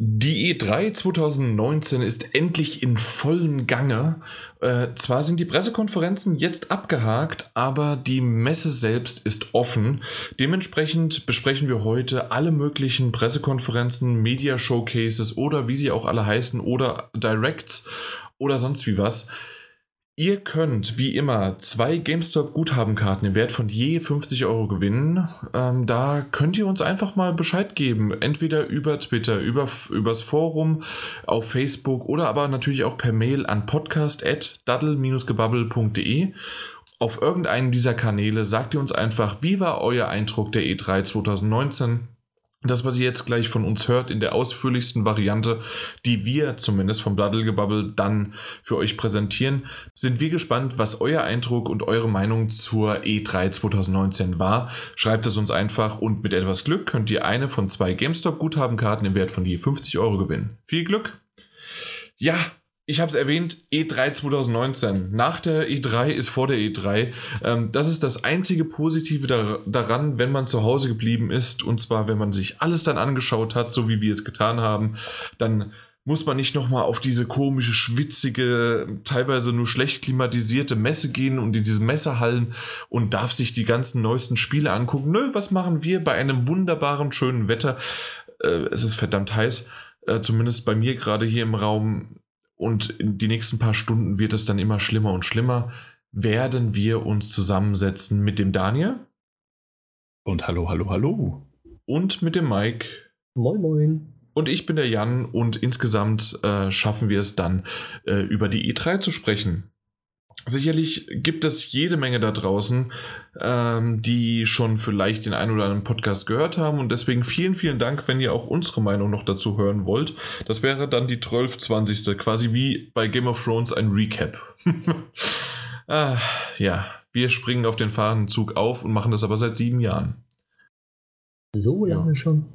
Die E3 2019 ist endlich in vollem Gange. Äh, zwar sind die Pressekonferenzen jetzt abgehakt, aber die Messe selbst ist offen. Dementsprechend besprechen wir heute alle möglichen Pressekonferenzen, Media Showcases oder wie sie auch alle heißen oder Directs oder sonst wie was. Ihr könnt wie immer zwei GameStop-Guthabenkarten im Wert von je 50 Euro gewinnen. Ähm, da könnt ihr uns einfach mal Bescheid geben. Entweder über Twitter, über, übers Forum, auf Facebook oder aber natürlich auch per Mail an podcast.daddle-gebubble.de. Auf irgendeinem dieser Kanäle sagt ihr uns einfach, wie war euer Eindruck der E3 2019? Das, was ihr jetzt gleich von uns hört, in der ausführlichsten Variante, die wir zumindest vom Bladdelgebubble dann für euch präsentieren, sind wir gespannt, was euer Eindruck und eure Meinung zur E3 2019 war. Schreibt es uns einfach und mit etwas Glück könnt ihr eine von zwei GameStop-Guthabenkarten im Wert von je 50 Euro gewinnen. Viel Glück! Ja, ich habe es erwähnt, E3 2019. Nach der E3 ist vor der E3. Ähm, das ist das einzige Positive da, daran, wenn man zu Hause geblieben ist. Und zwar, wenn man sich alles dann angeschaut hat, so wie wir es getan haben, dann muss man nicht nochmal auf diese komische, schwitzige, teilweise nur schlecht klimatisierte Messe gehen und in diese Messehallen und darf sich die ganzen neuesten Spiele angucken. Nö, was machen wir bei einem wunderbaren, schönen Wetter? Äh, es ist verdammt heiß. Äh, zumindest bei mir gerade hier im Raum und in die nächsten paar Stunden wird es dann immer schlimmer und schlimmer, werden wir uns zusammensetzen mit dem Daniel. Und hallo, hallo, hallo. Und mit dem Mike. Moin, moin. Und ich bin der Jan und insgesamt äh, schaffen wir es dann, äh, über die E3 zu sprechen. Sicherlich gibt es jede Menge da draußen, ähm, die schon vielleicht den einen oder anderen Podcast gehört haben und deswegen vielen, vielen Dank, wenn ihr auch unsere Meinung noch dazu hören wollt. Das wäre dann die 1220. quasi wie bei Game of Thrones ein Recap. ah, ja, wir springen auf den Fahnenzug auf und machen das aber seit sieben Jahren. So lange ja. schon?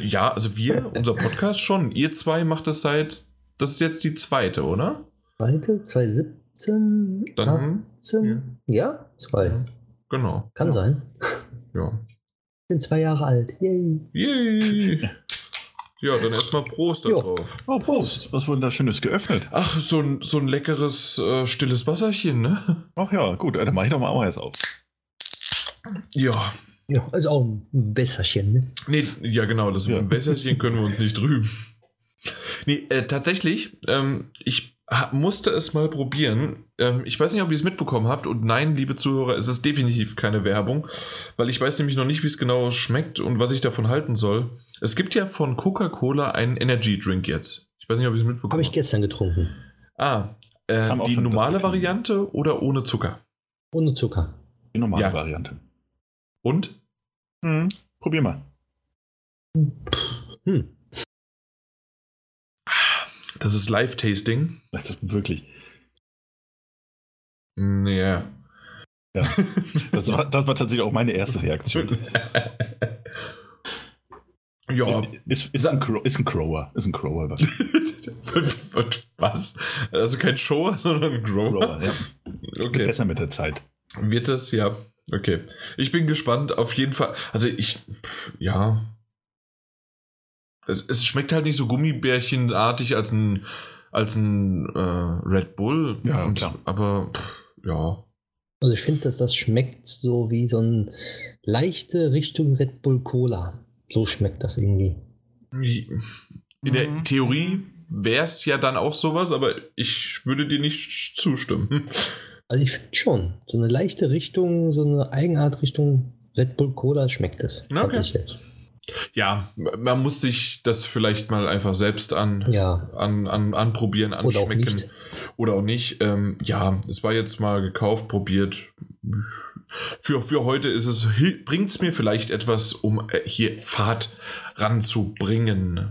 Ja, also wir, unser Podcast schon. Ihr zwei macht das seit, das ist jetzt die zweite, oder? Zweite, 2017. 17, Dann, 18? Ja, ja zwei. Genau. Kann ja. sein. Ja. Ich bin zwei Jahre alt. Yay. Yay. Ja, dann erstmal Prost da drauf. Oh, Prost. Was wurde da Schönes geöffnet? Ach, so ein, so ein leckeres, äh, stilles Wasserchen, ne? Ach ja, gut. Dann mache ich doch mal auch erst auf. Ja. Ja, also auch ein Wässerchen, ne? Nee, ja, genau. Das ja. Wässerchen können wir uns nicht drüben. Nee, äh, tatsächlich, ähm, ich musste es mal probieren. Ähm, ich weiß nicht, ob ihr es mitbekommen habt. Und nein, liebe Zuhörer, es ist definitiv keine Werbung, weil ich weiß nämlich noch nicht, wie es genau schmeckt und was ich davon halten soll. Es gibt ja von Coca-Cola einen Energy Drink jetzt. Ich weiß nicht, ob ihr es mitbekommen habt. Habe ich gestern getrunken. Ah, äh, die normale Variante oder ohne Zucker? Ohne Zucker. Die normale ja. Variante. Und? Hm, probier mal. Hm. Das ist Live-Tasting. Das ist wirklich. Ja. Ja. Das war, das war tatsächlich auch meine erste Reaktion. ja. Ist, ist, ein, ist ein Crower. Ist ein Crower. Was? Also kein Shower, sondern ein Grower. Grower ja. Okay. Besser mit der Zeit. Wird das, ja. Okay. Ich bin gespannt. Auf jeden Fall. Also ich, ja, es, es schmeckt halt nicht so gummibärchenartig als ein, als ein äh, Red Bull. Ja, und, klar. Aber pff, ja. Also ich finde, dass das schmeckt so wie so eine leichte Richtung Red Bull Cola. So schmeckt das irgendwie. In der mhm. Theorie wäre es ja dann auch sowas, aber ich würde dir nicht zustimmen. Also ich finde schon, so eine leichte Richtung, so eine Eigenart Richtung Red Bull Cola schmeckt es. Okay. Ja, man muss sich das vielleicht mal einfach selbst an, ja. an, an, anprobieren, anschmecken. Oder auch nicht. Ähm, ja, es war jetzt mal gekauft, probiert. Für, für heute ist es, bringt es mir vielleicht etwas, um äh, hier Fahrt ranzubringen.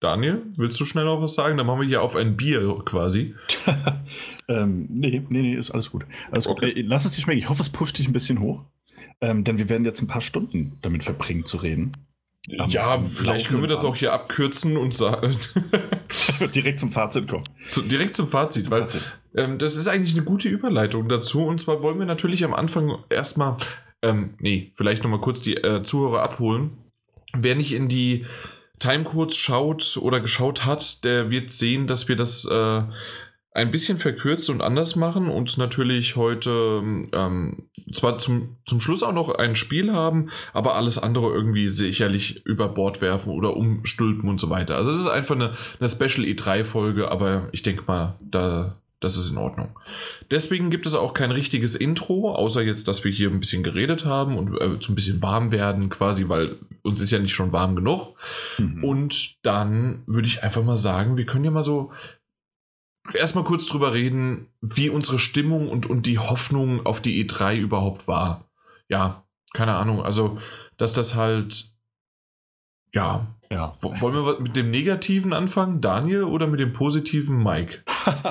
Daniel, willst du schnell noch was sagen? Dann machen wir hier auf ein Bier quasi. ähm, nee, nee, nee, ist alles gut. Alles okay. gut. Lass es dir schmecken. Ich hoffe, es pusht dich ein bisschen hoch. Ähm, denn wir werden jetzt ein paar Stunden damit verbringen zu reden. Ja, vielleicht können wir das auch hier abkürzen und sagen. direkt zum Fazit kommen. Zu, direkt zum Fazit, zum weil Fazit. Ähm, das ist eigentlich eine gute Überleitung dazu. Und zwar wollen wir natürlich am Anfang erstmal, ähm, nee, vielleicht nochmal kurz die äh, Zuhörer abholen. Wer nicht in die Timecodes schaut oder geschaut hat, der wird sehen, dass wir das äh, ein bisschen verkürzt und anders machen und natürlich heute ähm, zwar zum, zum Schluss auch noch ein Spiel haben, aber alles andere irgendwie sicherlich über Bord werfen oder umstülpen und so weiter. Also es ist einfach eine, eine Special E3-Folge, aber ich denke mal, da, das ist in Ordnung. Deswegen gibt es auch kein richtiges Intro, außer jetzt, dass wir hier ein bisschen geredet haben und äh, so ein bisschen warm werden, quasi, weil uns ist ja nicht schon warm genug. Mhm. Und dann würde ich einfach mal sagen, wir können ja mal so erstmal kurz drüber reden, wie unsere Stimmung und, und die Hoffnung auf die E3 überhaupt war. Ja, keine Ahnung. Also, dass das halt. Ja. ja. Wollen wir mit dem Negativen anfangen, Daniel, oder mit dem Positiven, Mike?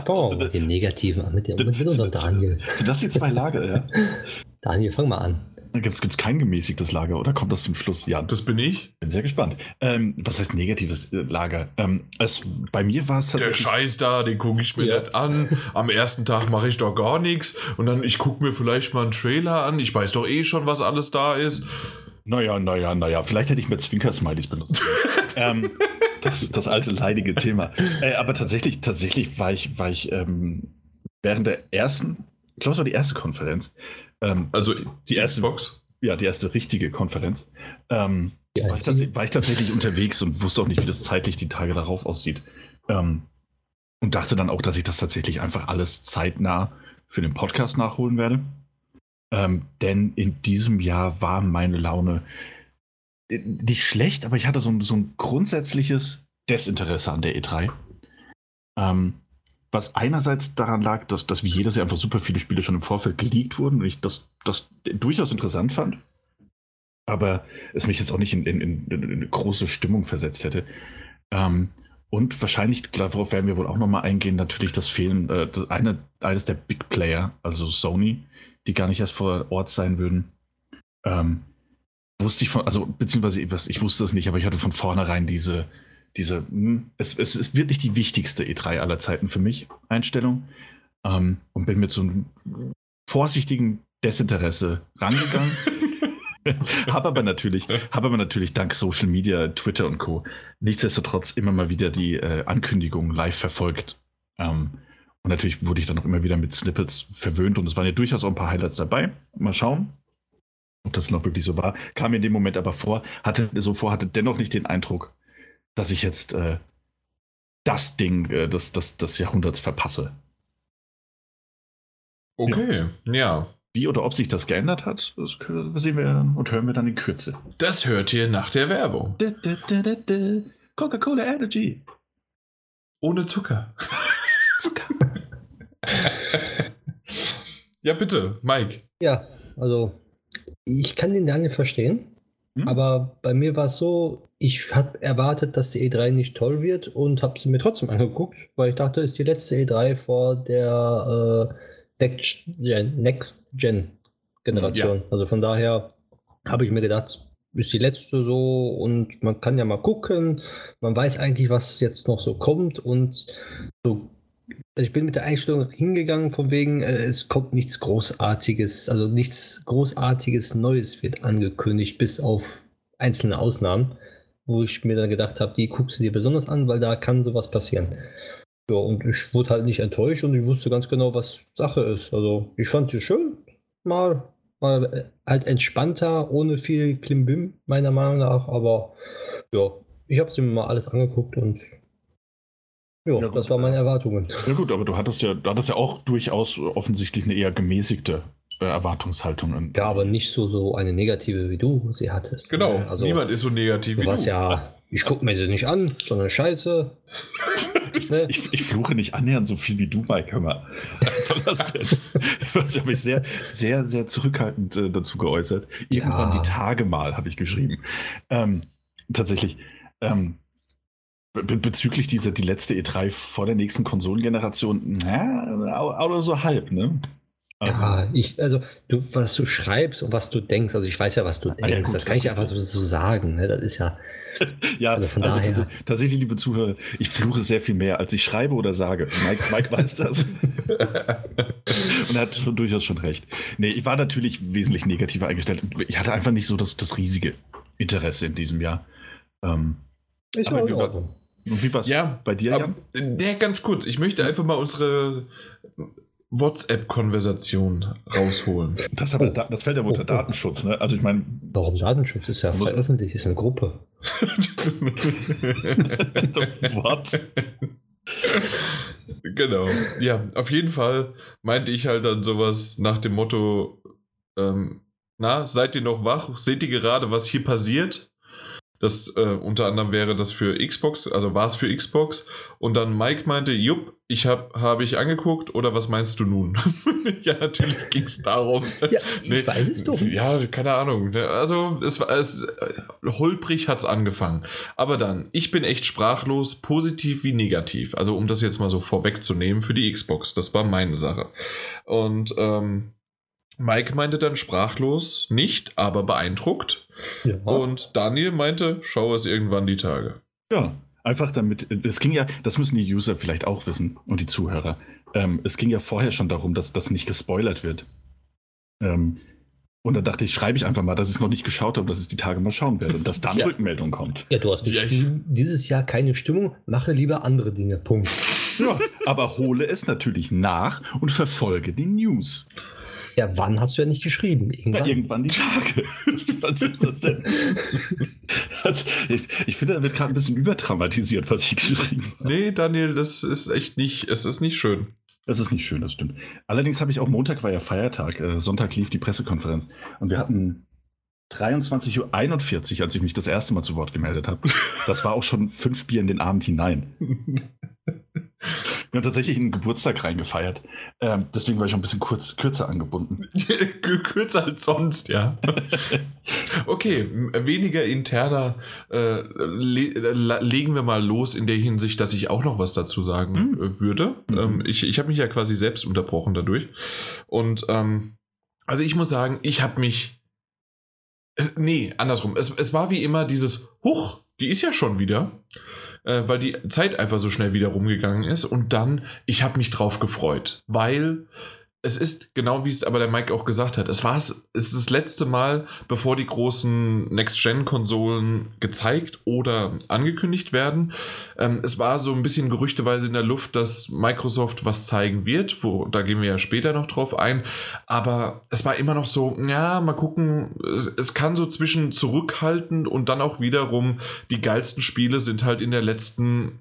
Oh, also, mit dem Negativen, mit, dem, mit unserem Daniel. Sind das die zwei Lager, ja? Daniel, fang mal an. Gibt es kein gemäßigtes Lager oder kommt das zum Schluss? Ja, das bin ich. Bin sehr gespannt. Ähm, was heißt negatives äh, Lager? Ähm, es, bei mir war es tatsächlich. Der Scheiß da, den gucke ich mir ja. nicht an. Am ersten Tag mache ich doch gar nichts. Und dann, ich gucke mir vielleicht mal einen Trailer an. Ich weiß doch eh schon, was alles da ist. Naja, naja, naja. Vielleicht hätte ich mir Zwinker-Smileys benutzt. ähm, das, das alte leidige Thema. Äh, aber tatsächlich, tatsächlich war ich, war ich ähm, während der ersten, ich glaube, es war die erste Konferenz, ähm, also die, erste Box? Ja, die erste richtige Konferenz. Ähm, war, ich war, ich tatsächlich unterwegs und wusste auch nicht, wie das zeitlich die Tage darauf aussieht. Ähm, und dachte dann auch, dass ich das tatsächlich einfach alles zeitnah für den Podcast nachholen werde. Ähm, denn in diesem Jahr war meine Laune äh, nicht schlecht, aber ich hatte so ein, so ein grundsätzliches Desinteresse an der E3. Ähm, was einerseits daran lag, dass, dass wie jedes Jahr einfach super viele Spiele schon im Vorfeld geleakt wurden und ich das, das durchaus interessant fand, aber es mich jetzt auch nicht in, in, in, in eine große Stimmung versetzt hätte. Ähm, und wahrscheinlich, darauf werden wir wohl auch nochmal eingehen, natürlich das Fehlen äh, eine, eines der Big Player, also Sony, die gar nicht erst vor Ort sein würden. Ähm, wusste ich von, also beziehungsweise ich wusste es nicht, aber ich hatte von vornherein diese, diese, hm, es, es ist wirklich die wichtigste E3 aller Zeiten für mich, Einstellung. Ähm, und bin mit so einem vorsichtigen Desinteresse rangegangen. habe aber natürlich, habe aber natürlich dank Social Media, Twitter und Co. nichtsdestotrotz immer mal wieder die äh, Ankündigungen live verfolgt. Ähm, und natürlich wurde ich dann auch immer wieder mit Snippets verwöhnt und es waren ja durchaus auch ein paar Highlights dabei. Mal schauen, ob das noch wirklich so war. Kam mir in dem Moment aber vor, hatte so vor, hatte dennoch nicht den Eindruck, dass ich jetzt äh, das Ding äh, des, des, des Jahrhunderts verpasse. Okay, ja. ja. Wie oder ob sich das geändert hat, das sehen wir und hören wir dann in Kürze. Das hört ihr nach der Werbung. Coca-Cola Energy. Ohne Zucker. Zucker. ja, bitte, Mike. Ja, also ich kann den Daniel verstehen. Hm? Aber bei mir war es so, ich habe erwartet, dass die E3 nicht toll wird und habe sie mir trotzdem angeguckt, weil ich dachte, es ist die letzte E3 vor der äh, Next Gen, Generation. Ja. Also von daher habe ich mir gedacht, ist die letzte so und man kann ja mal gucken. Man weiß eigentlich, was jetzt noch so kommt und so ich bin mit der Einstellung hingegangen, von wegen, äh, es kommt nichts Großartiges, also nichts Großartiges Neues wird angekündigt, bis auf einzelne Ausnahmen, wo ich mir dann gedacht habe, die guckst du dir besonders an, weil da kann sowas passieren. Ja, und ich wurde halt nicht enttäuscht und ich wusste ganz genau, was Sache ist. Also ich fand es schön, mal, mal äh, halt entspannter, ohne viel Klimbim, meiner Meinung nach, aber ja, ich habe es mir mal alles angeguckt und ja, ja das waren meine Erwartungen. Ja gut, aber du hattest ja, du hattest ja auch durchaus offensichtlich eine eher gemäßigte äh, Erwartungshaltung. Ja, aber nicht so, so eine negative, wie du sie hattest. Genau, also, niemand ist so negativ wie du. ja, ich gucke mir sie nicht an, sondern Scheiße. ne? ich, ich, fluche nicht annähernd so viel wie du, Mike. Hör mal. Was soll das denn? ich habe mich sehr, sehr, sehr zurückhaltend äh, dazu geäußert. Irgendwann ja. die Tage mal, habe ich geschrieben. Ähm, tatsächlich. Ähm, Be bezüglich dieser, die letzte E3 vor der nächsten Konsolengeneration, na, oder so halb, ne? Also. Ja, ich, also du, was du schreibst und was du denkst, also ich weiß ja, was du denkst, ah, ja, gut, das kann ich einfach so, so sagen, ne? Das ist ja. ja, also, von also daher. tatsächlich, liebe Zuhörer, ich fluche sehr viel mehr, als ich schreibe oder sage. Mike, Mike weiß das. und er hat schon durchaus schon recht. Nee, ich war natürlich wesentlich negativer eingestellt. Ich hatte einfach nicht so das, das riesige Interesse in diesem Jahr. Ähm, Ist Aber war-. Und wie war's Ja, bei dir, Aber, Jan? nee, ganz kurz, ich möchte einfach mal unsere WhatsApp-Konversation rausholen. Das, aber, da- das fällt ja unter Datenschutz, ne? Also ich meine, Warum Datenschutz? Ist ja Muss- veröffentlicht, ist eine Gruppe. what? genau. Ja, auf jeden Fall meinte ich halt dann sowas nach dem Motto, ähm, na, seid ihr noch wach? Seht ihr gerade, was hier passiert? Das äh, unter anderem wäre das für Xbox, also war es für Xbox. Und dann Mike meinte, jupp, ich habe habe ich angeguckt oder was meinst du nun? ja, natürlich ging es darum. Ja, ich weiß es doch. Ja, keine Ahnung. Also es war es äh, holprig hat's angefangen. Aber dann, ich bin echt sprachlos, positiv wie negativ. Also um das jetzt mal so vorwegzunehmen für die Xbox, das war meine Sache. Und ähm, Mike meinte dann sprachlos, nicht, aber beeindruckt. Ja. Und Daniel meinte, schau es irgendwann die Tage. Ja, einfach damit, es ging ja, das müssen die User vielleicht auch wissen und die Zuhörer. Ähm, es ging ja vorher schon darum, dass das nicht gespoilert wird. Ähm, und dann dachte ich, schreibe ich einfach mal, dass ich es noch nicht geschaut habe, dass ich es die Tage mal schauen werde und dass dann Ja. Rückmeldung kommt. ja, du hast geschrieben, dieses Jahr keine Stimmung, mache lieber andere Dinge. Punkt. Ja, aber hole es natürlich nach und verfolge die News. Ja, wann hast du ja nicht geschrieben? Ja, Irgendwann. irgendwann die Tage. Was ist das denn? Also, ich, ich finde, da wird gerade ein bisschen übertraumatisiert, was ich geschrieben habe. Nee, Daniel, das ist echt nicht, es ist nicht schön. Das ist nicht schön, das stimmt. Allerdings habe ich auch Montag war ja Feiertag, äh, Sonntag lief die Pressekonferenz und wir hatten 23.41 Uhr, als ich mich das erste Mal zu Wort gemeldet habe. Das war auch schon fünf Bier in den Abend hinein. Wir haben tatsächlich einen Geburtstag reingefeiert. Ähm, deswegen war ich auch ein bisschen kurz, kürzer angebunden. Kürzer als sonst, ja. Okay, weniger interner äh, le legen wir mal los in der Hinsicht, dass ich auch noch was dazu sagen Hm. äh, würde. Mhm. Ähm, ich ich habe mich ja quasi selbst unterbrochen dadurch. Und ähm, also ich muss sagen, ich habe mich. Es, nee, andersrum. Es, es war wie immer dieses Huch, die ist ja schon wieder. Äh, weil die Zeit einfach so schnell wieder rumgegangen ist. Und dann, ich habe mich drauf gefreut, weil es ist genau wie es aber der Mike auch gesagt hat. Es war es ist das letzte Mal, bevor die großen Next-Gen-Konsolen gezeigt oder angekündigt werden. Ähm, es war so ein bisschen gerüchteweise in der Luft, dass Microsoft was zeigen wird. Wo, da gehen wir ja später noch drauf ein. Aber es war immer noch so, ja, mal gucken. Es, es kann so zwischen zurückhaltend und dann auch wiederum die geilsten Spiele sind halt in der letzten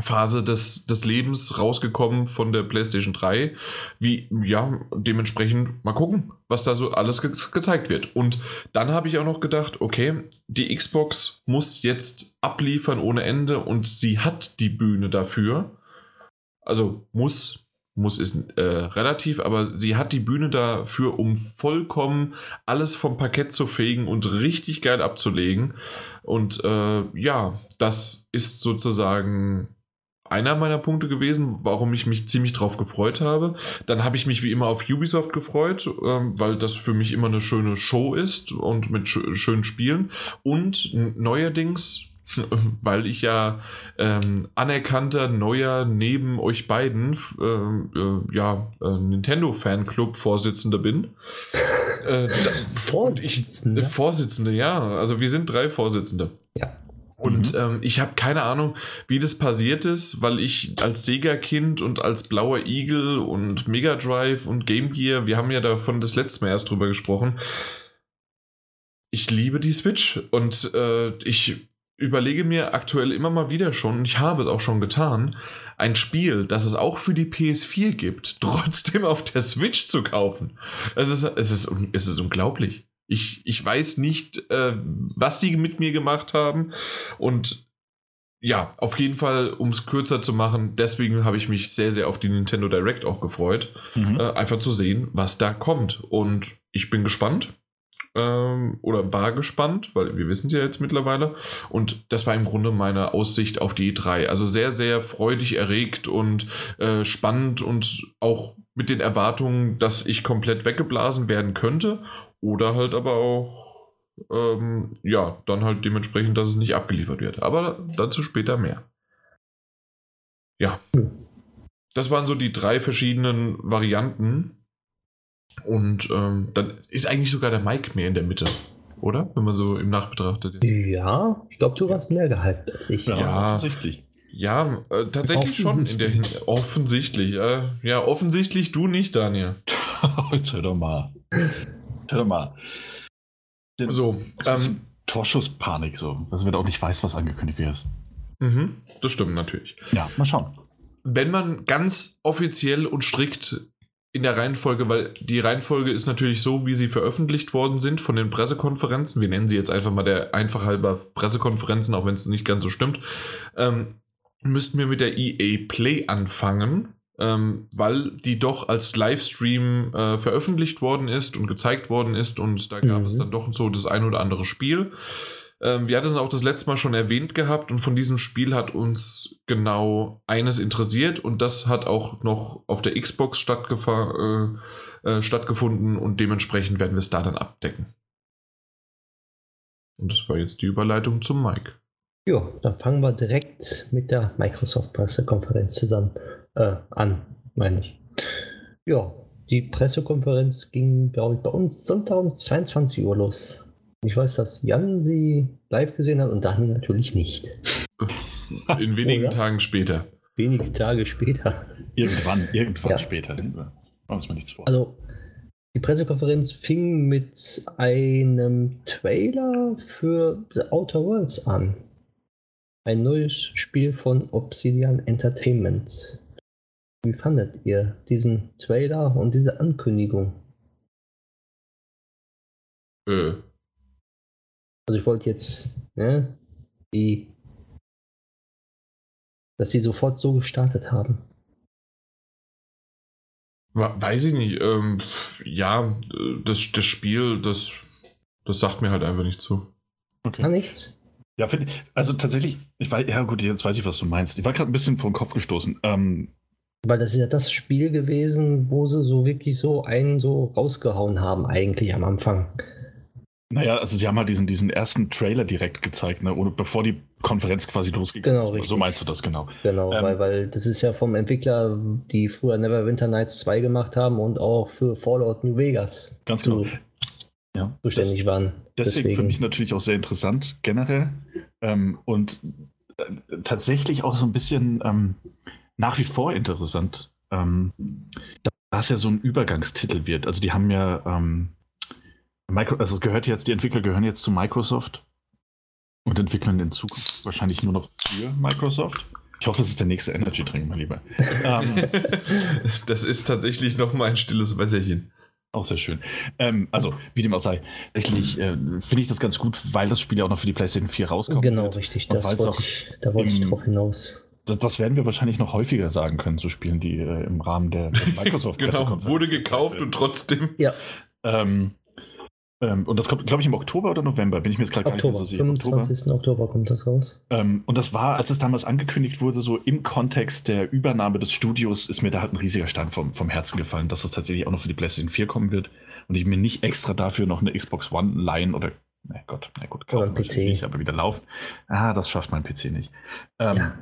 Phase des, des Lebens rausgekommen von der PlayStation 3. Wie, ja, dementsprechend mal gucken, was da so alles ge gezeigt wird. Und dann habe ich auch noch gedacht, okay, die Xbox muss jetzt abliefern ohne Ende und sie hat die Bühne dafür. Also muss, muss ist äh, relativ, aber sie hat die Bühne dafür, um vollkommen alles vom Parkett zu fegen und richtig geil abzulegen. Und äh, ja, das ist sozusagen einer meiner Punkte gewesen, warum ich mich ziemlich drauf gefreut habe. Dann habe ich mich wie immer auf Ubisoft gefreut, ähm, weil das für mich immer eine schöne Show ist und mit sch schönen Spielen. Und neuerdings, weil ich ja ähm, anerkannter, neuer, neben euch beiden, ähm, äh, ja, äh, Nintendo-Fanclub-Vorsitzender bin. Äh, Vorsitzender? ich, Vorsitzende, ja. Also wir sind drei Vorsitzende. Ja. Und ähm, ich habe keine Ahnung, wie das passiert ist, weil ich als Sega-Kind und als Blauer Igel und Mega Drive und Game Gear, wir haben ja davon das letzte Mal erst drüber gesprochen. Ich liebe die Switch und äh, ich überlege mir aktuell immer mal wieder schon, und ich habe es auch schon getan, ein Spiel, das es auch für die PS4 gibt, trotzdem auf der Switch zu kaufen. Es ist, es ist, es ist unglaublich. Ich, ich weiß nicht, äh, was sie mit mir gemacht haben. Und ja, auf jeden Fall, um es kürzer zu machen, deswegen habe ich mich sehr, sehr auf die Nintendo Direct auch gefreut. Mhm. Äh, einfach zu sehen, was da kommt. Und ich bin gespannt. Ähm, oder war gespannt, weil wir wissen es ja jetzt mittlerweile. Und das war im Grunde meine Aussicht auf die E3. Also sehr, sehr freudig erregt und äh, spannend und auch mit den Erwartungen, dass ich komplett weggeblasen werden könnte. Oder halt aber auch, ähm, ja, dann halt dementsprechend, dass es nicht abgeliefert wird. Aber dazu später mehr. Ja. Das waren so die drei verschiedenen Varianten. Und ähm, dann ist eigentlich sogar der Mike mehr in der Mitte. oder? Wenn man so im Nachbetrachtet. Ja, ich glaube, du warst mehr gehypt als ich. Ja, ja offensichtlich. Ja, äh, tatsächlich schon in der Hin Offensichtlich. Äh, ja, offensichtlich du nicht, Daniel. Jetzt hör doch mal. Doch mal. Den, so, ähm, Torschusspanik, so. Dass man auch nicht weiß, was angekündigt wird. Mhm, das stimmt natürlich. Ja, mal schauen. Wenn man ganz offiziell und strikt in der Reihenfolge, weil die Reihenfolge ist natürlich so, wie sie veröffentlicht worden sind von den Pressekonferenzen. Wir nennen sie jetzt einfach mal der einfach halber Pressekonferenzen, auch wenn es nicht ganz so stimmt. Ähm, müssten wir mit der EA Play anfangen, ähm, weil die doch als Livestream äh, veröffentlicht worden ist und gezeigt worden ist und da gab mhm. es dann doch so das ein oder andere Spiel. Ähm, wir hatten es auch das letzte Mal schon erwähnt gehabt und von diesem Spiel hat uns genau eines interessiert und das hat auch noch auf der Xbox äh, äh, stattgefunden und dementsprechend werden wir es da dann abdecken. Und das war jetzt die Überleitung zum Mike. Ja, dann fangen wir direkt mit der Microsoft-Pressekonferenz zusammen äh, an, meine ich. Ja, die Pressekonferenz ging, glaube ich, bei uns Sonntag um 22 Uhr los. Ich weiß, dass Jan sie live gesehen hat und Daniel natürlich nicht. In wenigen Oder? Tagen später. Wenige Tage später. Irgendwann, irgendwann ja. später. Machen wir uns mal nichts vor. Also, die Pressekonferenz fing mit einem Trailer für The Outer Worlds an. Ein neues Spiel von Obsidian Entertainment. Wie fandet ihr diesen Trailer und diese Ankündigung? Äh, also ich wollte jetzt, ne, die, dass sie sofort so gestartet haben. Weiß ich nicht. Ähm, ja, das, das Spiel, das, das sagt mir halt einfach nicht zu. Okay. Gar nichts. Ja, finde ich, also tatsächlich, ich weiß, ja gut, jetzt weiß ich, was du meinst. Ich war gerade ein bisschen vor den Kopf gestoßen. Ähm, Weil das ist ja das Spiel gewesen, wo sie so wirklich so einen so rausgehauen haben, eigentlich am Anfang. Naja, also sie haben halt diesen, diesen ersten Trailer direkt gezeigt, ne, ohne, bevor die Konferenz quasi losgegangen genau, ist. Richtig. So meinst du das, genau. Genau, ähm, weil, weil das ist ja vom Entwickler, die früher Neverwinter Nights 2 gemacht haben und auch für Fallout New Vegas ganz zu, genau. ja, zuständig das, waren. Deswegen, finde ich natürlich auch sehr interessant, generell. Ähm, und äh, tatsächlich auch so ein bisschen ähm, nach wie vor interessant, ähm, dass es ja so ein Übergangstitel wird. Also die haben ja ähm, Micro, also es gehört jetzt, die Entwickler gehören jetzt zu Microsoft und entwickeln in Zukunft wahrscheinlich nur noch für Microsoft. Ich hoffe, es ist der nächste Energy Drink, mein Lieber. ähm, das ist tatsächlich noch mal ein stilles Wässerchen. Auch sehr schön. Ähm, also, wie dem auch sei, tatsächlich äh, finde ich das ganz gut, weil das Spiel ja auch noch für die PlayStation 4 rauskommt. Genau, wird. richtig. Das wollte ich, da wollte ich drauf hinaus. Das, werden wir wahrscheinlich noch häufiger sagen können, so Spielen, die äh, im Rahmen der, der Microsoft genau, wurde gekauft und trotzdem. Ja. Ähm, ähm, und das kommt, glaube ich, im Oktober oder November, bin ich mir jetzt gerade gar nicht so sicher. 25. Oktober. Oktober kommt das raus. Ähm, und das war, als es damals angekündigt wurde, so im Kontext der Übernahme des Studios, ist mir da halt ein riesiger Stein vom, vom Herzen gefallen, dass das tatsächlich auch noch für die PlayStation 4 kommen wird und ich mir nicht extra dafür noch eine Xbox One leihen oder, na Gott, na gut, kaufen PC. nicht, aber wieder laufen. Ah, das schafft mein PC nicht. Ähm, ja.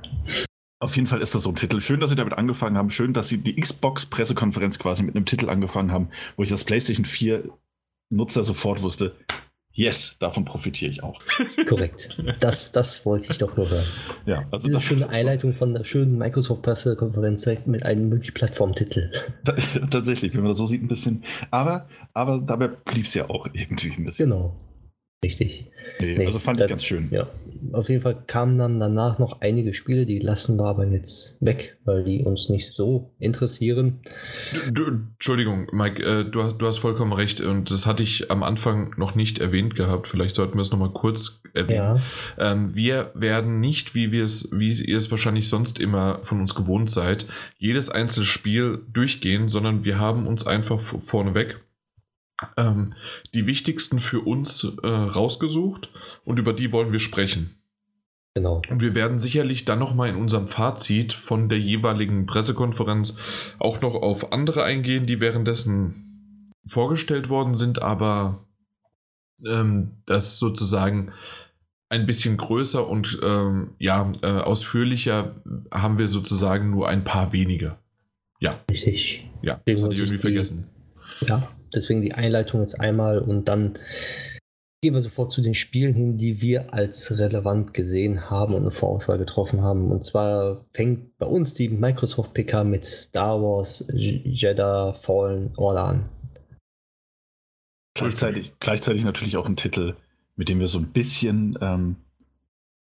Auf jeden Fall ist das so ein Titel. Schön, dass sie damit angefangen haben. Schön, dass sie die Xbox-Pressekonferenz quasi mit einem Titel angefangen haben, wo ich das PlayStation 4 Nutzer sofort wusste, yes, davon profitiere ich auch. Korrekt. Das, das wollte ich doch nur hören. Ja, also Diese schöne Einleitung von der schönen Microsoft-Pressekonferenz mit einem Multiplattform-Titel. Tatsächlich, wenn man das so sieht, ein bisschen. Aber, aber dabei blieb es ja auch irgendwie ein bisschen. Genau. Richtig. Nee, nee, also fand ich ganz schön. Ja, auf jeden Fall kamen dann danach noch einige Spiele, die lassen wir aber jetzt weg, weil die uns nicht so interessieren. Du, Entschuldigung, Mike, äh, du, hast, du hast vollkommen recht und das hatte ich am Anfang noch nicht erwähnt gehabt. Vielleicht sollten wir es nochmal kurz erwähnen. Ja. Ähm, wir werden nicht, wie wir es, wie ihr es wahrscheinlich sonst immer von uns gewohnt seid, jedes einzelne Spiel durchgehen, sondern wir haben uns einfach vorneweg ähm, die wichtigsten für uns äh, rausgesucht und über die wollen wir sprechen. Genau. Und wir werden sicherlich dann nochmal in unserem Fazit von der jeweiligen Pressekonferenz auch noch auf andere eingehen, die währenddessen vorgestellt worden sind, aber ähm, das sozusagen ein bisschen größer und ähm, ja, äh, ausführlicher haben wir sozusagen nur ein paar wenige. Ja. Richtig. Ja, das hatte ich irgendwie vergessen. Ja, deswegen die Einleitung jetzt einmal und dann Gehen wir sofort zu den Spielen hin, die wir als relevant gesehen haben und eine Vorauswahl getroffen haben. Und zwar fängt bei uns die Microsoft PK mit Star Wars Jedi Fallen Order an. Gleichzeitig, gleichzeitig natürlich auch ein Titel, mit dem wir so ein bisschen, ähm,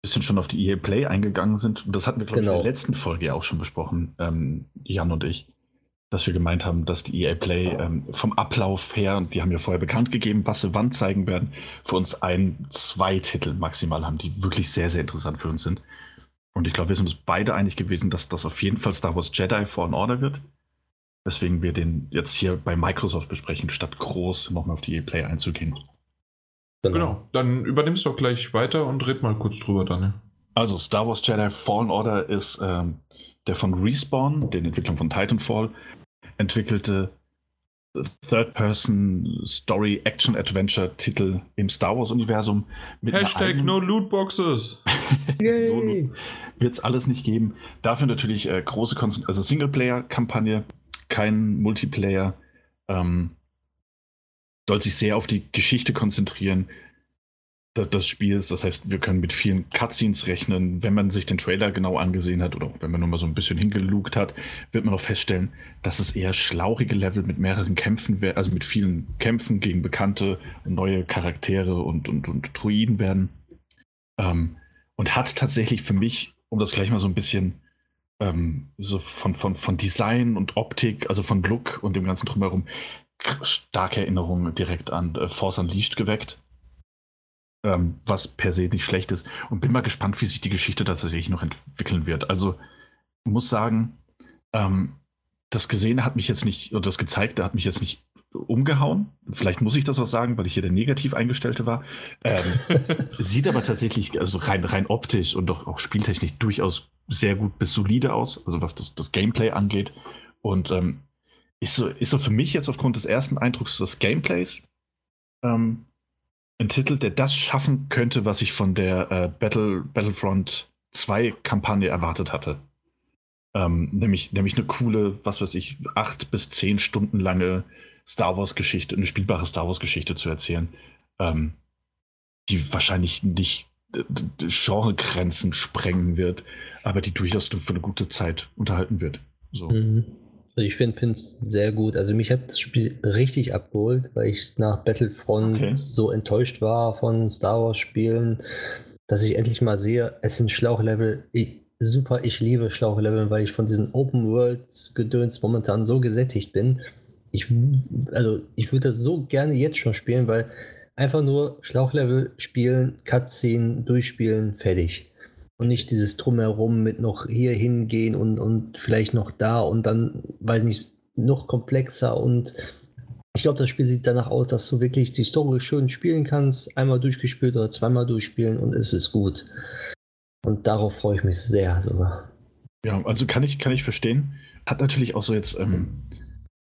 bisschen schon auf die EA Play eingegangen sind. Und das hatten wir, glaube genau. ich, in der genau. letzten Folge ja auch schon besprochen, ähm, Jan und ich dass wir gemeint haben, dass die EA Play ähm, vom Ablauf her, und die haben ja vorher bekannt gegeben, was sie wann zeigen werden, für uns ein, zwei Titel maximal haben, die wirklich sehr, sehr interessant für uns sind. Und ich glaube, wir sind uns beide einig gewesen, dass das auf jeden Fall Star Wars Jedi Fallen Order wird. Weswegen wir den jetzt hier bei Microsoft besprechen, statt groß nochmal auf die EA Play einzugehen. Genau. genau. Dann übernimmst du doch gleich weiter und red mal kurz drüber, Daniel. Also, Star Wars Jedi Fallen Order ist ähm, der von Respawn, den Entwicklern von Titanfall, entwickelte Third-Person-Story-Action-Adventure-Titel im Star Wars-Universum. Hashtag No Lootboxes. no Loot. Wird es alles nicht geben. Dafür natürlich äh, große Kon also Singleplayer-Kampagne, kein Multiplayer. Ähm, soll sich sehr auf die Geschichte konzentrieren des Spiels. Das heißt, wir können mit vielen Cutscenes rechnen. Wenn man sich den Trailer genau angesehen hat oder wenn man nur mal so ein bisschen hingelugt hat, wird man auch feststellen, dass es eher schlauchige Level mit mehreren Kämpfen, also mit vielen Kämpfen gegen bekannte neue Charaktere und, und, und Druiden werden. Ähm, und hat tatsächlich für mich, um das gleich mal so ein bisschen ähm, so von, von, von Design und Optik, also von Look und dem ganzen drumherum, starke Erinnerungen direkt an äh, Force Unleashed geweckt ähm, was per se nicht schlecht ist. Und bin mal gespannt, wie sich die Geschichte tatsächlich noch entwickeln wird. Also muss sagen, ähm, das Gesehene hat mich jetzt nicht, oder das Gezeigte hat mich jetzt nicht umgehauen. Vielleicht muss ich das auch sagen, weil ich hier der negativ eingestellte war. Ähm, sieht aber tatsächlich, also rein, rein optisch und auch, auch spieltechnisch durchaus sehr gut bis solide aus, also was das, das Gameplay angeht. Und ähm, ist, so, ist so für mich jetzt aufgrund des ersten Eindrucks des Gameplays ähm, ein Titel, der das schaffen könnte, was ich von der äh, Battle, Battlefront 2 Kampagne erwartet hatte. Ähm, nämlich, nämlich eine coole, was weiß ich, acht bis zehn Stunden lange Star Wars Geschichte, eine spielbare Star Wars Geschichte zu erzählen, ähm, die wahrscheinlich nicht Genregrenzen sprengen wird, aber die durchaus für eine gute Zeit unterhalten wird. So. Mhm. Also ich finde es sehr gut. Also mich hat das Spiel richtig abgeholt, weil ich nach Battlefront okay. so enttäuscht war von Star Wars Spielen, dass ich endlich mal sehe, es sind Schlauchlevel. Ich, super, ich liebe Schlauchlevel, weil ich von diesen Open Worlds Gedöns momentan so gesättigt bin. Ich, also ich würde das so gerne jetzt schon spielen, weil einfach nur Schlauchlevel spielen, Cutscene durchspielen, fertig und nicht dieses Drumherum mit noch hier hingehen und, und vielleicht noch da und dann, weiß nicht, noch komplexer und ich glaube, das Spiel sieht danach aus, dass du wirklich die Story schön spielen kannst, einmal durchgespielt oder zweimal durchspielen und es ist gut. Und darauf freue ich mich sehr sogar. Ja, also kann ich, kann ich verstehen. Hat natürlich auch so jetzt, ähm,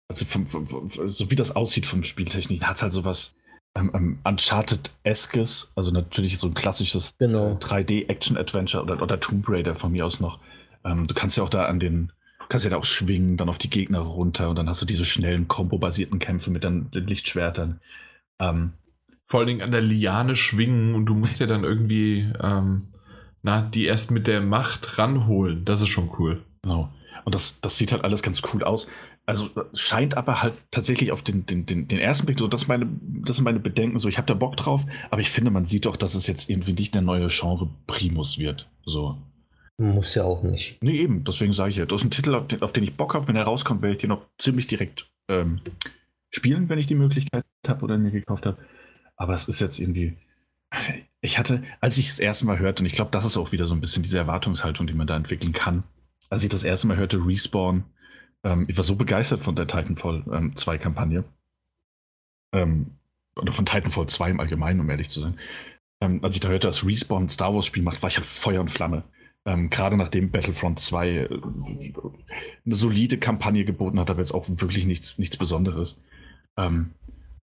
also vom, vom, so wie das aussieht vom Spieltechnik, hat es halt sowas ähm, ähm, Uncharted-eskes, also natürlich so ein klassisches genau. 3D-Action-Adventure oder, oder Tomb Raider von mir aus noch. Ähm, du kannst ja auch da an den, kannst ja da auch schwingen, dann auf die Gegner runter und dann hast du diese schnellen Combo-basierten Kämpfe mit den, den Lichtschwertern. Ähm, Vor allen Dingen an der Liane schwingen und du musst ja dann irgendwie, ähm, na, die erst mit der Macht ranholen. Das ist schon cool. Genau. Und das, das sieht halt alles ganz cool aus. Also scheint aber halt tatsächlich auf den, den, den, den ersten Blick, so das, meine, das sind meine Bedenken, so ich habe da Bock drauf, aber ich finde, man sieht doch, dass es jetzt irgendwie nicht der neue Genre Primus wird. So. Muss ja auch nicht. Nee, eben, deswegen sage ich ja, das ist ein Titel, auf den, auf den ich Bock habe. Wenn er rauskommt, werde ich den noch ziemlich direkt ähm, spielen, wenn ich die Möglichkeit habe oder mir gekauft habe. Aber es ist jetzt irgendwie. Ich hatte, als ich das erste Mal hörte, und ich glaube, das ist auch wieder so ein bisschen diese Erwartungshaltung, die man da entwickeln kann, als ich das erste Mal hörte, Respawn, ähm, ich war so begeistert von der Titanfall ähm, 2 Kampagne. Ähm, oder von Titanfall 2 im Allgemeinen, um ehrlich zu sein. Ähm, als ich da hörte, dass Respawn ein Star Wars Spiel macht, war ich halt Feuer und Flamme. Ähm, gerade nachdem Battlefront 2 äh, eine solide Kampagne geboten hat, aber jetzt auch wirklich nichts, nichts Besonderes. Ähm,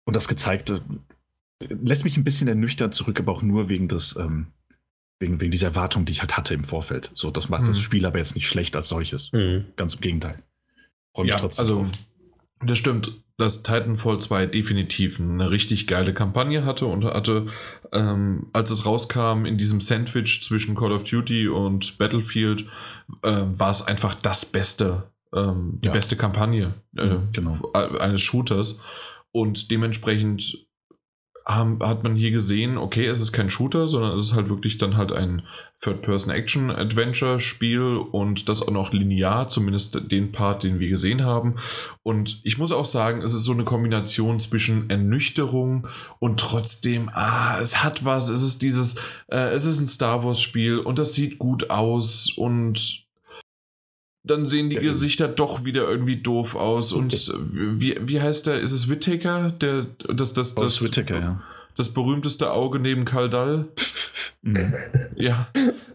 und das Gezeigte lässt mich ein bisschen ernüchtert zurück, aber auch nur wegen des, ähm, wegen, wegen dieser Erwartung, die ich halt hatte im Vorfeld. So, das macht mhm. das Spiel aber jetzt nicht schlecht als solches. Mhm. Ganz im Gegenteil. Freue mich ja, trotzdem. Also, das stimmt. dass Titanfall 2 definitiv eine richtig geile Kampagne hatte und hatte, ähm, als es rauskam, in diesem Sandwich zwischen Call of Duty und Battlefield, äh, war es einfach das Beste, ähm, die ja. beste Kampagne äh, genau. eines Shooters. Und dementsprechend haben, hat man hier gesehen, okay, es ist kein Shooter, sondern es ist halt wirklich dann halt ein Third-Person-Action-Adventure-Spiel und das auch noch linear, zumindest den Part, den wir gesehen haben. Und ich muss auch sagen, es ist so eine Kombination zwischen Ernüchterung und trotzdem, ah, es hat was, es ist dieses, äh, es ist ein Star Wars-Spiel und das sieht gut aus und dann sehen die Gesichter doch wieder irgendwie doof aus. Und wie, wie heißt der? Ist es Whittaker? Der, das, das, das, das, Whittaker, ja. Das berühmteste Auge neben Kaldal? Mhm. Ja,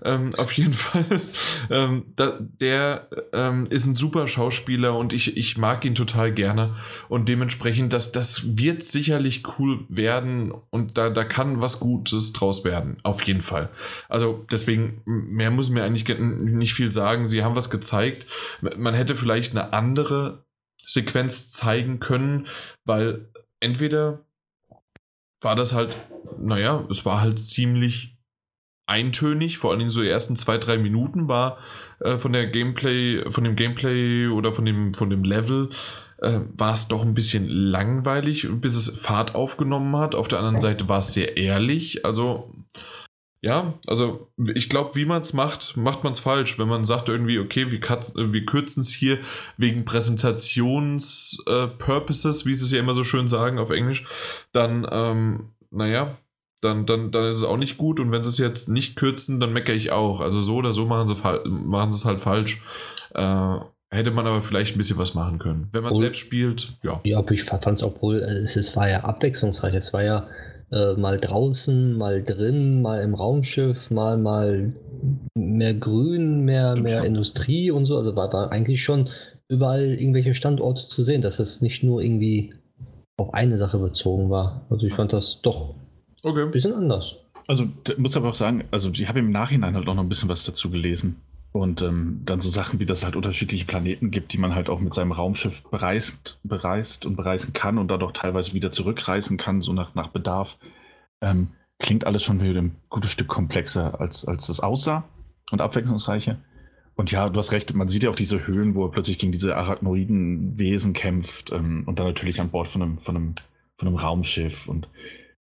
ähm, auf jeden Fall. Ähm, da, der ähm, ist ein super Schauspieler und ich, ich mag ihn total gerne. Und dementsprechend, das, das wird sicherlich cool werden und da, da kann was Gutes draus werden. Auf jeden Fall. Also deswegen, mehr muss mir eigentlich nicht viel sagen. Sie haben was gezeigt. Man hätte vielleicht eine andere Sequenz zeigen können, weil entweder war das halt, naja, es war halt ziemlich eintönig, vor allen Dingen so die ersten zwei, drei Minuten war äh, von der Gameplay, von dem Gameplay oder von dem, von dem Level, äh, war es doch ein bisschen langweilig, bis es Fahrt aufgenommen hat. Auf der anderen Seite war es sehr ehrlich. Also, ja, also ich glaube, wie man es macht, macht man es falsch. Wenn man sagt irgendwie, okay, wir, wir kürzen es hier wegen Präsentations-Purposes, äh, wie sie es ja immer so schön sagen auf Englisch, dann, ähm, naja, dann, dann, dann ist es auch nicht gut. Und wenn sie es jetzt nicht kürzen, dann meckere ich auch. Also so oder so machen sie, machen sie es halt falsch. Äh, hätte man aber vielleicht ein bisschen was machen können. Wenn man und, selbst spielt, ja. Ja, aber ich fand es wohl, es, es war ja abwechslungsreich. Es war ja äh, mal draußen, mal drin, mal im Raumschiff, mal mal mehr Grün, mehr, mehr Industrie und so. Also war da eigentlich schon überall irgendwelche Standorte zu sehen, dass es nicht nur irgendwie auf eine Sache bezogen war. Also ich fand das doch Okay. Bisschen anders. Also, muss aber auch sagen, also ich habe im Nachhinein halt auch noch ein bisschen was dazu gelesen. Und ähm, dann so Sachen, wie das halt unterschiedliche Planeten gibt, die man halt auch mit seinem Raumschiff bereist, bereist und bereisen kann und dadurch teilweise wieder zurückreisen kann, so nach, nach Bedarf. Ähm, klingt alles schon wieder ein gutes Stück komplexer, als, als das aussah und abwechslungsreicher. Und ja, du hast recht, man sieht ja auch diese Höhlen, wo er plötzlich gegen diese arachnoiden Wesen kämpft ähm, und dann natürlich an Bord von einem, von einem, von einem Raumschiff. Und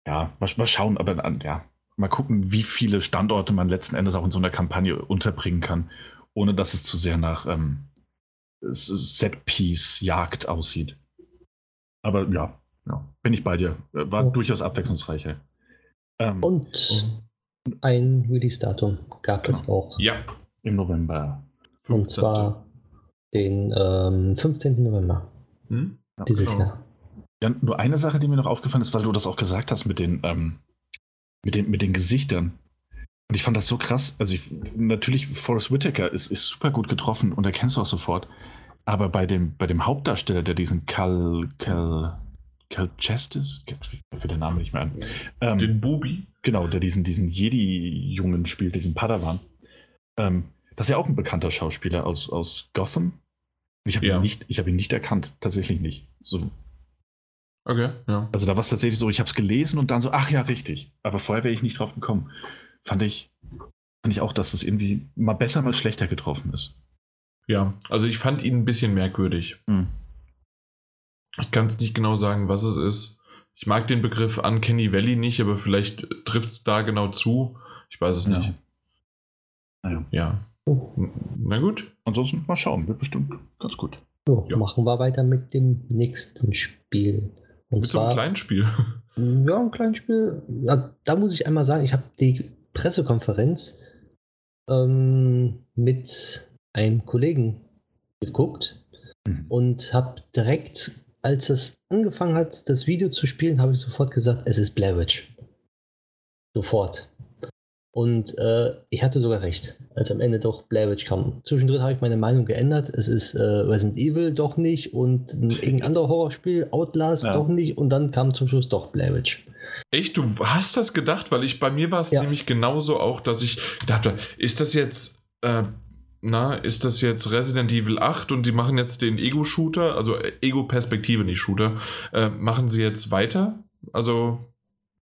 ja, mal, mal schauen, aber ja, mal gucken, wie viele Standorte man letzten Endes auch in so einer Kampagne unterbringen kann, ohne dass es zu sehr nach ähm, Set-Piece-Jagd aussieht. Aber ja, ja, bin ich bei dir. War oh. durchaus abwechslungsreicher. Ähm, Und ein Release-Datum gab genau. es auch. Ja, im November. 15. Und zwar den ähm, 15. November hm? dieses genau. Jahr. Ja, nur eine Sache, die mir noch aufgefallen ist, weil du das auch gesagt hast mit den, ähm, mit den, mit den Gesichtern. Und ich fand das so krass. Also ich, natürlich, Forrest Whitaker ist, ist super gut getroffen und erkennst du auch sofort. Aber bei dem, bei dem Hauptdarsteller, der diesen Cal, Cal, Cal Chestis, ich für den Namen nicht mehr an. Ähm, den Bubi? Genau, der diesen, diesen Jedi-Jungen spielt, diesen Padawan. Ähm, das ist ja auch ein bekannter Schauspieler aus, aus Gotham. Ich habe ja. ihn, hab ihn nicht erkannt, tatsächlich nicht. So Okay, ja. Also da war es tatsächlich so, ich habe es gelesen und dann so, ach ja, richtig. Aber vorher wäre ich nicht drauf gekommen. Fand ich, fand ich auch, dass es irgendwie mal besser, mal schlechter getroffen ist. Ja, also ich fand ihn ein bisschen merkwürdig. Hm. Ich kann es nicht genau sagen, was es ist. Ich mag den Begriff Uncanny Valley nicht, aber vielleicht trifft es da genau zu. Ich weiß es nicht. Naja. Ja. Na gut. Ansonsten mal schauen, wird bestimmt ganz gut. So, ja. machen wir weiter mit dem nächsten Spiel. Und Mit zwar, so einem kleinen Spiel. Ja, ein kleines Spiel. Ja, da muss ich einmal sagen, ich habe die Pressekonferenz ähm, mit einem Kollegen geguckt mhm. und habe direkt, als es angefangen hat, das Video zu spielen, habe ich sofort gesagt, es ist Blair Witch. Sofort. Und äh, ich hatte sogar recht, als am Ende doch Blair Witch kam. Zwischendrin habe ich meine Meinung geändert. Es ist äh, Resident Evil doch nicht und ein, irgendein anderes Horrorspiel, Outlast ja. doch nicht. Und dann kam zum Schluss doch Blair Witch. Echt? Du hast das gedacht? Weil ich bei mir war es ja. nämlich genauso auch, dass ich dachte, ist das jetzt äh, na, ist das jetzt Resident Evil 8 und die machen jetzt den Ego-Shooter, also Ego-Perspektive, nicht Shooter, äh, machen sie jetzt weiter? Also,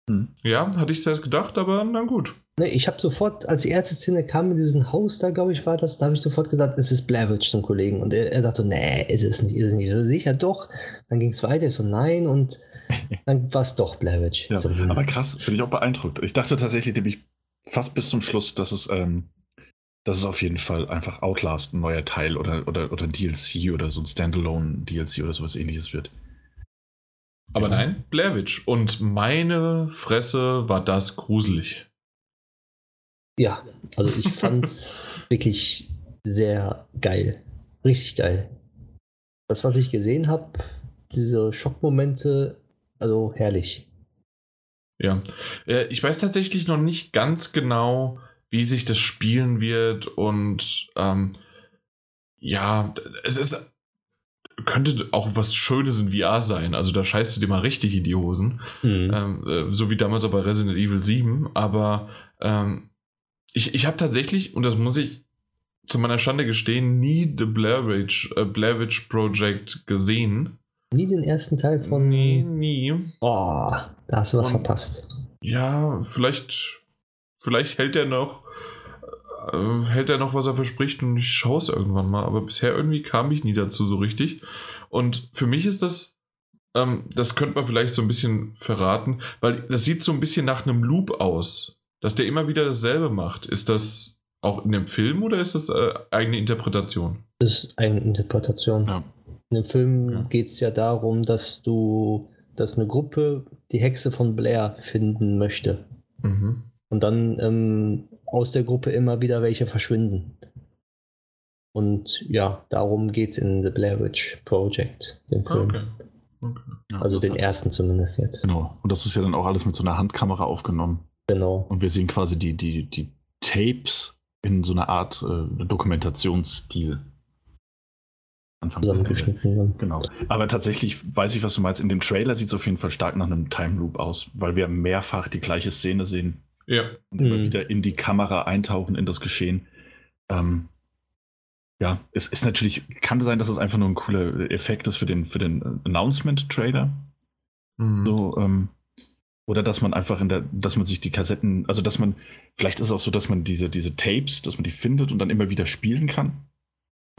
hm. ja, hatte ich selbst gedacht, aber na gut. Ne, ich habe sofort, als die erste Szene kam in diesem Haus, da glaube ich war das, da habe ich sofort gesagt, es ist Blair Witch zum Kollegen. Und er, er sagte, nee, ist es nicht, ist es nicht. Sicher doch. Dann ging es weiter, so nein und dann war es doch Blair Witch. Ja, aber krass, bin ich auch beeindruckt. Ich dachte tatsächlich nämlich fast bis zum Schluss, dass es, ähm, dass es auf jeden Fall einfach Outlast ein neuer Teil oder, oder, oder DLC oder so ein Standalone DLC oder sowas ähnliches wird. Aber nein, Blair Witch. Und meine Fresse war das gruselig. Ja, also ich fand's wirklich sehr geil. Richtig geil. Das, was ich gesehen habe, diese Schockmomente, also herrlich. Ja, äh, ich weiß tatsächlich noch nicht ganz genau, wie sich das spielen wird und ähm, ja, es ist könnte auch was Schönes in VR sein. Also da scheißt du dir mal richtig in die Hosen. Mhm. Ähm, äh, so wie damals auch bei Resident Evil 7. Aber ähm, ich, ich habe tatsächlich, und das muss ich zu meiner Schande gestehen, nie The Blair Witch, äh, Blair Witch Project gesehen. Nie den ersten Teil von. Nie, nie. Oh, da hast du was und, verpasst. Ja, vielleicht, vielleicht hält er noch, äh, hält er noch, was er verspricht und ich schaue es irgendwann mal. Aber bisher irgendwie kam ich nie dazu so richtig. Und für mich ist das, ähm, das könnte man vielleicht so ein bisschen verraten, weil das sieht so ein bisschen nach einem Loop aus dass der immer wieder dasselbe macht. Ist das auch in dem Film oder ist das äh, eigene Interpretation? Das ist eigene Interpretation. Ja. In dem Film ja. geht es ja darum, dass du, dass eine Gruppe die Hexe von Blair finden möchte. Mhm. Und dann ähm, aus der Gruppe immer wieder welche verschwinden. Und ja, darum geht es in The Blair Witch Project, dem Film. Okay. Okay. Ja, also den ersten zumindest jetzt. Genau. Und das ist ja dann auch alles mit so einer Handkamera aufgenommen. Genau. Und wir sehen quasi die, die, die Tapes in so einer Art äh, Dokumentationsstil. Zusammengeschnitten. Genau. Aber tatsächlich weiß ich, was du meinst. In dem Trailer sieht es auf jeden Fall stark nach einem Time Loop aus, weil wir mehrfach die gleiche Szene sehen. Ja. Und mhm. immer wieder in die Kamera eintauchen, in das Geschehen. Ähm, ja, es ist natürlich, kann sein, dass es einfach nur ein cooler Effekt ist für den, für den Announcement-Trailer. Mhm. So, ähm, oder dass man einfach in der, dass man sich die Kassetten, also dass man, vielleicht ist es auch so, dass man diese, diese Tapes, dass man die findet und dann immer wieder spielen kann.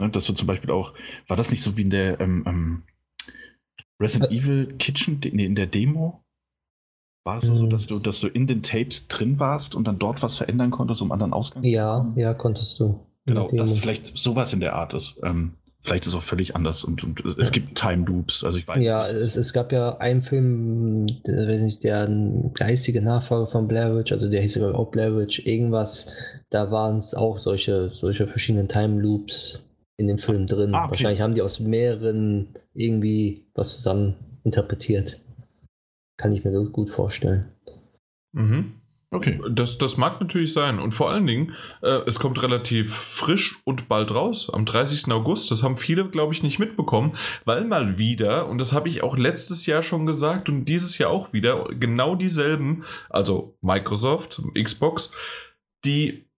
Ne, dass du zum Beispiel auch, war das nicht so wie in der ähm, ähm, Resident Evil Kitchen, nee, in der Demo? War es mhm. so, dass du, dass du in den Tapes drin warst und dann dort was verändern konntest, um anderen Ausgang Ja, ja, konntest du. Genau, dass vielleicht sowas in der Art ist. Ähm, Vielleicht ist es auch völlig anders und, und es gibt Time Loops. Also ich weiß ja, es, es gab ja einen Film, der, nicht, der geistige Nachfolger von Blair Witch, also der hieß ja auch Blair Witch, irgendwas, da waren es auch solche, solche verschiedenen Time Loops in dem Film drin. Ah, okay. Wahrscheinlich haben die aus mehreren irgendwie was zusammen interpretiert. Kann ich mir gut vorstellen. Mhm. Okay. Das, das mag natürlich sein. Und vor allen Dingen, äh, es kommt relativ frisch und bald raus, am 30. August. Das haben viele, glaube ich, nicht mitbekommen, weil mal wieder, und das habe ich auch letztes Jahr schon gesagt und dieses Jahr auch wieder, genau dieselben, also Microsoft, Xbox, die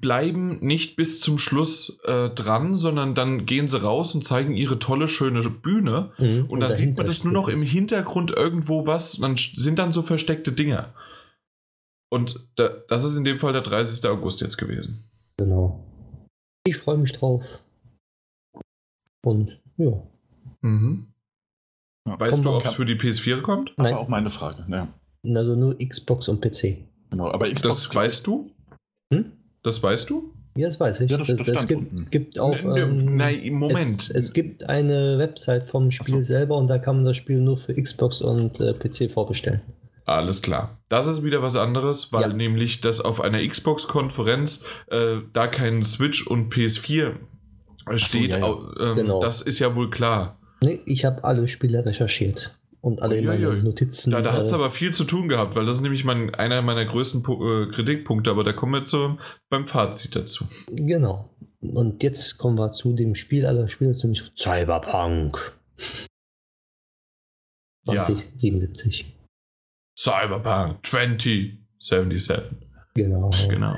bleiben nicht bis zum Schluss äh, dran, sondern dann gehen sie raus und zeigen ihre tolle, schöne Bühne. Mhm, und, und dann sieht man das nur noch im Hintergrund irgendwo was. Dann sind dann so versteckte Dinge. Und da, das ist in dem Fall der 30. August jetzt gewesen. Genau. Ich freue mich drauf. Und ja. Mhm. ja weißt du, ob es für die PS4 kommt? Nein. Aber auch meine Frage. Ja. Also nur Xbox und PC. Genau, aber Xbox das weißt du? Hm? Das weißt du? Ja, das weiß ich. Ja, das, das, das gibt, gibt, auch. Ähm, Nein, Moment. Es, es, gibt eine Website vom Spiel so. selber und da kann man das Spiel nur für Xbox und äh, PC vorbestellen. Alles klar. Das ist wieder was anderes, weil ja. nämlich das auf einer Xbox-Konferenz äh, da kein Switch und PS4 steht. So, ja, ja. Ähm, genau. Das ist ja wohl klar. Nee, ich habe alle Spiele recherchiert und alle in meine Notizen. Da, da hat es äh, aber viel zu tun gehabt, weil das ist nämlich mein, einer meiner größten äh, Kritikpunkte, aber da kommen wir zu, beim Fazit dazu. Genau. Und jetzt kommen wir zu dem Spiel aller Spiele, nämlich Cyberpunk. 2077. Cyberpunk 2077. Genau. Genau.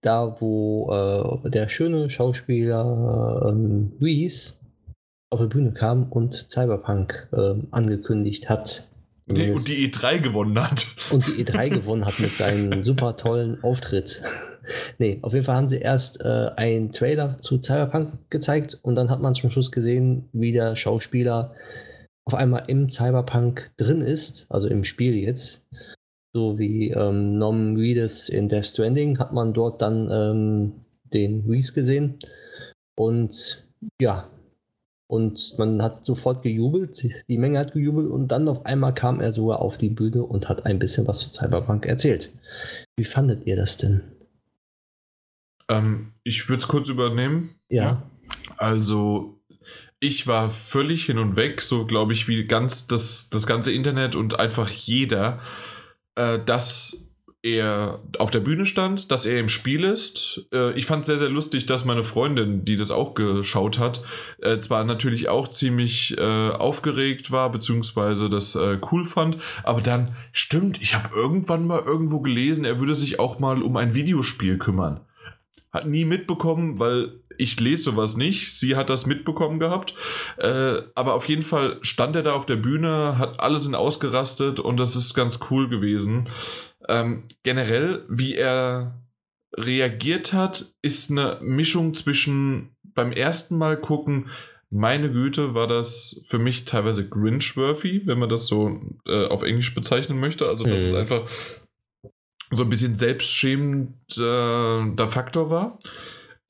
da wo äh, der schöne Schauspieler ähm, Reese auf die Bühne kam und Cyberpunk äh, angekündigt hat. Nee, und die E3 gewonnen hat. Und die E3 gewonnen hat mit seinem super tollen Auftritt. nee, auf jeden Fall haben sie erst äh, einen Trailer zu Cyberpunk gezeigt und dann hat man zum Schluss gesehen, wie der Schauspieler auf einmal im Cyberpunk drin ist, also im Spiel jetzt. So wie ähm, Nom Reedus in Death Stranding hat man dort dann ähm, den Reese gesehen. Und ja, und man hat sofort gejubelt, die Menge hat gejubelt und dann auf einmal kam er sogar auf die Bühne und hat ein bisschen was zu Cyberpunk erzählt. Wie fandet ihr das denn? Ähm, ich würde es kurz übernehmen. Ja. Also, ich war völlig hin und weg, so glaube ich, wie ganz das, das ganze Internet und einfach jeder, äh, dass er auf der Bühne stand, dass er im Spiel ist. Äh, ich fand es sehr, sehr lustig, dass meine Freundin, die das auch geschaut hat, äh, zwar natürlich auch ziemlich äh, aufgeregt war, beziehungsweise das äh, cool fand, aber dann, stimmt, ich habe irgendwann mal irgendwo gelesen, er würde sich auch mal um ein Videospiel kümmern. Hat nie mitbekommen, weil ich lese sowas nicht. Sie hat das mitbekommen gehabt. Äh, aber auf jeden Fall stand er da auf der Bühne, hat alles in ausgerastet und das ist ganz cool gewesen. Ähm, generell, wie er reagiert hat, ist eine Mischung zwischen beim ersten Mal gucken, meine Güte, war das für mich teilweise Grinch-worthy, wenn man das so äh, auf Englisch bezeichnen möchte. Also, dass mhm. es einfach so ein bisschen selbstschämender Faktor war.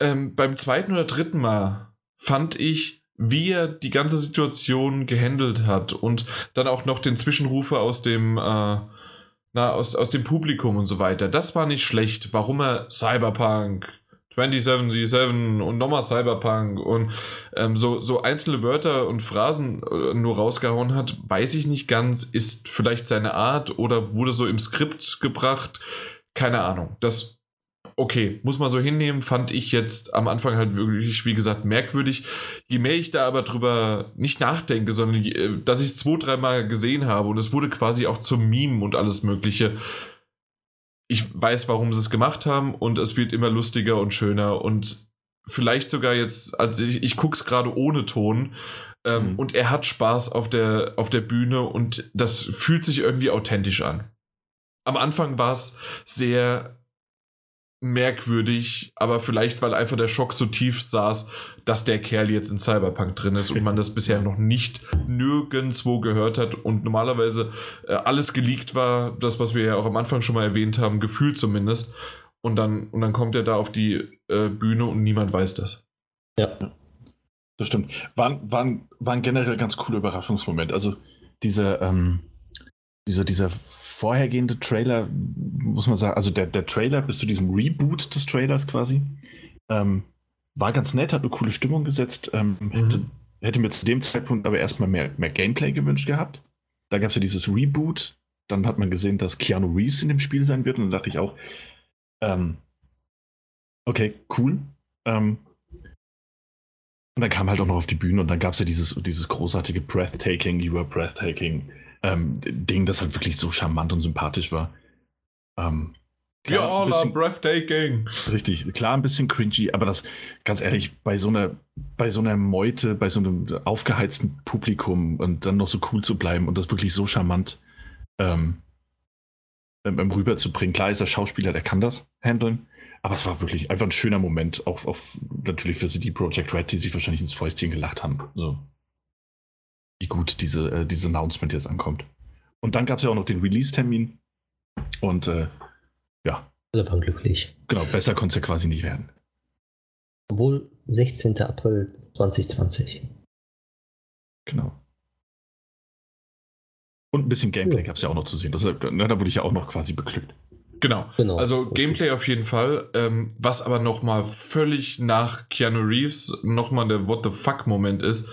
Ähm, beim zweiten oder dritten Mal fand ich, wie er die ganze Situation gehandelt hat und dann auch noch den Zwischenrufer aus dem äh, na, aus, aus dem Publikum und so weiter. Das war nicht schlecht. Warum er Cyberpunk 2077 und nochmal Cyberpunk und ähm, so, so einzelne Wörter und Phrasen äh, nur rausgehauen hat, weiß ich nicht ganz. Ist vielleicht seine Art oder wurde so im Skript gebracht? Keine Ahnung. Das okay, muss man so hinnehmen, fand ich jetzt am Anfang halt wirklich, wie gesagt, merkwürdig. Je mehr ich da aber drüber nicht nachdenke, sondern äh, dass ich es zwei, dreimal gesehen habe und es wurde quasi auch zum Meme und alles Mögliche. Ich weiß, warum sie es gemacht haben und es wird immer lustiger und schöner und vielleicht sogar jetzt, also ich, ich gucke es gerade ohne Ton. Ähm, mhm. Und er hat Spaß auf der, auf der Bühne und das fühlt sich irgendwie authentisch an. Am Anfang war es sehr merkwürdig, aber vielleicht, weil einfach der Schock so tief saß, dass der Kerl jetzt in Cyberpunk drin ist und man das bisher noch nicht nirgendwo gehört hat und normalerweise äh, alles geleakt war, das, was wir ja auch am Anfang schon mal erwähnt haben, gefühlt zumindest. Und dann, und dann kommt er da auf die äh, Bühne und niemand weiß das. Ja. Das stimmt. War, war, war ein generell ganz cooler Überraschungsmoment. Also dieser, ähm, dieser, dieser vorhergehende Trailer, muss man sagen, also der, der Trailer bis zu diesem Reboot des Trailers quasi, ähm, war ganz nett, hat eine coole Stimmung gesetzt. Ähm, mhm. hätte, hätte, mir zu dem Zeitpunkt aber erstmal mehr, mehr Gameplay gewünscht gehabt. Da gab es ja dieses Reboot. Dann hat man gesehen, dass Keanu Reeves in dem Spiel sein wird. Und dann dachte ich auch, ähm, okay, cool. Ähm, und dann kam halt auch noch auf die Bühne und dann gab es ja dieses, dieses großartige Breathtaking, You Are Breathtaking ähm, Ding, das halt wirklich so charmant und sympathisch war. Ähm, klar, ja, bisschen, breathtaking. Richtig, klar, ein bisschen cringy, aber das, ganz ehrlich, bei so einer, bei so einer Meute, bei so einem aufgeheizten Publikum und dann noch so cool zu bleiben und das wirklich so charmant ähm, ähm, rüberzubringen. Klar ist der Schauspieler, der kann das handeln, aber es war wirklich einfach ein schöner Moment, auch, auch natürlich für CD Projekt Red, die sich wahrscheinlich ins Fäustchen gelacht haben. So wie gut diese, äh, dieses Announcement jetzt ankommt. Und dann gab es ja auch noch den Release-Termin. Und äh, ja. Alle waren glücklich. Genau, besser konnte es ja quasi nicht werden. Obwohl 16. April 2020. Genau. Und ein bisschen Gameplay ja. gab es ja auch noch zu sehen. Das, ne, da wurde ich ja auch noch quasi beglückt. Genau. genau. Also Gameplay auf jeden Fall. Ähm, was aber nochmal völlig nach Keanu Reeves nochmal der What the fuck-Moment ist,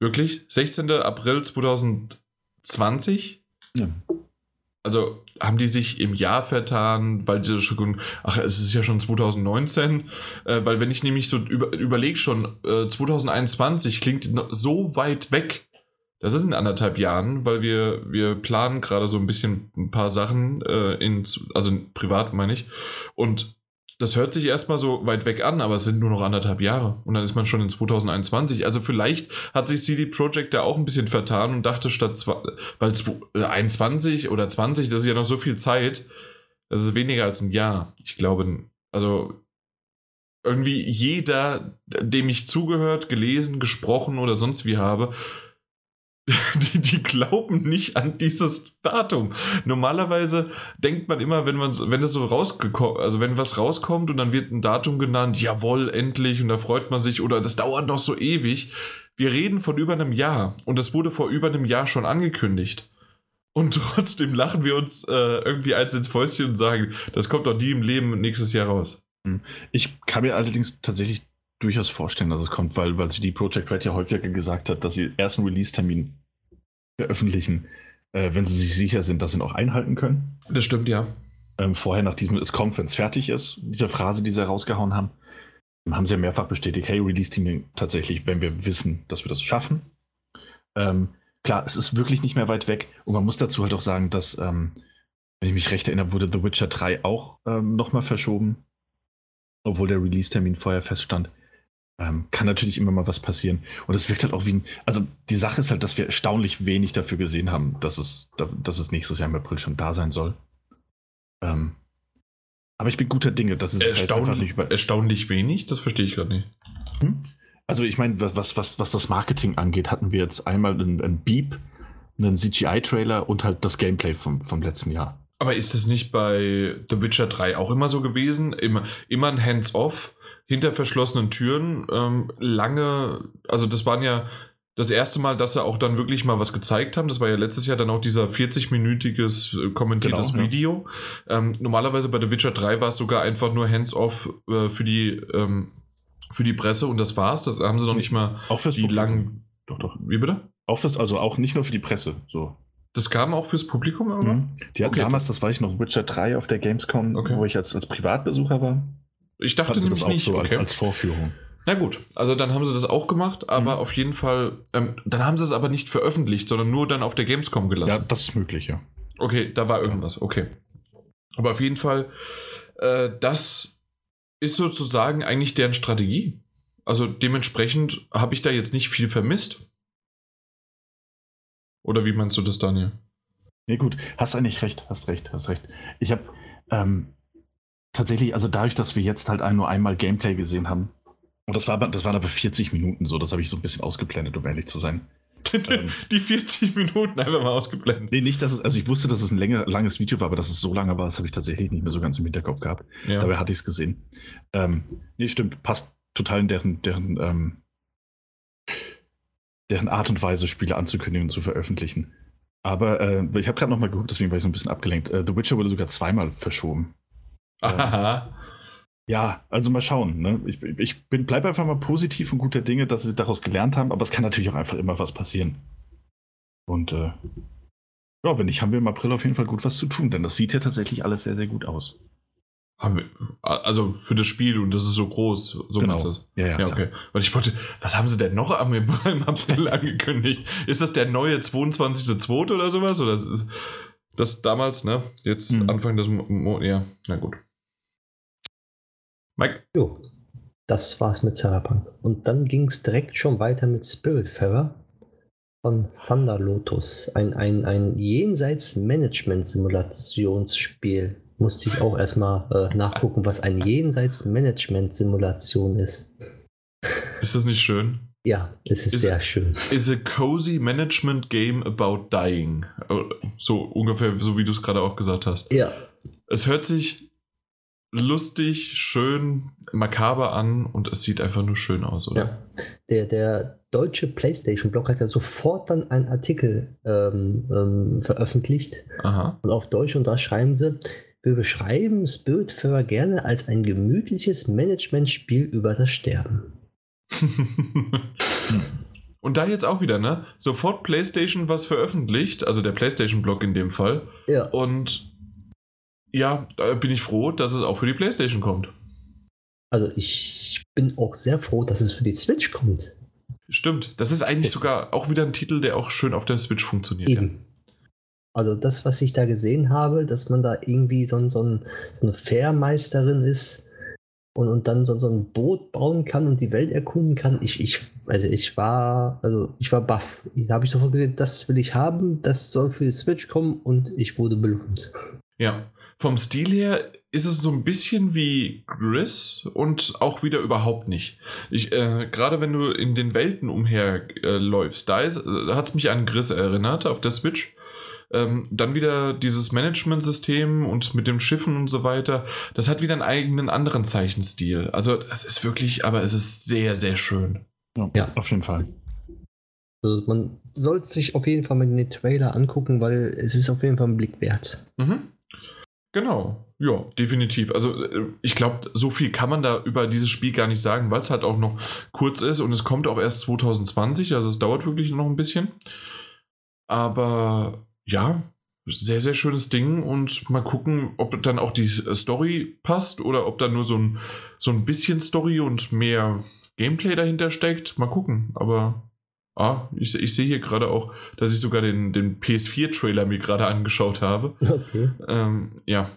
Wirklich? 16. April 2020? Ja. Also haben die sich im Jahr vertan, weil sie schon, ach, es ist ja schon 2019, äh, weil wenn ich nämlich so über, überlege schon, äh, 2021 klingt so weit weg. Das ist in anderthalb Jahren, weil wir, wir planen gerade so ein bisschen ein paar Sachen, äh, in, also privat meine ich. Und das hört sich erstmal so weit weg an, aber es sind nur noch anderthalb Jahre. Und dann ist man schon in 2021. Also vielleicht hat sich CD Projekt da auch ein bisschen vertan und dachte statt, zwei, weil 21 oder 20, das ist ja noch so viel Zeit. Das ist weniger als ein Jahr. Ich glaube, also irgendwie jeder, dem ich zugehört, gelesen, gesprochen oder sonst wie habe, die, die glauben nicht an dieses Datum. Normalerweise denkt man immer, wenn man wenn es so rausgekommen, also wenn was rauskommt und dann wird ein Datum genannt, jawohl, endlich, und da freut man sich, oder das dauert noch so ewig. Wir reden von über einem Jahr und das wurde vor über einem Jahr schon angekündigt. Und trotzdem lachen wir uns äh, irgendwie eins ins Fäustchen und sagen, das kommt doch nie im Leben nächstes Jahr raus. Hm. Ich kann mir allerdings tatsächlich durchaus vorstellen, dass es kommt, weil, weil die Project Red ja häufiger gesagt hat, dass sie erst einen Release-Termin veröffentlichen, äh, wenn sie sich sicher sind, dass sie ihn auch einhalten können. Das stimmt, ja. Ähm, vorher nach diesem, es kommt, wenn es fertig ist, diese Phrase, die sie rausgehauen haben, haben sie ja mehrfach bestätigt, hey, Release-Termin tatsächlich, wenn wir wissen, dass wir das schaffen. Ähm, klar, es ist wirklich nicht mehr weit weg und man muss dazu halt auch sagen, dass, ähm, wenn ich mich recht erinnere, wurde The Witcher 3 auch ähm, nochmal verschoben, obwohl der Release-Termin vorher feststand. Ähm, kann natürlich immer mal was passieren. Und es wirkt halt auch wie ein. Also die Sache ist halt, dass wir erstaunlich wenig dafür gesehen haben, dass es, dass es nächstes Jahr im April schon da sein soll. Ähm, aber ich bin guter Dinge, dass es Erstaunlich, einfach nicht über erstaunlich wenig, das verstehe ich gerade nicht. Hm? Also ich meine, was, was, was das Marketing angeht, hatten wir jetzt einmal einen, einen Beep, einen CGI-Trailer und halt das Gameplay vom, vom letzten Jahr. Aber ist es nicht bei The Witcher 3 auch immer so gewesen? Immer, immer ein Hands-off? Hinter verschlossenen Türen ähm, lange, also das waren ja das erste Mal, dass sie auch dann wirklich mal was gezeigt haben. Das war ja letztes Jahr dann auch dieser 40-minütiges äh, kommentiertes genau, Video. Ja. Ähm, normalerweise bei The Witcher 3 war es sogar einfach nur hands-off äh, für die ähm, für die Presse und das war's. Das haben sie noch nicht mal auch fürs die langen. Doch, doch. Wie bitte? Auch fürs, also auch nicht nur für die Presse. So. Das kam auch fürs Publikum, oder? Mhm. Die hatten okay. damals, das weiß ich noch, Witcher 3 auf der Gamescom, okay. wo ich als, als Privatbesucher war. Ich dachte nämlich das auch nicht. so okay. als, als, Vorführung. Na gut, also dann haben sie das auch gemacht, aber mhm. auf jeden Fall, ähm, dann haben sie es aber nicht veröffentlicht, sondern nur dann auf der Gamescom gelassen. Ja, das ist möglich, ja. Okay, da war irgendwas, okay. Aber auf jeden Fall, äh, das ist sozusagen eigentlich deren Strategie. Also dementsprechend habe ich da jetzt nicht viel vermisst. Oder wie meinst du das, Daniel? Nee, gut, hast eigentlich recht, hast recht, hast recht. Ich habe, ähm, tatsächlich, also dadurch, dass wir jetzt halt nur einmal Gameplay gesehen haben, und das, war, das waren aber 40 Minuten so, das habe ich so ein bisschen ausgeblendet, um ehrlich zu sein. Ähm, die 40 Minuten einfach mal ausgeblendet. Nee, nicht, dass es, also ich wusste, dass es ein länger, langes Video war, aber dass es so lange war, das habe ich tatsächlich nicht mehr so ganz im Hinterkopf gehabt. Ja. Dabei hatte ich es gesehen. Ähm, nee, stimmt, passt total in deren, deren, ähm, deren Art und Weise, Spiele anzukündigen und zu veröffentlichen. Aber äh, ich habe gerade noch mal geguckt, deswegen war ich so ein bisschen abgelenkt. Äh, The Witcher wurde sogar zweimal verschoben. Aha. Ja, also mal schauen. Ne? Ich, ich bin, bleib einfach mal positiv und guter Dinge, dass sie daraus gelernt haben, aber es kann natürlich auch einfach immer was passieren. Und äh, ja, wenn nicht, haben wir im April auf jeden Fall gut was zu tun, denn das sieht ja tatsächlich alles sehr, sehr gut aus. Also für das Spiel und das ist so groß, so genau. das. Ja, ja, ja okay. Weil ich wollte, was haben sie denn noch am im April angekündigt? Ist das der neue 22.2. oder sowas? Oder ist das damals, ne? Jetzt mhm. Anfang des Mo ja, na gut. Mike? Jo, das war's mit Cyberpunk. Und dann ging es direkt schon weiter mit Spiritfarer von Thunder Lotus. Ein, ein, ein Jenseits-Management-Simulationsspiel. Musste ich auch erstmal äh, nachgucken, was ein Jenseits-Management-Simulation ist. Ist das nicht schön? Ja, es ist, ist sehr schön. Is a cozy management game about dying. So ungefähr, so wie du es gerade auch gesagt hast. Ja. Es hört sich lustig, schön, makaber an und es sieht einfach nur schön aus, oder? Ja. Der, der deutsche PlayStation-Blog hat ja sofort dann einen Artikel ähm, ähm, veröffentlicht. Aha. Und auf Deutsch und da schreiben sie, wir beschreiben Spiritfarer gerne als ein gemütliches Managementspiel über das Sterben. Und da jetzt auch wieder, ne? Sofort PlayStation was veröffentlicht, also der PlayStation-Blog in dem Fall. Ja. Und ja, da bin ich froh, dass es auch für die PlayStation kommt. Also ich bin auch sehr froh, dass es für die Switch kommt. Stimmt, das ist eigentlich sogar auch wieder ein Titel, der auch schön auf der Switch funktioniert. Eben. Ja. Also das, was ich da gesehen habe, dass man da irgendwie so, so, ein, so eine Fairmeisterin ist, und, und dann so, so ein Boot bauen kann und die Welt erkunden kann. Ich, ich, also ich war, also ich war baff. Da habe ich sofort gesehen, das will ich haben, das soll für die Switch kommen und ich wurde belohnt. Ja, vom Stil her ist es so ein bisschen wie Gris und auch wieder überhaupt nicht. Ich, äh, gerade wenn du in den Welten umherläufst, äh, da hat es mich an Gris erinnert auf der Switch. Ähm, dann wieder dieses Management-System und mit dem Schiffen und so weiter. Das hat wieder einen eigenen anderen Zeichenstil. Also es ist wirklich, aber es ist sehr, sehr schön. Ja, ja. auf jeden Fall. Also man sollte sich auf jeden Fall mal den Trailer angucken, weil es ist auf jeden Fall ein Blick wert. Mhm. Genau, ja, definitiv. Also äh, ich glaube, so viel kann man da über dieses Spiel gar nicht sagen, weil es halt auch noch kurz ist und es kommt auch erst 2020, also es dauert wirklich noch ein bisschen. Aber ja, sehr, sehr schönes Ding und mal gucken, ob dann auch die Story passt oder ob da nur so ein, so ein bisschen Story und mehr Gameplay dahinter steckt. Mal gucken, aber ah, ich, ich sehe hier gerade auch, dass ich sogar den, den PS4-Trailer mir gerade angeschaut habe. Okay. Ähm, ja,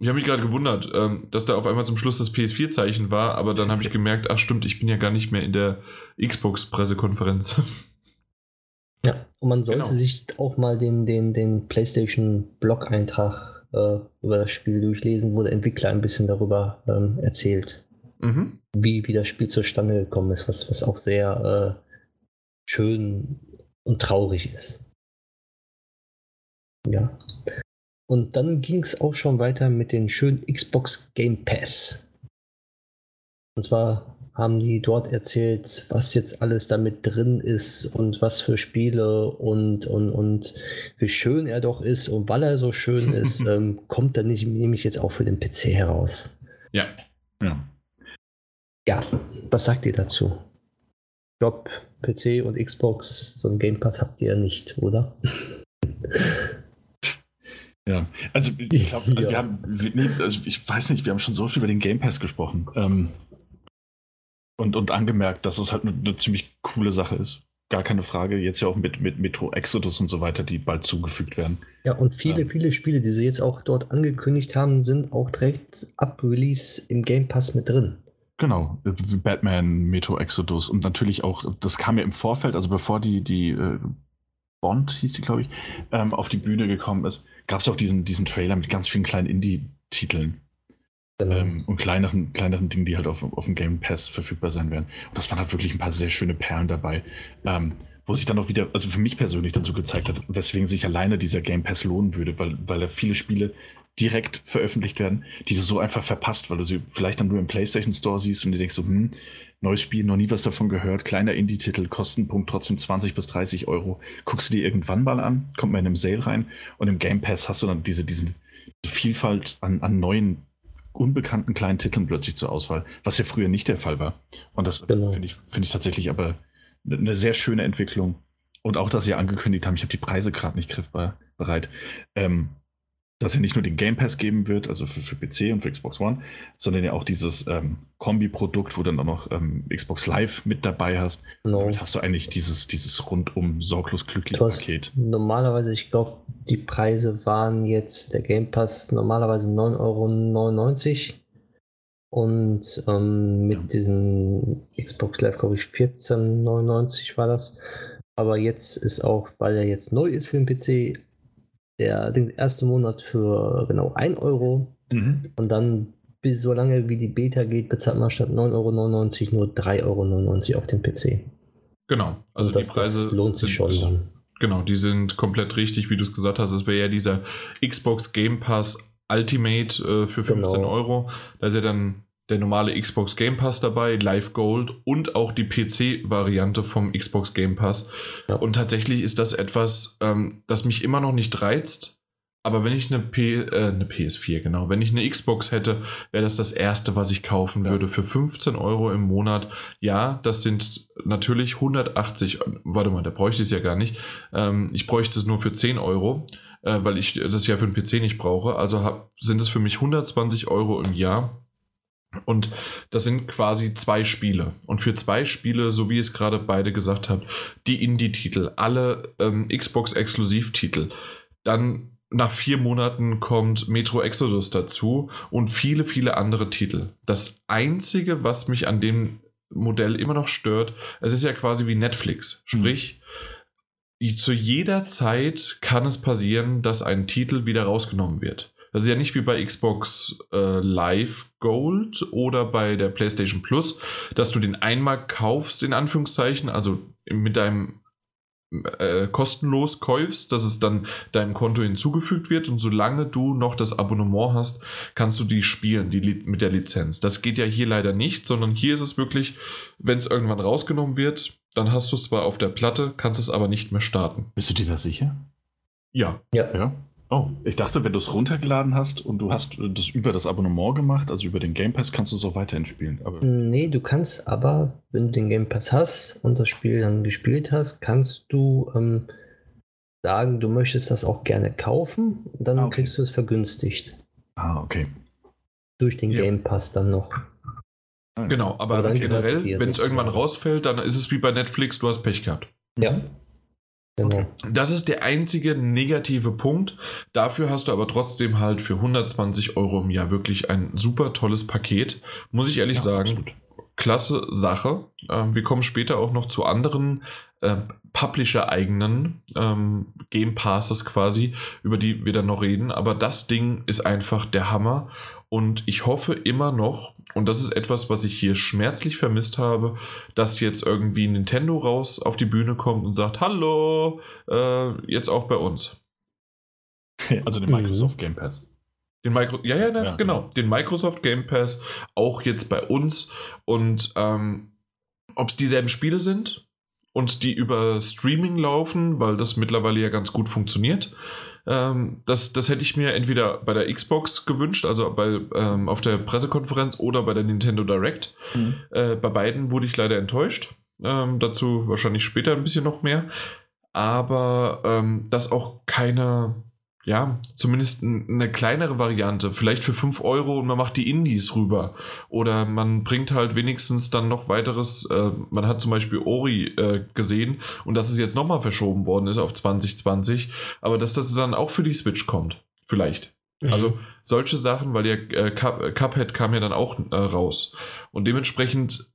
ich habe mich gerade gewundert, ähm, dass da auf einmal zum Schluss das PS4-Zeichen war, aber dann habe ich gemerkt, ach stimmt, ich bin ja gar nicht mehr in der Xbox-Pressekonferenz. Ja, und man sollte genau. sich auch mal den, den, den PlayStation-Blog-Eintrag äh, über das Spiel durchlesen, wo der Entwickler ein bisschen darüber ähm, erzählt, mhm. wie, wie das Spiel zustande gekommen ist, was, was auch sehr äh, schön und traurig ist. Ja. Und dann ging es auch schon weiter mit den schönen Xbox Game Pass. Und zwar haben die dort erzählt, was jetzt alles damit drin ist und was für Spiele und, und, und wie schön er doch ist und weil er so schön ist, ähm, kommt er nicht, nämlich jetzt auch für den PC heraus. Ja. Ja. Ja, was sagt ihr dazu? Ich glaube, PC und Xbox, so ein Game Pass habt ihr ja nicht, oder? Ja, also ich glaube, also ja. also ich weiß nicht, wir haben schon so viel über den Game Pass gesprochen. Ähm, und, und angemerkt, dass es halt eine, eine, ziemlich coole Sache ist. Gar keine Frage. Jetzt ja auch mit, mit Metro Exodus und so weiter, die bald zugefügt werden. Ja, und viele, ja. viele Spiele, die sie jetzt auch dort angekündigt haben, sind auch direkt ab Release im Game Pass mit drin. Genau, Batman, Metro Exodus und natürlich auch, das kam ja im Vorfeld, also bevor die, die äh, Bond, hieß die, glaube ich, ähm, auf die Bühne gekommen ist, gab es auch diesen, diesen Trailer mit ganz vielen kleinen Indie-Titeln. Genau. Ähm, und kleineren, kleineren Dingen, die halt auf, auf dem Game Pass verfügbar sein werden. Und das waren halt wirklich ein paar sehr schöne Perlen dabei. Ähm, wo sich dann auch wieder, also für mich persönlich dann so gezeigt hat, weswegen sich alleine dieser Game Pass lohnen würde, weil, weil da viele Spiele direkt veröffentlicht werden, die du so einfach verpasst, weil du sie vielleicht dann nur im PlayStation Store siehst und dir denkst so, hm, neues Spiel, noch nie was davon gehört, kleiner Indie-Titel, Kostenpunkt trotzdem 20 bis 30 Euro. Guckst du dir irgendwann mal an, kommt mal in einem Sale rein und im Game Pass hast du dann diese, diese Vielfalt an, an neuen unbekannten kleinen Titeln plötzlich zur Auswahl, was ja früher nicht der Fall war. Und das genau. finde ich, find ich tatsächlich aber eine sehr schöne Entwicklung. Und auch, dass sie angekündigt haben, ich habe die Preise gerade nicht griffbar bereit. Ähm, dass er nicht nur den Game Pass geben wird, also für, für PC und für Xbox One, sondern ja auch dieses ähm, Kombi-Produkt, wo dann auch noch ähm, Xbox Live mit dabei hast. No. Damit hast du eigentlich dieses, dieses rundum sorglos glückliche Paket. Normalerweise, ich glaube, die Preise waren jetzt der Game Pass normalerweise 9,99 Euro. Und ähm, mit ja. diesem Xbox Live, glaube ich, 14,99 war das. Aber jetzt ist auch, weil er jetzt neu ist für den PC, der, der erste Monat für genau 1 Euro. Mhm. Und dann, bis so lange wie die Beta geht, bezahlt man statt 9,99 Euro nur 3,99 Euro auf dem PC. Genau, also das, die Preise lohnt sich schon dann. Genau, die sind komplett richtig, wie du es gesagt hast. Es wäre ja dieser Xbox Game Pass Ultimate äh, für 15 genau. Euro. Da ist ja dann der normale Xbox Game Pass dabei, Live Gold und auch die PC-Variante vom Xbox Game Pass. Ja. Und tatsächlich ist das etwas, ähm, das mich immer noch nicht reizt. Aber wenn ich eine, P äh, eine PS4, genau, wenn ich eine Xbox hätte, wäre das das erste, was ich kaufen ja. würde für 15 Euro im Monat. Ja, das sind natürlich 180, warte mal, da bräuchte ich es ja gar nicht. Ähm, ich bräuchte es nur für 10 Euro, äh, weil ich das ja für den PC nicht brauche. Also hab, sind es für mich 120 Euro im Jahr und das sind quasi zwei Spiele. Und für zwei Spiele, so wie es gerade beide gesagt habt, die Indie-Titel, alle ähm, Xbox-Exklusivtitel, dann nach vier Monaten kommt Metro Exodus dazu und viele, viele andere Titel. Das Einzige, was mich an dem Modell immer noch stört, es ist ja quasi wie Netflix. Sprich, mhm. zu jeder Zeit kann es passieren, dass ein Titel wieder rausgenommen wird. Das ist ja nicht wie bei Xbox äh, Live Gold oder bei der PlayStation Plus, dass du den einmal kaufst, in Anführungszeichen, also mit deinem äh, kostenlos kaufst, dass es dann deinem Konto hinzugefügt wird und solange du noch das Abonnement hast, kannst du die spielen, die mit der Lizenz. Das geht ja hier leider nicht, sondern hier ist es wirklich, wenn es irgendwann rausgenommen wird, dann hast du es zwar auf der Platte, kannst es aber nicht mehr starten. Bist du dir da sicher? Ja. Ja. ja. Oh, ich dachte, wenn du es runtergeladen hast und du hast das über das Abonnement gemacht, also über den Game Pass, kannst du es auch weiterhin spielen. Aber nee, du kannst aber, wenn du den Game Pass hast und das Spiel dann gespielt hast, kannst du ähm, sagen, du möchtest das auch gerne kaufen und dann ah, okay. kriegst du es vergünstigt. Ah, okay. Durch den ja. Game Pass dann noch. Genau, aber, aber generell, wenn es irgendwann rausfällt, dann ist es wie bei Netflix, du hast Pech gehabt. Ja. Genau. Das ist der einzige negative Punkt. Dafür hast du aber trotzdem halt für 120 Euro im Jahr wirklich ein super tolles Paket. Muss ich ehrlich ja, sagen. Absolut. Klasse Sache. Ähm, wir kommen später auch noch zu anderen äh, Publisher-eigenen ähm, Game Passes quasi, über die wir dann noch reden. Aber das Ding ist einfach der Hammer. Und ich hoffe immer noch, und das ist etwas, was ich hier schmerzlich vermisst habe, dass jetzt irgendwie Nintendo raus auf die Bühne kommt und sagt, hallo, äh, jetzt auch bei uns. Also den Microsoft Game Pass. Den Micro ja, ja, ja, genau. Den Microsoft Game Pass auch jetzt bei uns. Und ähm, ob es dieselben Spiele sind und die über Streaming laufen, weil das mittlerweile ja ganz gut funktioniert, ähm, das, das hätte ich mir entweder bei der Xbox gewünscht, also bei, ähm, auf der Pressekonferenz oder bei der Nintendo Direct. Mhm. Äh, bei beiden wurde ich leider enttäuscht. Ähm, dazu wahrscheinlich später ein bisschen noch mehr. Aber ähm, dass auch keine ja, zumindest eine kleinere Variante, vielleicht für 5 Euro und man macht die Indies rüber. Oder man bringt halt wenigstens dann noch weiteres, äh, man hat zum Beispiel Ori äh, gesehen und dass es jetzt nochmal verschoben worden ist auf 2020, aber dass das dann auch für die Switch kommt. Vielleicht. Mhm. Also solche Sachen, weil der äh, Cup, Cuphead kam ja dann auch äh, raus. Und dementsprechend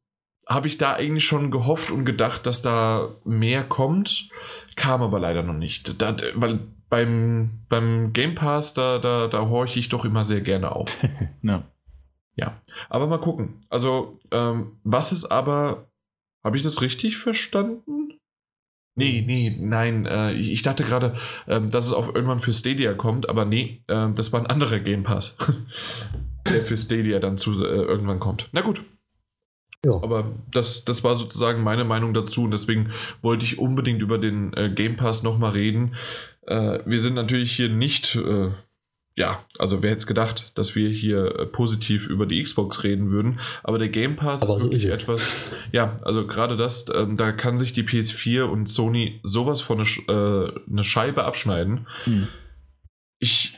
habe ich da eigentlich schon gehofft und gedacht, dass da mehr kommt, kam aber leider noch nicht. Da, weil beim, beim Game Pass, da, da, da horche ich doch immer sehr gerne auf. ja. ja. Aber mal gucken. Also, ähm, was ist aber. Habe ich das richtig verstanden? Nee, nee, nein. Äh, ich, ich, dachte gerade, ähm, dass es auch irgendwann für Stadia kommt, aber nee, äh, das war ein anderer Game Pass, der für Stadia dann zu, äh, irgendwann kommt. Na gut. Ja. Aber das, das war sozusagen meine Meinung dazu und deswegen wollte ich unbedingt über den äh, Game Pass nochmal reden, äh, wir sind natürlich hier nicht, äh, ja, also wer hätte es gedacht, dass wir hier äh, positiv über die Xbox reden würden. Aber der Game Pass Aber ist wirklich ist etwas, ja, also gerade das, ähm, da kann sich die PS4 und Sony sowas von eine, äh, eine Scheibe abschneiden. Hm. Ich,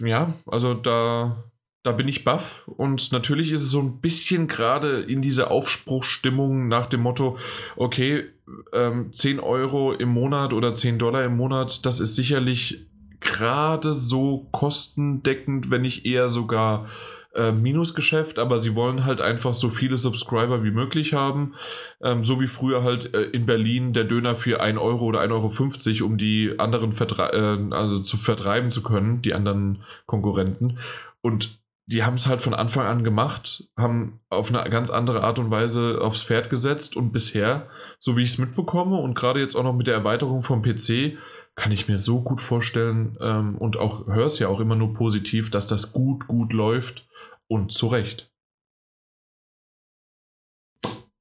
ja, also da da bin ich baff und natürlich ist es so ein bisschen gerade in dieser Aufspruchsstimmung nach dem Motto, okay, ähm, 10 Euro im Monat oder 10 Dollar im Monat, das ist sicherlich gerade so kostendeckend, wenn nicht eher sogar äh, Minusgeschäft, aber sie wollen halt einfach so viele Subscriber wie möglich haben. Ähm, so wie früher halt äh, in Berlin der Döner für 1 Euro oder 1,50 Euro, um die anderen äh, also zu vertreiben zu können, die anderen Konkurrenten. Und die haben es halt von Anfang an gemacht, haben auf eine ganz andere Art und Weise aufs Pferd gesetzt und bisher, so wie ich es mitbekomme und gerade jetzt auch noch mit der Erweiterung vom PC, kann ich mir so gut vorstellen ähm, und auch höre es ja auch immer nur positiv, dass das gut, gut läuft und zu Recht.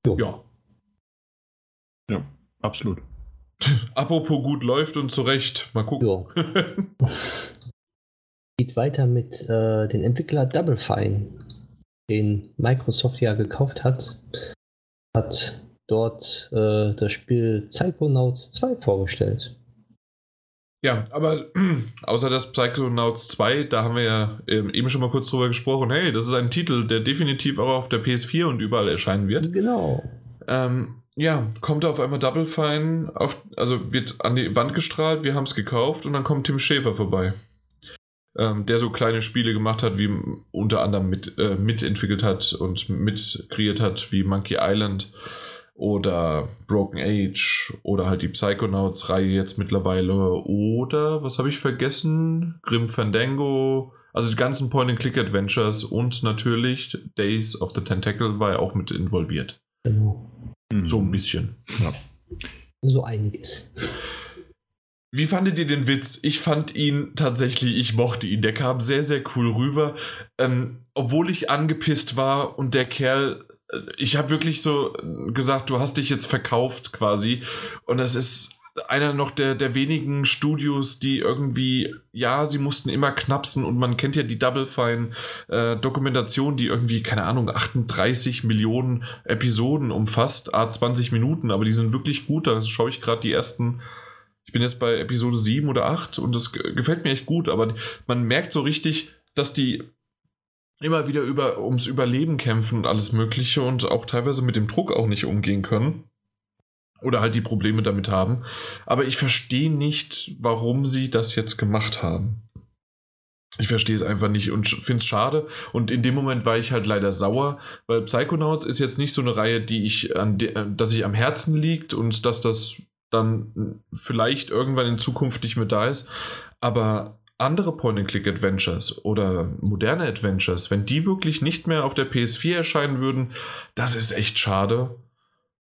Jo. Ja. Ja, absolut. Apropos gut läuft und zu Recht. Mal gucken. Geht weiter mit äh, dem Entwickler Double Fine, den Microsoft ja gekauft hat. Hat dort äh, das Spiel Psychonauts 2 vorgestellt. Ja, aber außer das Psychonauts 2, da haben wir ja ähm, eben schon mal kurz drüber gesprochen, hey, das ist ein Titel, der definitiv auch auf der PS4 und überall erscheinen wird. Genau. Ähm, ja, kommt auf einmal Double Fine, auf, also wird an die Wand gestrahlt, wir haben es gekauft und dann kommt Tim Schäfer vorbei. Ähm, der so kleine Spiele gemacht hat, wie unter anderem mit, äh, mitentwickelt hat und mit kreiert hat, wie Monkey Island oder Broken Age oder halt die Psychonauts-Reihe jetzt mittlerweile oder, was habe ich vergessen? Grim Fandango, also die ganzen Point-and-Click-Adventures und natürlich Days of the Tentacle war ja auch mit involviert. Genau. So ein bisschen. Ja. So einiges. Wie fandet ihr den Witz? Ich fand ihn tatsächlich, ich mochte ihn. Der kam sehr, sehr cool rüber. Ähm, obwohl ich angepisst war und der Kerl, äh, ich habe wirklich so gesagt, du hast dich jetzt verkauft quasi. Und das ist einer noch der, der wenigen Studios, die irgendwie, ja, sie mussten immer knapsen und man kennt ja die Double Fine äh, Dokumentation, die irgendwie, keine Ahnung, 38 Millionen Episoden umfasst, a 20 Minuten, aber die sind wirklich gut. Da schaue ich gerade die ersten bin jetzt bei Episode 7 oder 8 und das gefällt mir echt gut, aber man merkt so richtig, dass die immer wieder über, ums Überleben kämpfen und alles Mögliche und auch teilweise mit dem Druck auch nicht umgehen können. Oder halt die Probleme damit haben. Aber ich verstehe nicht, warum sie das jetzt gemacht haben. Ich verstehe es einfach nicht und finde es schade. Und in dem Moment war ich halt leider sauer, weil Psychonauts ist jetzt nicht so eine Reihe, die ich an dass ich am Herzen liegt und dass das dann vielleicht irgendwann in Zukunft nicht mehr da ist. Aber andere Point-and-Click-Adventures oder moderne Adventures, wenn die wirklich nicht mehr auf der PS4 erscheinen würden, das ist echt schade.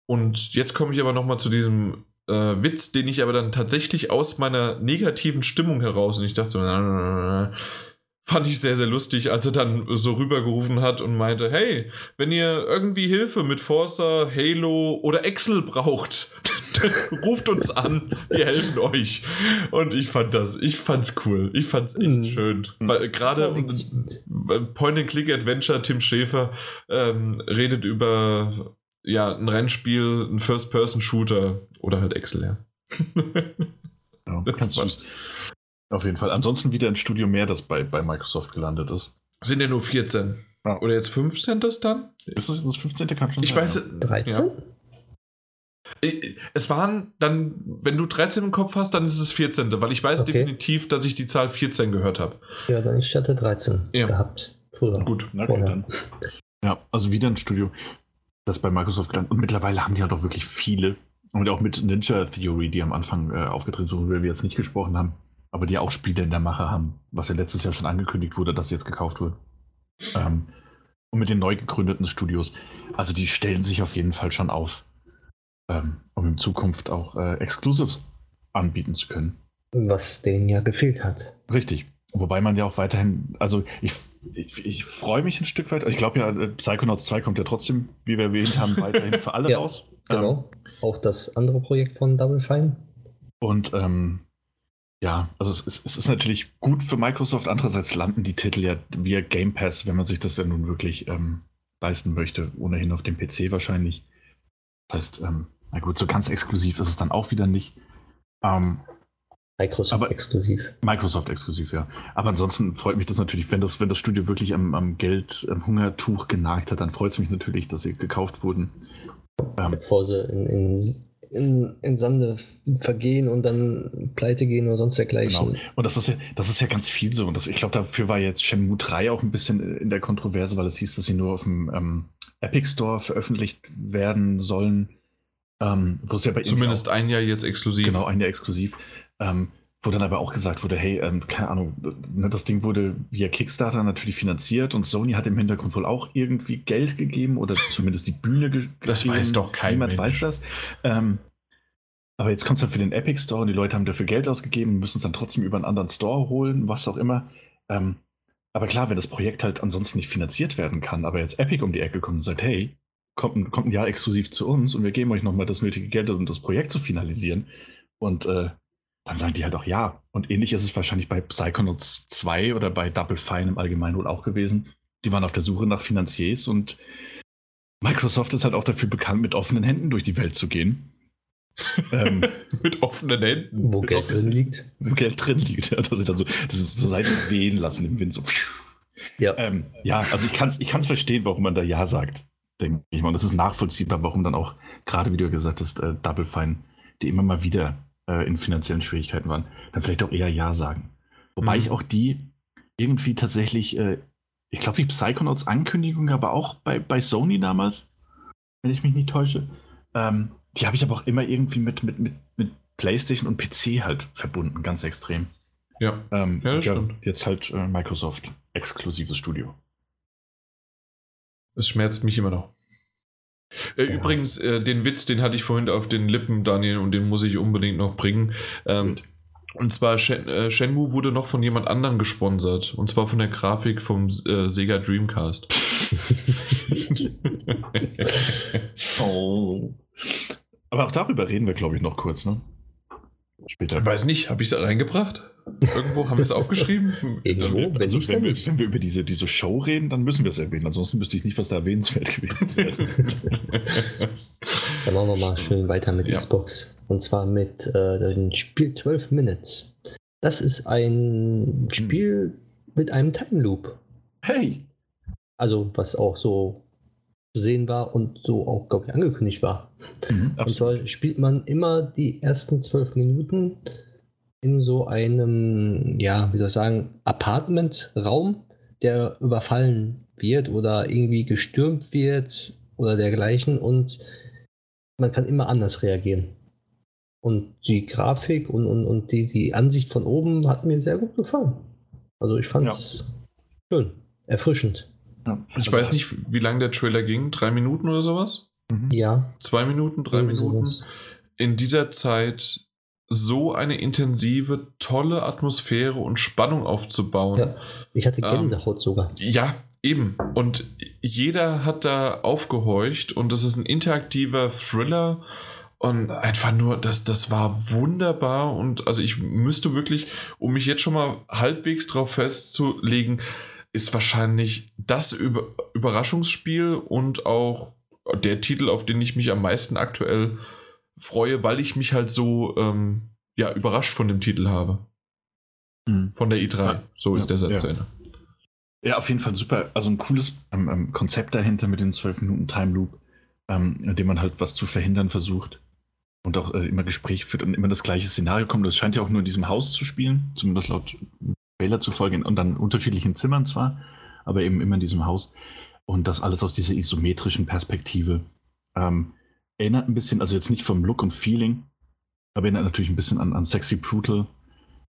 Und jetzt komme ich aber nochmal zu diesem äh, Witz, den ich aber dann tatsächlich aus meiner negativen Stimmung heraus und ich dachte so, na, na, na, fand ich sehr, sehr lustig, als er dann so rübergerufen hat und meinte, hey, wenn ihr irgendwie Hilfe mit Forza, Halo oder Excel braucht, ruft uns an, wir helfen euch. Und ich fand das, ich fand's cool, ich fand's echt mhm. schön. Weil gerade Point-and-Click-Adventure, Tim Schäfer ähm, redet über ja, ein Rennspiel, ein First-Person-Shooter oder halt Excel, ja. ja ganz süß. Auf jeden Fall. Ansonsten wieder ein Studio mehr, das bei, bei Microsoft gelandet ist. Sind ja nur 14. Ja. Oder jetzt 15 das dann? Ist das das 15. kann schon Ich sein, weiß. Ja. 13? Ja. Es waren dann, wenn du 13 im Kopf hast, dann ist es 14. Weil ich weiß okay. definitiv, dass ich die Zahl 14 gehört habe. Ja, dann ich hatte 13 ja. gehabt. Früher. Gut, na gut, dann. Ja, also wieder ein Studio, das bei Microsoft gelandet. Und mittlerweile haben die halt auch wirklich viele. Und auch mit Ninja Theory, die am Anfang äh, aufgetreten sind, worüber wir jetzt nicht gesprochen haben aber die auch Spiele in der Mache haben, was ja letztes Jahr schon angekündigt wurde, dass jetzt gekauft wird. Ähm, und mit den neu gegründeten Studios. Also die stellen sich auf jeden Fall schon auf, ähm, um in Zukunft auch äh, Exclusives anbieten zu können. Was denen ja gefehlt hat. Richtig. Wobei man ja auch weiterhin, also ich, ich, ich freue mich ein Stück weit. Ich glaube ja, Psychonauts 2 kommt ja trotzdem, wie wir erwähnt haben, weiterhin für alle ja, raus. Genau. Ähm, auch das andere Projekt von Double Fine. Und ähm, ja, also es ist, es ist natürlich gut für Microsoft. Andererseits landen die Titel ja via Game Pass, wenn man sich das ja nun wirklich ähm, leisten möchte. Ohnehin auf dem PC wahrscheinlich. Das heißt, ähm, na gut, so ganz exklusiv ist es dann auch wieder nicht. Ähm, Microsoft exklusiv. Microsoft exklusiv, ja. Aber ansonsten freut mich das natürlich, wenn das, wenn das Studio wirklich am, am Geld, am Hungertuch genagt hat, dann freut es mich natürlich, dass sie gekauft wurden. Bevor sie in, in in, in Sande vergehen und dann pleite gehen oder sonst dergleichen. Genau. Und das ist ja, das ist ja ganz viel so. Und das, ich glaube, dafür war jetzt Shenmue 3 auch ein bisschen in der Kontroverse, weil es hieß, dass sie nur auf dem ähm, Epic Store veröffentlicht werden sollen. Ähm, wo es ja bei Zumindest ein Jahr jetzt exklusiv. Genau, ein Jahr exklusiv. Ähm, wo dann aber auch gesagt wurde, hey, ähm, keine Ahnung, ne, das Ding wurde via Kickstarter natürlich finanziert und Sony hat im Hintergrund wohl auch irgendwie Geld gegeben oder zumindest die Bühne gegeben. Das weiß doch kein Niemand Mensch. weiß das. Ähm, aber jetzt kommt es halt für den Epic Store und die Leute haben dafür Geld ausgegeben und müssen es dann trotzdem über einen anderen Store holen, was auch immer. Ähm, aber klar, wenn das Projekt halt ansonsten nicht finanziert werden kann, aber jetzt Epic um die Ecke kommt und sagt, hey, kommt ein, kommt ein Jahr exklusiv zu uns und wir geben euch nochmal das nötige Geld, um das Projekt zu finalisieren. Und äh, dann sagen die halt auch ja. Und ähnlich ist es wahrscheinlich bei Psychonauts 2 oder bei Double Fine im Allgemeinen wohl auch gewesen. Die waren auf der Suche nach Finanziers und Microsoft ist halt auch dafür bekannt, mit offenen Händen durch die Welt zu gehen. ähm, mit offenen Händen. Wo Geld drin liegt. Wo Geld drin liegt, ja, dass sie dann so, das ist zur Seite wehen lassen im Wind. So. Ja. Ähm, ja, also ich kann es ich kann's verstehen, warum man da Ja sagt, denke ich mal. Und es ist nachvollziehbar, warum dann auch, gerade wie du gesagt hast, äh, Double Fine, die immer mal wieder äh, in finanziellen Schwierigkeiten waren, dann vielleicht auch eher Ja sagen. Wobei mhm. ich auch die, irgendwie tatsächlich, äh, ich glaube, die Psychonauts-Ankündigung, aber auch bei, bei Sony damals, wenn ich mich nicht täusche. Ähm, die habe ich aber auch immer irgendwie mit, mit, mit, mit PlayStation und PC halt verbunden, ganz extrem. Ja, Ähm, Ja, das ja, stimmt. Jetzt halt äh, Microsoft, exklusives Studio. es schmerzt mich immer noch. Äh, Ja. Übrigens, äh, den Witz, den hatte ich vorhin auf den Lippen, Daniel, und den muss ich unbedingt noch bringen. Ähm, und zwar Shen, äh, Shenmue wurde noch von jemand anderem gesponsert. Und zwar von der Grafik vom äh, Sega Dreamcast. Oh. Aber auch darüber reden wir, glaube ich, noch kurz, ne? Später. Weiß nicht, habe ich es reingebracht? Irgendwo haben wir es aufgeschrieben? Irgendwo, wenn also, wenn, wir, wenn wir über diese, diese Show reden, dann müssen wir es erwähnen. Ansonsten wüsste ich nicht, was da erwähnenswert gewesen wäre. Dann machen wir mal schön weiter mit Ja. Xbox. Und zwar mit äh, dem Spiel 12 Minutes. Das ist ein Spiel mit einem Time Loop. hey! Also, was auch so zu sehen war und so auch, glaube ich, angekündigt war. Mhm, Und zwar spielt man immer die ersten zwölf Minuten in so einem, ja, wie soll ich sagen, Apartment-Raum, der überfallen wird oder irgendwie gestürmt wird oder dergleichen und man kann immer anders reagieren. Und die Grafik und, und, und die, die Ansicht von oben hat mir sehr gut gefallen. Also ich fand es schön, erfrischend. Ja, Ich also- weiß nicht, wie lange der Trailer ging. Drei Minuten oder sowas? Mhm. Ja, Zwei Minuten, drei irgendwie Minuten. sowas. In dieser Zeit so eine intensive, tolle Atmosphäre und Spannung aufzubauen. Ja. Ich hatte Ähm, Gänsehaut sogar. Ja, eben. Und jeder hat da aufgehorcht und das ist ein interaktiver Thriller und einfach nur, das, das war wunderbar und also ich müsste wirklich, um mich jetzt schon mal halbwegs drauf festzulegen, ist wahrscheinlich das Über Überraschungsspiel und auch der Titel, auf den ich mich am meisten aktuell freue, weil ich mich halt so ähm, ja, überrascht von dem Titel habe. Mhm. Von der E3. Ja. So ist Ja, der Satz ja. zu Ende. Ja, auf jeden Fall super. Also ein cooles ähm, ähm, Konzept dahinter mit den 12 Minuten Time Loop, ähm, in dem man halt was zu verhindern versucht und auch äh, immer Gespräch führt und immer das gleiche Szenario kommt. Das scheint ja auch nur in diesem Haus zu spielen, zumindest laut Trailer zufolge, und dann unterschiedlichen Zimmern zwar, aber eben immer in diesem Haus. Und das alles aus dieser isometrischen Perspektive. Ähm, erinnert ein bisschen, also jetzt nicht vom Look und Feeling, aber erinnert natürlich ein bisschen an, an Sexy Brutal,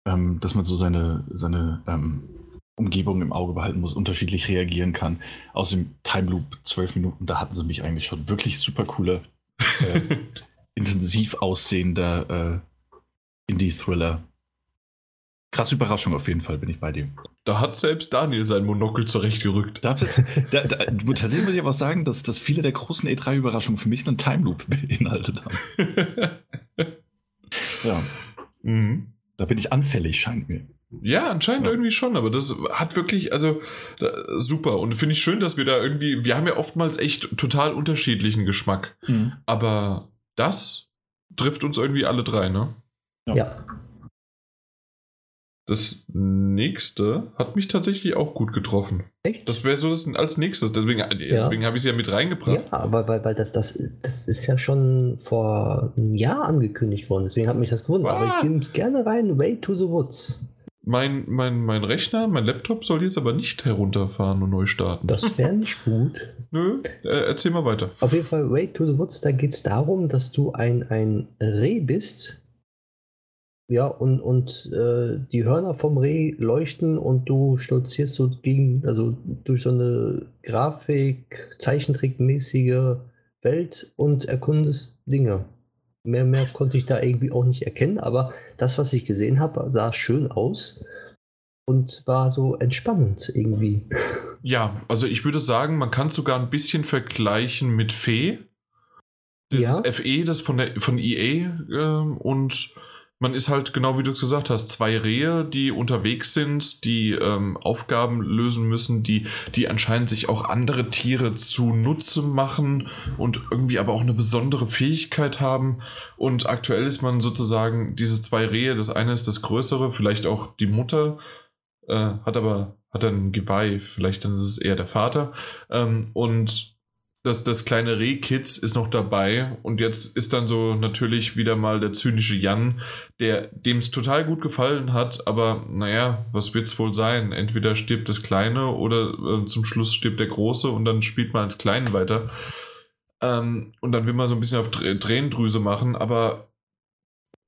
ähm, dass man so seine, seine ähm, Umgebung im Auge behalten muss, unterschiedlich reagieren kann. Aus dem Time Loop 12 Minuten, da hatten sie mich eigentlich schon wirklich super coole, äh, intensiv aussehender äh, Indie-Thriller. Krasse Überraschung auf jeden Fall, bin ich bei dir. Da hat selbst Daniel sein Monokel zurechtgerückt. Da, da, da, tatsächlich muss ich aber sagen, dass, dass viele der großen E3-Überraschungen für mich einen Time Loop beinhaltet haben. Ja, mhm. da bin ich anfällig, scheint mir. Ja, anscheinend Ja. irgendwie schon, aber das hat wirklich, also da, super. Und finde ich schön, dass wir da irgendwie, wir haben ja oftmals echt total unterschiedlichen Geschmack. Aber das trifft uns irgendwie alle drei, ne? Ja. Ja. Das nächste hat mich tatsächlich auch gut getroffen. Echt? Das wäre so das als nächstes. Deswegen, deswegen habe ich es ja mit reingebracht. Ja, aber weil, weil das, das, das ist ja schon vor einem Jahr angekündigt worden. Deswegen hat mich das gewundert. Aber Ah. ich nehme es gerne rein. Way to the Woods. Mein, mein, mein Rechner, mein Laptop soll jetzt aber nicht herunterfahren und neu starten. Das wäre nicht gut. Nö, äh, erzähl mal weiter. Auf jeden Fall, Way to the Woods, da geht es darum, dass du ein, ein Reh bist. Ja, und, und äh, die Hörner vom Reh leuchten und du stolzierst so gegen, also durch so eine Grafik, Zeichentrickmäßige Welt und erkundest Dinge. Mehr, mehr konnte ich da irgendwie auch nicht erkennen, aber das, was ich gesehen habe, sah schön aus und war so entspannend irgendwie. Ja, also ich würde sagen, man kann es sogar ein bisschen vergleichen mit Fee. Dieses Ja. FE, das von der von EA ähm, und man ist halt genau wie du es gesagt hast, zwei Rehe, die unterwegs sind, die ähm, Aufgaben lösen müssen, die die anscheinend sich auch andere Tiere zunutze machen und irgendwie aber auch eine besondere Fähigkeit haben und aktuell ist man sozusagen diese zwei Rehe, das eine ist das größere, vielleicht auch die Mutter äh, hat aber hat dann Geweih, vielleicht dann ist es eher der Vater. Ähm, und das, das kleine Reh-Kids ist noch dabei und jetzt ist dann so natürlich wieder mal der zynische Jan, der dem es total gut gefallen hat, aber naja, was wird es wohl sein? Entweder stirbt das Kleine oder äh, zum Schluss stirbt der Große und dann spielt man als Kleinen weiter. Ähm, und dann will man so ein bisschen auf Tränendrüse machen, aber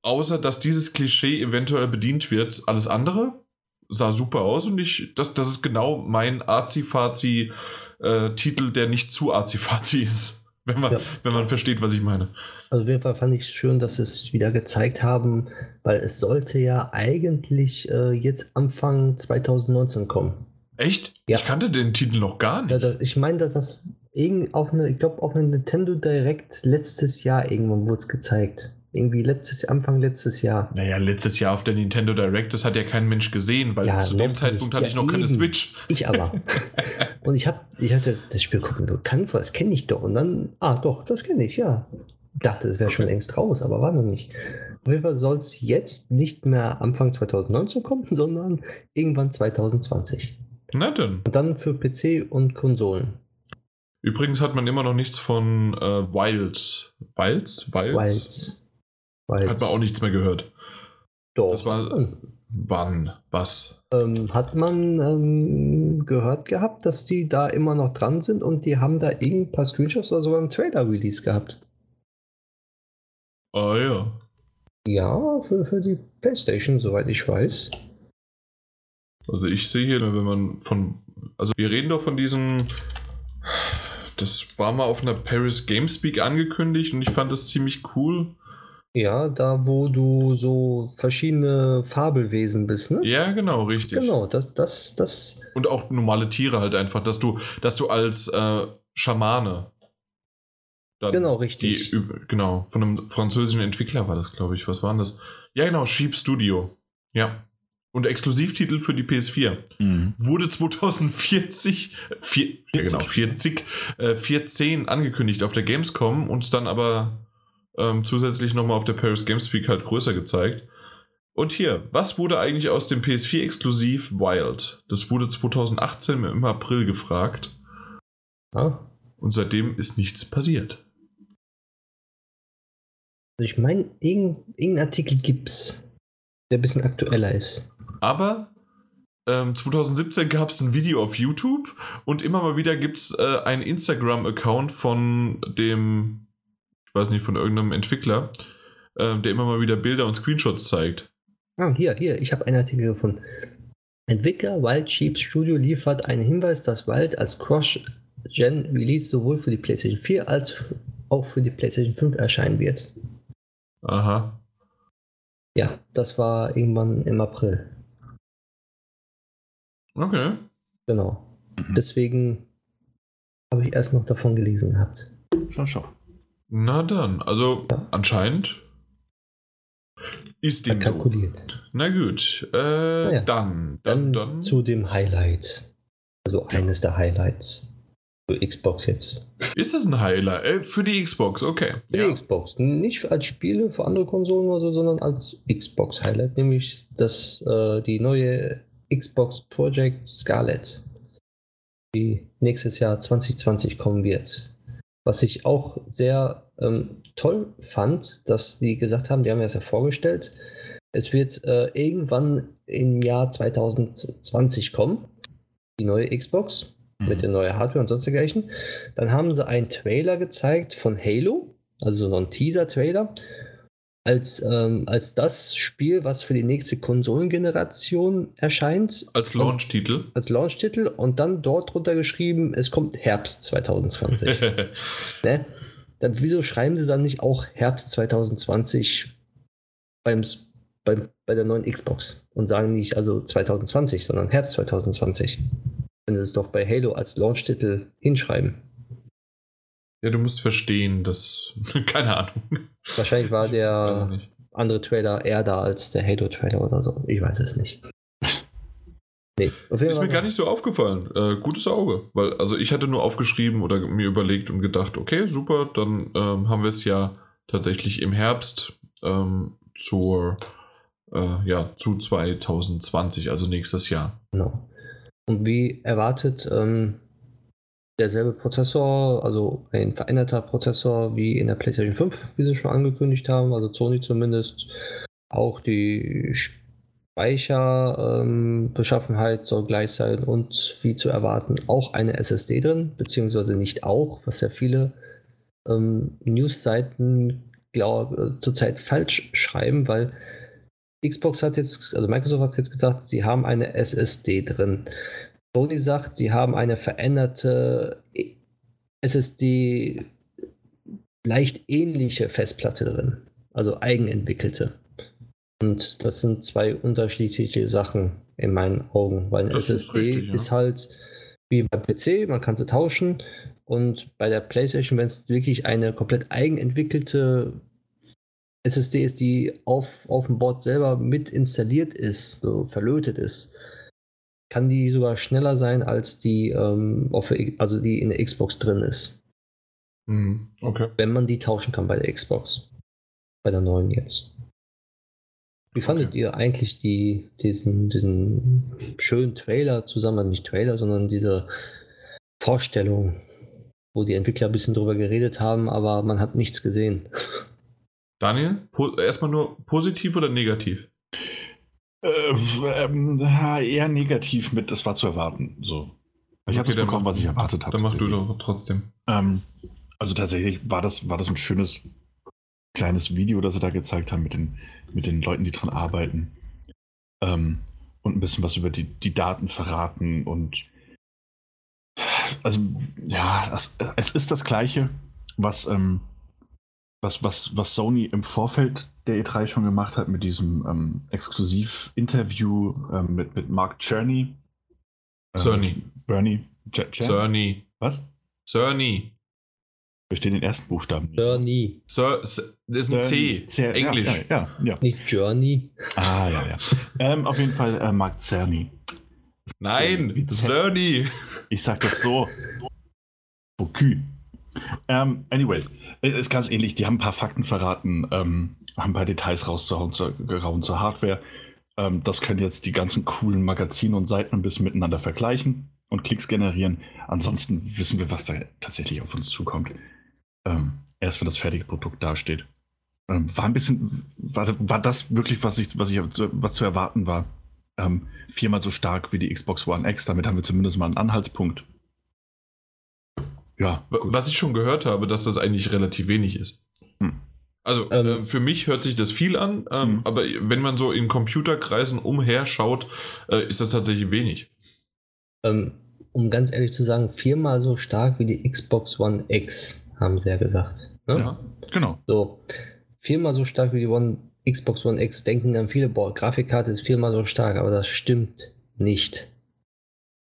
außer dass dieses Klischee eventuell bedient wird, alles andere sah super aus und ich, das, das ist genau mein Azi-Fazi- äh, Titel, der nicht zu azifazi ist. Wenn man, ja. wenn man versteht, was ich meine. Also auf jeden Fall fand ich es schön, dass sie es wieder gezeigt haben, weil es sollte ja eigentlich äh, jetzt Anfang 2019 kommen. Echt? Ja. Ich kannte den Titel noch gar nicht. Ja, da, ich meine, dass das auf eine, ich glaube, auf eine Nintendo Direct letztes Jahr irgendwann wurde es gezeigt. Irgendwie letztes, Anfang letztes Jahr. Naja, letztes Jahr auf der Nintendo Direct, das hat ja kein Mensch gesehen, weil ja, zu dem Zeitpunkt hatte ja, ich noch eben. keine Switch. Ich aber. und ich habe, ich hatte das Spiel gucken, bekannt vor, das kenne ich doch. Und dann, ah doch, das kenne ich, ja. Dachte, das wäre okay. schon längst raus, aber war noch nicht. Auf jeden Fall soll es jetzt nicht mehr Anfang 2019 kommen, sondern irgendwann 2020. Na dann. Und dann für PC und Konsolen. Übrigens hat man immer noch nichts von äh, Wilds. Wilds? Wilds? Wilds. Weil Hat man auch nichts mehr gehört. Doch. Das war. Hm. Wann? Was? Ähm, hat man ähm, gehört gehabt, dass die da immer noch dran sind und die haben da irgendein paar Screenshots oder sogar einen Trailer-Release gehabt. Ah ja. Ja, für, für die PlayStation, soweit ich weiß. Also ich sehe hier, wenn man von. Also wir reden doch von diesem. Das war mal auf einer Paris Gamespeak angekündigt und ich fand das ziemlich cool. Ja, da wo du so verschiedene Fabelwesen bist, ne? Ja, genau, richtig. Genau, das, das, das. Und auch normale Tiere halt einfach, dass du, dass du als äh, Schamane. genau, richtig. Die, genau, von einem französischen Entwickler war das, glaube ich. Was war denn das? Ja, genau, Sheep Studio. Ja. Und Exklusivtitel für die PS4. Mhm. Wurde 2040, vier, ja genau, 40, äh, 14 angekündigt auf der Gamescom und dann aber ähm, zusätzlich nochmal auf der Paris Games Week halt größer gezeigt. Und hier, was wurde eigentlich aus dem PS4-Exklusiv Wild? Das wurde 2018 im April gefragt. Ah. Und seitdem ist nichts passiert. Also ich meine, irgendein Artikel gibt's, der ein bisschen aktueller ist. Aber ähm, 2017 gab es ein Video auf YouTube und immer mal wieder gibt es äh, einen Instagram-Account von dem weiß nicht, von irgendeinem Entwickler, äh, der immer mal wieder Bilder und Screenshots zeigt. Ah, hier, hier, ich habe einen Artikel gefunden. Entwickler Wild Sheep Studio liefert einen Hinweis, dass Wild als Cross-Gen-Release sowohl für die PlayStation 4 als auch für die PlayStation 5 erscheinen wird. Aha. Ja, das war irgendwann im April. Okay. Genau. Mhm. Deswegen habe ich erst noch davon gelesen gehabt. Schau, schau. Na dann, also ja. anscheinend ist dem kalkuliert. So. Na gut, äh, ja. dann, dann, dann, Zu dem Highlight. Also ja. eines der Highlights. Für Xbox jetzt. Ist das ein Highlight? Äh, für die Xbox, okay. Für die Xbox. Nicht als Spiele für andere Konsolen oder so, sondern als Xbox-Highlight, nämlich das, äh, die neue Xbox Project Scarlet, die nächstes Jahr 2020 kommen wird. Was ich auch sehr ähm, toll fand, dass die gesagt haben, die haben es ja vorgestellt, es wird äh, irgendwann im Jahr 2020 kommen, die neue Xbox mhm. mit der neuen Hardware und sonst dergleichen. Dann haben sie einen Trailer gezeigt von Halo, also so ein Teaser-Trailer, als, ähm, als das Spiel, was für die nächste Konsolengeneration erscheint. Als Launch-Titel. Als Launch-Titel und dann dort drunter geschrieben, es kommt Herbst 2020. ne? Dann wieso schreiben sie dann nicht auch Herbst 2020 beim, beim, bei der neuen Xbox und sagen nicht also 2020, sondern Herbst 2020? Wenn sie es doch bei Halo als Launch-Titel hinschreiben. Ja, du musst verstehen, dass. Keine Ahnung. Wahrscheinlich war der andere Trailer eher da als der Halo-Trailer oder so. Ich weiß es nicht. Nee, ist mir gar nicht so aufgefallen. Äh, gutes Auge. Weil, also ich hatte nur aufgeschrieben oder mir überlegt und gedacht, okay, super, dann ähm, haben wir es ja tatsächlich im Herbst ähm, zur, äh, ja, zu 2020, also nächstes Jahr. Genau. Und wie erwartet, ähm, derselbe Prozessor, also ein veränderter Prozessor wie in der PlayStation 5, wie sie schon angekündigt haben, also Sony zumindest. Auch die Speicherbeschaffenheit ähm, soll gleich sein und wie zu erwarten auch eine SSD drin, beziehungsweise nicht auch, was ja viele ähm, News-Seiten äh, zurzeit falsch schreiben, weil Xbox hat jetzt, also Microsoft hat jetzt gesagt, sie haben eine SSD drin. Sony sagt, sie haben eine veränderte SSD leicht ähnliche Festplatte drin, also eigenentwickelte. Und das sind zwei unterschiedliche Sachen in meinen Augen, weil eine das SSD ist, richtig, ja. ist, halt wie beim PC, man kann sie tauschen. Und bei der PlayStation, wenn es wirklich eine komplett eigenentwickelte SSD ist, die auf, auf dem Board selber mit installiert ist, so verlötet ist, kann die sogar schneller sein als die, ähm, auf, also die in der Xbox drin ist. Mhm, okay. Wenn man die tauschen kann bei der Xbox. Bei der neuen jetzt. Wie fandet okay. ihr eigentlich die, diesen, diesen schönen Trailer zusammen, nicht Trailer, sondern diese Vorstellung, wo die Entwickler ein bisschen drüber geredet haben, aber man hat nichts gesehen? Daniel, erstmal nur positiv oder negativ? Äh, ähm, eher negativ mit, das war zu erwarten. So. Ich okay, habe das bekommen, was ich erwartet habe. Dann mach du doch trotzdem. Ähm, also tatsächlich war das, war das ein schönes kleines Video, das sie da gezeigt haben mit den, mit den Leuten, die dran arbeiten. Ähm, und ein bisschen was über die, die Daten verraten und also ja, das, es ist das gleiche, was, ähm, was, was, was Sony im Vorfeld der E3 schon gemacht hat mit diesem ähm, Exklusiv-Interview ähm, mit, mit Mark Czerny. Cerny. Bernie. Cerny. Was? Cerny. Verstehe den ersten Buchstaben. Journey. Sir, das ist ein C. C. Englisch. Ja, ja, ja, Nicht Journey. Ah, ja, ja. ähm, auf jeden Fall äh, Mark Cerny. Nein, Cerny. Ich sag das so. Focus. Ähm, anyways, ist ganz ähnlich. Die haben ein paar Fakten verraten, ähm, haben ein paar Details rauszuhauen zur, zur Hardware. Ähm, das können jetzt die ganzen coolen Magazine und Seiten ein bisschen miteinander vergleichen und Klicks generieren. Ansonsten wissen wir, was da tatsächlich auf uns zukommt ähm, erst wenn das fertige Produkt dasteht. Ähm, war ein bisschen, war, war das wirklich, was ich, was ich, was zu erwarten war? Ähm, viermal so stark wie die Xbox One X, damit haben wir zumindest mal einen Anhaltspunkt. Ja. Gut. Was ich schon gehört habe, dass das eigentlich relativ wenig ist. Hm. Also ähm, äh, für mich hört sich das viel an, ähm, hm. aber wenn man so in Computerkreisen umher schaut, äh, ist das tatsächlich wenig. Ähm, um ganz ehrlich zu sagen, viermal so stark wie die Xbox One X haben sie ja gesagt. Ne? Ja, genau. So, viermal so stark wie die One, Xbox One X denken dann viele, boah, Grafikkarte ist viermal so stark, aber das stimmt nicht.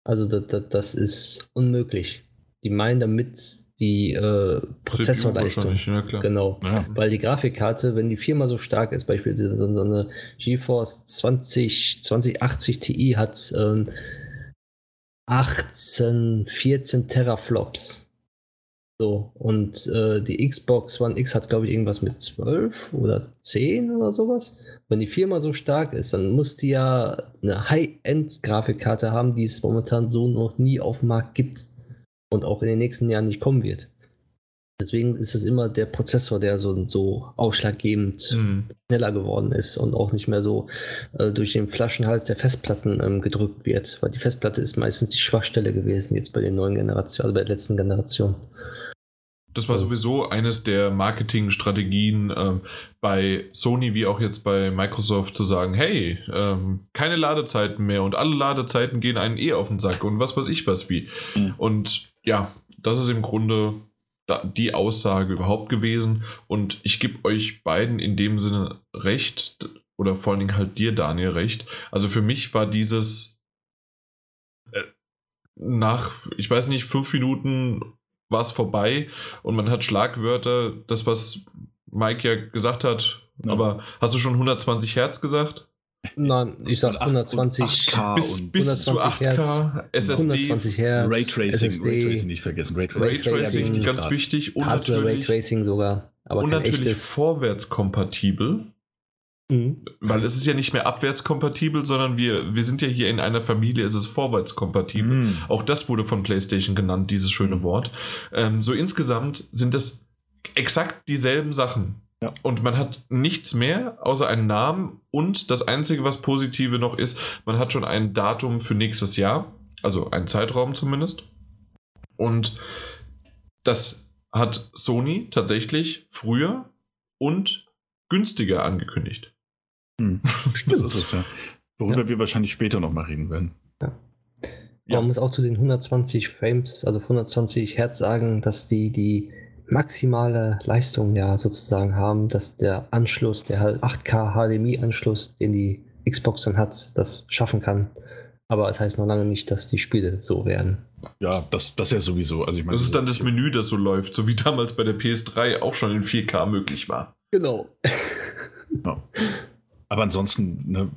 Also das, das, das ist unmöglich. Die meinen damit die äh, Prozessorleistung. Ja, genau. Ja. Weil die Grafikkarte, wenn die viermal so stark ist, beispielsweise so eine GeForce 20, 2080 Ti hat ähm, 18, 14 Teraflops. So, und äh, die Xbox One X hat, glaube ich, irgendwas mit 12 oder 10 oder sowas. Wenn die Firma so stark ist, dann muss die ja eine High-End-Grafikkarte haben, die es momentan so noch nie auf dem Markt gibt und auch in den nächsten Jahren nicht kommen wird. Deswegen ist es immer der Prozessor, der so, so ausschlaggebend mhm. schneller geworden ist und auch nicht mehr so äh, durch den Flaschenhals der Festplatten ähm, gedrückt wird, weil die Festplatte ist meistens die Schwachstelle gewesen jetzt bei den neuen Generationen, also bei der letzten Generation. Das war sowieso eines der Marketingstrategien äh, bei Sony wie auch jetzt bei Microsoft zu sagen, hey, ähm, keine Ladezeiten mehr und alle Ladezeiten gehen einen eh auf den Sack und was weiß ich was wie. Mhm. Und ja, das ist im Grunde die Aussage überhaupt gewesen und ich gebe euch beiden in dem Sinne recht oder vor allen Dingen halt dir, Daniel, recht. Also für mich war dieses äh, nach, ich weiß nicht, fünf Minuten war es vorbei und man hat Schlagwörter, das, was Mike ja gesagt hat, ja. aber hast du schon 120 Hertz gesagt? Nein, ich sag 120 8K bis, bis 120 zu 8K Hertz, SSD, 120 Hertz, Raytracing, SSD, Raytracing nicht vergessen, Raytracing, Raytracing ganz wichtig und Hardware natürlich, Raytracing sogar, aber und natürlich vorwärtskompatibel. Mhm. Weil es ist ja nicht mehr abwärtskompatibel, sondern wir, wir sind ja hier in einer Familie, es ist vorwärtskompatibel. Mhm. Auch das wurde von PlayStation genannt, dieses schöne mhm. Wort. Ähm, so insgesamt sind das exakt dieselben Sachen. Ja. Und man hat nichts mehr außer einen Namen und das Einzige, was positive noch ist, man hat schon ein Datum für nächstes Jahr, also einen Zeitraum zumindest. Und das hat Sony tatsächlich früher und günstiger angekündigt. Hm. Das ist es ja. Worüber ja. wir wahrscheinlich später noch mal reden werden. Ja. Man muss auch zu den 120 Frames, also 120 Hertz sagen, dass die die maximale Leistung ja sozusagen haben, dass der Anschluss, der 8K HDMI-Anschluss, den die Xbox dann hat, das schaffen kann. Aber es heißt noch lange nicht, dass die Spiele so werden. Ja, das, das ja sowieso. Also ich meine, das ist dann das Menü, das so läuft, so wie damals bei der PS3 auch schon in 4K möglich war. Genau. Ja. Aber ansonsten, ne,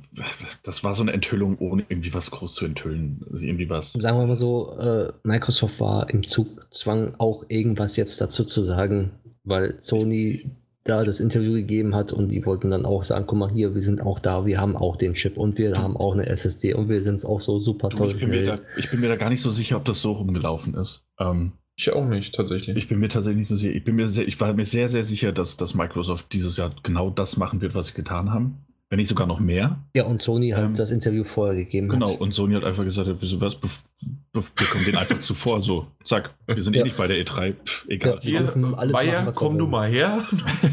das war so eine Enthüllung, ohne irgendwie was groß zu enthüllen. Also irgendwie was. Sagen wir mal so, äh, Microsoft war im Zugzwang, auch irgendwas jetzt dazu zu sagen, weil Sony da das Interview gegeben hat und die wollten dann auch sagen, guck mal hier, wir sind auch da, wir haben auch den Chip und wir haben auch eine SSD und wir sind auch so super toll. Ich bin, da, ich bin, mir da, gar nicht so sicher, ob das so rumgelaufen ist. Ähm, ich auch nicht, tatsächlich. Ich bin mir tatsächlich nicht so sicher. Ich, bin mir sehr, ich war mir sehr, sehr sicher, dass, dass Microsoft dieses Jahr genau das machen wird, was sie getan haben wenn nicht sogar noch mehr. Ja, und Sony hat ähm, das Interview vorher gegeben. Genau, hat. und Sony hat einfach gesagt, wieso was, wir kommen denen einfach zuvor, so, zack, wir sind eh ja. eh nicht bei der E3, Pff, egal. Ja, Hier, Bayer, machen, komm du mal her.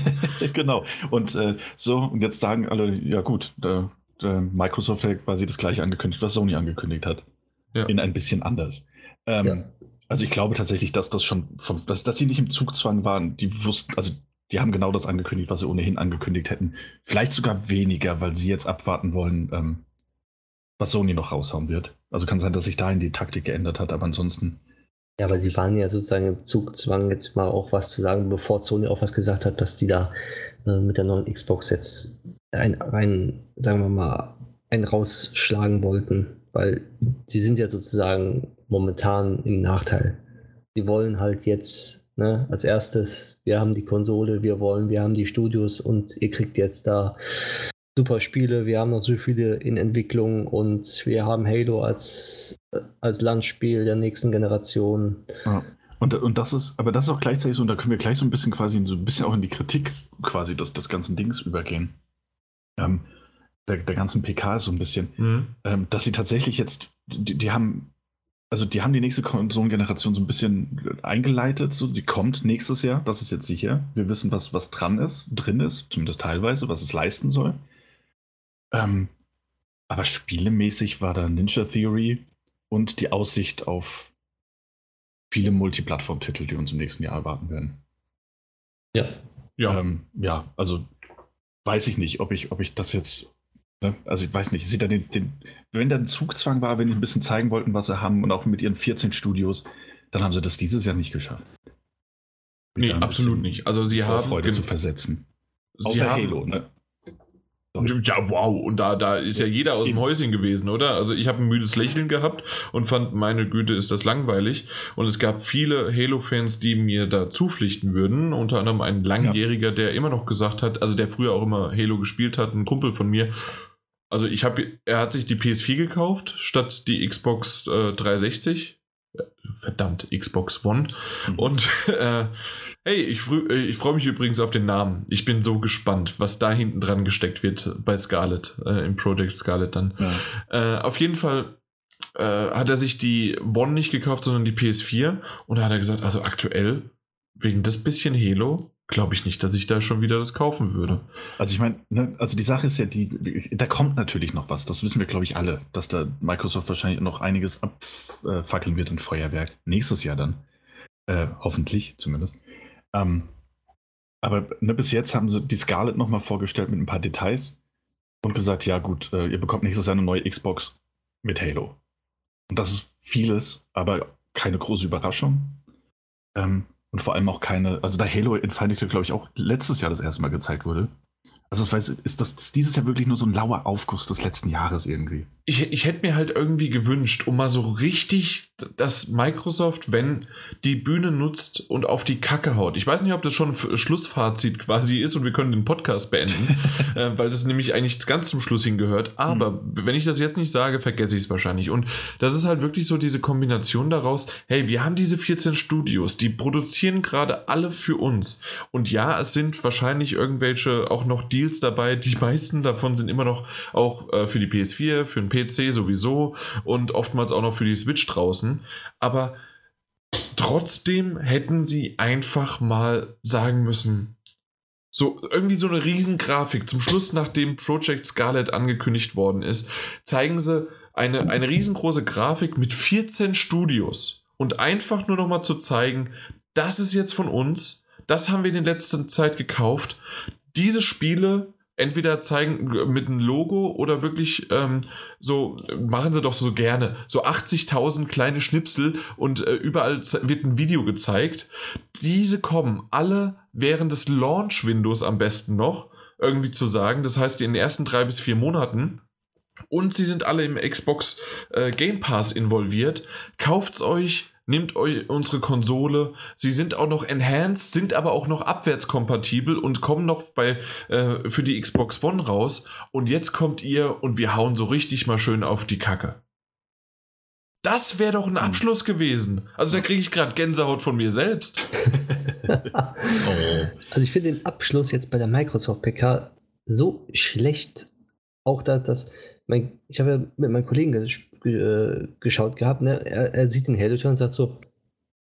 genau, und äh, so, und jetzt sagen alle, ja gut, da, da Microsoft hat quasi das gleiche angekündigt, was Sony angekündigt hat. Ja. In ein bisschen anders. Ähm, ja. Also ich glaube tatsächlich, dass das schon, vom, dass, dass sie nicht im Zugzwang waren, die wussten, also die haben genau das angekündigt, was sie ohnehin angekündigt hätten. Vielleicht sogar weniger, weil sie jetzt abwarten wollen, ähm, was Sony noch raushauen wird. Also kann sein, dass sich dahin die Taktik geändert hat, aber ansonsten. Ja, weil sie waren ja sozusagen im Zugzwang, jetzt mal auch was zu sagen, bevor Sony auch was gesagt hat, dass die da äh, mit der neuen Xbox jetzt ein, ein, sagen wir mal, einen rausschlagen wollten, weil sie sind ja sozusagen momentan im Nachteil. Die wollen halt jetzt Ne? Als erstes, wir haben die Konsole, wir wollen, wir haben die Studios und ihr kriegt jetzt da super Spiele. Wir haben noch so viele in Entwicklung und wir haben Halo als, als Landspiel der nächsten Generation. Ja. Und, und das ist, aber das ist auch gleichzeitig so, und da können wir gleich so ein bisschen quasi, so ein bisschen auch in die Kritik quasi des, des ganzen Dings übergehen. Ähm, der, der ganzen PK so ein bisschen, mhm. ähm, dass sie tatsächlich jetzt, die, die haben also die haben die nächste Konsolengeneration so ein bisschen eingeleitet. So, die kommt nächstes Jahr, das ist jetzt sicher. Wir wissen, was, was dran ist, drin ist, zumindest teilweise, was es leisten soll. Ähm, aber spielemäßig war da Ninja Theory und die Aussicht auf viele Multiplattform-Titel, die uns im nächsten Jahr erwarten werden. Ja. Ja, ähm, ja also weiß ich nicht, ob ich, ob ich das jetzt? Also ich weiß nicht, sieht da den, den, wenn da ein Zugzwang war, wenn die ein bisschen zeigen wollten, was sie haben und auch mit ihren 14 Studios, dann haben sie das dieses Jahr nicht geschafft. Nee, absolut nicht. Also sie haben Freude zu versetzen. Sie Außer haben, Halo, ne? Ja, wow. Und da, da ist ja jeder aus dem Häuschen gewesen, oder? Also ich habe ein müdes Lächeln gehabt und fand, meine Güte, ist das langweilig. Und es gab viele Halo-Fans, die mir da zupflichten würden. Unter anderem ein Langjähriger, der immer noch gesagt hat, also der früher auch immer Halo gespielt hat, ein Kumpel von mir, also ich habe, er hat sich die PS4 gekauft statt die Xbox äh, 360. Verdammt, Xbox One. Mhm. Und äh, hey, ich, äh, ich freue mich übrigens auf den Namen. Ich bin so gespannt, was da hinten dran gesteckt wird bei Scarlet, äh, im Project Scarlet dann. Ja. Äh, auf jeden Fall äh, hat er sich die One nicht gekauft, sondern die PS4. Und da hat er gesagt, also aktuell, wegen das bisschen Halo, glaube ich nicht, dass ich da schon wieder das kaufen würde. Also ich meine, ne, also die Sache ist ja die, da kommt natürlich noch was. Das wissen wir, glaube ich, alle, dass da Microsoft wahrscheinlich noch einiges abfackeln wird in Feuerwerk. Nächstes Jahr dann. Äh, hoffentlich zumindest. Ähm, aber ne, bis jetzt haben sie die Scarlett nochmal vorgestellt mit ein paar Details und gesagt, ja gut, äh, ihr bekommt nächstes Jahr eine neue Xbox mit Halo. Und das ist vieles, aber keine große Überraschung. Ähm, und vor allem auch keine, also da Halo Infinite, glaube ich, auch letztes Jahr das erste Mal gezeigt wurde. Also das weiß, ist das ist dieses Jahr wirklich nur so ein lauer Aufguss des letzten Jahres irgendwie. Ich, ich hätte mir halt irgendwie gewünscht, um mal so richtig dass Microsoft, wenn die Bühne nutzt und auf die Kacke haut. Ich weiß nicht, ob das schon ein Schlussfazit quasi ist und wir können den Podcast beenden, äh, weil das nämlich eigentlich ganz zum Schluss hingehört. Aber mhm. wenn ich das jetzt nicht sage, vergesse ich es wahrscheinlich. Und das ist halt wirklich so diese Kombination daraus, hey, wir haben diese 14 Studios, die produzieren gerade alle für uns. Und ja, es sind wahrscheinlich irgendwelche auch noch Deals dabei. Die meisten davon sind immer noch auch äh, für die PS4, für den PC sowieso und oftmals auch noch für die Switch draußen aber trotzdem hätten sie einfach mal sagen müssen, so irgendwie so eine Riesengrafik. Zum Schluss, nachdem Project Scarlet angekündigt worden ist, zeigen sie eine, eine riesengroße Grafik mit 14 Studios und einfach nur noch mal zu zeigen, das ist jetzt von uns, das haben wir in der letzten Zeit gekauft. Diese Spiele entweder zeigen mit einem Logo oder wirklich ähm, so, machen sie doch so gerne, so 80.000 kleine Schnipsel und äh, überall wird ein Video gezeigt. Diese kommen alle während des Launch-Windows am besten noch irgendwie zu sagen. Das heißt, in den ersten drei bis vier Monaten. Und sie sind alle im Xbox äh, Game Pass involviert. Kauft's euch, nehmt euch unsere Konsole. Sie sind auch noch enhanced, sind aber auch noch abwärtskompatibel und kommen noch bei, äh, für die Xbox One raus. Und jetzt kommt ihr und wir hauen so richtig mal schön auf die Kacke. Das wäre doch ein hm. Abschluss gewesen. Also da kriege ich gerade Gänsehaut von mir selbst. oh. Also ich finde den Abschluss jetzt bei der Microsoft PK so schlecht. Auch da, dass mein, ich habe ja mit meinem Kollegen äh, geschaut gehabt, ne? er, er sieht den Halo und sagt so,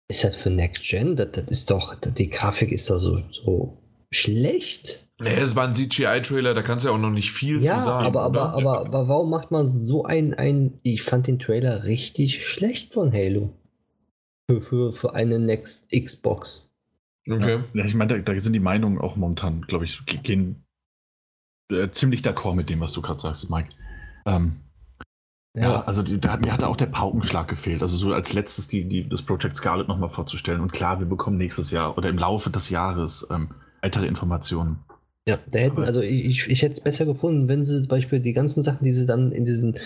ist das für Next Gen? Das, das ist doch, das, die Grafik ist doch so, so schlecht. Nee, es war ein CGI-Trailer, da kannst du ja auch noch nicht viel ja, zu sagen. Aber, aber, aber, aber warum macht man so ein, ein. Ich fand den Trailer richtig schlecht von Halo. Für, für, für eine Next Xbox. Okay. Ja, ich meine, da, da, sind die Meinungen auch momentan, glaube ich, gehen äh, ziemlich d'accord mit dem, was du gerade sagst, Mike. Ähm, ja. ja, also die, da, mir hat auch der Paukenschlag gefehlt. Also so als letztes die, die, das Project Scarlet nochmal vorzustellen. Und klar, wir bekommen nächstes Jahr oder im Laufe des Jahres ähm, weitere Informationen. Ja, da hätten, also ich, ich hätte es besser gefunden, wenn sie zum Beispiel die ganzen Sachen, die sie dann in diesen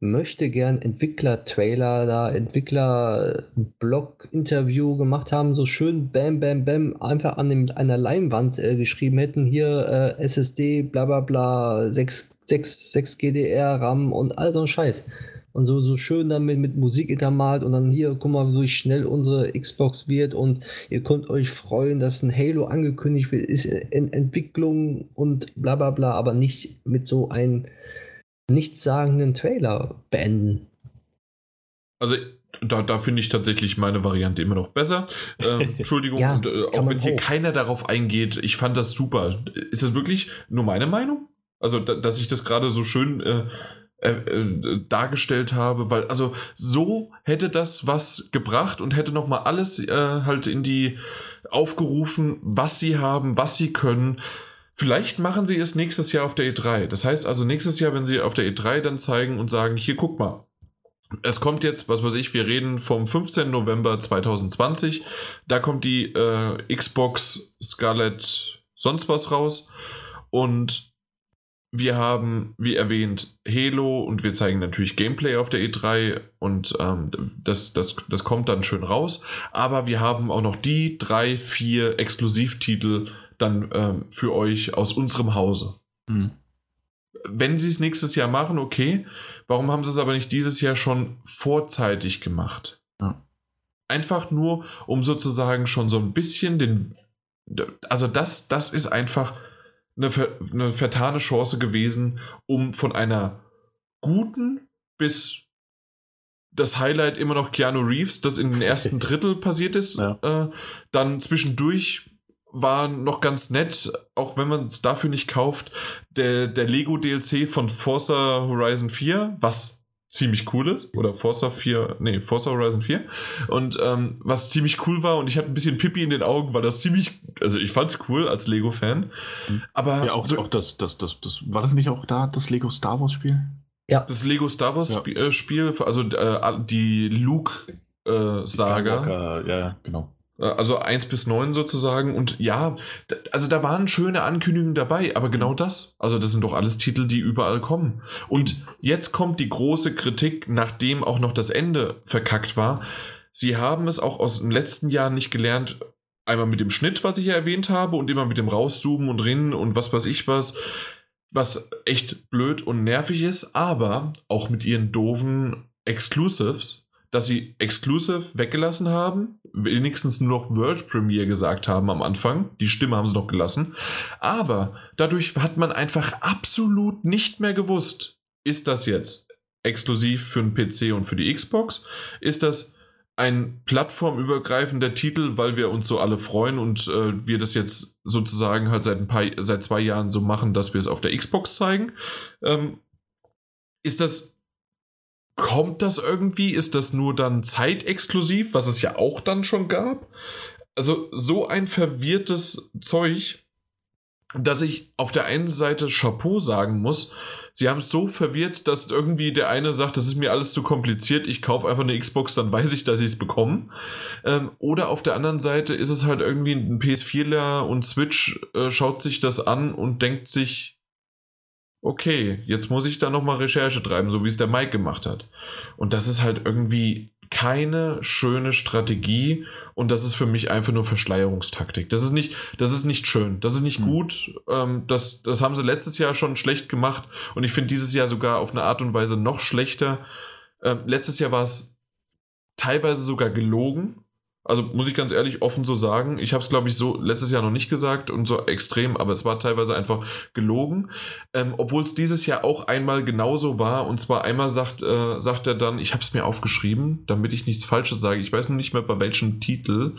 möchte gern Entwickler-Trailer, da Entwickler-Blog-Interview gemacht haben, so schön bam, bam, bam, einfach an dem, einer Leinwand äh, geschrieben hätten, hier äh, SSD, bla bla bla, 6 6, 6 GDR RAM und all so ein Scheiß. Und so, so schön damit mit Musik hintermalt und dann hier, guck mal, wie schnell unsere Xbox wird und ihr könnt euch freuen, dass ein Halo angekündigt wird, ist in Entwicklung und bla bla bla, aber nicht mit so einem nichtssagenden Trailer beenden. Also da, da finde ich tatsächlich meine Variante immer noch besser. Ähm, Entschuldigung, ja, und, äh, auch wenn hier hoch. keiner darauf eingeht, ich fand das super. Ist das wirklich nur meine Meinung? Also, da, dass ich das gerade so schön äh, äh, äh, dargestellt habe, weil also so hätte das was gebracht und hätte noch mal alles äh, halt in die aufgerufen, was sie haben, was sie können. Vielleicht machen sie es nächstes Jahr auf der E3. Das heißt also nächstes Jahr, wenn sie auf der E3 dann zeigen und sagen, hier guck mal, es kommt jetzt, was weiß ich, wir reden vom 15. November 2020. Da kommt die äh, Xbox Scarlett sonst was raus. Und wir haben, wie erwähnt, Halo und wir zeigen natürlich Gameplay auf der E3 und ähm, das, das, das kommt dann schön raus. Aber wir haben auch noch die drei, vier Exklusivtitel dann ähm, für euch aus unserem Hause. Mhm. Wenn sie es nächstes Jahr machen, okay. Warum haben sie es aber nicht dieses Jahr schon vorzeitig gemacht? Ja. Einfach nur, um sozusagen schon so ein bisschen den. Also, das, das ist einfach eine, eine vertane Chance gewesen, um von einer guten bis das Highlight immer noch Keanu Reeves, das in den ersten Drittel passiert ist. Ja. Äh, dann zwischendurch war noch ganz nett, auch wenn man es dafür nicht kauft, der, der Lego DLC von Forza Horizon 4, was ziemlich cool ist. Oder Forza 4, nee, Forza Horizon 4. Und ähm, was ziemlich cool war, und ich hatte ein bisschen Pippi in den Augen, war das ziemlich, also ich fand's cool als Lego-Fan. Aber. Ja, auch, so, auch das, das, das, das, war das nicht auch da, das Lego Star Wars Spiel? Ja. Das Lego Star Wars ja. Äh, Spiel, also äh, die Luke-Saga. Äh, ja, genau. Äh, also 1 bis 9 sozusagen. Und ja, also da waren schöne Ankündigungen dabei, aber genau das. Also das sind doch alles Titel, die überall kommen. Und jetzt kommt die große Kritik, nachdem auch noch das Ende verkackt war. Sie haben es auch aus dem letzten Jahr nicht gelernt, einmal mit dem Schnitt, was ich ja erwähnt habe, und immer mit dem Rauszoomen und Rinnen und was weiß ich was, was echt blöd und nervig ist, aber auch mit ihren doofen Exclusives, dass sie Exclusive weggelassen haben, wenigstens nur noch World Premiere gesagt haben am Anfang. Die Stimme haben sie noch gelassen. Aber dadurch hat man einfach absolut nicht mehr gewusst, ist das jetzt exklusiv für den PC und für die Xbox? Ist das ein plattformübergreifender Titel, weil wir uns so alle freuen und äh, wir das jetzt sozusagen halt seit ein paar, seit zwei Jahren so machen, dass wir es auf der Xbox zeigen. Ähm, ist das Kommt das irgendwie? Ist das nur dann zeitexklusiv, was es ja auch dann schon gab? Also so ein verwirrtes Zeug, dass ich auf der einen Seite Chapeau sagen muss, sie haben es so verwirrt, dass irgendwie der eine sagt, das ist mir alles zu kompliziert, ich kaufe einfach eine Xbox, dann weiß ich, dass ich es bekomme. Ähm, oder auf der anderen Seite ist es halt irgendwie ein PS4ler und Switch äh, schaut sich das an und denkt sich, okay, jetzt muss ich da nochmal Recherche treiben, so wie es der Mike gemacht hat. Und das ist halt irgendwie keine schöne Strategie und das ist für mich einfach nur Verschleierungstaktik. Das ist nicht, das ist nicht schön, das ist nicht hm. gut. Ähm, das, das haben sie letztes Jahr schon schlecht gemacht und ich finde dieses Jahr sogar auf eine Art und Weise noch schlechter. Ähm, letztes Jahr war es teilweise sogar gelogen. Also muss ich ganz ehrlich offen so sagen, ich habe es glaube ich so letztes Jahr noch nicht gesagt und so extrem, aber es war teilweise einfach gelogen, ähm, obwohl es dieses Jahr auch einmal genauso war und zwar einmal sagt, äh, sagt er dann, ich habe es mir aufgeschrieben, damit ich nichts Falsches sage, ich weiß nur nicht mehr bei welchem Titel,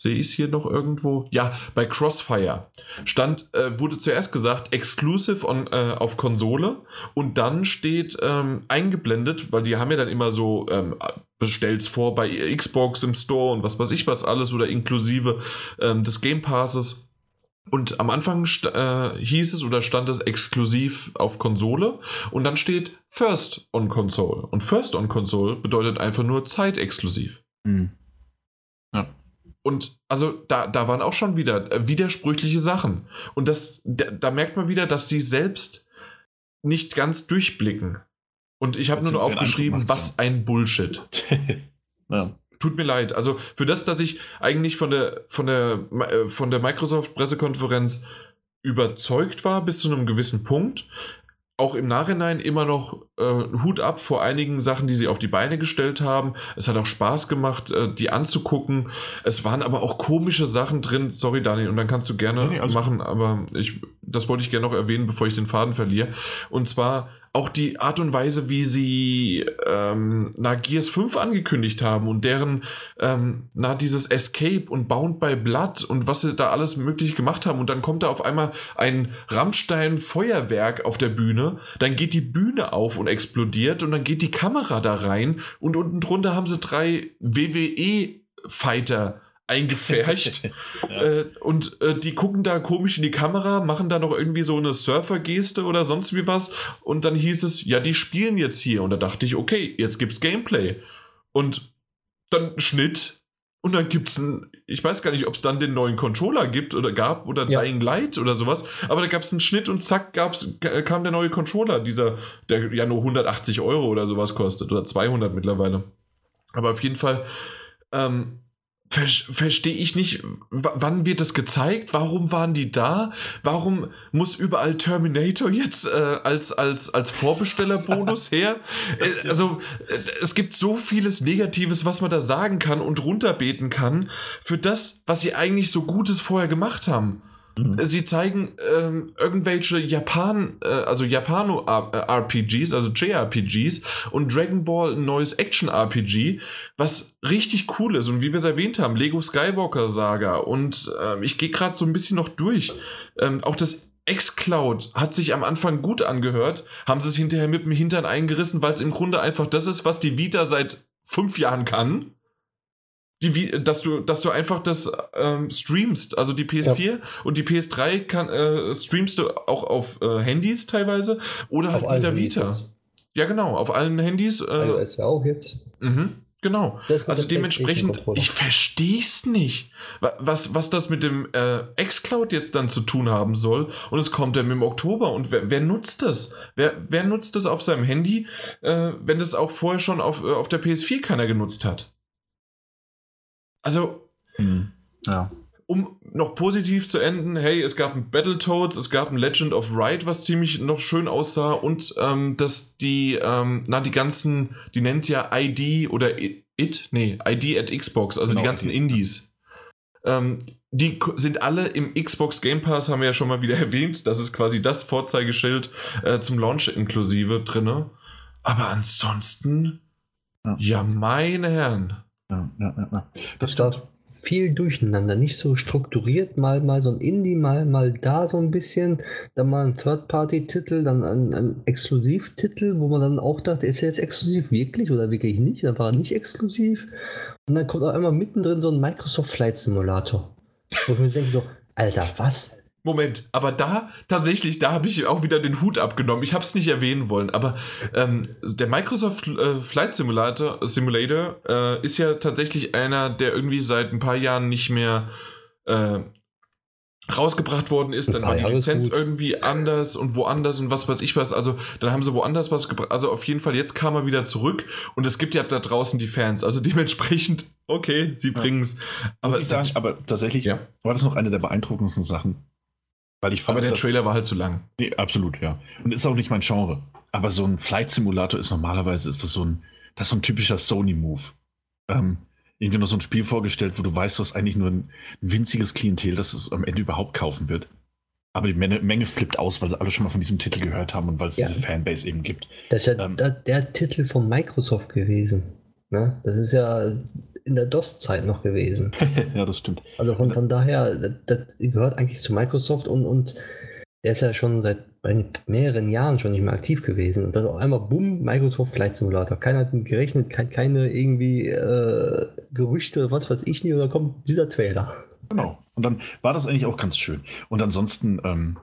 Sehe ich es hier noch irgendwo? Ja, bei Crossfire stand, äh, wurde zuerst gesagt, exclusive on, äh, auf Konsole und dann steht ähm, eingeblendet, weil die haben ja dann immer so, ähm, bestellt's vor bei Xbox im Store und was weiß ich was alles oder inklusive ähm, des Game Passes. Und am Anfang äh, hieß es oder stand es exklusiv auf Konsole und dann steht First on Console. Und First on Console bedeutet einfach nur zeitexklusiv. Mhm. Und also da, da waren auch schon wieder äh, widersprüchliche Sachen. Und das, da, da merkt man wieder, dass sie selbst nicht ganz durchblicken. Und ich habe nur noch aufgeschrieben, was ein Bullshit. ja. Tut mir leid. Also für das, dass ich eigentlich von der, von der, äh, von der Microsoft-Pressekonferenz überzeugt war bis zu einem gewissen Punkt, auch im Nachhinein immer noch äh, Hut ab vor einigen Sachen, die sie auf die Beine gestellt haben. Es hat auch Spaß gemacht, äh, die anzugucken. Es waren aber auch komische Sachen drin. Sorry, Daniel, und dann kannst du gerne nee, nee, machen, aber ich, das wollte ich gerne noch erwähnen, bevor ich den Faden verliere. Und zwar auch die Art und Weise, wie sie ähm, na, Gears 5 angekündigt haben und deren ähm, na, dieses Escape und Bound by Blood und was sie da alles möglich gemacht haben. Und dann kommt da auf einmal ein Rammstein-Feuerwerk auf der Bühne, dann geht die Bühne auf und explodiert und dann geht die Kamera da rein und unten drunter haben sie drei WWE-Fighter eingefärcht. ja. äh, und äh, die gucken da komisch in die Kamera, machen da noch irgendwie so eine Surfer-Geste oder sonst wie was. Und dann hieß es, ja, die spielen jetzt hier. Und da dachte ich, okay, jetzt gibt's Gameplay. Und dann Schnitt. Und dann gibt's ein, ich weiß gar nicht, ob es dann den neuen Controller gibt oder gab oder ja. Dying Light oder sowas. Aber da gab es einen Schnitt und zack, gab's, kam der neue Controller, dieser, der ja nur 180 Euro oder sowas kostet oder 200 mittlerweile. Aber auf jeden Fall, ähm, Ver verstehe ich nicht, wann wird das gezeigt? Warum waren die da? Warum muss überall Terminator jetzt äh, als, als, als Vorbestellerbonus her? Äh, also, äh, es gibt so vieles Negatives, was man da sagen kann und runterbeten kann für das, was sie eigentlich so Gutes vorher gemacht haben. Mhm. Sie zeigen ähm, irgendwelche Japan, äh, also Japano-RPGs, also JRPGs und Dragon Ball neues Action-RPG, was richtig cool ist. Und wie wir es erwähnt haben, Lego Skywalker Saga. Und äh, ich gehe gerade so ein bisschen noch durch. Ähm, auch das X-Cloud hat sich am Anfang gut angehört, haben sie es hinterher mit dem Hintern eingerissen, weil es im Grunde einfach das ist, was die Vita seit fünf Jahren kann die, dass du, dass du einfach das ähm, streamst, also die PS4 ja. und die PS3 kann, äh, streamst du auch auf äh, Handys teilweise oder halt auf mit der Vita. Handys. Ja, genau, auf allen Handys. Äh, iOS ja auch jetzt. Mhm. Genau. Also dementsprechend, ich verstehe es nicht, was, was das mit dem äh, xCloud jetzt dann zu tun haben soll. Und es kommt dann im Oktober. Und wer, wer nutzt das? Wer, wer nutzt das auf seinem Handy, äh, wenn das auch vorher schon auf, äh, auf der PS4 keiner genutzt hat? Also, hm. ja um noch positiv zu enden, hey, es gab ein Battletoads, es gab ein Legend of Ride, was ziemlich noch schön aussah und ähm, dass die, ähm, na, die ganzen, die nennt es ja ID oder It, nee, ID at Xbox, also genau, die ganzen ID. Indies. Ähm, die sind alle im Xbox Game Pass, haben wir ja schon mal wieder erwähnt. Das ist quasi das Vorzeigeschild äh, zum Launch inklusive drinne. Aber ansonsten, ja, ja meine Herren. Ja, ja, ja. Das stimmt viel durcheinander, nicht so strukturiert, mal, mal so ein Indie, mal, mal da so ein bisschen, dann mal ein Third-Party-Titel, dann ein, ein Exklusivtitel, wo man dann auch dachte, ist er jetzt exklusiv wirklich oder wirklich nicht? Dann war er nicht exklusiv. Und dann kommt auch einmal mittendrin so ein Microsoft Flight Simulator. Wo ich mir denke so, Alter, was? Moment, aber da tatsächlich, da habe ich auch wieder den Hut abgenommen. Ich habe es nicht erwähnen wollen, aber ähm, der Microsoft äh, Flight Simulator, Simulator äh, ist ja tatsächlich einer, der irgendwie seit ein paar Jahren nicht mehr äh, rausgebracht worden ist. Dann war die Lizenz irgendwie anders und woanders und was weiß ich was. Also dann haben sie woanders was gebracht. Also auf jeden Fall, jetzt kam er wieder zurück und es gibt ja da draußen die Fans. Also dementsprechend, okay, sie bringen es. Aber, Muss ich sagen, aber tatsächlich ja. war das noch eine der beeindruckendsten Sachen weil ich fand, Aber der Trailer war halt zu lang. Nee, absolut, ja. Und ist auch nicht mein Genre. Aber so ein Flight Simulator ist normalerweise ist das so ein, das ist so ein typischer Sony-Move. Ähm, irgendwie noch so ein Spiel vorgestellt, wo du weißt, du hast eigentlich nur ein winziges Klientel, das es am Ende überhaupt kaufen wird. Aber die Menge, Menge flippt aus, weil sie alle schon mal von diesem Titel gehört haben und weil es ja. diese Fanbase eben gibt. Das ist ja ähm, der, der, Titel von Microsoft gewesen. Ne? Das ist ja in der DOS-Zeit noch gewesen. ja, das stimmt. Also von, von daher, das, das, gehört eigentlich zu Microsoft und, und der ist ja schon seit mehreren Jahren schon nicht mehr aktiv gewesen. Und dann auf einmal, bumm, Microsoft Flight Simulator. Keiner hat gerechnet, keine irgendwie äh, Gerüchte, was weiß ich nicht, und dann kommt dieser Trailer. Genau. Und dann war das eigentlich auch ganz schön. Und ansonsten, ähm,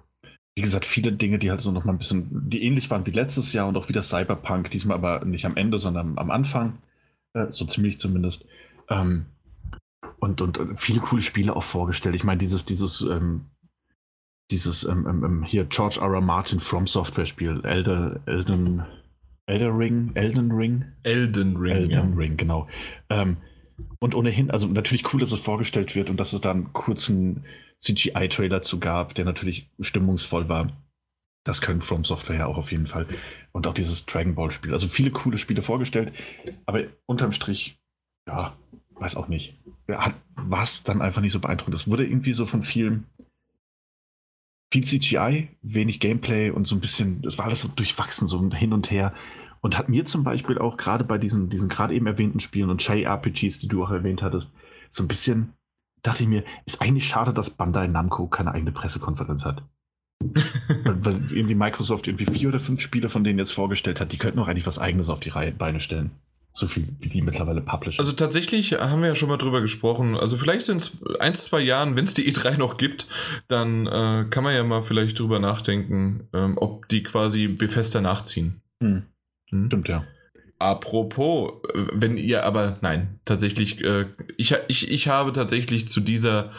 wie gesagt, viele Dinge, die halt so noch mal ein bisschen, die ähnlich waren wie letztes Jahr und auch wieder Cyberpunk, diesmal aber nicht am Ende, sondern am Anfang. Äh, so ziemlich zumindest. Ähm, und, und, und, viele coole Spiele auch vorgestellt. Ich meine, dieses, dieses, ähm, dieses ähm, ähm, ähm hier George R. R. Martin From Software Spiel, Elder, Elden, Elder Ring, Elden Ring? Elden Ring. Elden ja. Ring, genau. Ähm, und ohnehin, also natürlich cool, dass es vorgestellt wird und dass es da einen kurzen CGI-Trailer zu gab, der natürlich stimmungsvoll war. Das können From Software ja auch auf jeden Fall. Und auch dieses Dragon Ball Spiel. Also viele coole Spiele vorgestellt, aber unterm Strich, ja, weiß auch nicht. Hat was dann einfach nicht so beeindruckend. Es wurde irgendwie so von vielen viel CGI, wenig Gameplay und so ein bisschen, das war alles so durchwachsen, so hin und her. Und hat mir zum Beispiel auch gerade bei diesen, diesen gerade eben erwähnten Spielen und JRPGs, die du auch erwähnt hattest, so ein bisschen, dachte ich mir, ist eigentlich schade, dass Bandai Namco keine eigene Pressekonferenz hat. weil, weil, irgendwie Microsoft irgendwie vier oder fünf Spiele von denen jetzt vorgestellt hat, die könnten auch eigentlich was eigenes auf die Reihe, Beine stellen. So viel, wie die mittlerweile publishen. Also tatsächlich haben wir ja schon mal drüber gesprochen. Also vielleicht sind es ein, zwei Jahren, wenn es die E3 noch gibt, dann äh, kann man ja mal vielleicht drüber nachdenken, ähm, ob die quasi Bethesda nachziehen. Hm. Hm? Stimmt, ja. Apropos, äh, wenn ihr aber, nein, tatsächlich, äh, ich, ich, ich habe tatsächlich zu dieser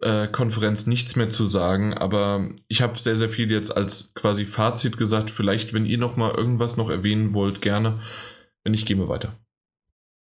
äh, Konferenz nichts mehr zu sagen, aber ich habe sehr, sehr viel jetzt als quasi Fazit gesagt. Vielleicht, wenn ihr noch mal irgendwas noch erwähnen wollt, gerne. Wenn nicht, gehen wir weiter.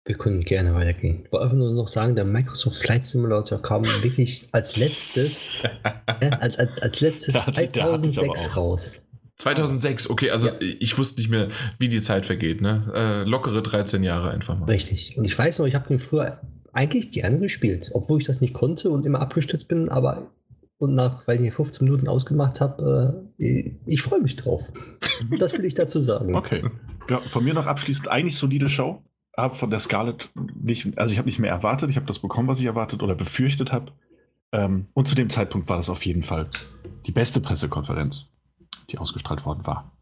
Wir können gerne weitergehen. Ich wollte einfach nur noch sagen, der Microsoft Flight Simulator kam wirklich als letztes, äh, als, als, als letztes 2006 raus. 2006, okay, also ja. ich wusste nicht mehr, wie die Zeit vergeht, ne? Äh, lockere 13 Jahre einfach mal. Richtig. Und ich weiß noch, ich habe den früher eigentlich gerne gespielt, obwohl ich das nicht konnte und immer abgestürzt bin, aber und nach, weil ich 15 Minuten ausgemacht habe, äh, ich freue mich drauf. das will ich dazu sagen. Okay. Ja, von mir noch abschließend eigentlich solide Show. Habe von der Scarlett nicht, also ich habe nicht mehr erwartet, ich habe das bekommen, was ich erwartet oder befürchtet habe. Ähm, und zu dem Zeitpunkt war das auf jeden Fall die beste Pressekonferenz, die ausgestrahlt worden war.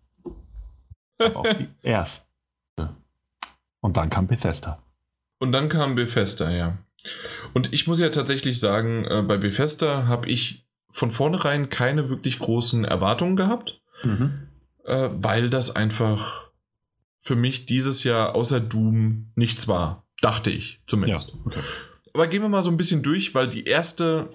auch die erste. Und dann kam Bethesda. Und dann kam Bethesda, ja. Und ich muss ja tatsächlich sagen, äh, bei Bethesda habe ich von vornherein keine wirklich großen Erwartungen gehabt, mhm. äh, weil das einfach für mich dieses Jahr außer Doom nichts war. Dachte ich zumindest. Ja, okay. Aber gehen wir mal so ein bisschen durch, weil die erste,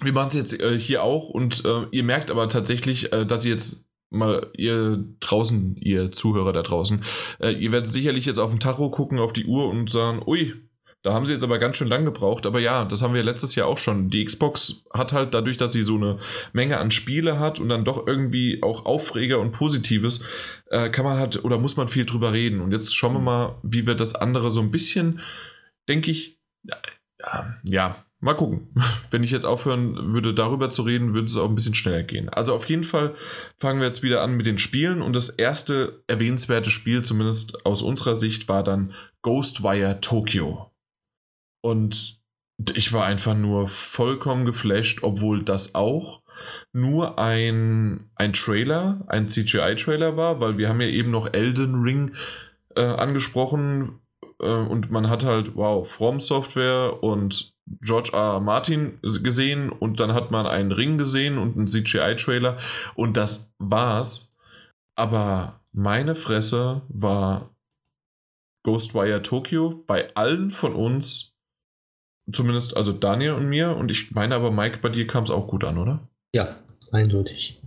wir machen es jetzt äh, hier auch und äh, ihr merkt aber tatsächlich, äh, dass ihr jetzt mal ihr draußen, ihr Zuhörer da draußen, äh, ihr werdet sicherlich jetzt auf den Tacho gucken, auf die Uhr und sagen, ui, da haben sie jetzt aber ganz schön lang gebraucht. Aber ja, das haben wir letztes Jahr auch schon. Die Xbox hat halt dadurch, dass sie so eine Menge an Spiele hat und dann doch irgendwie auch Aufreger und Positives, äh, kann man halt oder muss man viel drüber reden. Und jetzt schauen wir mal, wie wir das andere so ein bisschen, denke ich, ja, mal gucken. Wenn ich jetzt aufhören würde, darüber zu reden, würde es auch ein bisschen schneller gehen. Also auf jeden Fall fangen wir jetzt wieder an mit den Spielen. Und das erste erwähnenswerte Spiel, zumindest aus unserer Sicht, war dann Ghostwire Tokyo. Und ich war einfach nur vollkommen geflasht, obwohl das auch nur ein, ein Trailer, ein CGI-Trailer war, weil wir haben ja eben noch Elden Ring äh, angesprochen äh, und man hat halt, wow, From Software und George R. R. Martin gesehen und dann hat man einen Ring gesehen und einen CGI-Trailer und das war's. Aber meine Fresse war Ghostwire Tokyo bei allen von uns Zumindest, also Daniel und mir. Und ich meine aber, Mike, bei dir kam es auch gut an, oder? Ja, eindeutig.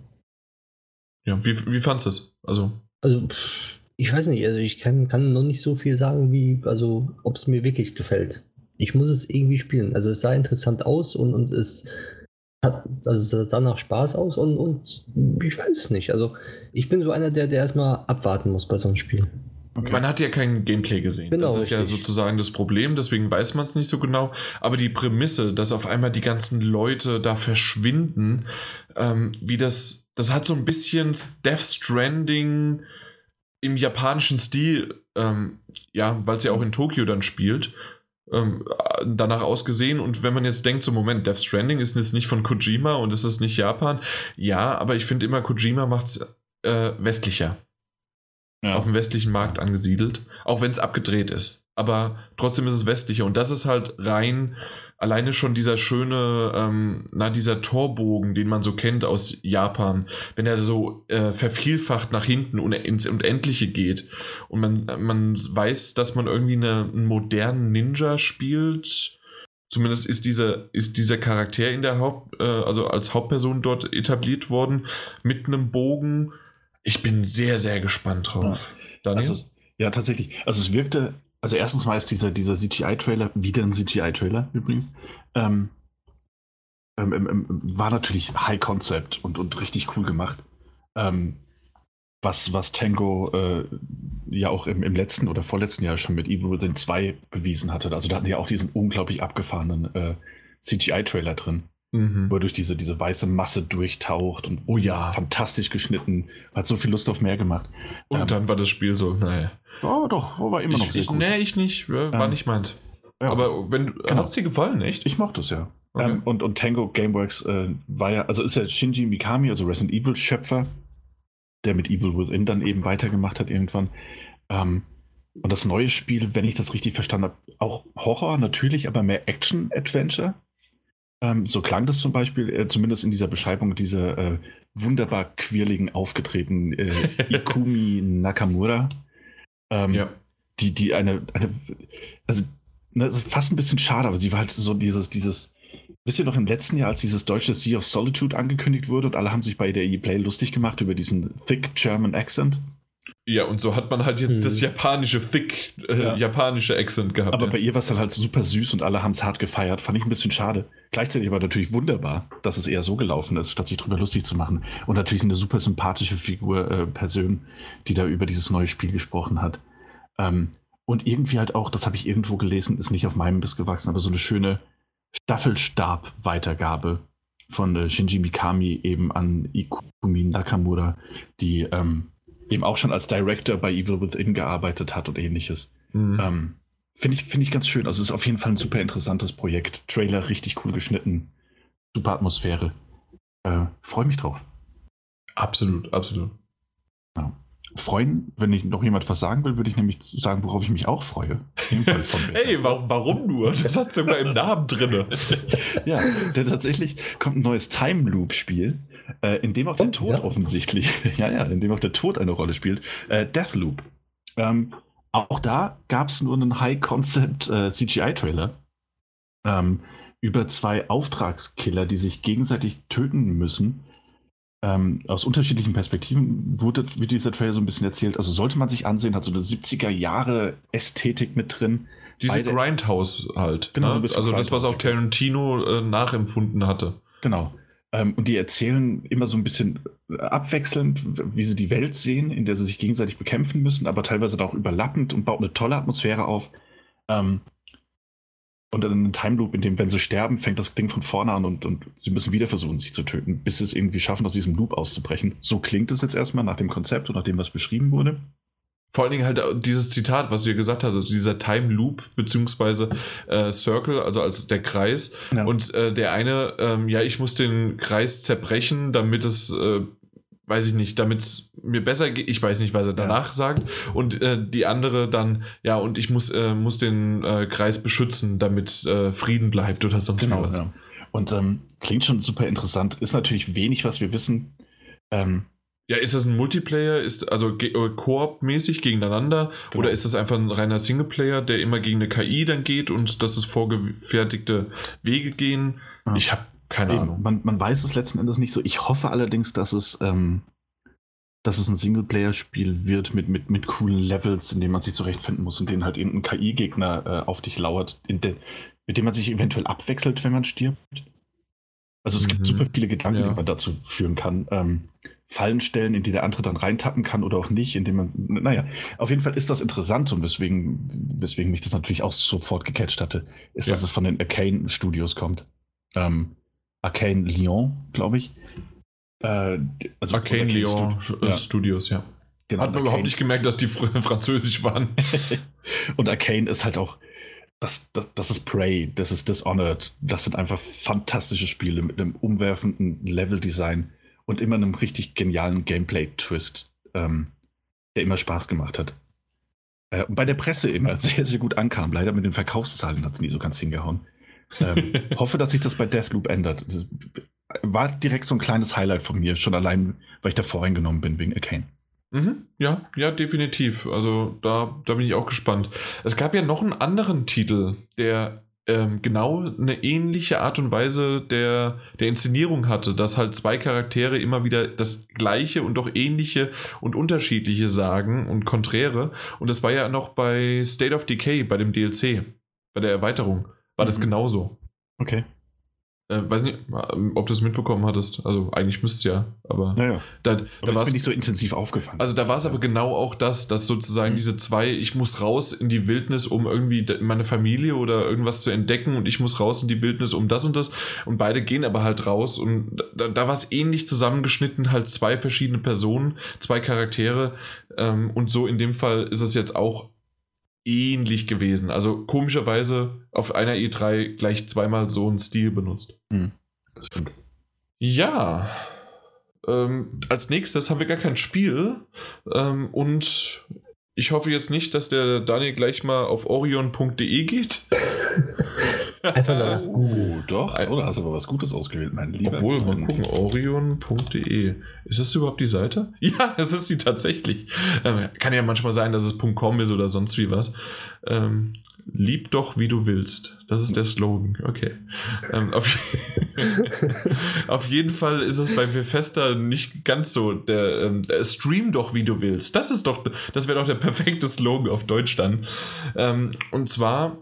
Ja, wie, wie fandest du es? Also, also, ich weiß nicht, also ich kann, kann noch nicht so viel sagen, wie, also, ob es mir wirklich gefällt. Ich muss es irgendwie spielen. Also, es sah interessant aus und, und es hat, also es sah danach Spaß aus und, und ich weiß es nicht. Also, ich bin so einer, der, der erstmal abwarten muss bei so einem Spiel. Okay. Man hat ja kein Gameplay gesehen. Genau, das ist richtig. ja sozusagen das Problem, deswegen weiß man es nicht so genau. Aber die Prämisse, dass auf einmal die ganzen Leute da verschwinden, ähm, wie das, das hat so ein bisschen Death Stranding im japanischen Stil, ähm, ja, weil es ja auch in Tokio dann spielt. Ähm, danach ausgesehen und wenn man jetzt denkt, so Moment, Death Stranding ist jetzt nicht von Kojima und ist es nicht Japan, ja, aber ich finde immer, Kojima macht es äh, westlicher ja. auf dem westlichen Markt angesiedelt, auch wenn es abgedreht ist. Aber trotzdem ist es westlicher und das ist halt rein alleine schon dieser schöne, ähm, na, dieser Torbogen, den man so kennt aus Japan, wenn er so äh, vervielfacht nach hinten und ins Unendliche geht und man, man weiß, dass man irgendwie eine, einen modernen Ninja spielt. Zumindest ist dieser, ist dieser Charakter in der Haupt, äh, also als Hauptperson dort etabliert worden, mit einem Bogen ich bin sehr, sehr gespannt drauf. Ja. Also, ja, tatsächlich. Also es wirkte, also erstens mal ist dieser, dieser CGI-Trailer, wieder ein CGI-Trailer übrigens, ähm, ähm, ähm, ähm, war natürlich High Concept und, und richtig cool gemacht. Ähm, was, was Tango äh, ja auch im, im letzten oder vorletzten Jahr schon mit Evil Within 2 bewiesen hatte. Also da hatten ja auch diesen unglaublich abgefahrenen äh, CGI-Trailer drin. Mhm. Wo er durch diese, diese weiße Masse durchtaucht und oh ja, fantastisch geschnitten. Hat so viel Lust auf mehr gemacht. Und ähm, dann war das Spiel so, naja. Oh, doch, oh, war immer noch ich, sehr gut. Nee, ich nicht, war ähm, nicht meins. Ja. Aber wenn, genau. hat es dir gefallen, echt? Ich mochte es ja. Okay. Ähm, und, und Tango Gameworks äh, war ja, also ist ja Shinji Mikami, also Resident Evil Schöpfer, der mit Evil Within dann eben weitergemacht hat irgendwann. Ähm, und das neue Spiel, wenn ich das richtig verstanden habe, auch Horror natürlich, aber mehr Action-Adventure. Ähm, so klang das zum Beispiel, äh, zumindest in dieser Beschreibung dieser äh, wunderbar quirligen aufgetretenen äh, Ikumi Nakamura. Ähm, ja. Die, die eine, eine also ne, das ist fast ein bisschen schade, aber sie war halt so dieses, dieses, wisst ihr noch im letzten Jahr, als dieses deutsche Sea of Solitude angekündigt wurde und alle haben sich bei der E-Play lustig gemacht über diesen thick German Accent? Ja, und so hat man halt jetzt hm. das japanische Thick, äh, ja. japanische Accent gehabt. Aber ja. bei ihr war es dann halt super süß und alle haben es hart gefeiert. Fand ich ein bisschen schade. Gleichzeitig aber natürlich wunderbar, dass es eher so gelaufen ist, statt sich drüber lustig zu machen. Und natürlich eine super sympathische Figur, äh, Person, die da über dieses neue Spiel gesprochen hat. Ähm, und irgendwie halt auch, das habe ich irgendwo gelesen, ist nicht auf meinem Biss gewachsen, aber so eine schöne Staffelstab-Weitergabe von äh, Shinji Mikami eben an Ikumi Nakamura, die ähm, eben auch schon als Director bei Evil Within gearbeitet hat und ähnliches. Mhm. Ähm, Finde ich, find ich ganz schön. Also es ist auf jeden Fall ein super interessantes Projekt. Trailer richtig cool geschnitten. Super Atmosphäre. Äh, Freue mich drauf. Absolut, absolut. Ja. Freuen, wenn ich noch jemand was sagen will, würde ich nämlich sagen, worauf ich mich auch freue. Ey, warum, warum nur? Das hat sogar im Namen drin. ja, denn tatsächlich kommt ein neues Time Loop-Spiel, äh, in dem auch der Tod ja. offensichtlich, ja, ja, in dem auch der Tod eine Rolle spielt. Äh, Deathloop. Ähm, auch da gab es nur einen High-Concept äh, CGI-Trailer ähm, über zwei Auftragskiller, die sich gegenseitig töten müssen. Ähm, aus unterschiedlichen Perspektiven wurde, wird dieser Trailer so ein bisschen erzählt. Also sollte man sich ansehen, hat so eine 70er Jahre Ästhetik mit drin. Diese Beide, Grindhouse halt. Genau, ne? so also das, was auch Tarantino äh, nachempfunden hatte. Genau. Ähm, und die erzählen immer so ein bisschen abwechselnd, wie sie die Welt sehen, in der sie sich gegenseitig bekämpfen müssen, aber teilweise auch überlappend und baut eine tolle Atmosphäre auf. Ähm, und dann ein Time Loop, in dem, wenn sie sterben, fängt das Ding von vorne an und, und sie müssen wieder versuchen, sich zu töten, bis sie es irgendwie schaffen, aus diesem Loop auszubrechen. So klingt es jetzt erstmal nach dem Konzept und nach dem, was beschrieben wurde. Vor allen Dingen halt dieses Zitat, was du ja gesagt hast, also dieser Time Loop beziehungsweise äh, Circle, also als der Kreis. Ja. Und äh, der eine, ähm, ja, ich muss den Kreis zerbrechen, damit es, äh, weiß ich nicht, damit es mir besser geht. Ich weiß nicht, was er danach ja. sagt. Und äh, die andere dann, ja, und ich muss, äh, muss den äh, Kreis beschützen, damit äh, Frieden bleibt oder sonst genau, was. Ja. Und ähm, klingt schon super interessant. Ist natürlich wenig, was wir wissen. Ähm, ja, ist das ein Multiplayer, ist also äh, Koop-mäßig gegeneinander genau. oder ist das einfach ein reiner Singleplayer, der immer gegen eine KI dann geht und dass es vorgefertigte Wege gehen? Ja. Ich habe keine Eben. Ahnung. Man, man, weiß es letzten Endes nicht so. Ich hoffe allerdings, dass es, ähm, dass es ein Singleplayer-Spiel wird mit, mit, mit coolen Levels, in denen man sich zurechtfinden muss, in denen halt irgendein KI-Gegner äh, auf dich lauert, de, mit dem man sich eventuell abwechselt, wenn man stirbt. Also es mhm. gibt super viele Gedanken, ja. die man dazu führen kann. Ähm, Fallen stellen, in die der andere dann reintappen kann oder auch nicht, indem man, naja, auf jeden Fall ist das interessant und weswegen, weswegen mich das natürlich auch sofort gecatcht hatte, ist, ja. dass es von den Arcane Studios kommt. Ähm, Arcane Lyon, glaube ich. Äh, also Arcane Lyon Stu ja. Studios, ja. Genau, Hat man Arcane. überhaupt nicht gemerkt, dass die französisch waren. und Arcane ist halt auch, das, das, das ist Prey, das ist Dishonored. Das sind einfach fantastische Spiele mit einem umwerfenden Level-Design und immer einem richtig genialen Gameplay-Twist, ähm, der immer Spaß gemacht hat. Äh, und bei der Presse immer sehr, sehr gut ankam. Leider mit den Verkaufszahlen hat es nie so ganz hingehauen. Ähm, hoffe, dass sich das bei Deathloop ändert. Das war direkt so ein kleines Highlight von mir, schon allein, weil ich da voreingenommen bin wegen Arcane. Mhm, ja, ja, definitiv. Also da, da bin ich auch gespannt. Es gab ja noch einen anderen Titel, der ähm, genau eine ähnliche Art und Weise der, der Inszenierung hatte, dass halt zwei Charaktere immer wieder das Gleiche und doch ähnliche und unterschiedliche sagen und konträre. Und das war ja noch bei State of Decay, bei dem DLC, bei der Erweiterung, war mhm. das genauso. Okay. Äh, weiß nicht, ob du es mitbekommen hattest. Also eigentlich müsste es ja, aber naja. da, da war es nicht so intensiv aufgefallen. Also da war es aber genau auch das, dass sozusagen mhm. diese zwei, ich muss raus in die Wildnis, um irgendwie meine Familie oder irgendwas zu entdecken und ich muss raus in die Wildnis, um das und das. Und beide gehen aber halt raus und da, da war es ähnlich zusammengeschnitten, halt zwei verschiedene Personen, zwei Charaktere. Ähm, und so in dem Fall ist es jetzt auch ähnlich gewesen. Also komischerweise auf einer E3 gleich zweimal so einen Stil benutzt. Hm, das stimmt. Ja. Ähm, als nächstes haben wir gar kein Spiel. Ähm, und ich hoffe jetzt nicht, dass der Daniel gleich mal auf orion.de geht. Einfach nach Google. Doch, oder hast du aber was Gutes ausgewählt, mein lieber Obwohl, mal gucken, orion.de. Ist das überhaupt die Seite? Ja, es ist sie tatsächlich. Ähm, kann ja manchmal sein, dass es .com ist oder sonst wie was. Ähm, lieb doch, wie du willst. Das ist der Slogan. Okay. Ähm, auf, auf, jeden Fall ist es bei Bethesda nicht ganz so. Der, ähm, Stream doch, wie du willst. Das ist doch, das wäre doch der perfekte Slogan auf Deutsch dann. Ähm, und zwar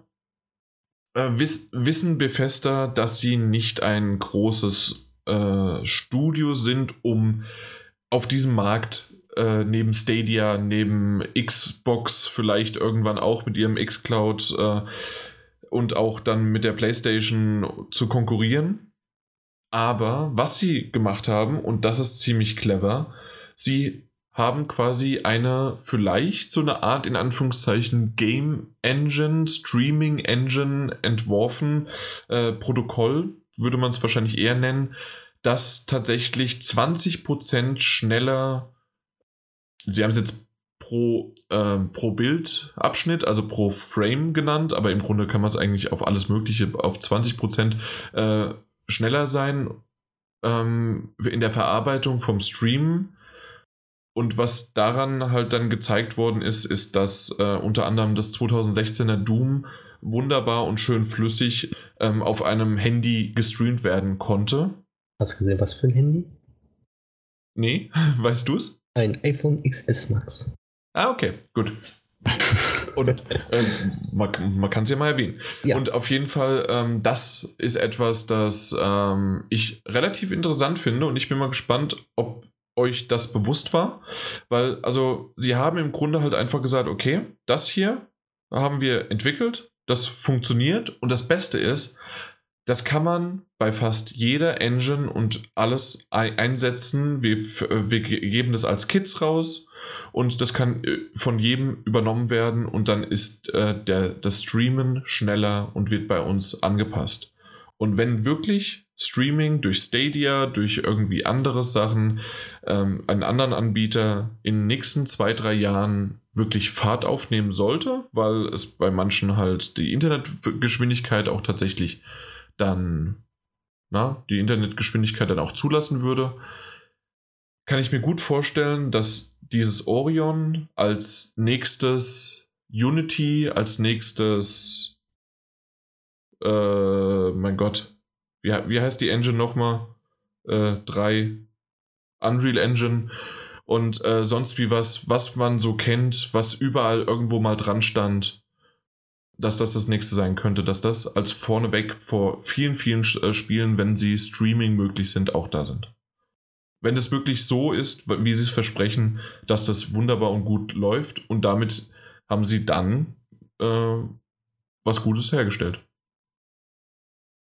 äh, wiss, wissen Bethesda, dass sie nicht ein großes äh, Studio sind, um auf diesem Markt äh, neben Stadia, neben Xbox vielleicht irgendwann auch mit ihrem Xcloud äh, und auch dann mit der PlayStation zu konkurrieren. Aber was sie gemacht haben, und das ist ziemlich clever, sie haben quasi eine vielleicht so eine Art in Anführungszeichen Game Engine, Streaming Engine entworfen, äh, Protokoll würde man es wahrscheinlich eher nennen, das tatsächlich 20% schneller, sie haben es jetzt pro, äh, pro Bildabschnitt, also pro Frame genannt, aber im Grunde kann man es eigentlich auf alles Mögliche, auf 20% äh, schneller sein ähm, in der Verarbeitung vom Stream Und was daran halt dann gezeigt worden ist, ist, dass äh, unter anderem das 2016er Doom wunderbar und schön flüssig ähm, auf einem Handy gestreamt werden konnte. Hast du gesehen, was für ein Handy? Nee, weißt du es? Ein iPhone XS Max. Ah, okay, gut. Und äh, man, man kann es ja mal erwähnen. Ja. Und auf jeden Fall, ähm, das ist etwas, das ähm, ich relativ interessant finde und ich bin mal gespannt, ob euch das bewusst war. Weil, also, sie haben im Grunde halt einfach gesagt, okay, das hier haben wir entwickelt, das funktioniert und das Beste ist, das kann man bei fast jeder Engine und alles einsetzen. Wir, wir geben das als Kits raus und das kann äh, von jedem übernommen werden und dann ist äh, der, das Streamen schneller und wird bei uns angepasst. Und wenn wirklich Streaming durch Stadia, durch irgendwie andere Sachen, ähm, einen anderen Anbieter in den nächsten zwei, drei Jahren wirklich Fahrt aufnehmen sollte, weil es bei manchen halt die Internetgeschwindigkeit auch tatsächlich dann, na, die Internetgeschwindigkeit dann auch zulassen würde, kann ich mir gut vorstellen, dass dieses Orion als nächstes Unity, als nächstes, äh, mein Gott, wie, wie heißt die Engine nochmal? Äh, drei Unreal Engine und äh, sonst wie was, was man so kennt, was überall irgendwo mal dran stand, dass das das nächste sein könnte, dass das als vorneweg vor vielen, vielen äh, Spielen, wenn sie Streaming möglich sind, auch da sind. Wenn es wirklich so ist, wie sie es versprechen, dass das wunderbar und gut läuft und damit haben sie dann äh, was Gutes hergestellt.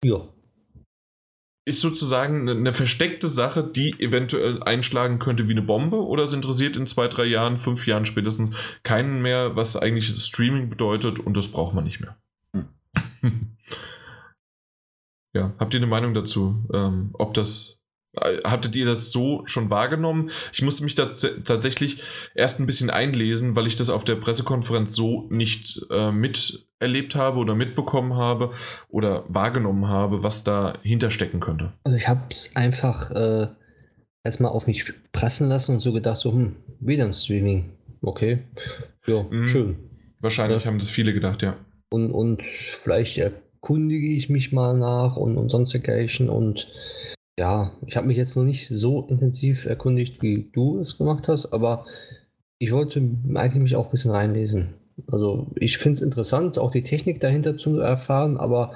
Ja, ist sozusagen eine versteckte Sache, die eventuell einschlagen könnte wie eine Bombe oder es interessiert in zwei, drei Jahren, fünf Jahren spätestens keinen mehr, was eigentlich Streaming bedeutet und das braucht man nicht mehr. Hm. ja, habt ihr eine Meinung dazu, ähm, ob das Hattet ihr das so schon wahrgenommen? Ich musste mich das tatsächlich erst ein bisschen einlesen, weil ich das auf der Pressekonferenz so nicht äh, miterlebt habe oder mitbekommen habe oder wahrgenommen habe, was dahinter stecken könnte. Also ich habe es einfach äh, erstmal auf mich prassen lassen und so gedacht, so, hm, wieder ein Streaming. Okay, ja, mhm. schön. Wahrscheinlich ja. haben das viele gedacht, ja. Und, und vielleicht erkundige ich mich mal nach und, und sonst dergleichen und ja, ich habe mich jetzt noch nicht so intensiv erkundigt, wie du es gemacht hast, aber ich wollte eigentlich mich auch ein bisschen reinlesen. Also ich finde es interessant, auch die Technik dahinter zu erfahren, aber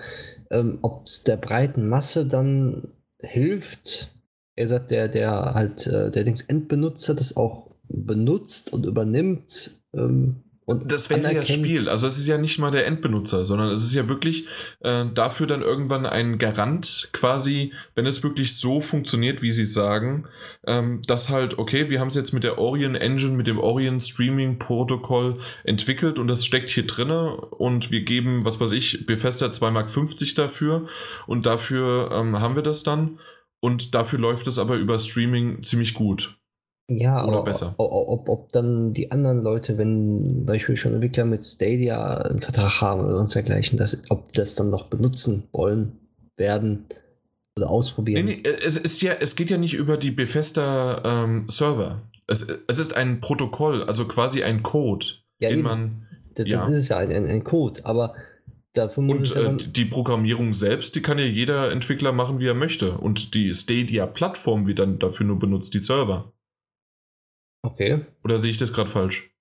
ähm, ob es der breiten Masse dann hilft, er sagt, der, der halt, äh, der Dings Endbenutzer das auch benutzt und übernimmt, ähm, und das wäre ja das Spiel. Also es ist ja nicht mal der Endbenutzer, sondern es ist ja wirklich äh, dafür dann irgendwann ein Garant quasi, wenn es wirklich so funktioniert, wie sie sagen, ähm, dass halt, okay, wir haben es jetzt mit der Orion Engine, mit dem Orion Streaming Protokoll entwickelt und das steckt hier drinne und wir geben, was weiß ich, Bethesda 2,50 Mark dafür und dafür ähm, haben wir das dann und dafür läuft es aber über Streaming ziemlich gut. Ja, Oder aber besser. Ob, ob, ob, dann die anderen Leute, wenn Beispiel schon Entwickler mit Stadia einen Vertrag haben oder sonst dergleichen, dass, ob das dann noch benutzen wollen, werden oder ausprobieren. Nee, nee, es, ist ja, es geht ja nicht über die Bethesda ähm, Server. Es, es ist ein Protokoll, also quasi ein Code, ja, den eben. man. Das, ja. das ist ja ein, ein, Code, aber Dafür muss und äh, die Programmierung selbst, die kann ja jeder Entwickler machen, wie er möchte. Und die Stadia-Plattform wird dann dafür nur benutzt, die Server. Okay. Oder sehe ich das gerade falsch?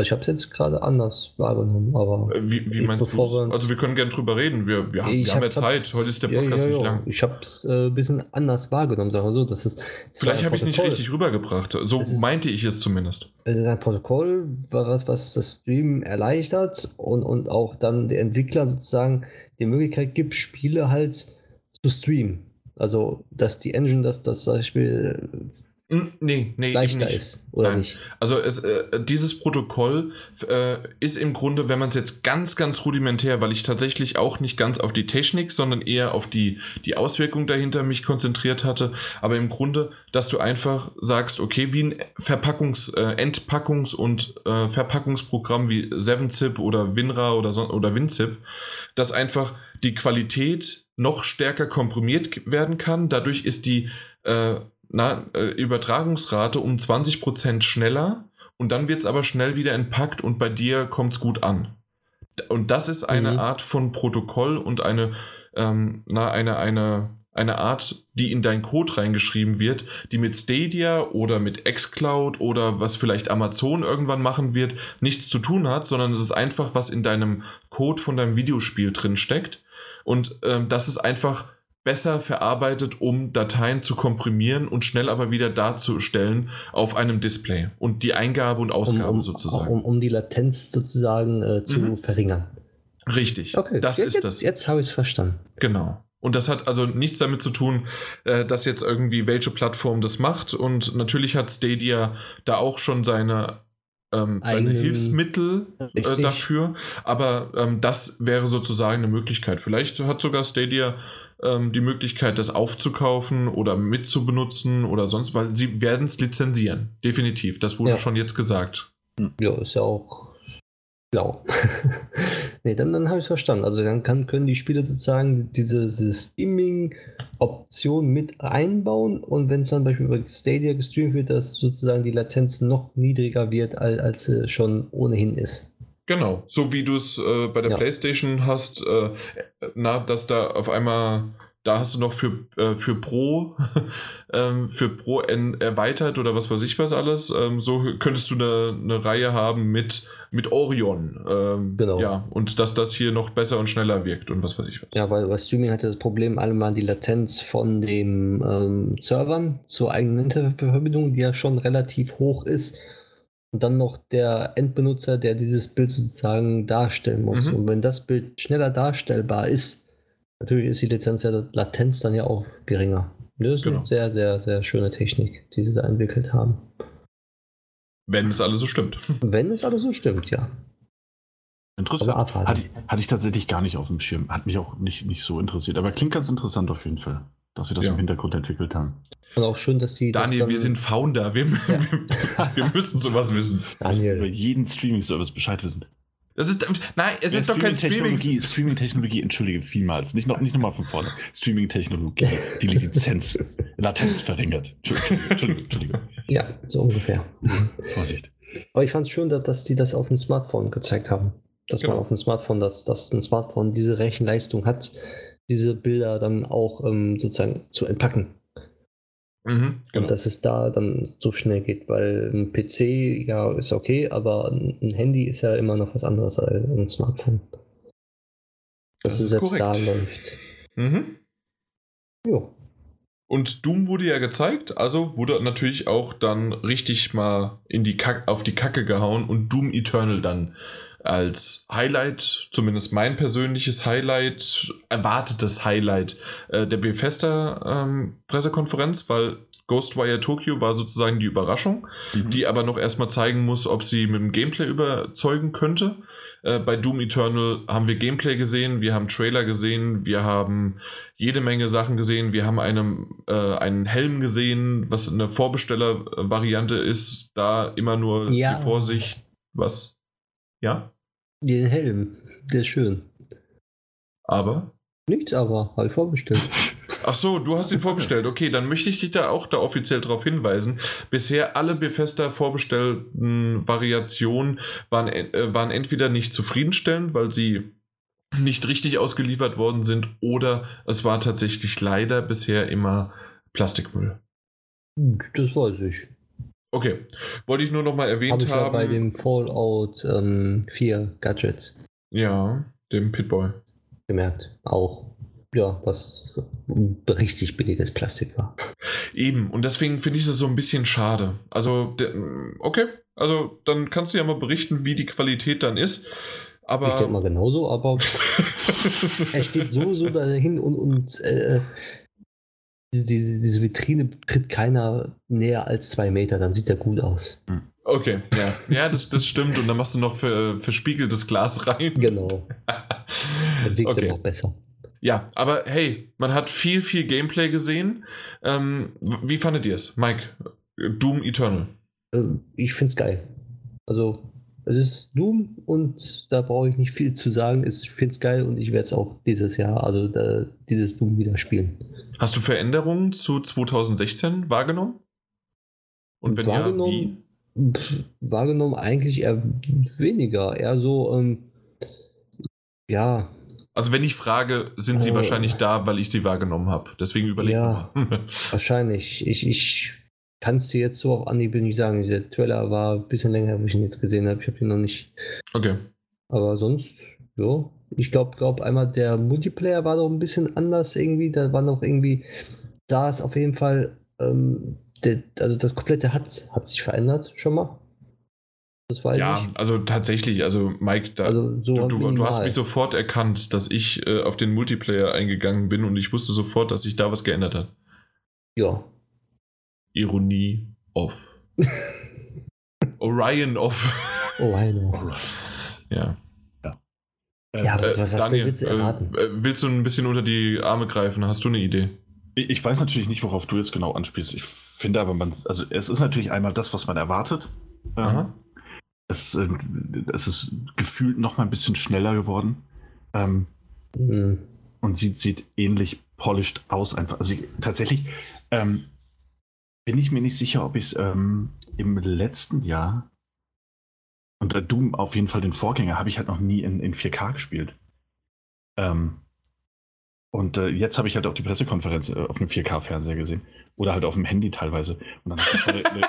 Ich habe es jetzt gerade anders wahrgenommen, aber. Äh, wie, wie meinst du Also, wir können gerne drüber reden. Wir, wir, haben, wir haben ja Zeit. Heute ist der Podcast ja, ja, nicht lang. Ich habe es äh, ein bisschen anders wahrgenommen, sagen wir so. Das ist, Vielleicht habe ich es nicht richtig rübergebracht. So ist, meinte ich es zumindest. Es ist ein Protokoll, was, was das Stream erleichtert und, und auch dann der Entwickler sozusagen die Möglichkeit gibt, Spiele halt zu streamen. Also, dass die Engine das, das zum Beispiel nee, nee, leichter ist, oder Nein. nicht? Also es, äh, dieses Protokoll äh, ist im Grunde, wenn man es jetzt ganz, ganz rudimentär, weil ich tatsächlich auch nicht ganz auf die Technik, sondern eher auf die, die Auswirkung dahinter mich konzentriert hatte, aber im Grunde, dass du einfach sagst, okay, wie ein Verpackungs-, äh, Entpackungs- und äh, Verpackungsprogramm wie 7-Zip oder WinRAR oder, so, oder WinZip, dass einfach die Qualität noch stärker komprimiert werden kann. Dadurch ist die äh, na, äh, Übertragungsrate um 20% schneller und dann wird es aber schnell wieder entpackt und bei dir kommt es gut an. Und das ist eine mhm. Art von Protokoll und eine, ähm, na, eine, eine, eine Art, die in deinen Code reingeschrieben wird, die mit Stadia oder mit xCloud oder was vielleicht Amazon irgendwann machen wird, nichts zu tun hat, sondern es ist einfach, was in deinem Code von deinem Videospiel drin steckt. Und ähm, das ist einfach besser verarbeitet, um Dateien zu komprimieren und schnell aber wieder darzustellen auf einem Display und die Eingabe und Ausgabe um, um, sozusagen. Um, um, die Latenz sozusagen äh, zu mhm. verringern. Richtig, okay. das jetzt, ist das. Jetzt habe ich es verstanden. Genau. Und das hat also nichts damit zu tun, äh, dass jetzt irgendwie welche Plattform das macht. Und natürlich hat Stadia da auch schon seine ähm, seine Hilfsmittel äh, dafür. Aber ähm, das wäre sozusagen eine Möglichkeit. Vielleicht hat sogar Stadia ähm, die Möglichkeit, das aufzukaufen oder mitzubenutzen oder sonst, weil sie werden es lizenzieren. Definitiv. Das wurde ja. schon jetzt gesagt. Ja, ist ja auch blau. nee, dann, dann habe ich es verstanden. Also dann kann, können die Spieler sozusagen diese, diese Streaming-Option mit einbauen und wenn es dann beispielsweise über Stadia gestreamt wird, dass sozusagen die Latenz noch niedriger wird, als, als sie schon ohnehin ist. Genau, so wie du es äh, bei der ja. PlayStation hast, äh, na, dass da auf einmal, da hast du noch für, äh, für Pro, ähm, für Pro erweitert oder was weiß ich was alles. Ähm, so könntest du eine, eine Reihe haben mit, mit Orion. Ähm, genau. Ja, und dass das hier noch besser und schneller wirkt und was weiß ich was. Ja, weil bei Streaming hat ja das Problem allemal die Latenz von den ähm, Servern zur eigenen Internetverbindung, die ja schon relativ hoch ist und dann noch der Endbenutzer, der dieses Bild sozusagen darstellen muss. Mhm. Und wenn das Bild schneller darstellbar ist, natürlich ist die Lizenz der Latenz dann ja auch geringer. Das ist genau. eine sehr, sehr, sehr schöne Technik, die sie da entwickelt haben. Wenn es alles so stimmt. Wenn es alles so stimmt, ja. Interessant. Hatte, hatte, ich tatsächlich gar nicht auf dem Schirm. Hat mich auch nicht, nicht so interessiert. Aber klingt ganz interessant auf jeden Fall, dass sie das ja. im Hintergrund entwickelt haben. Und auch schön, dass sie. Daniel, wir sind Founder. Wir, ja. wir, müssen sowas wissen. Daniel. über jeden Streaming-Service Bescheid wissen. Das ist, nein, es ja, ist doch kein Streaming. Streaming-Technologie, entschuldige vielmals. Nicht, noch, nicht nochmal von vorne. Streaming-Technologie, die Lizenz, Latenz verringert. Entschuldigung, Entschuldigung. Ja, so ungefähr. Vorsicht. Aber ich fand es schön, dass die das auf dem Smartphone gezeigt haben. Dass genau. man auf dem Smartphone, dass, dass ein Smartphone diese Rechenleistung hat, diese Bilder dann auch ähm, sozusagen zu entpacken. Mhm, genau. Und dass es da dann so schnell geht, weil ein PC, ja, ist okay, aber ein Handy ist ja immer noch was anderes als ein Smartphone. Das, das ist selbst korrekt. da läuft. Mhm. Jo. Und Doom wurde ja gezeigt, also wurde natürlich auch dann richtig mal in die Kack, auf die Kacke gehauen und Doom Eternal dann als Highlight, zumindest mein persönliches Highlight, erwartetes Highlight äh, der Bethesda ähm, Pressekonferenz, weil Ghostwire Tokyo war sozusagen die Überraschung, mhm. die aber noch erstmal zeigen muss, ob sie mit dem Gameplay überzeugen könnte. Äh, bei Doom Eternal haben wir Gameplay gesehen, wir haben Trailer gesehen, wir haben jede Menge Sachen gesehen, wir haben einen, äh, einen Helm gesehen, was eine Vorbestellervariante ist, da immer nur ja. die Vorsicht. Was? Ja? Den Helm, der ist schön. Aber? Nichts aber, habe ich vorbestellt. Ach so, du hast ihn vorbestellt. Okay, dann möchte ich dich da auch da offiziell darauf hinweisen. Bisher alle Bethesda vorbestellten Variationen waren, äh, waren entweder nicht zufriedenstellend, weil sie nicht richtig ausgeliefert worden sind, oder es war tatsächlich leider bisher immer Plastikmüll. Das weiß ich. Okay, wollte ich nur noch mal erwähnt Hab ich haben. bei dem Fallout ähm, 4 Gadget. Ja, dem Pitboy. Gemerkt, auch. Ja, was richtig billiges Plastik war. Eben, und deswegen finde ich das so ein bisschen schade. Also, okay, also dann kannst du ja mal berichten, wie die Qualität dann ist. Aber ich denke mal genauso, aber er steht so, so dahin und, und äh, diese, diese Vitrine tritt keiner näher als zwei Meter, dann sieht der gut aus. Hm. Okay, ja, ja das, das stimmt. Und dann machst du noch für, verspiegeltes Glas rein. Genau. Dann wirkt okay. er noch besser. Ja, aber hey, man hat viel, viel Gameplay gesehen. Ähm, wie fandet ihr es, Mike? Doom Eternal. Ähm, ich find's geil. Also, es ist Doom und da brauche ich nicht viel zu sagen. Ich finde es geil und ich werde es auch dieses Jahr, also da, dieses Doom wieder spielen. Hast du Veränderungen zu 2016 wahrgenommen? Und wenn wahrgenommen, ja, wie? wahrgenommen eigentlich eher weniger, eher so, ähm, ja. Also wenn ich frage, sind sie äh, wahrscheinlich da, weil ich sie wahrgenommen habe. Deswegen überlege ja, mal. wahrscheinlich. Ich, ich kannst du jetzt so auf Anhieb nicht sagen. Dieser Trailer war ein bisschen länger, wo ich ihn jetzt gesehen habe. Ich habe ihn noch nicht. Okay. Aber sonst, ja. Ich glaube, glaub einmal der Multiplayer war doch ein bisschen anders irgendwie. Da war noch irgendwie, da ist auf jeden Fall, ähm, der, also das komplette hat, hat sich verändert schon mal. Das weiß ja, ich. also tatsächlich, also Mike, da, also so du, du, du, hast mich sofort erkannt, dass ich äh, auf den Multiplayer eingegangen bin und ich wusste sofort, dass sich da was geändert hat. Ja, Ironie off. Orion off. Orion off. Ja. Ja, ja aber äh, was, Daniel, willst du äh, erwarten? Äh, willst du ein bisschen unter die Arme greifen? Hast du eine Idee? Ich weiß natürlich nicht, worauf du jetzt genau anspielst. Ich finde aber, man, also es ist natürlich einmal das, was man erwartet. Ähm, es, äh, es ist gefühlt noch mal ein bisschen schneller geworden. Ähm, mhm. Und sieht, sieht ähnlich polished aus einfach. Also ich, tatsächlich, ähm, bin ich mir nicht sicher, ob ich es ähm, im letzten Jahr und äh, Doom auf jeden Fall den Vorgänger habe ich halt noch nie in, in 4K gespielt. Ähm, und äh, jetzt habe ich halt auch die Pressekonferenz äh, auf einem 4K-Fernseher gesehen. Oder halt auf dem Handy teilweise. Und dann hast du schon eine,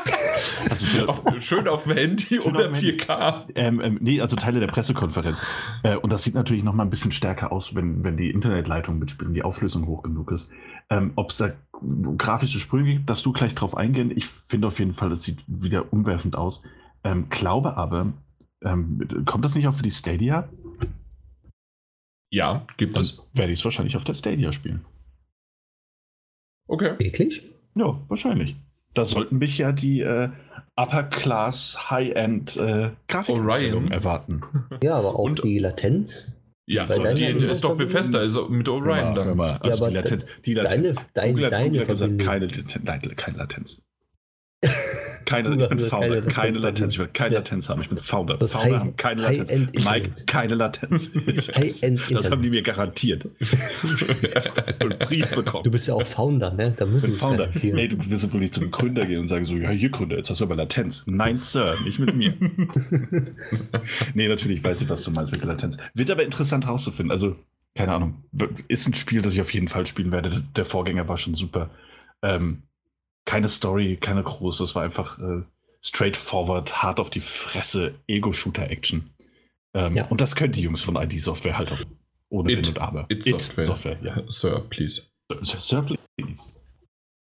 hast du schon auf, schön auf dem Handy oder 4K? Ähm, ähm, nee, also Teile der Pressekonferenz. Äh, und das sieht natürlich noch mal ein bisschen stärker aus, wenn, wenn die Internetleitung mitspielt die Auflösung hoch genug ist. Ähm, Ob es da grafische Sprünge gibt, dass du gleich drauf eingehen. Ich finde auf jeden Fall, es sieht wieder umwerfend aus. Ähm, glaube aber, ähm, kommt das nicht auch für die Stadia? Ja, gibt Dann es. Werde ich es wahrscheinlich auf der Stadia spielen. Okay. Wirklich? Ja, wahrscheinlich. Da sollten mich ja die äh, Upper Class High-End äh, Grafikeinstellungen erwarten. Ja, aber auch Und, die Latenz. Ja, so, die, ist doch Bethesda, also mit Orion dann. Mal, also ja, die Latenz, die Latenz. Deine, deine, Google, deine Google hat gesagt, keine, keine Latenz. Keine, ich bin Founder, keine Latenz. Ich will keine Latenz haben. Ich bin Founder. Das Founder haben keine Latenz. Mike, keine Latenz. das haben die mir garantiert. Brief bekommen. Du bist ja auch Founder, ne? Da müssen wir Founder. Nee, du wirst wohl nicht zum Gründer gehen und sagen so, ja, hier Gründer, jetzt hast du aber Latenz. Nein, Sir, nicht mit mir. nee, natürlich weiß ich, was du meinst mit Latenz. Wird aber interessant herauszufinden. Also, keine Ahnung. Ist ein Spiel, das ich auf jeden Fall spielen werde. Der Vorgänger war schon super. Ähm, keine Story, keine große. Es war einfach äh, straightforward, hart auf die Fresse, Ego-Shooter-Action. Ähm, ja. Und das können die Jungs von ID Software halt auch ohne It, Wenn und Aber. It, It Software. Software ja. Sir, please. Sir, Sir, please.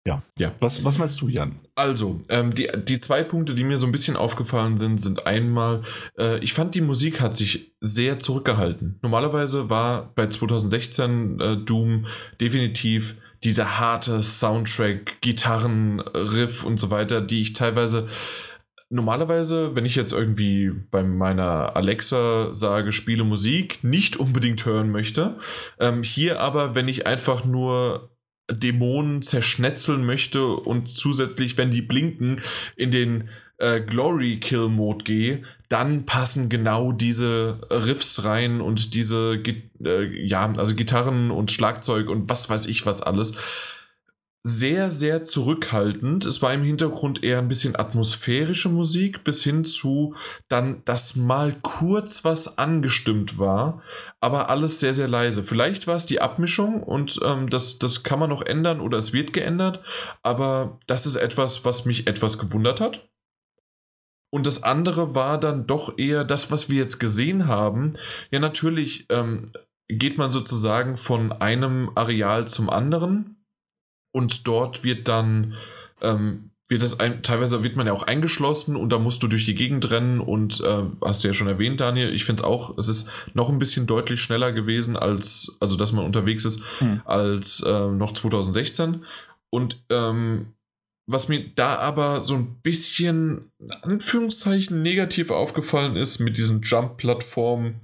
Ja. ja. Was, was meinst du, Jan? Also, ähm, die, die zwei Punkte, die mir so ein bisschen aufgefallen sind, sind einmal, äh, ich fand, die Musik hat sich sehr zurückgehalten. Normalerweise war bei 2016 äh, Doom definitiv dieser harte Soundtrack, Gitarren, Riff und so weiter, die ich teilweise normalerweise, wenn ich jetzt irgendwie bei meiner Alexa sage, spiele Musik, nicht unbedingt hören möchte. Ähm, hier aber, wenn ich einfach nur Dämonen zerschnetzeln möchte und zusätzlich, wenn die blinken, in den äh, Glory Kill Mode gehe, dann passen genau diese Riffs rein und diese, äh, ja, also Gitarren und Schlagzeug und was weiß ich was alles. Sehr, sehr zurückhaltend. Es war im Hintergrund eher ein bisschen atmosphärische Musik, bis hin zu dann, dass mal kurz was angestimmt war, aber alles sehr, sehr leise. Vielleicht war es die Abmischung und ähm, das, das kann man noch ändern oder es wird geändert, aber das ist etwas, was mich etwas gewundert hat. Und das andere war dann doch eher das, was wir jetzt gesehen haben. Ja, natürlich ähm, geht man sozusagen von einem Areal zum anderen und dort wird dann ähm, wird das ein, teilweise wird man ja auch eingeschlossen und da musst du durch die Gegend rennen und äh, hast du ja schon erwähnt, Daniel. Ich finde es auch, es ist noch ein bisschen deutlich schneller gewesen als, also dass man unterwegs ist, hm. als äh, noch 2016. Und ähm, was mir da aber so ein bisschen, in Anführungszeichen, negativ aufgefallen ist mit diesen Jump-Plattformen,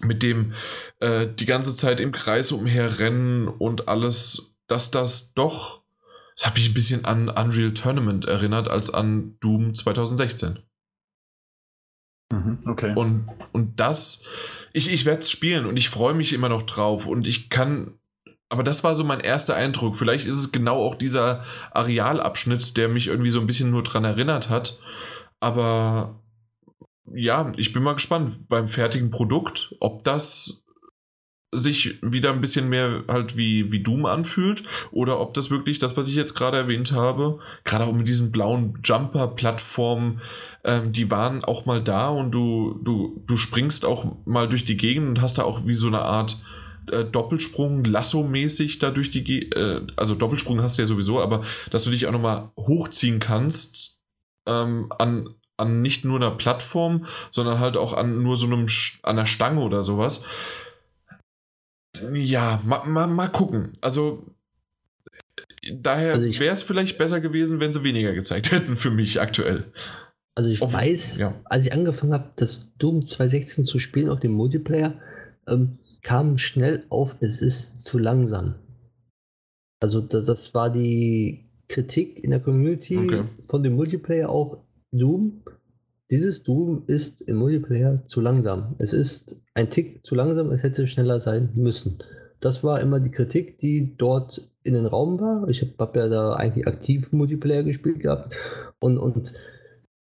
mit dem äh, die ganze Zeit im Kreis umherrennen und alles, dass das doch, das habe ich ein bisschen an Unreal Tournament erinnert als an Doom 2016. Mhm, okay. Und, und das, ich, ich werde es spielen und ich freue mich immer noch drauf und ich kann aber das war so mein erster Eindruck. Vielleicht ist es genau auch dieser Arealabschnitt, der mich irgendwie so ein bisschen nur dran erinnert hat. Aber ja, ich bin mal gespannt beim fertigen Produkt, ob das sich wieder ein bisschen mehr halt wie, wie Doom anfühlt oder ob das wirklich das, was ich jetzt gerade erwähnt habe, gerade auch mit diesen blauen Jumper-Plattformen, ähm, die waren auch mal da und du, du, du springst auch mal durch die Gegend und hast da auch wie so eine Art äh, Doppelsprung, Lasso-mäßig da durch die, Ge äh, also Doppelsprung hast du ja sowieso, aber dass du dich auch nochmal hochziehen kannst ähm, an, an nicht nur einer Plattform, sondern halt auch an nur so einem, an einer Stange oder sowas. Ja, mal, mal, mal gucken. Also daher also wäre es vielleicht besser gewesen, wenn sie weniger gezeigt hätten für mich aktuell. Also ich Ob, weiß, ja. als ich angefangen habe, das Doom 2016 zu spielen auf dem Multiplayer, ähm, kam schnell auf, es ist zu langsam. Also das, war die Kritik in der Community okay. von dem Multiplayer auch Doom. Dieses Doom ist im Multiplayer zu langsam. Es ist ein Tick zu langsam, es hätte schneller sein müssen. Das war immer die Kritik, die dort in den Raum war. Ich habe hab ja da eigentlich aktiv Multiplayer gespielt gehabt und, und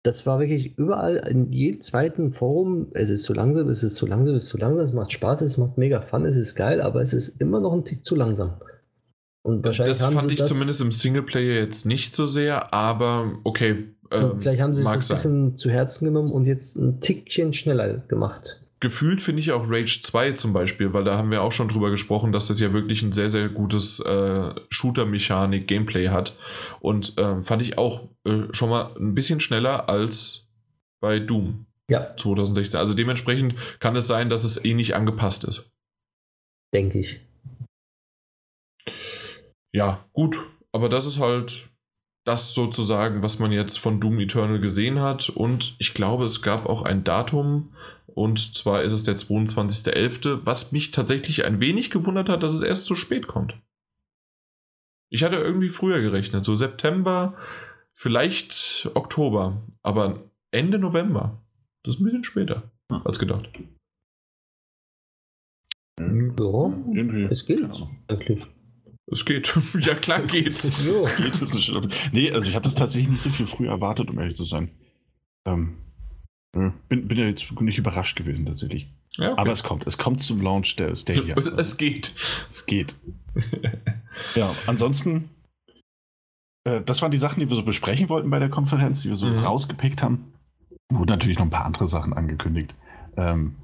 das war wirklich überall in jedem zweiten Forum. Es ist zu langsam, es ist zu langsam, es ist zu langsam, es macht Spaß, es macht mega Fun, es ist geil, aber es ist immer noch ein Tick zu langsam. Und wahrscheinlich das fand ich das zumindest im Singleplayer jetzt nicht so sehr, aber okay. Ähm, vielleicht haben sie es ein bisschen zu Herzen genommen und jetzt ein Tickchen schneller gemacht gefühlt finde ich auch Rage 2 zum Beispiel, weil da haben wir auch schon drüber gesprochen, dass das ja wirklich ein sehr, sehr gutes äh, Shooter-Mechanik-Gameplay hat. Und äh, fand ich auch äh, schon mal ein bisschen schneller als bei Doom ja. 2016. Also dementsprechend kann es sein, dass es ähnlich angepasst ist. Denke ich. Ja, gut. Aber das ist halt das sozusagen, was man jetzt von Doom Eternal gesehen hat. Und ich glaube, es gab auch ein Datum, und zwar ist es der 22.11., was mich tatsächlich ein wenig gewundert hat, dass es erst so spät kommt. Ich hatte irgendwie früher gerechnet, so September, vielleicht Oktober, aber Ende November. Das ist ein bisschen später hm. als gedacht. Ja, es geht eigentlich. Es geht. ja, klar geht's. es geht, ist nee, also ich habe das tatsächlich nicht so viel früh erwartet, um ehrlich zu sein. Ähm, bin, bin ja jetzt nicht überrascht gewesen tatsächlich. Ja, okay. Aber es kommt. Es kommt zum Launch der Stadia. es geht. Es geht. ja, ansonsten, äh, das waren die Sachen, die wir so besprechen wollten bei der Konferenz, die wir so mhm. rausgepickt haben. Wurden natürlich noch ein paar andere Sachen angekündigt. Ähm,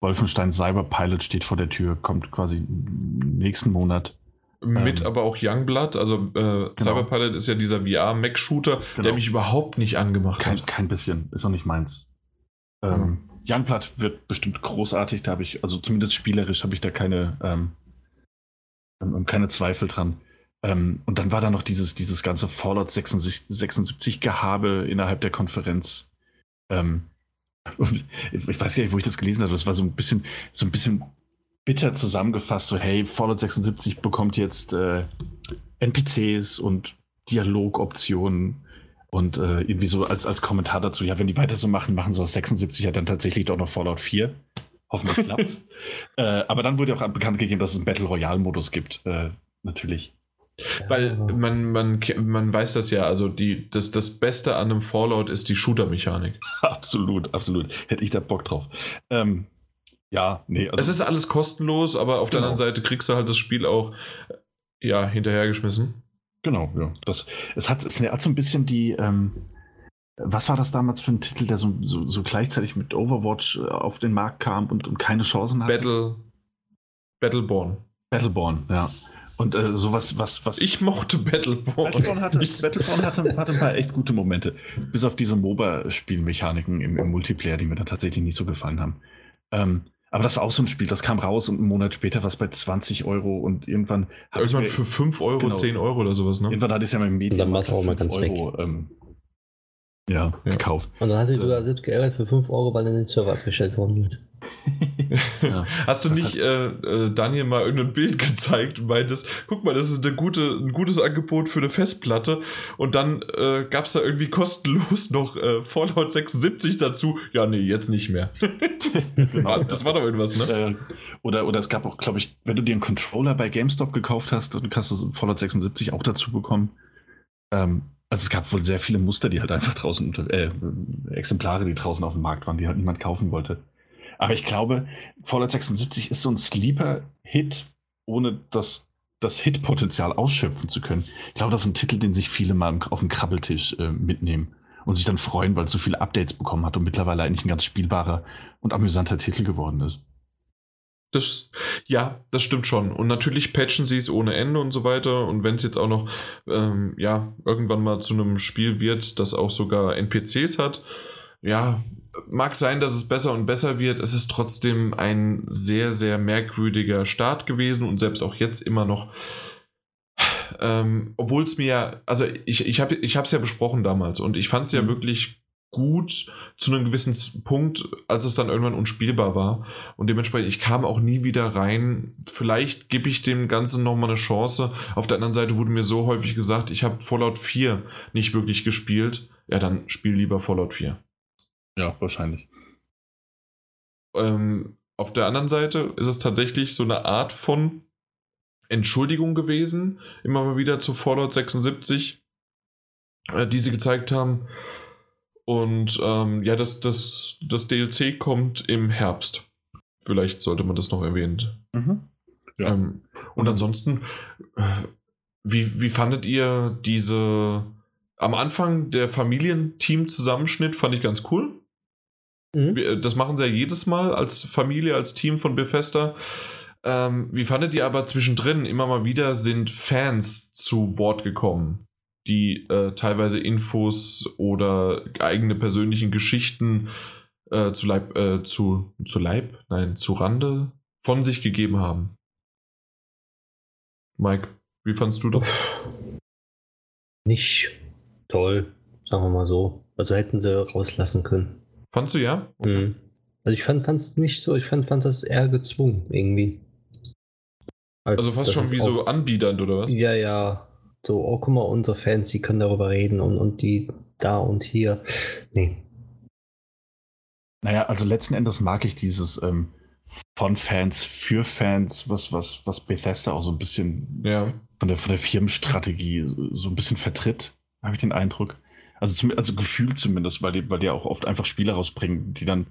Wolfenstein Cyberpilot steht vor der Tür, kommt quasi nächsten Monat. Mit ähm, aber auch Youngblood, also äh, genau. Cyberpilot ist ja dieser VR-Mac-Shooter, genau. der mich überhaupt nicht angemacht kein, hat. Kein bisschen, ist auch nicht meins. Ähm, mhm. Youngblood wird bestimmt großartig, da habe ich, also zumindest spielerisch habe ich da keine, ähm, ähm keine Zweifel dran. Ähm, und dann war da noch dieses, dieses ganze Fallout 76, 76 Gehabe innerhalb der Konferenz. Ähm, ich weiß gar nicht, wo ich das gelesen habe. Das war so ein bisschen, so ein bisschen bitter zusammengefasst. So, hey, Fallout 76 bekommt jetzt äh, NPCs und Dialogoptionen und äh, irgendwie so als, als Kommentar dazu, ja, wenn die weiter so machen, machen sie aus 76 ja dann tatsächlich doch noch Fallout 4. Hoffentlich klappt's. äh, aber dann wurde auch bekannt gegeben, dass es einen Battle Royale-Modus gibt. Äh, natürlich. Weil man, man, man weiß das ja, also die, das, das Beste an einem Fallout ist die Shooter-Mechanik. absolut, absolut. Hätte ich da Bock drauf. Ähm, ja, nee. Also es ist alles kostenlos, aber auf genau. der anderen Seite kriegst du halt das Spiel auch ja, hinterhergeschmissen. Genau, ja. Das, es, hat, es hat so ein bisschen die, ähm, was war das damals für ein Titel, der so, so, so, gleichzeitig mit Overwatch äh, auf den Markt kam und, und keine Chancen hatte? Battle, Battleborn. Battleborn, ja. Und äh, sowas, was, was. Ich mochte Battleborn. Battleborn hatte, Battleborn hatte, hatte ein paar echt gute Momente. Bis auf diese MOBA-Spielmechaniken im, im, Multiplayer, die mir dann tatsächlich nicht so gefallen haben. Ähm, aber das war auch so ein Spiel, das kam raus und einen Monat später war es bei 20 Euro und irgendwann. Irgendwann für 5 Euro, genau, 10 Euro oder sowas, ne? Irgendwann hatte ich es ja mal im Medium. Dann war es auch mal ganz Euro, weg. Ähm, ja, ja, gekauft. Und dann hast du dich sogar selbst geärgert für 5 Euro, weil dann den Server abgestellt worden ist. Ja, Hast du nicht äh, äh, Daniel mal irgendein Bild gezeigt und meintest, guck mal, das ist eine gute, ein gutes Angebot für eine Festplatte und dann äh, gab es da irgendwie kostenlos noch äh, Fallout 76 dazu. Ja, nee, jetzt nicht mehr. genau, das war doch irgendwas, ne? oder, oder es gab auch, glaube ich, wenn du dir einen Controller bei GameStop gekauft hast, dann kannst du Fallout 76 auch dazu bekommen. Ähm, also es gab wohl sehr viele Muster, die halt einfach draußen, äh, Exemplare, die draußen auf dem Markt waren, die halt niemand kaufen wollte. Aber ich glaube, Fallout 76 ist so ein Sleeper-Hit, ohne das, das Hit-Potenzial ausschöpfen zu können. Ich glaube, das ist ein Titel, den sich viele mal auf dem Krabbeltisch äh, mitnehmen und sich dann freuen, weil es so viele Updates bekommen hat und mittlerweile eigentlich ein ganz spielbarer und amüsanter Titel geworden ist. Das, ja, das stimmt schon. Und natürlich patchen sie es ohne Ende und so weiter. Und wenn es jetzt auch noch, ähm, ja, irgendwann mal zu einem Spiel wird, das auch sogar NPCs hat, ja, mag sein, dass es besser und besser wird. Es ist trotzdem ein sehr, sehr merkwürdiger Start gewesen und selbst auch jetzt immer noch. Ähm, Obwohl es mir, also ich, ich habe es ja besprochen damals und ich fand es ja mhm. wirklich gut zu einem gewissen Punkt, als es dann irgendwann unspielbar war. Und dementsprechend, ich kam auch nie wieder rein. Vielleicht gebe ich dem Ganzen nochmal eine Chance. Auf der anderen Seite wurde mir so häufig gesagt, ich habe Fallout 4 nicht wirklich gespielt. Ja, dann spiel lieber Fallout 4. Ja, wahrscheinlich. Ähm, auf der anderen Seite ist es tatsächlich so eine Art von Entschuldigung gewesen, immer mal wieder zu Fallout 76, äh, die sie gezeigt haben und ähm, ja, das, das, das DLC kommt im Herbst. Vielleicht sollte man das noch erwähnen. Mhm. Ja. Ähm, und ansonsten, äh, wie, wie fandet ihr diese am Anfang der Familienteam-Zusammenschnitt? Fand ich ganz cool. Mhm. Das machen sie ja jedes Mal als Familie, als Team von Bethesda. Ähm, wie fandet ihr aber zwischendrin immer mal wieder sind Fans zu Wort gekommen? die äh, teilweise Infos oder eigene persönlichen Geschichten äh, zu Leib, äh, zu, zu Leib, nein, zu Rande von sich gegeben haben. Mike, wie fandst du das? Nicht toll, sagen wir mal so. Also hätten sie rauslassen können. Fandst du ja? Mhm. Also ich fand es nicht so, ich fand, fand das eher gezwungen irgendwie. Als, also fast schon wie auch, so anbiedernd, oder was? Ja, ja. So, oh, guck mal, unsere Fans, die können darüber reden und, und die da und hier. Nee. Naja, also letzten Endes mag ich dieses ähm, von Fans für Fans, was, was, was Bethesda auch so ein bisschen ja. von, der, von der Firmenstrategie so ein bisschen vertritt, habe ich den Eindruck. Also, zum, also gefühlt zumindest, weil die, weil die auch oft einfach Spiele rausbringen, die dann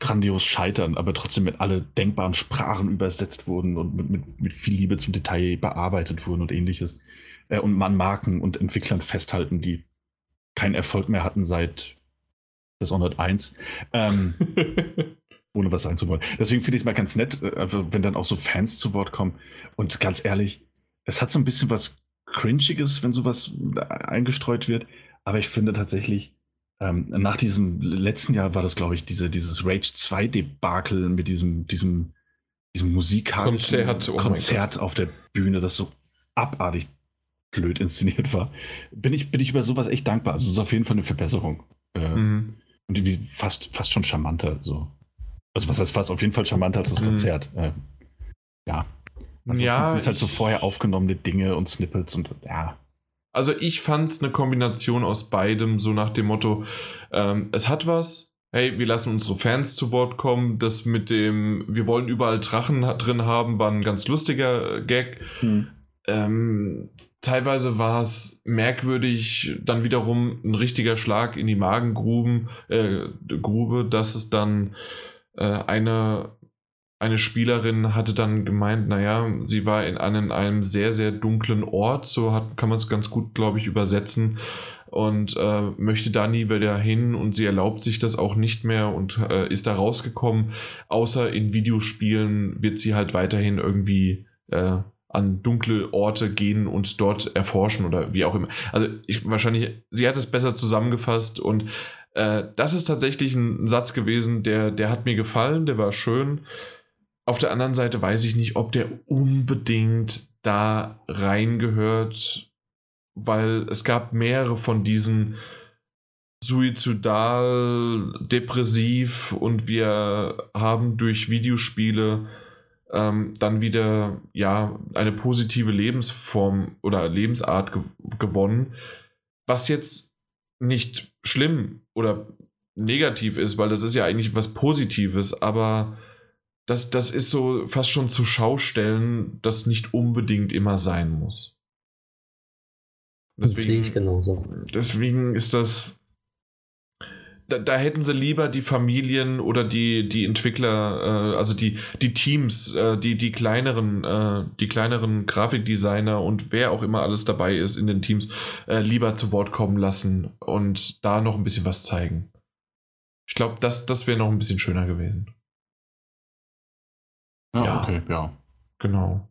grandios scheitern, aber trotzdem mit alle denkbaren Sprachen übersetzt wurden und mit, mit, mit viel Liebe zum Detail bearbeitet wurden und ähnliches äh, und man Marken und Entwicklern festhalten, die keinen Erfolg mehr hatten seit Dishonored 1. Ähm, ohne was sagen zu wollen. Deswegen finde ich es mal ganz nett, äh, wenn dann auch so Fans zu Wort kommen. Und ganz ehrlich, es hat so ein bisschen was Cringiges, wenn sowas eingestreut wird. Aber ich finde tatsächlich, ähm, nach diesem letzten Jahr war das, glaube ich, diese, dieses Rage 2 Debakel mit diesem, diesem, diesem musikalischen Konzert, oh Konzert auf der Bühne, das so abartig blöd inszeniert war, bin ich, bin ich über sowas echt dankbar. Also es ist auf jeden Fall eine Verbesserung. Äh, mhm. Und irgendwie fast, fast schon charmanter. So. Also was heißt fast auf jeden Fall charmanter als das mhm. Konzert. Äh, ja. Ansonsten ja, sind es halt so vorher aufgenommene Dinge und Snippets und ja. Also ich fand es eine Kombination aus beidem, so nach dem Motto, ähm, es hat was, hey, wir lassen unsere Fans zu Wort kommen. Das mit dem, wir wollen überall Drachen drin haben, war ein ganz lustiger Gag. Hm. Ähm, teilweise war es merkwürdig, dann wiederum ein richtiger Schlag in die Magengruben, äh, Grube, dass es dann äh, eine, eine Spielerin hatte dann gemeint, naja, sie war in einem, einem sehr, sehr dunklen Ort, so hat, kann man es ganz gut, glaube ich, übersetzen und äh, möchte da nie wieder hin und sie erlaubt sich das auch nicht mehr und äh, ist da rausgekommen. Außer in Videospielen wird sie halt weiterhin irgendwie äh, an dunkle Orte gehen und dort erforschen oder wie auch immer. Also ich wahrscheinlich, sie hat es besser zusammengefasst und äh, das ist tatsächlich ein Satz gewesen, der, der hat mir gefallen, der war schön. Auf der anderen Seite weiß ich nicht, ob der unbedingt da reingehört, weil es gab mehrere von diesen suizidal, depressiv und wir haben durch Videospiele ähm, dann wieder ja eine positive Lebensform oder Lebensart ge gewonnen, was jetzt nicht schlimm oder negativ ist, weil das ist ja eigentlich was Positives, aber das, das ist so fast schon zu Schaustellen, das nicht unbedingt immer sein muss. Deswegen, das sehe ich genauso. Deswegen ist das da, da, hätten sie lieber die Familien oder die, die Entwickler, äh, also die, die Teams, äh, die, die kleineren, äh, die kleineren Grafikdesigner und wer auch immer alles dabei ist in den Teams, äh, lieber zu Wort kommen lassen und da noch ein bisschen was zeigen. Ich glaube, das, das wäre noch ein bisschen schöner gewesen. Ja, ja, okay, ja. Genau.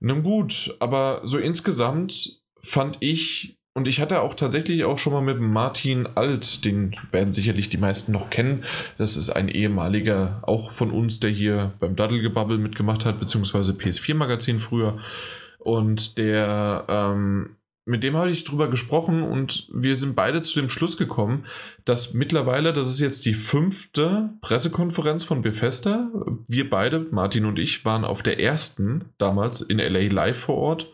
Nun gut, aber so insgesamt fand ich und ich hatte auch tatsächlich auch schon mal mit Martin Alt, den werden sicherlich die meisten noch kennen. Das ist ein ehemaliger, auch von uns, der hier beim Daddelgebubble mitgemacht hat, beziehungsweise PS4-Magazin früher. Und der, ähm, mit dem habe ich drüber gesprochen und wir sind beide zu dem Schluss gekommen, dass mittlerweile, das ist jetzt die fünfte Pressekonferenz von Bethesda. Wir beide, Martin und ich, waren auf der ersten damals in LA live vor Ort.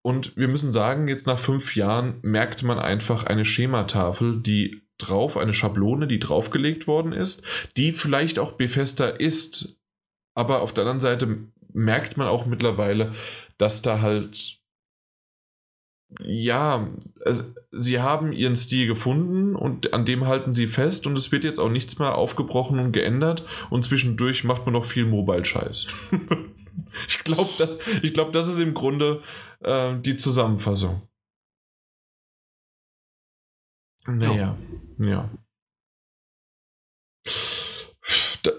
Und wir müssen sagen, jetzt nach fünf Jahren merkt man einfach eine Schematafel, die drauf, eine Schablone, die draufgelegt worden ist, die vielleicht auch Bethesda ist. Aber auf der anderen Seite merkt man auch mittlerweile, dass da halt, ja, also, sie haben ihren Stil gefunden und an dem halten sie fest und es wird jetzt auch nichts mehr aufgebrochen und geändert und zwischendurch macht man noch viel Mobile-Scheiß. ich glaube, das, glaub, das ist im Grunde äh, die Zusammenfassung. Naja, ja. ja.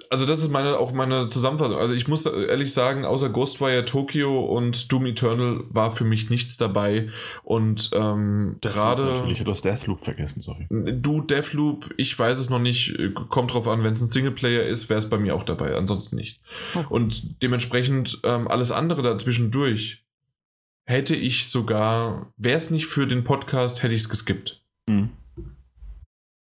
Also das ist meine, auch meine Zusammenfassung. Also ich muss ehrlich sagen, außer Ghostwire Tokyo und Doom Eternal war für mich nichts dabei. Und ähm, gerade... Natürlich, du hast Deathloop vergessen, sorry. Du, Deathloop, ich weiß es noch nicht. Kommt drauf an, wenn es ein Singleplayer ist, wäre es bei mir auch dabei. Ansonsten nicht. Okay. Und dementsprechend ähm, alles andere dazwischendurch hätte ich sogar, wäre es nicht für den Podcast, hätte ich es geskippt. Mhm.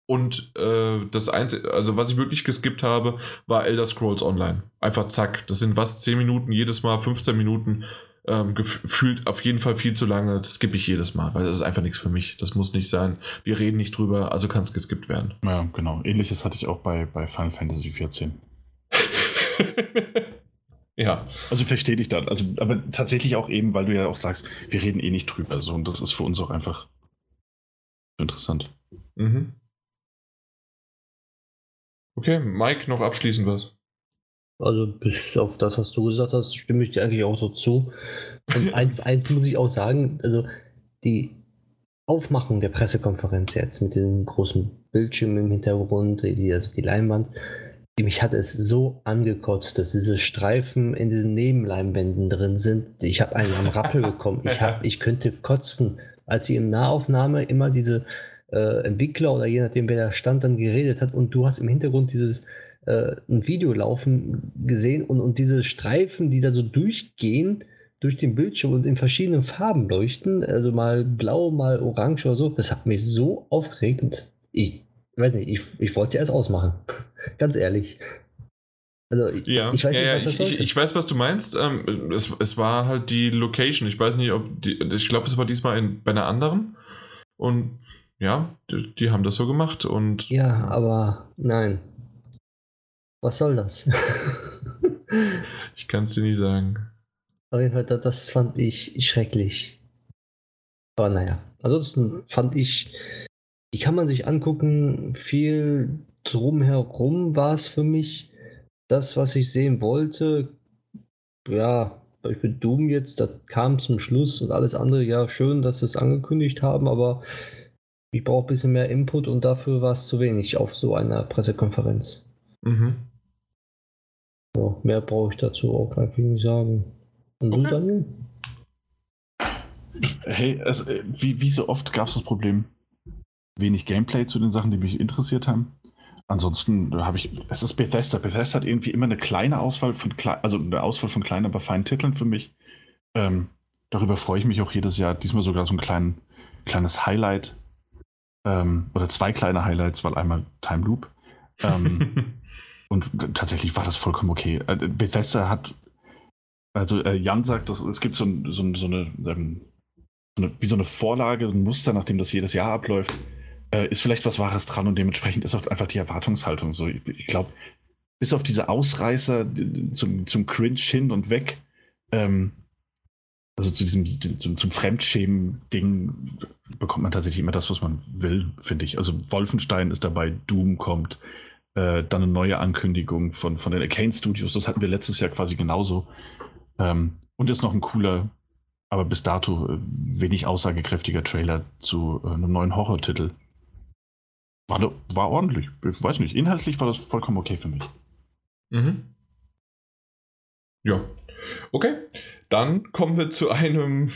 Und äh, das Einzige, also was ich wirklich geskippt habe, war Elder Scrolls Online. Einfach zack. Das sind was, 10 Minuten, jedes Mal 15 Minuten. Ähm, gefühlt auf jeden Fall viel zu lange. Das skippe ich jedes Mal, weil das ist einfach nichts für mich. Das muss nicht sein. Wir reden nicht drüber, also kann es geskippt werden. Ja, genau. Ähnliches hatte ich auch bei, bei Final Fantasy XIV. Ja. Also verstehe dich dann. Also, aber tatsächlich auch eben, weil du ja auch sagst, wir reden eh nicht drüber. So, und das ist für uns auch einfach interessant. Mhm. Okay, Mike, noch abschließend was? Also bis auf das, was du gesagt hast, stimme ich dir eigentlich auch so zu. Und eins, eins muss ich auch sagen, also die Aufmachung der Pressekonferenz jetzt mit diesem großen Bildschirm im Hintergrund, die, also die Leinwand, mich hat es so angekotzt, dass diese Streifen in diesen Nebenleinwänden drin sind. Ich habe einen am Rappel bekommen. Ich, hab, ich könnte kotzen, als sie im Nahaufnahme immer diese äh, Entwickler oder je nachdem, wer da stand, dann geredet hat und du hast im Hintergrund dieses äh, ein Video laufen gesehen und, und diese Streifen, die da so durchgehen durch den Bildschirm und in verschiedenen Farben leuchten, also mal blau, mal orange oder so, das hat mich so aufgeregt und ich weiß nicht, ich, ich wollte erst ausmachen. Ganz ehrlich. Also, ja, ich weiß ja, nicht, was das ich, ich, ich, weiß, was du meinst. Ähm, es, es war halt die Location. Ich weiß nicht, ob die, ich glaube, es war diesmal in, bei einer anderen. Und ja, die, die, haben das so gemacht. Und ja, aber nein. Was soll das? ich kann es dir nicht sagen. Auf jeden Fall, das fand ich schrecklich. Aber naja, ansonsten fand ich die kann man sich angucken. Viel drumherum war es für mich das, was ich sehen wollte. Ja, ich bin Doom jetzt, das kam zum Schluss und alles andere, ja, schön, dass sie es angekündigt haben, aber ich brauche ein bisschen mehr Input und dafür war es zu wenig auf so einer Pressekonferenz. Mhm. Ja, mehr brauche ich dazu auch gar nicht sagen. Und okay. du, Daniel? Hey, es, äh, wie, wie so oft gab es das Problem, wenig Gameplay zu den Sachen, die mich interessiert haben. Ansonsten habe ich, es ist Bethesda. Bethesda hat irgendwie immer eine kleine Auswahl von, also eine Auswahl von kleinen, aber feinen Titeln für mich. Ähm, darüber freue ich mich auch jedes Jahr. Diesmal sogar so ein klein, kleines Highlight. Ähm, oder zwei kleine Highlights, weil einmal Time Loop. Ähm, und tatsächlich war das vollkommen okay. Äh, Bethesda hat, also äh, Jan sagt, dass, es gibt so, so, so, eine, ähm, so, eine, wie so eine Vorlage, ein Muster, nachdem das jedes Jahr abläuft. Äh, ist vielleicht was Wahres dran und dementsprechend ist auch einfach die Erwartungshaltung so. Ich, ich glaube, bis auf diese Ausreißer zum, zum Cringe hin und weg, ähm, also zu diesem zum, zum Fremdschämen-Ding bekommt man tatsächlich immer das, was man will, finde ich. Also Wolfenstein ist dabei, Doom kommt, äh, dann eine neue Ankündigung von, von den Arcane Studios, das hatten wir letztes Jahr quasi genauso. Ähm, und ist noch ein cooler, aber bis dato äh, wenig aussagekräftiger Trailer zu äh, einem neuen Horror-Titel. War, war ordentlich. Ich weiß nicht, inhaltlich war das vollkommen okay für mich. Mhm. Ja. Okay, dann kommen wir zu einem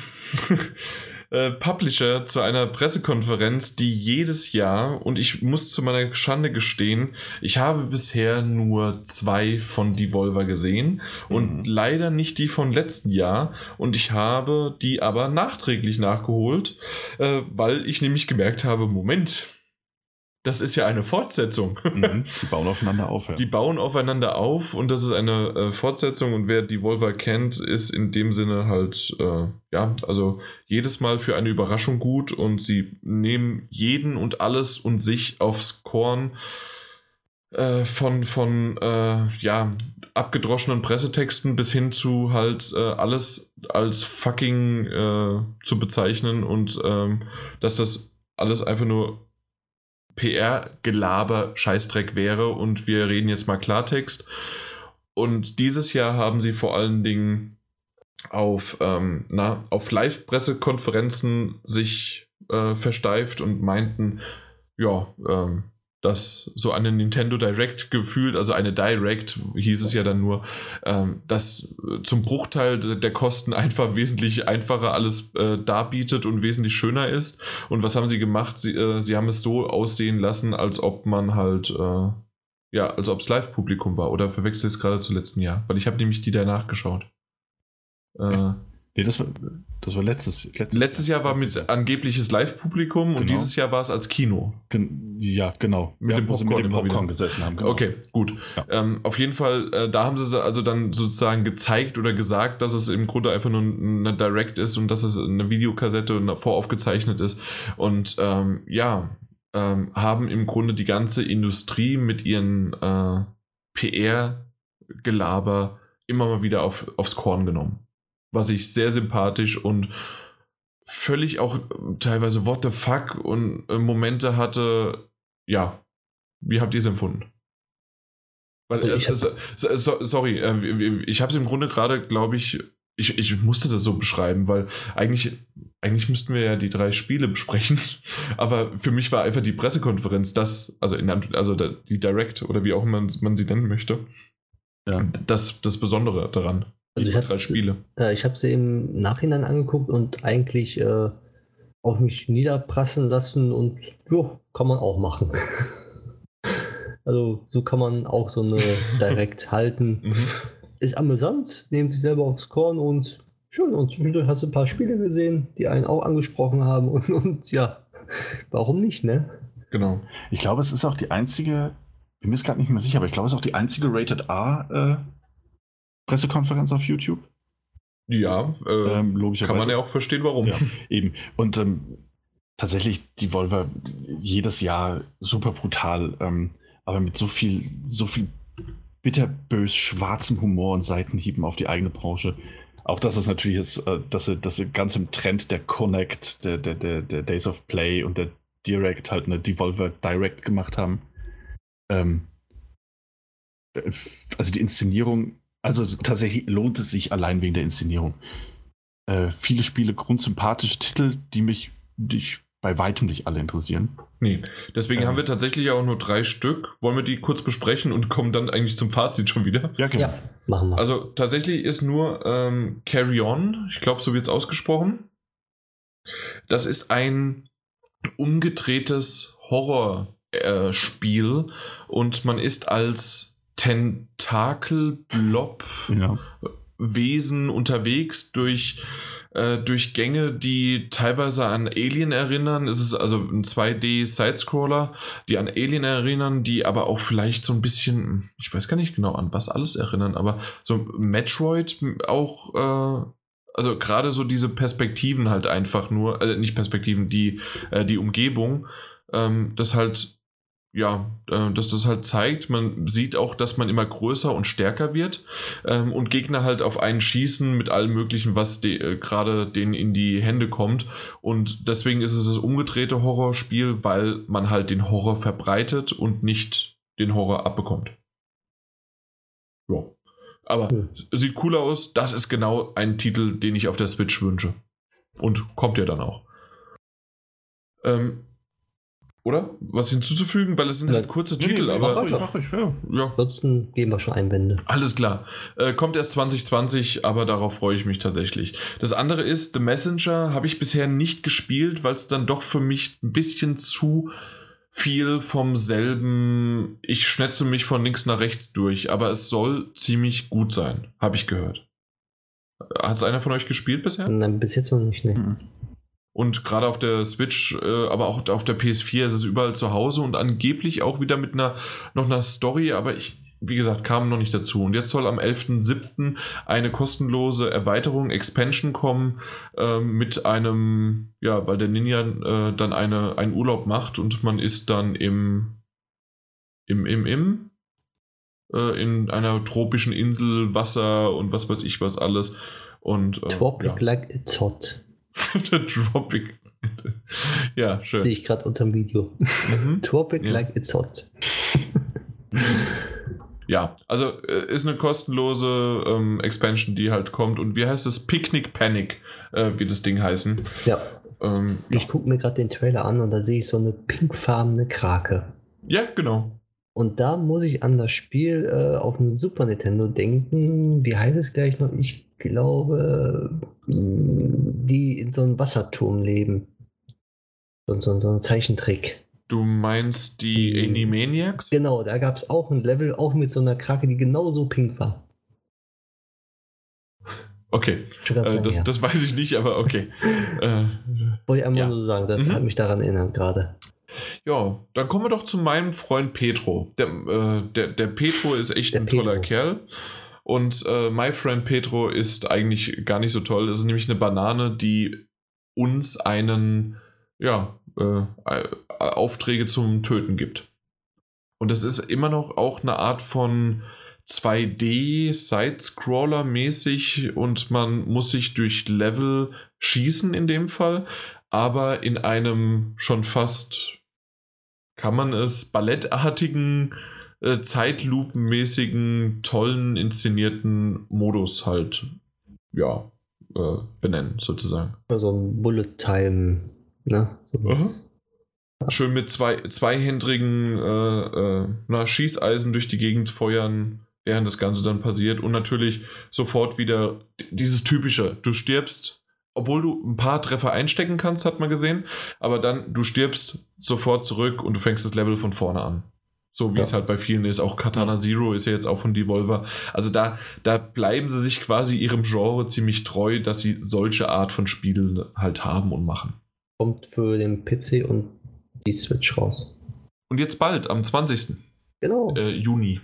äh, Publisher, zu einer Pressekonferenz, die jedes Jahr, und ich muss zu meiner Schande gestehen, ich habe bisher nur zwei von Devolver gesehen und mhm. leider nicht die von letzten Jahr. Und ich habe die aber nachträglich nachgeholt, äh, weil ich nämlich gemerkt habe, Moment, das ist ja eine Fortsetzung. Mhm, die bauen aufeinander auf. Ja. Die bauen aufeinander auf und das ist eine äh, Fortsetzung und wer die Volva kennt, ist in dem Sinne halt, äh, ja, also jedes Mal für eine Überraschung gut und sie nehmen jeden und alles und sich aufs Korn äh, von, von äh, ja, abgedroschenen Pressetexten bis hin zu halt äh, alles als fucking äh, zu bezeichnen und ähm, dass das alles einfach nur PR-Gelaber Scheißdreck wäre und wir reden jetzt mal Klartext. Und dieses Jahr haben sie vor allen Dingen auf, ähm, auf Live-Pressekonferenzen sich äh, versteift und meinten, ja, ähm, dass so eine Nintendo Direct gefühlt, also eine Direct hieß es ja dann nur, ähm, dass zum Bruchteil der Kosten einfach wesentlich einfacher alles äh, darbietet und wesentlich schöner ist. Und was haben sie gemacht? Sie, äh, sie haben es so aussehen lassen, als ob man halt, äh, ja, als ob es Live-Publikum war. Oder verwechselt es gerade zu letzten Jahr? Weil ich habe nämlich die danach geschaut. Äh, Nee, das war, das war letztes, letztes, letztes Jahr. war mit Jahr. angebliches Live-Publikum genau. und dieses Jahr war es als Kino. Gen ja, genau. Mit, dem Popcorn, mit dem Popcorn gesessen haben. Genau. Okay, gut. Ja. Ähm, auf jeden Fall, äh, da haben sie also dann sozusagen gezeigt oder gesagt, dass es im Grunde einfach nur eine Direct ist und dass es eine Videokassette und voraufgezeichnet ist. Und ähm, ja, ähm, haben im Grunde die ganze Industrie mit ihren äh, PR-Gelaber immer mal wieder auf, aufs Korn genommen was ich sehr sympathisch und völlig auch teilweise what the fuck und äh, Momente hatte, ja, wie habt ihr es empfunden? Weil, äh, so, so, sorry, äh, ich habe es im Grunde gerade, glaube ich, ich, ich musste das so beschreiben, weil eigentlich, eigentlich müssten wir ja die drei Spiele besprechen, aber für mich war einfach die Pressekonferenz das, also, in, also die Direct oder wie auch man, man sie nennen möchte, ja. das, das Besondere daran. Also ich drei Spiele. Äh, ich habe sie im Nachhinein angeguckt und eigentlich äh, auf mich niederprassen lassen und jo, kann man auch machen. also so kann man auch so eine direkt halten. Mhm. Ist amüsant, nehmen sie selber aufs Korn und schön. Und zwischendurch hast du ein paar Spiele gesehen, die einen auch angesprochen haben und, und ja, warum nicht, ne? Genau. Ich glaube, es ist auch die einzige, ich bin mir jetzt gerade nicht mehr sicher, aber ich glaube, es ist auch die einzige Rated R äh, Pressekonferenz auf YouTube. Ja, äh, ähm, logischerweise. Kann man ja auch verstehen, warum. Ja, eben. Und ähm, tatsächlich die Volver jedes Jahr super brutal, ähm, aber mit so viel, so viel bitterbös schwarzem Humor und Seitenhieben auf die eigene Branche. Auch das ist natürlich jetzt, äh, dass sie, dass sie ganz im Trend der Connect, der, der, der, der Days of Play und der Direct halt eine Devolver Direct gemacht haben. Ähm, äh, also die Inszenierung also tatsächlich lohnt es sich allein wegen der Inszenierung. Äh, viele Spiele, grundsympathische Titel, die mich die bei weitem nicht alle interessieren. Nee, deswegen ähm, haben wir tatsächlich auch nur drei Stück. Wollen wir die kurz besprechen und kommen dann eigentlich zum Fazit schon wieder? Ja, genau. Ja, machen wir. Also tatsächlich ist nur ähm, Carry On, ich glaube, so wird es ausgesprochen. Das ist ein umgedrehtes Horrorspiel äh, und man ist als Tentakel-Blob-Wesen ja. unterwegs durch äh, durch Gänge, die teilweise an Alien erinnern. Es ist also ein 2D-Sidescroller, die an Alien erinnern, die aber auch vielleicht so ein bisschen, ich weiß gar nicht genau an was alles erinnern, aber so Metroid auch, äh, also gerade so diese Perspektiven halt einfach nur, äh, nicht Perspektiven, die, äh, die Umgebung, ähm, das halt ja, äh, dass das halt zeigt, man sieht auch, dass man immer größer und stärker wird ähm, und Gegner halt auf einen schießen mit allem Möglichen, was de, äh, gerade denen in die Hände kommt. Und deswegen ist es das umgedrehte Horrorspiel, weil man halt den Horror verbreitet und nicht den Horror abbekommt. Ja. Aber hm. sieht cool aus. Das ist genau ein Titel, den ich auf der Switch wünsche. Und kommt ja dann auch. Ähm, oder? Was hinzuzufügen, weil es sind halt kurze nee, Titel, nee, aber. Mach ich, mach ich, ja. ja. Ansonsten geben wir schon Einwände. Alles klar. Äh, kommt erst 2020, aber darauf freue ich mich tatsächlich. Das andere ist, The Messenger habe ich bisher nicht gespielt, weil es dann doch für mich ein bisschen zu viel vom selben. Ich schnetze mich von links nach rechts durch, aber es soll ziemlich gut sein, habe ich gehört. Hat es einer von euch gespielt bisher? Nein, bis jetzt noch nicht, ne. Mhm. Und gerade auf der Switch, äh, aber auch auf der PS4 ist es überall zu Hause und angeblich auch wieder mit einer noch einer Story, aber ich, wie gesagt, kam noch nicht dazu. Und jetzt soll am 11.07. eine kostenlose Erweiterung, Expansion kommen, äh, mit einem, ja, weil der Ninja äh, dann eine, einen Urlaub macht und man ist dann im, im, im, im, äh, in einer tropischen Insel, Wasser und was weiß ich was alles. Und, äh, Tropic ja. like it's hot. Tropic. ja, schön. Sehe ich gerade unter dem Video. Mhm. Tropic ja. like it's hot. ja, also äh, ist eine kostenlose ähm, Expansion, die halt kommt. Und wie heißt es? Picnic Panic, äh, wie das Ding heißen. Ja. Ähm, ich gucke mir gerade den Trailer an und da sehe ich so eine pinkfarbene Krake. Ja, genau. Und da muss ich an das Spiel äh, auf dem Super Nintendo denken. Wie heißt es gleich noch? Ich glaube, die in so einem Wasserturm leben. So, so, so ein Zeichentrick. Du meinst die Animaniacs? Genau, da gab es auch ein Level, auch mit so einer Krake, die genauso pink war. Okay, äh, das, das, weiß ich nicht, aber okay. äh, Wollte ich einmal ja. so sagen, das mhm. hat mich daran erinnert gerade. Ja, dann kommen wir doch zu meinem Freund Petro. Der, äh, der, der Petro ist echt der ein Petro. toller Kerl. Und äh, My Friend Petro ist eigentlich gar nicht so toll. Das ist nämlich eine Banane, die uns einen, ja, äh, Aufträge zum Töten gibt. Und das ist immer noch auch eine Art von 2D Side-Scroller mäßig und man muss sich durch Level schießen in dem Fall, aber in einem schon fast, kann man es, ballettartigen äh, zeitlupenmäßigen, tollen, inszenierten Modus halt, ja, äh, benennen, sozusagen. Also ein Bullet Time, ne? So Schön mit zwei, zweihändrigen äh, äh, na, Schießeisen durch die Gegend feuern, während das Ganze dann passiert. Und natürlich sofort wieder dieses typische, du stirbst, obwohl du ein paar Treffer einstecken kannst, hat man gesehen, aber dann du stirbst sofort zurück und du fängst das Level von vorne an. So wie ja. es halt bei vielen ist. Auch Katana Zero ist ja jetzt auch von Devolver. Also da, da bleiben sie sich quasi ihrem Genre ziemlich treu, dass sie solche Art von Spielen halt haben und machen. Kommt für den PC und die Switch raus. Und jetzt bald, am 20. Genau. Äh, Juni.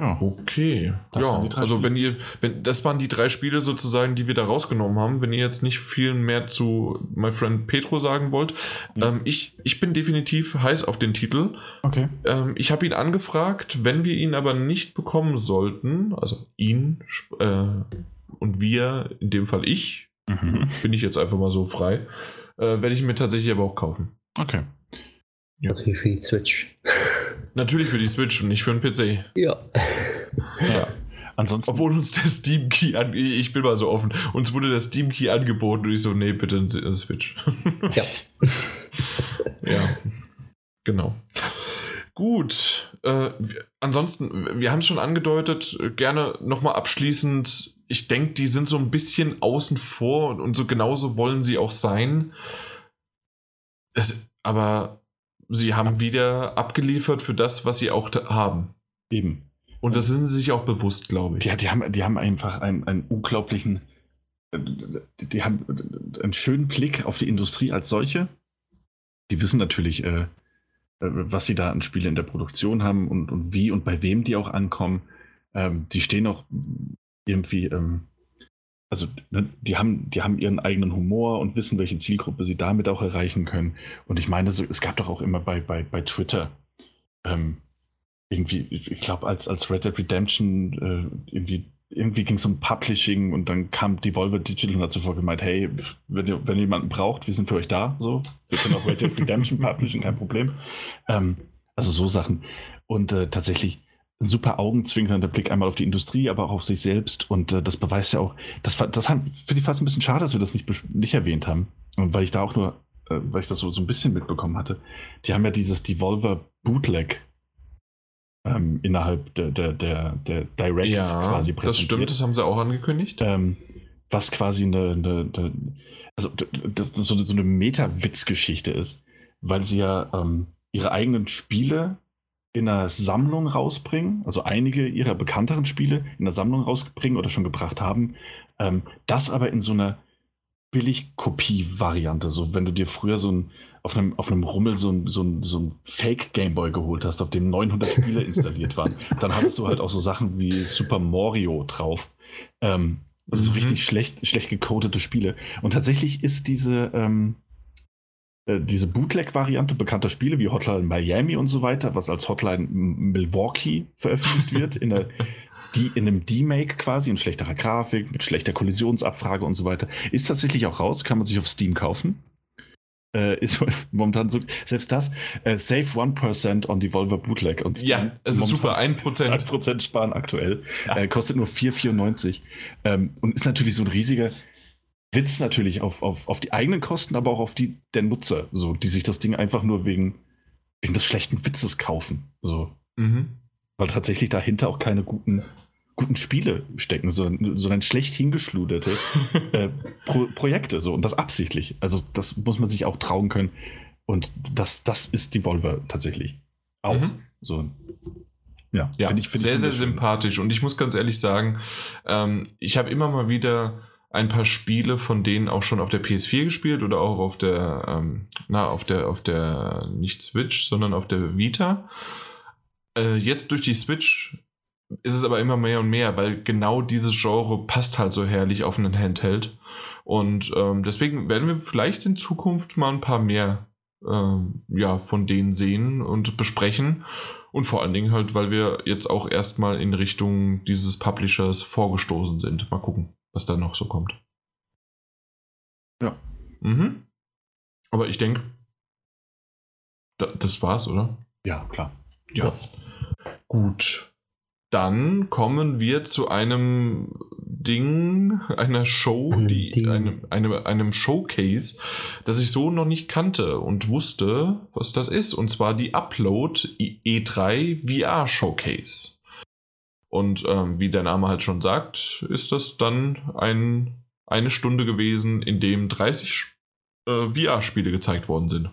Ja. Okay. Das ja, also Spiele. wenn ihr, wenn, das waren die drei Spiele sozusagen, die wir da rausgenommen haben. Wenn ihr jetzt nicht viel mehr zu My Friend Petro sagen wollt, ja. ähm, ich, ich bin definitiv heiß auf den Titel. Okay. Ähm, ich habe ihn angefragt, wenn wir ihn aber nicht bekommen sollten, also ihn äh, und wir, in dem Fall ich, mhm. bin ich jetzt einfach mal so frei, äh, werde ich mir tatsächlich aber auch kaufen. Okay. Ja. Natürlich für die Switch. Natürlich für die Switch und nicht für den PC. Ja. ja. Ansonsten. Obwohl uns der Steam Key an, ich bin mal so offen, uns wurde der Steam Key angeboten und ich so, nee, bitte eine Switch. Ja. ja. Genau. Gut. Äh, ansonsten, wir haben es schon angedeutet, gerne nochmal abschließend. Ich denke, die sind so ein bisschen außen vor und, und so genauso wollen sie auch sein. Es, aber sie haben wieder abgeliefert für das, was sie auch haben. Eben. Und das sind sie sich auch bewusst, glaube ich. Die, die, haben, die haben einfach einen, einen unglaublichen, die haben einen schönen Blick auf die Industrie als solche. Die wissen natürlich, äh, was sie da an Spiele in der Produktion haben und, und wie und bei wem die auch ankommen. Ähm, die stehen auch irgendwie, ähm, also ne, die, haben, die haben ihren eigenen Humor und wissen, welche Zielgruppe sie damit auch erreichen können. Und ich meine, so, es gab doch auch immer bei, bei, bei Twitter ähm, irgendwie, ich glaube, als, als Red Dead Redemption äh, irgendwie irgendwie ging es um Publishing und dann kam Devolver Digital und hat sofort gemeint, hey, wenn ihr, wenn ihr jemanden braucht, wir sind für euch da. So, wir können auch Red Dead Redemption publishen, kein Problem. Ähm, also so Sachen. Und äh, tatsächlich super augenzwinkernder Blick einmal auf die Industrie, aber auch auf sich selbst. Und äh, das beweist ja auch, das, das finde ich fast ein bisschen schade, dass wir das nicht, nicht erwähnt haben. Und weil ich da auch nur, äh, weil ich das so, so ein bisschen mitbekommen hatte, die haben ja dieses Devolver Bootleg ähm, innerhalb der, der, der, der Direct ja, quasi präsentiert. Das stimmt, das haben sie auch angekündigt. Ähm, was quasi eine, eine, eine also das, das so, so eine Meta-Witz-Geschichte ist, weil sie ja ähm, ihre eigenen Spiele in einer Sammlung rausbringen, also einige ihrer bekannteren Spiele in einer Sammlung rausbringen oder schon gebracht haben, ähm, das aber in so einer Billig-Kopie-Variante. So, wenn du dir früher so ein auf einem, auf einem Rummel so ein, so ein, so ein Fake-Gameboy geholt hast, auf dem 900 Spiele installiert waren, dann hattest du halt auch so Sachen wie Super Mario drauf. Ähm, also so mhm. richtig schlecht, schlecht gecodete Spiele. Und tatsächlich ist diese, ähm, äh, diese Bootleg-Variante bekannter Spiele wie Hotline Miami und so weiter, was als Hotline Milwaukee veröffentlicht wird, in, der, die, in einem D-Make quasi, in schlechterer Grafik, mit schlechter Kollisionsabfrage und so weiter, ist tatsächlich auch raus, kann man sich auf Steam kaufen äh, ist momentan so, selbst das, äh, save 1% on Devolver Bootleg. Und ja, es ist super, 1%. 1% sparen aktuell. Ja. Äh, kostet nur 4,94. Ähm, und ist natürlich so ein riesiger Witz natürlich auf, auf, auf die eigenen Kosten, aber auch auf die der Nutzer, so, die sich das Ding einfach nur wegen, wegen des schlechten Witzes kaufen. So. Mhm. Weil tatsächlich dahinter auch keine guten guten Spiele stecken, sondern, sondern schlecht hingeschluderte äh, Pro Projekte. So, und das absichtlich. Also, das muss man sich auch trauen können. Und das, das ist die Volver tatsächlich. Auch. Mhm. So. Ja, ja finde ich find sehr, sehr sympathisch. Und ich muss ganz ehrlich sagen, ähm, ich habe immer mal wieder ein paar Spiele von denen auch schon auf der PS4 gespielt oder auch auf der, ähm, na, auf der, auf der, nicht Switch, sondern auf der Vita. Äh, jetzt durch die Switch ist es aber immer mehr und mehr, weil genau dieses Genre passt halt so herrlich auf einen Handheld. Und ähm, deswegen werden wir vielleicht in Zukunft mal ein paar mehr ähm, ja, von denen sehen und besprechen. Und vor allen Dingen halt, weil wir jetzt auch erstmal in Richtung dieses Publishers vorgestoßen sind. Mal gucken, was da noch so kommt. Ja. Mhm. Aber ich denke, da, das war's, oder? Ja, klar. Ja. ja. Gut. Dann kommen wir zu einem Ding, einer Show, die, einem, einem, einem Showcase, das ich so noch nicht kannte und wusste, was das ist. Und zwar die Upload E3 VR Showcase. Und ähm, wie der Name halt schon sagt, ist das dann ein, eine Stunde gewesen, in dem 30 äh, VR-Spiele gezeigt worden sind.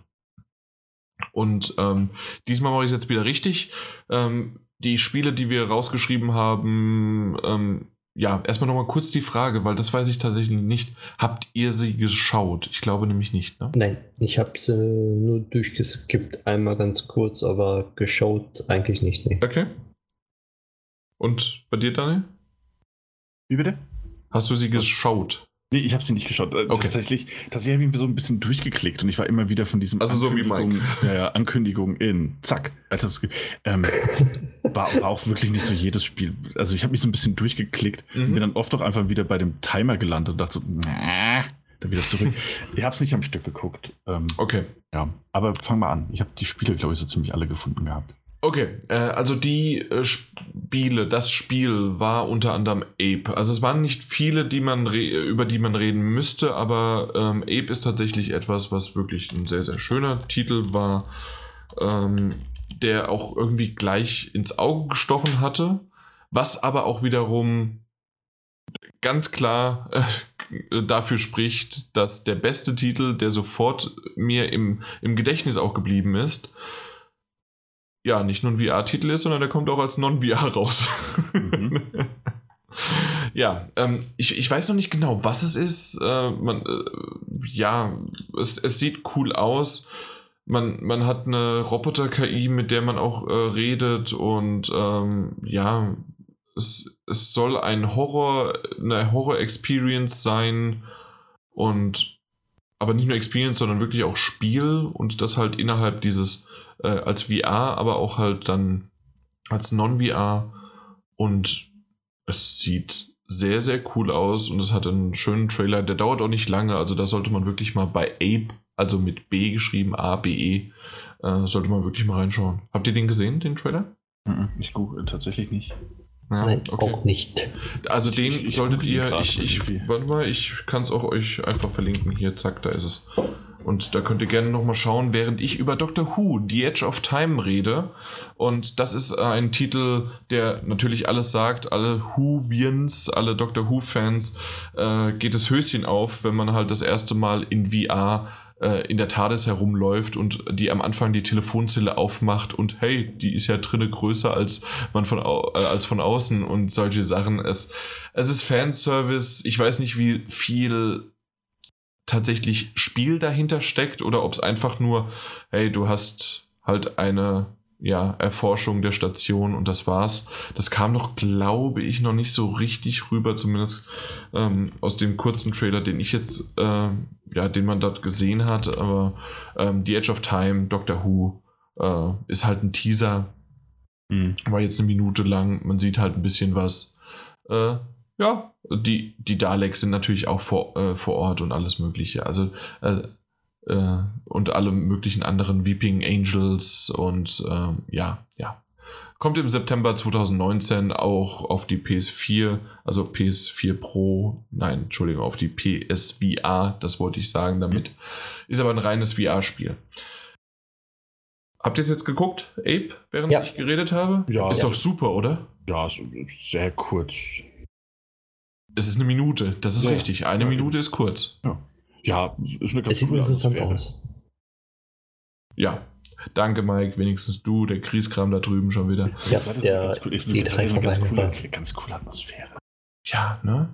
Und ähm, diesmal mache ich es jetzt wieder richtig. Ähm, die Spiele, die wir rausgeschrieben haben, ähm, ja, erstmal nochmal kurz die Frage, weil das weiß ich tatsächlich nicht. Habt ihr sie geschaut? Ich glaube nämlich nicht, ne? Nein, ich habe sie nur durchgeskippt, einmal ganz kurz, aber geschaut eigentlich nicht. Nee. Okay. Und bei dir, Daniel? Wie bitte? Hast du sie geschaut? Nee, ich habe sie nicht geschaut. Äh, okay. Tatsächlich, tatsächlich habe ich so ein bisschen durchgeklickt und ich war immer wieder von diesem also so wie Mike. Ja, ja, Ankündigung in zack. Ähm, war, war, auch wirklich nicht so jedes Spiel. Also ich habe mich so ein bisschen durchgeklickt mhm. und bin dann oft auch einfach wieder bei dem Timer gelandet und dachte so, nah, dann wieder zurück. ich habe es nicht am Stück geguckt. Ähm, okay. Ja, aber fang mal an. Ich habe die Spiele, glaube ich, so ziemlich alle gefunden gehabt. Okay, äh, also die äh, Spiele, das Spiel war unter anderem Ape. Also es waren nicht viele, die man über die man reden müsste, aber ähm, Ape ist tatsächlich etwas, was wirklich ein sehr, sehr schöner Titel war, ähm, der auch irgendwie gleich ins Auge gestochen hatte, was aber auch wiederum ganz klar äh, dafür spricht, dass der beste Titel, der sofort mir im, im Gedächtnis auch geblieben ist, ja nicht nur ein VR-Titel ist, sondern der kommt auch als Non-VR raus. Mhm. ja, ähm, ich, ich weiß noch nicht genau, was es ist. Äh, man, äh, ja, es, es sieht cool aus. Man, man hat eine Roboter-KI, mit der man auch äh, redet und ähm, ja, es, es soll ein Horror, eine Horror-Experience sein und aber nicht nur Experience, sondern wirklich auch Spiel und das halt innerhalb dieses äh, als VR, aber auch halt dann als Non-VR und es sieht sehr, sehr cool aus und es hat einen schönen Trailer, der dauert auch nicht lange, also da sollte man wirklich mal bei Ape, also mit B geschrieben, A-B-E, äh, sollte man wirklich mal reinschauen. Habt ihr den gesehen, den Trailer? Ich google tatsächlich nicht. Ja, Nein, okay. auch nicht. Also den ich, ich solltet ihr, ich, ich, warte mal, ich kann es auch euch einfach verlinken. Hier, zack, da ist es. Und da könnt ihr gerne nochmal schauen, während ich über Doctor Who, The Edge of Time rede. Und das ist ein Titel, der natürlich alles sagt. Alle Whovians, alle Doctor Who-Fans äh, geht das Höschen auf, wenn man halt das erste Mal in VR äh, in der TARDIS herumläuft und die am Anfang die Telefonzelle aufmacht und hey, die ist ja drinnen größer als man von, äh, als von außen und solche Sachen. Es, es ist Fanservice. Ich weiß nicht, wie viel tatsächlich Spiel dahinter steckt oder ob es einfach nur, hey, du hast halt eine ja, Erforschung der Station und das war's. Das kam noch, glaube ich, noch nicht so richtig rüber, zumindest ähm, aus dem kurzen Trailer, den ich jetzt, äh, ja, den man dort gesehen hat. Aber ähm, The Edge of Time, Doctor Who, äh, ist halt ein Teaser. Mhm. War jetzt eine Minute lang. Man sieht halt ein bisschen was. Äh, ja, die, die Daleks sind natürlich auch vor, äh, vor Ort und alles Mögliche. Also äh, äh, und alle möglichen anderen Weeping Angels und äh, ja, ja. Kommt im September 2019 auch auf die PS4, also PS4 Pro, nein, Entschuldigung, auf die PSVR, das wollte ich sagen damit. Ist aber ein reines VR-Spiel. Habt ihr es jetzt geguckt, Ape, während ja. ich geredet habe? Ja. Ist ja. doch super, oder? Ja, sehr kurz. Es ist eine Minute, das ist ja. richtig. Eine Minute ist kurz. Ja. Ja, ist eine ganz coole Atmosphäre. Aus. Ja, danke Mike, wenigstens du, der Kriegskram da drüben schon wieder. Ja, das ist eine ganz, cool, ist eine, eine ganz, coole, eine ganz coole Atmosphäre. Ja, ne?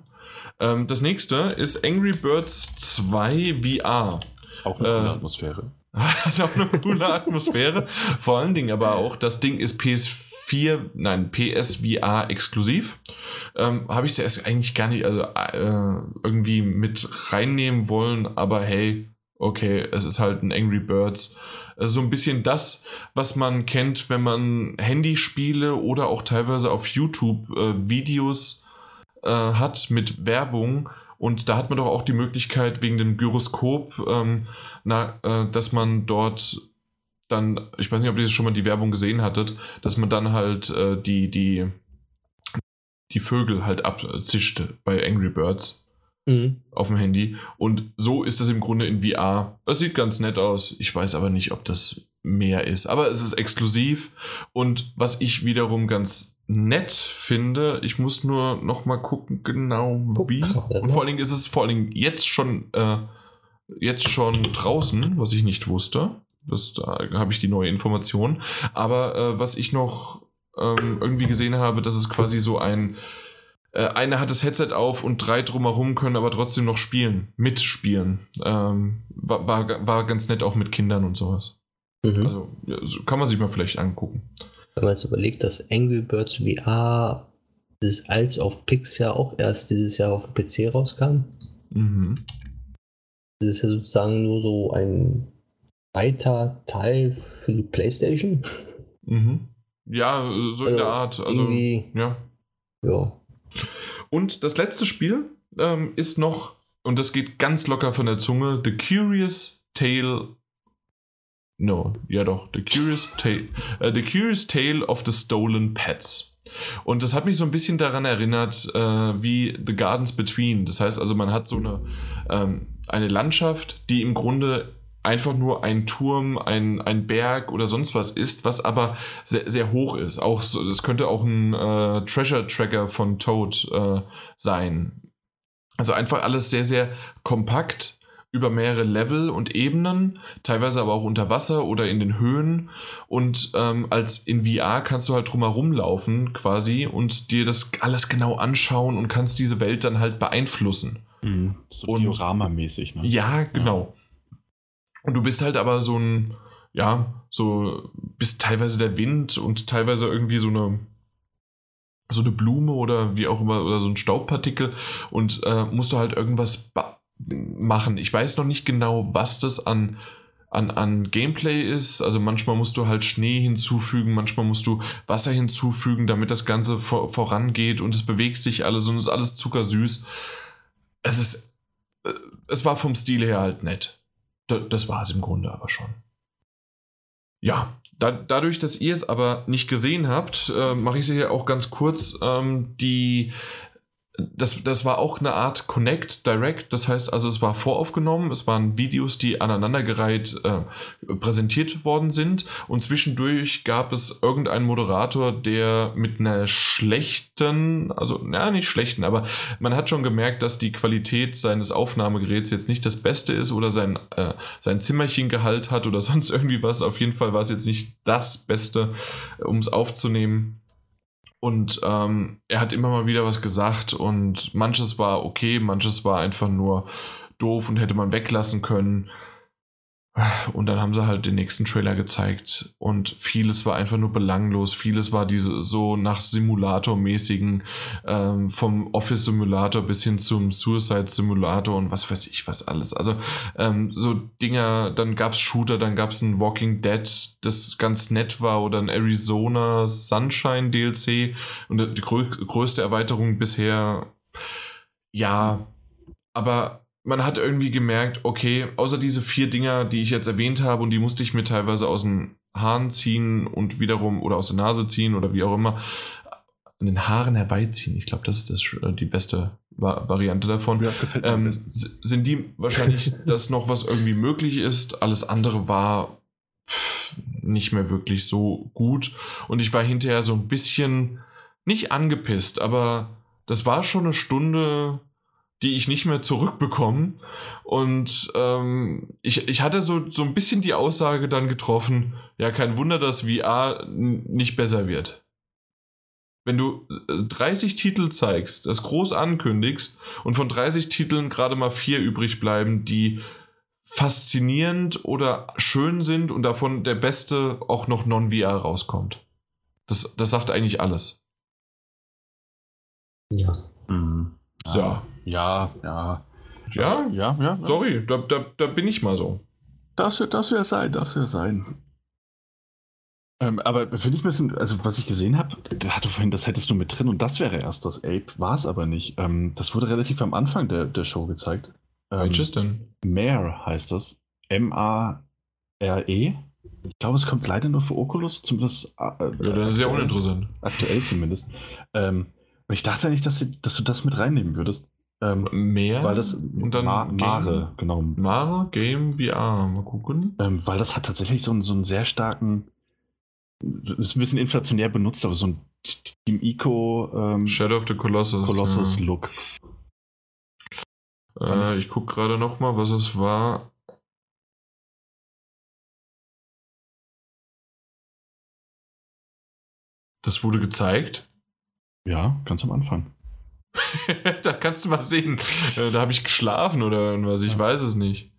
Ähm, das nächste ist Angry Birds 2 VR. Auch eine coole äh, Atmosphäre. Hat auch eine coole Atmosphäre. Vor allen Dingen aber auch, das Ding ist PS4, nein, PSVR exklusiv ähm, habe ich zuerst eigentlich gar nicht also, äh, irgendwie mit reinnehmen wollen, aber hey, okay, es ist halt ein Angry Birds. Also so ein bisschen das, was man kennt, wenn man Handyspiele oder auch teilweise auf YouTube äh, Videos äh, hat mit Werbung. Und da hat man doch auch die Möglichkeit wegen dem Gyroskop, ähm, na, äh, dass man dort dann, ich weiß nicht, ob ihr schon mal die Werbung gesehen hattet, dass man dann halt äh, die, die die Vögel halt abzischt bei Angry Birds mhm. auf dem Handy. Und so ist es im Grunde in VR. Es sieht ganz nett aus. Ich weiß aber nicht, ob das mehr ist. Aber es ist exklusiv. Und was ich wiederum ganz nett finde, ich muss nur noch mal gucken, genau wie. Und vor allen Dingen ist es vor allen Dingen jetzt schon, äh, jetzt schon draußen, was ich nicht wusste. Das, da habe ich die neue Information. Aber äh, was ich noch ähm, irgendwie gesehen habe, dass es quasi so ein äh, einer hat das Headset auf und drei drumherum können aber trotzdem noch spielen, mitspielen. Ähm, war, war, war ganz nett auch mit Kindern und sowas. Mhm. Also ja, so kann man sich mal vielleicht angucken. Wenn man jetzt überlegt, dass Angry Birds VR das als auf Pixar auch erst dieses Jahr auf dem PC rauskam. Mhm. Das ist ja sozusagen nur so ein weiter Teil für die PlayStation. Mhm. Ja, so in der Art. Also, ja. Ja. Und das letzte Spiel ähm, ist noch, und das geht ganz locker von der Zunge, The Curious Tale. No, ja doch, The Curious Tale. Uh, the Curious Tale of the Stolen Pets. Und das hat mich so ein bisschen daran erinnert, äh, wie The Gardens Between. Das heißt also, man hat so eine, ähm, eine Landschaft, die im Grunde einfach nur ein Turm, ein, ein Berg oder sonst was ist, was aber sehr, sehr hoch ist. Auch es könnte auch ein äh, Treasure Tracker von Toad äh, sein. Also einfach alles sehr, sehr kompakt, über mehrere Level und Ebenen, teilweise aber auch unter Wasser oder in den Höhen. Und ähm, als in VR kannst du halt drumherum laufen quasi und dir das alles genau anschauen und kannst diese Welt dann halt beeinflussen. Mhm. So Diorama-mäßig, ne? Ja, genau. Ja. Und du bist halt aber so ein, ja, so bist teilweise der Wind und teilweise irgendwie so eine so eine Blume oder wie auch immer oder so ein Staubpartikel und äh, musst du halt irgendwas machen. Ich weiß noch nicht genau, was das an, an, an Gameplay ist. Also manchmal musst du halt Schnee hinzufügen, manchmal musst du Wasser hinzufügen, damit das Ganze vor, vorangeht und es bewegt sich alles und ist alles zuckersüß. Es ist, äh, es war vom Stil her halt nett. Das war es im Grunde aber schon. Ja, da, dadurch, dass ihr es aber nicht gesehen habt, äh, mache ich sie hier auch ganz kurz. Ähm, die das, das war auch eine Art Connect Direct, das heißt also, es war voraufgenommen, es waren Videos, die aneinandergereiht äh, präsentiert worden sind und zwischendurch gab es irgendeinen Moderator, der mit einer schlechten, also na nicht schlechten, aber man hat schon gemerkt, dass die Qualität seines Aufnahmegeräts jetzt nicht das Beste ist oder sein, äh, sein Zimmerchengehalt hat oder sonst irgendwie was. Auf jeden Fall war es jetzt nicht das Beste, um es aufzunehmen. Und ähm, er hat immer mal wieder was gesagt und manches war okay, manches war einfach nur doof und hätte man weglassen können. Und dann haben sie halt den nächsten Trailer gezeigt und vieles war einfach nur belanglos. Vieles war diese so nach Simulator-mäßigen, ähm, vom Office Simulator bis hin zum Suicide Simulator und was weiß ich was alles. Also ähm, so Dinger, dann gab es Shooter, dann gab es ein Walking Dead, das ganz nett war oder ein Arizona Sunshine DLC und die grö größte Erweiterung bisher. Ja, aber man hat irgendwie gemerkt, okay, außer diese vier Dinger, die ich jetzt erwähnt habe und die musste ich mir teilweise aus den Haaren ziehen und wiederum oder aus der Nase ziehen oder wie auch immer, an den Haaren herbeiziehen. Ich glaube, das ist das, äh, die beste Variante davon. Ja, ähm, sind die wahrscheinlich das noch, was irgendwie möglich ist. Alles andere war pff, nicht mehr wirklich so gut. Und ich war hinterher so ein bisschen nicht angepisst, aber das war schon eine Stunde die ich nicht mehr zurückbekomme. Und ähm, ich, ich hatte so, so ein bisschen die Aussage dann getroffen, ja, kein Wunder, dass VR nicht besser wird. Wenn du 30 äh, Titel zeigst, das groß ankündigst und von 30 Titeln gerade mal vier übrig bleiben, die faszinierend oder schön sind und davon der beste auch noch Non-VR rauskommt. Das, das sagt eigentlich alles. Ja. Mhm. So. Ja, ja. Ja, also, ja, ja. Sorry, da, da, da bin ich mal so. Das wird das wär sein, das wird sein. Ähm, aber finde ich ein bisschen, also was ich gesehen habe, da hatte vorhin, das hättest du mit drin und das wäre erst das Ape, war es aber nicht. Ähm, das wurde relativ am Anfang der, der Show gezeigt. Ähm, Welches denn? Mare heißt das. M-A-R-E. Ich glaube, es kommt leider nur für Oculus, zumindest. Äh, ja, das ist ja uninteressant. Aktuell zumindest. Ähm, ich dachte nicht, dass, dass, du das mit reinnehmen würdest. Ähm, Mehr? Weil das und dann Ma Mare, genau. Mare, Game, VR, mal gucken. Ähm, weil das hat tatsächlich so einen, so einen sehr starken, ist ein bisschen inflationär benutzt, aber so ein Team Eco ähm, Shadow of the Colossus, Colossus ja. Look. Äh, ich gucke gerade noch mal, was es war. Das wurde gezeigt. Ja, ganz am Anfang. da kannst du mal sehen. Äh, da habe ich geschlafen oder was, ich ja. weiß es nicht.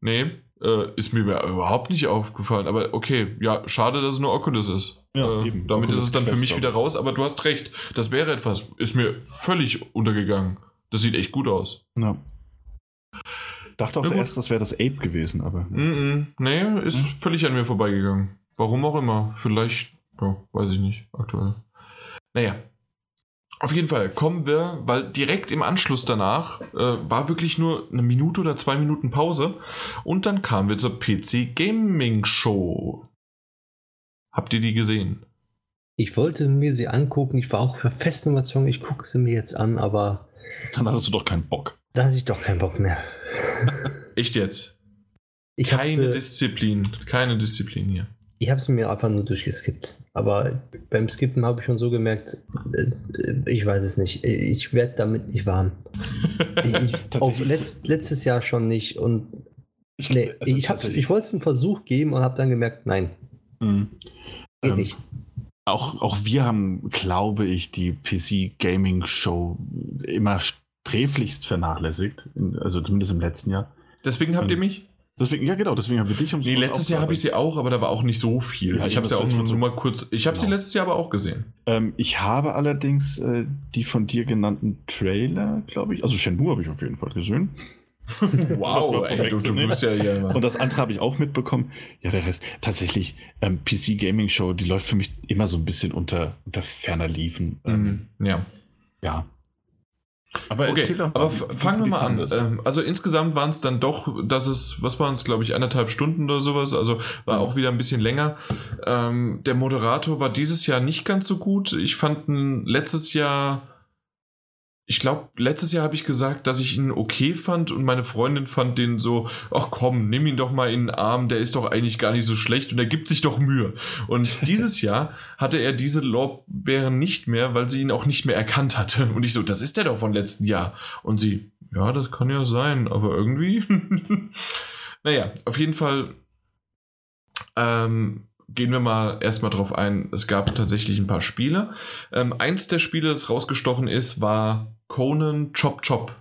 Nee, äh, ist mir überhaupt nicht aufgefallen. Aber okay, ja, schade, dass es nur Oculus ist. Ja, äh, damit Oculus ist es dann für mich wieder raus. Aber du hast recht, das wäre etwas. Ist mir völlig untergegangen. Das sieht echt gut aus. Ja. Dachte auch erst, das wäre das Ape gewesen, aber. Mm -mm. Nee, ist hm? völlig an mir vorbeigegangen. Warum auch immer. Vielleicht, ja, weiß ich nicht, aktuell. Naja, auf jeden Fall kommen wir, weil direkt im Anschluss danach äh, war wirklich nur eine Minute oder zwei Minuten Pause und dann kamen wir zur PC Gaming Show. Habt ihr die gesehen? Ich wollte mir sie angucken, ich war auch für fest Überzeugung, ich gucke sie mir jetzt an, aber. Dann hattest du doch keinen Bock. Da hatte ich doch keinen Bock mehr. Echt jetzt? Ich keine Disziplin, keine Disziplin hier. Ich habe es mir einfach nur durchgeskippt. Aber beim Skippen habe ich schon so gemerkt, es, ich weiß es nicht. Ich werde damit nicht warm. ich, auch letzt, letztes Jahr schon nicht. Und ich, nee, also ich, ich wollte es einen Versuch geben und habe dann gemerkt, nein. Mhm. Geht ähm, nicht. Auch, auch wir haben, glaube ich, die PC Gaming Show immer sträflichst vernachlässigt. Also zumindest im letzten Jahr. Deswegen habt ihr mich? Deswegen, ja, genau, deswegen haben wir dich um Nee, letztes Jahr habe ich sie auch, aber da war auch nicht so viel. Ja, ich habe sie auch nur, so mal kurz. Ich habe genau. sie letztes Jahr aber auch gesehen. Ähm, ich habe allerdings äh, die von dir genannten Trailer, glaube ich. Also Shenmue habe ich auf jeden Fall gesehen. wow, ey, du, du bist ja hier. Und das andere habe ich auch mitbekommen. Ja, der Rest. Tatsächlich, ähm, PC Gaming Show, die läuft für mich immer so ein bisschen unter, unter ferner Liefen. Ähm, ja. Ja. Aber, okay, aber fangen wir mal an. Ähm, also insgesamt waren es dann doch, dass es, was waren es, glaube ich, anderthalb Stunden oder sowas, also war auch wieder ein bisschen länger. Ähm, der Moderator war dieses Jahr nicht ganz so gut. Ich fand letztes Jahr ich glaube, letztes Jahr habe ich gesagt, dass ich ihn okay fand und meine Freundin fand den so, ach komm, nimm ihn doch mal in den Arm, der ist doch eigentlich gar nicht so schlecht und er gibt sich doch Mühe. Und dieses Jahr hatte er diese Lorbeeren nicht mehr, weil sie ihn auch nicht mehr erkannt hatte. Und ich so, das ist der doch von letzten Jahr. Und sie, ja, das kann ja sein, aber irgendwie. naja, auf jeden Fall ähm, gehen wir mal erstmal drauf ein. Es gab tatsächlich ein paar Spiele. Ähm, eins der Spiele, das rausgestochen ist, war Conan Chop Chop.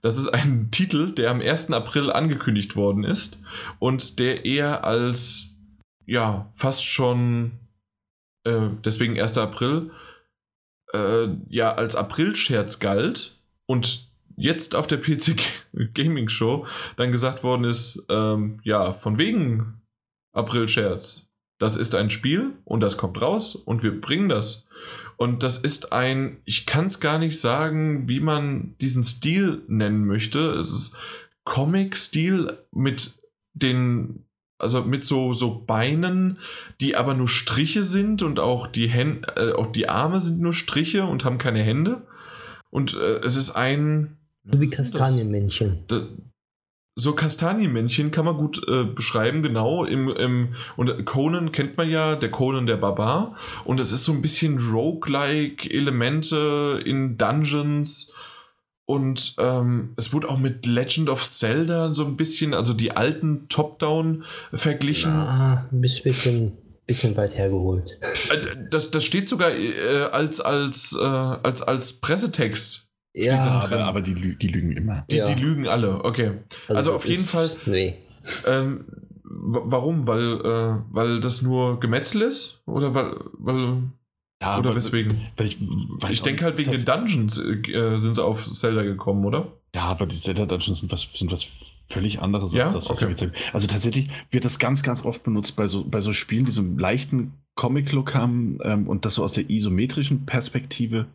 Das ist ein Titel, der am 1. April angekündigt worden ist und der eher als, ja, fast schon, äh, deswegen 1. April, äh, ja, als April-Scherz galt und jetzt auf der PC Gaming Show dann gesagt worden ist, ähm, ja, von wegen April-Scherz. Das ist ein Spiel und das kommt raus und wir bringen das. Und das ist ein, ich kann es gar nicht sagen, wie man diesen Stil nennen möchte. Es ist Comic-Stil mit den, also mit so, so Beinen, die aber nur Striche sind und auch die, Hände, äh, auch die Arme sind nur Striche und haben keine Hände. Und äh, es ist ein. So wie Kastanienmännchen. Das? So Kastanienmännchen kann man gut äh, beschreiben, genau. Im, im, und Conan kennt man ja, der Conan der Barbar. Und es ist so ein bisschen roguelike Elemente in Dungeons. Und ähm, es wurde auch mit Legend of Zelda so ein bisschen, also die alten Top-Down verglichen. Ja, ein bisschen, bisschen weit hergeholt. Äh, das, das steht sogar äh, als, als, äh, als, als Pressetext ja, aber, aber die, lü die, lügen immer. Die, ja. die, lügen alle, okay. Also, also auf jeden Fall. Nee. Ähm, warum? Weil, äh, weil das nur Gemetzel ist? Oder weil. weil ja, oder weswegen? Weil ich ich denke halt wegen den Dungeons äh, sind sie auf Zelda gekommen, oder? Ja, aber die Zelda Dungeons sind was, sind was völlig anderes ja? als das, was okay. ich Also tatsächlich wird das ganz, ganz oft benutzt bei so, bei so Spielen, die so einen leichten Comic-Look haben ähm, und das so aus der isometrischen Perspektive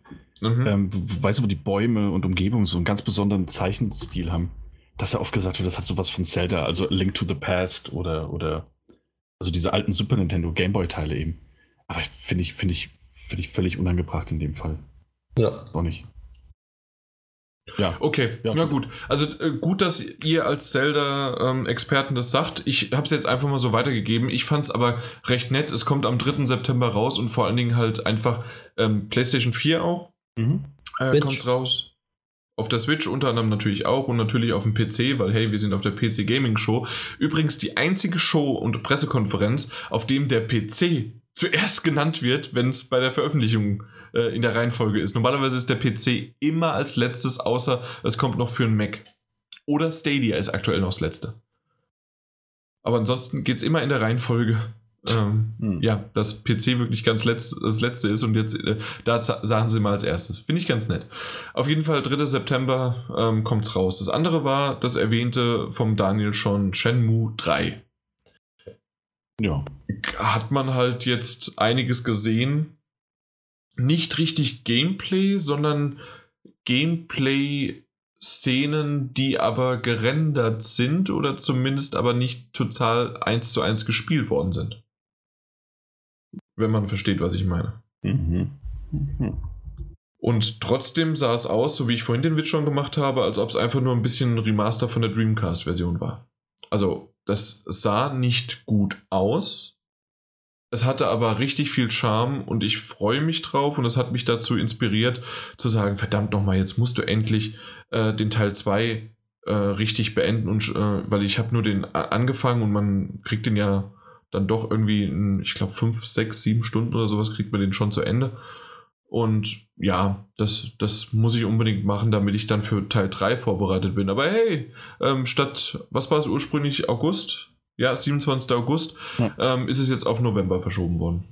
Mhm. Ähm, weißt du, wo die Bäume und Umgebung so einen ganz besonderen Zeichenstil haben? Dass ja oft gesagt wird, das hat sowas von Zelda, also Link to the Past oder, oder also diese alten Super Nintendo Gameboy-Teile eben. Aber finde ich, finde ich, finde ich völlig unangebracht in dem Fall. Ja. Auch nicht. Ja. Okay, ja. na gut. Also äh, gut, dass ihr als Zelda-Experten ähm, das sagt. Ich habe es jetzt einfach mal so weitergegeben. Ich fand es aber recht nett. Es kommt am 3. September raus und vor allen Dingen halt einfach ähm, PlayStation 4 auch. Mhm. Äh, kommt raus. Auf der Switch unter anderem natürlich auch und natürlich auf dem PC, weil hey, wir sind auf der PC Gaming Show. Übrigens die einzige Show und Pressekonferenz, auf dem der PC zuerst genannt wird, wenn es bei der Veröffentlichung äh, in der Reihenfolge ist. Normalerweise ist der PC immer als letztes, außer es kommt noch für einen Mac. Oder Stadia ist aktuell noch das letzte. Aber ansonsten geht es immer in der Reihenfolge ähm, hm. ja, das PC wirklich ganz letzt, das letzte ist und jetzt äh, da sagen sie mal als erstes. Finde ich ganz nett. Auf jeden Fall 3. September ähm, kommt es raus. Das andere war das erwähnte vom Daniel schon Shenmue 3. Ja. Hat man halt jetzt einiges gesehen. Nicht richtig Gameplay, sondern Gameplay Szenen, die aber gerendert sind oder zumindest aber nicht total eins zu eins gespielt worden sind wenn man versteht, was ich meine. Mhm. Mhm. Und trotzdem sah es aus, so wie ich vorhin den Witz schon gemacht habe, als ob es einfach nur ein bisschen ein Remaster von der Dreamcast-Version war. Also, das sah nicht gut aus, Es hatte aber richtig viel Charme und ich freue mich drauf und es hat mich dazu inspiriert zu sagen, verdammt nochmal, jetzt musst du endlich äh, den Teil 2 äh, richtig beenden und äh, weil ich habe nur den angefangen und man kriegt den ja dann doch irgendwie, in, ich glaube, 5, 6, 7 Stunden oder sowas kriegt man den schon zu Ende. Und ja, das, das muss ich unbedingt machen, damit ich dann für Teil 3 vorbereitet bin. Aber hey, ähm, statt, was war es ursprünglich, August? Ja, 27. August, ja. Ähm, ist es jetzt auf November verschoben worden.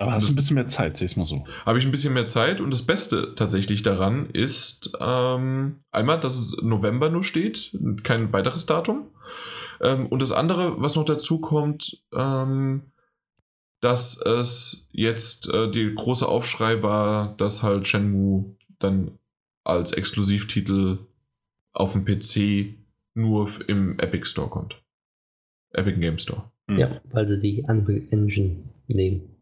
Aber hast du ein bisschen mehr Zeit, seh es mal so. Habe ich ein bisschen mehr Zeit und das Beste tatsächlich daran ist ähm, einmal, dass es November nur steht, kein weiteres Datum. Ähm, und das andere, was noch dazu kommt, ähm, dass es jetzt äh, die große Aufschrei war, dass halt Shenmue dann als Exklusivtitel auf dem PC nur im Epic Store kommt. Epic Game Store. Mhm. Ja, weil sie die Unreal Engine nehmen.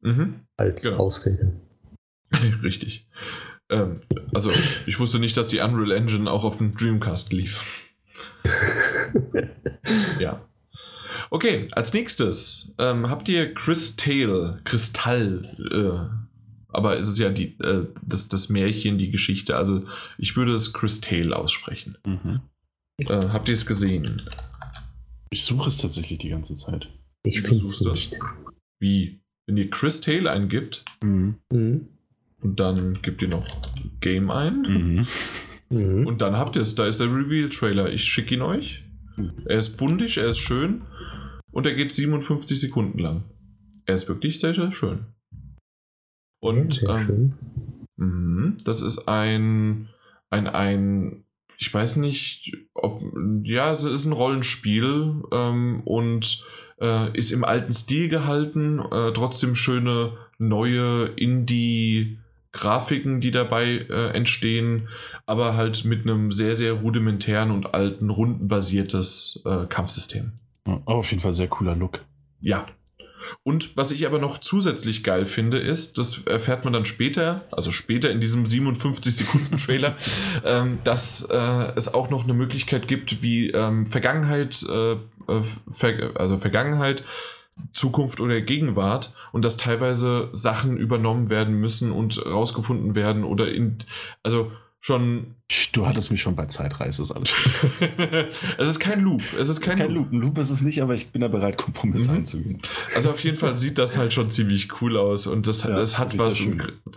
Mhm. Als genau. Ausrede. Richtig. Ähm, also, ich wusste nicht, dass die Unreal Engine auch auf dem Dreamcast lief. ja. Okay, als nächstes ähm, habt ihr Crystal, Kristall, äh, aber es ist ja die, äh, das, das Märchen, die Geschichte. Also ich würde es Crystal aussprechen. Mhm. Äh, habt ihr es gesehen? Ich suche es tatsächlich die ganze Zeit. Ich finde es nicht. Wie? Wenn ihr Crystal eingibt mhm. mhm. und dann gebt ihr noch Game ein mhm. mhm. und dann habt ihr es. Da ist der Reveal-Trailer. Ich schicke ihn euch. Er ist buntig, er ist schön und er geht 57 Sekunden lang. Er ist wirklich sehr, sehr schön. Und sehr ähm, schön. Mh, das ist ein, ein, ein, ich weiß nicht, ob, ja, es ist ein Rollenspiel ähm, und äh, ist im alten Stil gehalten, äh, trotzdem schöne neue Indie- Grafiken, die dabei äh, entstehen, aber halt mit einem sehr, sehr rudimentären und alten, rundenbasiertes äh, Kampfsystem. Ja, auf jeden Fall sehr cooler Look. Ja. Und was ich aber noch zusätzlich geil finde, ist, das erfährt man dann später, also später in diesem 57-Sekunden-Trailer, ähm, dass äh, es auch noch eine Möglichkeit gibt, wie ähm, Vergangenheit, äh, äh Ver also Vergangenheit, Zukunft oder Gegenwart und dass teilweise Sachen übernommen werden müssen und rausgefunden werden oder in, also schon. Du hattest mich schon bei Zeitreise, ist alles. es ist kein Loop. Es ist kein, es ist kein Loop. Ein Loop ist es nicht, aber ich bin da bereit, Kompromisse mhm. einzugehen. Also auf jeden Fall sieht das halt schon ziemlich cool aus und das, ja, das hat was,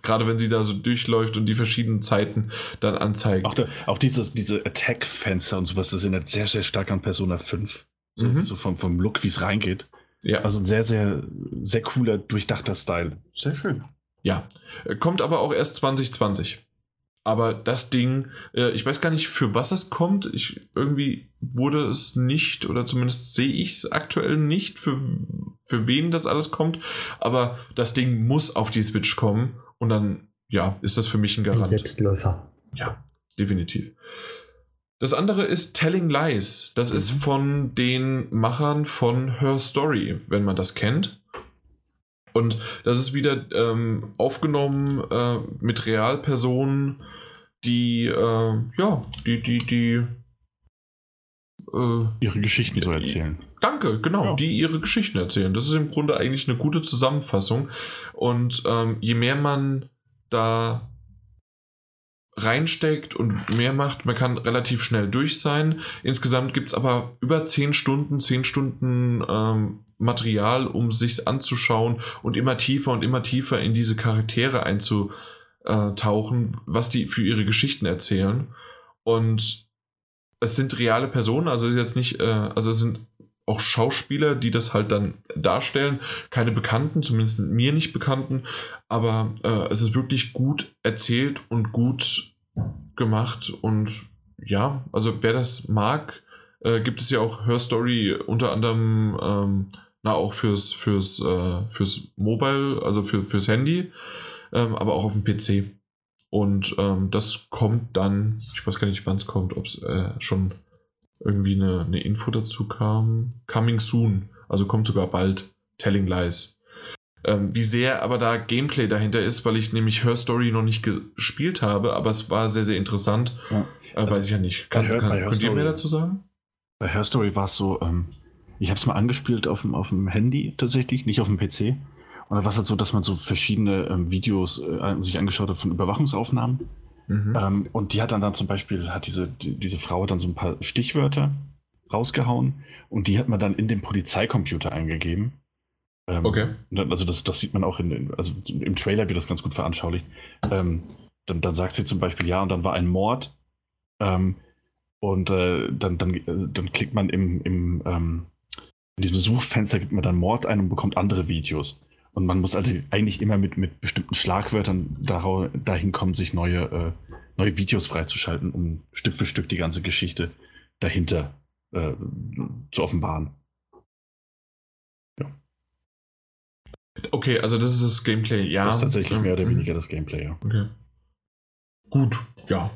gerade wenn sie da so durchläuft und die verschiedenen Zeiten dann anzeigt. Auch, der, auch dieses, diese Attack-Fenster und sowas, das erinnert sehr, sehr stark an Persona 5. So, mhm. so vom, vom Look, wie es reingeht. Ja. Also ein sehr, sehr, sehr cooler, durchdachter Style. Sehr schön. Ja. Kommt aber auch erst 2020. Aber das Ding, äh, ich weiß gar nicht, für was es kommt. Ich, irgendwie wurde es nicht, oder zumindest sehe ich es aktuell nicht, für, für wen das alles kommt. Aber das Ding muss auf die Switch kommen. Und dann, ja, ist das für mich ein Garant. Ein Selbstläufer. Ja, definitiv. Das andere ist Telling Lies. Das mhm. ist von den Machern von Her Story, wenn man das kennt. Und das ist wieder ähm, aufgenommen äh, mit Realpersonen, die, äh, ja, die, die, die äh, ihre Geschichten so erzählen. Danke, genau, ja. die ihre Geschichten erzählen. Das ist im Grunde eigentlich eine gute Zusammenfassung. Und ähm, je mehr man da reinsteckt und mehr macht, man kann relativ schnell durch sein. Insgesamt gibt es aber über 10 Stunden, 10 Stunden ähm, Material, um sich anzuschauen und immer tiefer und immer tiefer in diese Charaktere einzutauchen, was die für ihre Geschichten erzählen. Und es sind reale Personen, also jetzt nicht, äh, also es sind auch Schauspieler, die das halt dann darstellen. Keine Bekannten, zumindest mir nicht Bekannten, aber äh, es ist wirklich gut erzählt und gut gemacht. Und ja, also wer das mag, äh, gibt es ja auch Hörstory unter anderem, ähm, na auch fürs, fürs, äh, fürs Mobile, also für, fürs Handy, ähm, aber auch auf dem PC. Und ähm, das kommt dann, ich weiß gar nicht, wann es kommt, ob es äh, schon irgendwie eine, eine Info dazu kam. Coming soon, also kommt sogar bald. Telling Lies. Ähm, wie sehr aber da Gameplay dahinter ist, weil ich nämlich Her Story noch nicht gespielt habe, aber es war sehr, sehr interessant. Ja. Äh, also weiß ich ja nicht. Kann, Her, kann, könnt ihr mehr dazu sagen? Bei Her Story war es so, ähm, ich habe es mal angespielt auf dem, auf dem Handy tatsächlich, nicht auf dem PC. Und da war es halt so, dass man so verschiedene ähm, Videos äh, sich angeschaut hat von Überwachungsaufnahmen. Mhm. Ähm, und die hat dann, dann zum Beispiel, hat diese, die, diese Frau dann so ein paar Stichwörter rausgehauen und die hat man dann in den Polizeicomputer eingegeben. Ähm, okay. Also das, das sieht man auch in, also im Trailer wird das ganz gut veranschaulicht. Ähm, dann, dann sagt sie zum Beispiel, ja, und dann war ein Mord. Ähm, und äh, dann, dann, äh, dann klickt man im, im ähm, in diesem Suchfenster gibt man dann Mord ein und bekommt andere Videos. Und man muss also eigentlich immer mit, mit bestimmten Schlagwörtern dahin kommen, sich neue, äh, neue Videos freizuschalten, um Stück für Stück die ganze Geschichte dahinter äh, zu offenbaren. Ja. Okay, also das ist das Gameplay, ja. Das ist tatsächlich mehr oder mhm. weniger das Gameplay, ja. Okay. Gut, ja.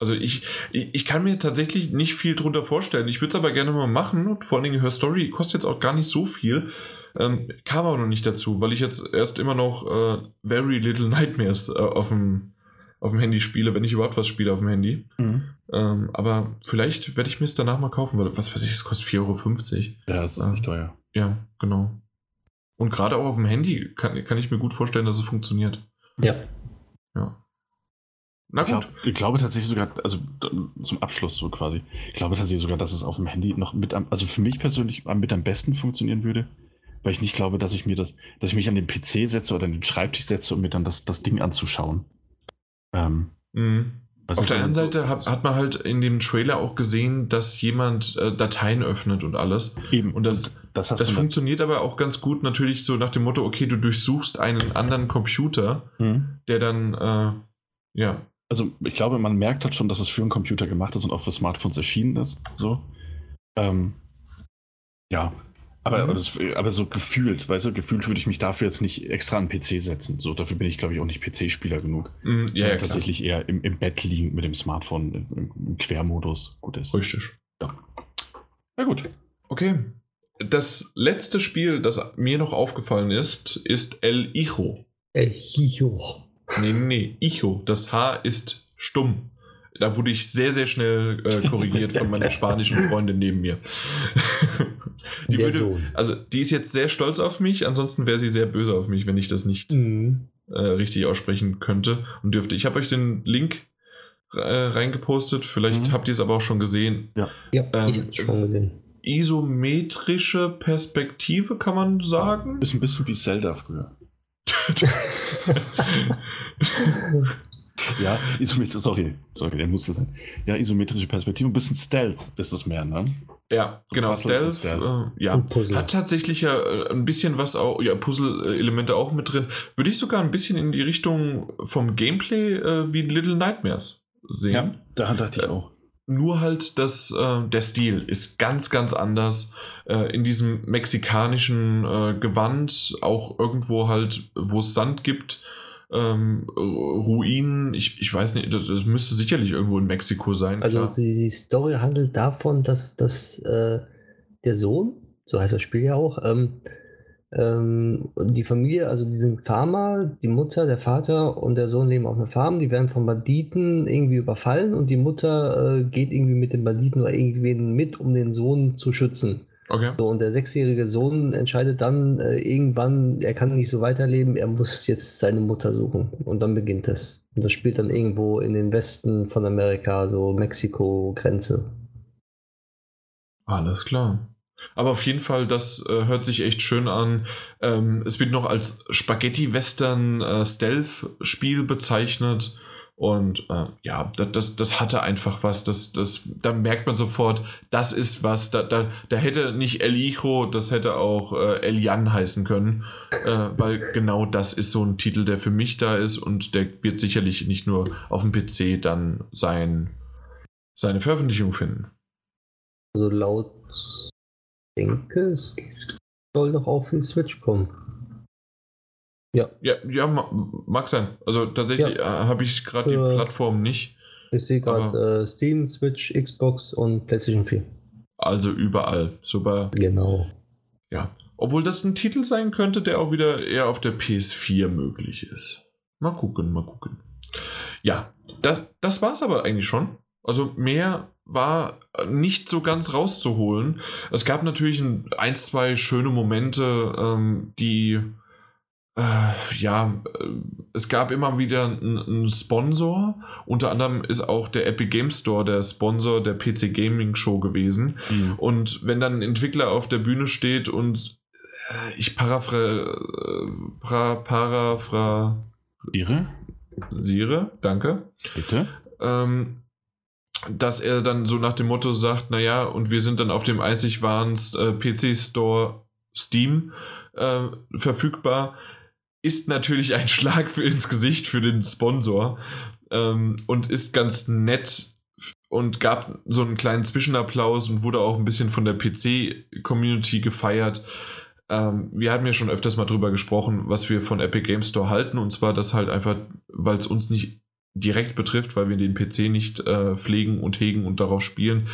Also ich, ich, ich, kann mir tatsächlich nicht viel drunter vorstellen. Ich würde es aber gerne mal machen. Und vor allen Dingen, Her Story kostet jetzt auch gar nicht so viel. Ähm, kam aber noch nicht dazu, weil ich jetzt erst immer noch äh, Very Little Nightmares äh, auf, dem, auf dem Handy spiele, wenn ich überhaupt was spiele auf dem Handy. Mhm. Ähm, aber vielleicht werde ich mir es danach mal kaufen, weil was weiß ich, es kostet 4,50 Euro. Ja, es ist äh, nicht teuer. Ja, genau. Und gerade auch auf dem Handy kann, kann ich mir gut vorstellen, dass es funktioniert. Ja. Ja. Na gut. Ich, glaub, ich, glaube tatsächlich sogar, also zum Abschluss so quasi, ich glaube tatsächlich sogar, dass es auf dem Handy noch mit am, also für mich persönlich mit am besten funktionieren würde, weil ich nicht glaube, dass ich mir das, dass ich mich an den PC setze oder an den Schreibtisch setze, um mir dann das, das Ding anzuschauen. Ähm, mhm. Auf der anderen Seite so, hat, hat, man halt in dem Trailer auch gesehen, dass jemand äh, Dateien öffnet und alles. Eben. Und das, und das, das funktioniert aber auch ganz gut natürlich so nach dem Motto, okay, du durchsuchst einen anderen Computer, mhm. der dann, äh, ja. Also ich glaube, man merkt halt schon, dass es für einen Computer gemacht ist und auch für Smartphones erschienen ist. So. Ähm, ja, aber, mhm. das, aber so gefühlt, weißt du, gefühlt würde ich mich dafür jetzt nicht extra an den PC setzen. So, dafür bin ich, glaube ich, auch nicht PC-Spieler genug. Mhm, ja, ja tatsächlich eher im, im, Bett liegend mit dem Smartphone im, im Quermodus. Gut ist. Richtig. Ja. Na gut. Okay. Das letzte Spiel, das mir noch aufgefallen ist, ist El Hijo. El Hijo. Nee, nee, Hijo. Das H ist stumm. Da wurde ich sehr, sehr schnell äh, korrigiert von meiner spanischen Freundin neben mir. die würde, also die ist jetzt sehr stolz auf mich, ansonsten wäre sie sehr böse auf mich, wenn ich das nicht mhm. äh, richtig aussprechen könnte und dürfte. Ich habe euch den Link äh, reingepostet, vielleicht mhm. habt ihr es aber auch schon gesehen. Ja, ja ähm, ich schon gesehen. Isometrische Perspektive, kann man sagen. Ist ein bisschen wie Zelda früher. Ja, isometrische, sorry, sorry, der musste sein. Ja, isometrische Perspektive, ein bisschen Stealth ist es mehr, ne? Ja, genau, Stealth, Stealth. Äh, ja. Hat tatsächlich ja äh, ein bisschen was auch, ja, Puzzle-Elemente auch mit drin. Würde ich sogar ein bisschen in die Richtung vom Gameplay äh, wie Little Nightmares sehen. Ja, da dachte ich auch. Nur halt das, äh, der Stil ist ganz, ganz anders. Äh, in diesem mexikanischen äh, Gewand, auch irgendwo halt, wo es Sand gibt, ähm, Ruinen. Ich, ich weiß nicht, das, das, müsste sicherlich irgendwo in Mexiko sein. Also klar. die Story handelt davon, dass, dass äh, der Sohn, so heißt das Spiel ja auch, ähm, ähm, die Familie, also die sind Farmer, die Mutter, der Vater und der Sohn leben auf einer Farm, die werden von Banditen irgendwie überfallen und die Mutter äh, geht irgendwie mit den Banditen oder irgendwen mit, um den Sohn zu schützen. Okay. So, und der sechsjährige Sohn entscheidet dann äh, irgendwann, er kann nicht so weiterleben, er muss jetzt seine Mutter suchen. Und dann beginnt das. Und das spielt dann irgendwo in den Westen von Amerika, so Mexiko-Grenze. Alles klar. Aber auf jeden Fall, das äh, hört sich echt schön an. Ähm, es wird noch als Spaghetti-Western-Stealth-Spiel äh, bezeichnet. Und äh, ja, das, das, hatte einfach was. Das, das, da merkt man sofort, das ist was. Da, da, da hätte nicht El Hijo, das hätte auch äh, Elian heißen können. Äh, weil genau das ist so ein Titel, der für mich da ist. Und der wird sicherlich nicht nur auf dem PC dann sein, seine Veröffentlichung finden. Also laut denke, es soll doch auch für die Switch kommen. Ja. Ja, ja mag sein. Also tatsächlich ja. Äh, habe ich gerade die äh, Plattform nicht. Ich sehe gerade äh, Steam, Switch, Xbox und PlayStation 4. Also überall. Super. Genau. Ja. Obwohl das ein Titel sein könnte, der auch wieder eher auf der PS4 möglich ist. Mal gucken, mal gucken. Ja, das, das war es aber eigentlich schon. Also mehr war nicht so ganz rauszuholen. Es gab natürlich ein, ein zwei schöne Momente, ähm, die ja, äh, es gab immer wieder einen Sponsor. Unter anderem ist auch der Epic Game Store der Sponsor der PC Gaming Show gewesen. Mhm. Und wenn dann ein Entwickler auf der Bühne steht und äh, ich paraphrasiere, äh, para, paraphrasiere, Sire, danke. Bitte. Ähm, dass er dann so nach dem Motto sagt, naja, und wir sind dann auf dem einzig wahren äh, PC-Store Steam äh, verfügbar, ist natürlich ein Schlag für ins Gesicht für den Sponsor ähm, und ist ganz nett und gab so einen kleinen Zwischenapplaus und wurde auch ein bisschen von der PC-Community gefeiert. Ähm, wir hatten ja schon öfters mal drüber gesprochen, was wir von Epic Games Store halten und zwar das halt einfach, weil es uns nicht direkt betrifft, weil wir den PC nicht äh, pflegen und hegen und darauf spielen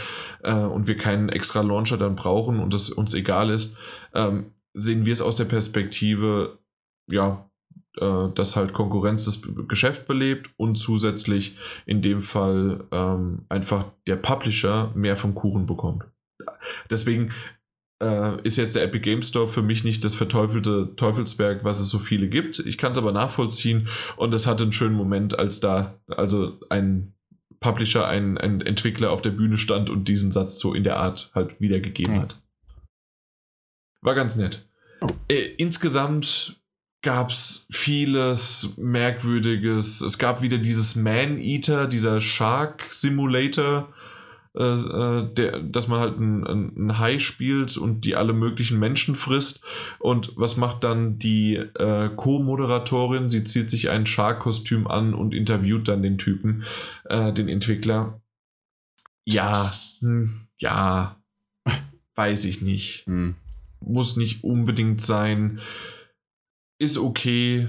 äh, und wir keinen extra Launcher dann brauchen und das uns egal ist, ähm, sehen wir es aus der Perspektive, ja, äh, dass halt Konkurrenz das Geschäft belebt und zusätzlich in dem Fall ähm, einfach der Publisher mehr vom Kuchen bekommt. Deswegen äh, ist jetzt der Epic Game Store für mich nicht das verteufelte Teufelsberg, was es so viele gibt. Ich kann es aber nachvollziehen und es hatte einen schönen Moment, als da also ein Publisher, ein, ein Entwickler auf der Bühne stand und diesen Satz so in der Art halt wiedergegeben mhm. hat. War ganz nett. Äh, insgesamt gab es vieles Merkwürdiges. Es gab wieder dieses Man-Eater, dieser Shark Simulator äh, äh, der, dass man halt ein, ein, Hai spielt und die alle möglichen Menschen frisst. Und was macht dann die äh, Co-Moderatorin? Sie zieht sich ein Shark-Kostüm an und interviewt dann den Typen, äh, den Entwickler. Ja, hm, ja, weiß ich nicht. Hm. Muss nicht unbedingt sein. Ist okay.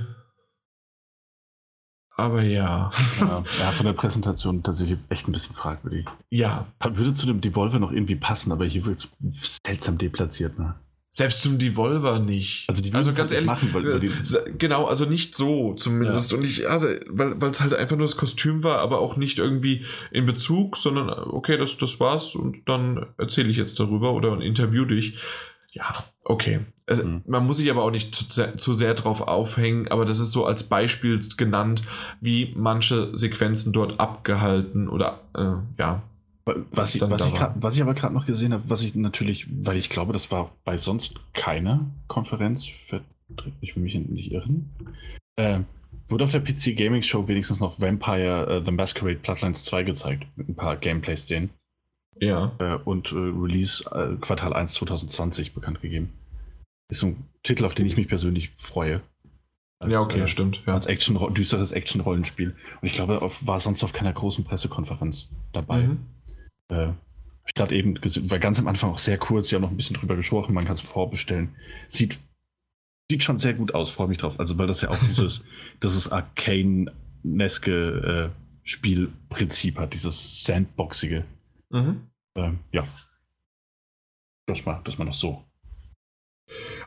Aber ja. ja. Ja, von der Präsentation tatsächlich echt ein bisschen fragwürdig. Ja. Würde zu dem Devolver noch irgendwie passen, aber hier wird es seltsam deplatziert, ne? Selbst zum Devolver nicht. Also, die also ganz halt ehrlich, machen, weil, weil äh, genau, also nicht so zumindest. Ja. Und ich, also, weil es halt einfach nur das Kostüm war, aber auch nicht irgendwie in Bezug, sondern okay, das, das war's und dann erzähle ich jetzt darüber oder interview dich. Ja, okay. Also, mhm. Man muss sich aber auch nicht zu, zu, sehr drauf aufhängen, aber das ist so als Beispiel genannt, wie manche Sequenzen dort abgehalten oder äh, ja. Was ich, was, ich grad, was ich aber gerade noch gesehen habe, was ich natürlich, weil ich glaube, das war bei sonst keine Konferenz, ich will mich nicht irren, äh, wurde auf der PC Gaming Show wenigstens noch Vampire uh, The Masquerade Bloodlines 2 gezeigt, mit ein paar Gameplay-Szenen. Ja. Äh, und äh, Release äh, Quartal 1 2020 bekannt gegeben. Ist so ein Titel, auf den ich mich persönlich freue. Als, ja, okay, stimmt. Ja. Als Action, düsteres Action-Rollenspiel. Und ich glaube, auf, war sonst auf keiner großen Pressekonferenz dabei. Mhm. Äh, ich gerade eben gesehen, war ganz am Anfang auch sehr kurz, sie haben noch ein bisschen drüber gesprochen, man kann es vorbestellen. Sieht, sieht schon sehr gut aus, freue mich drauf. Also, weil das ja auch dieses, dieses Arcane-neske äh, Spielprinzip hat, dieses Sandboxige. Mhm. Ähm, ja. Das mal, das mal noch so.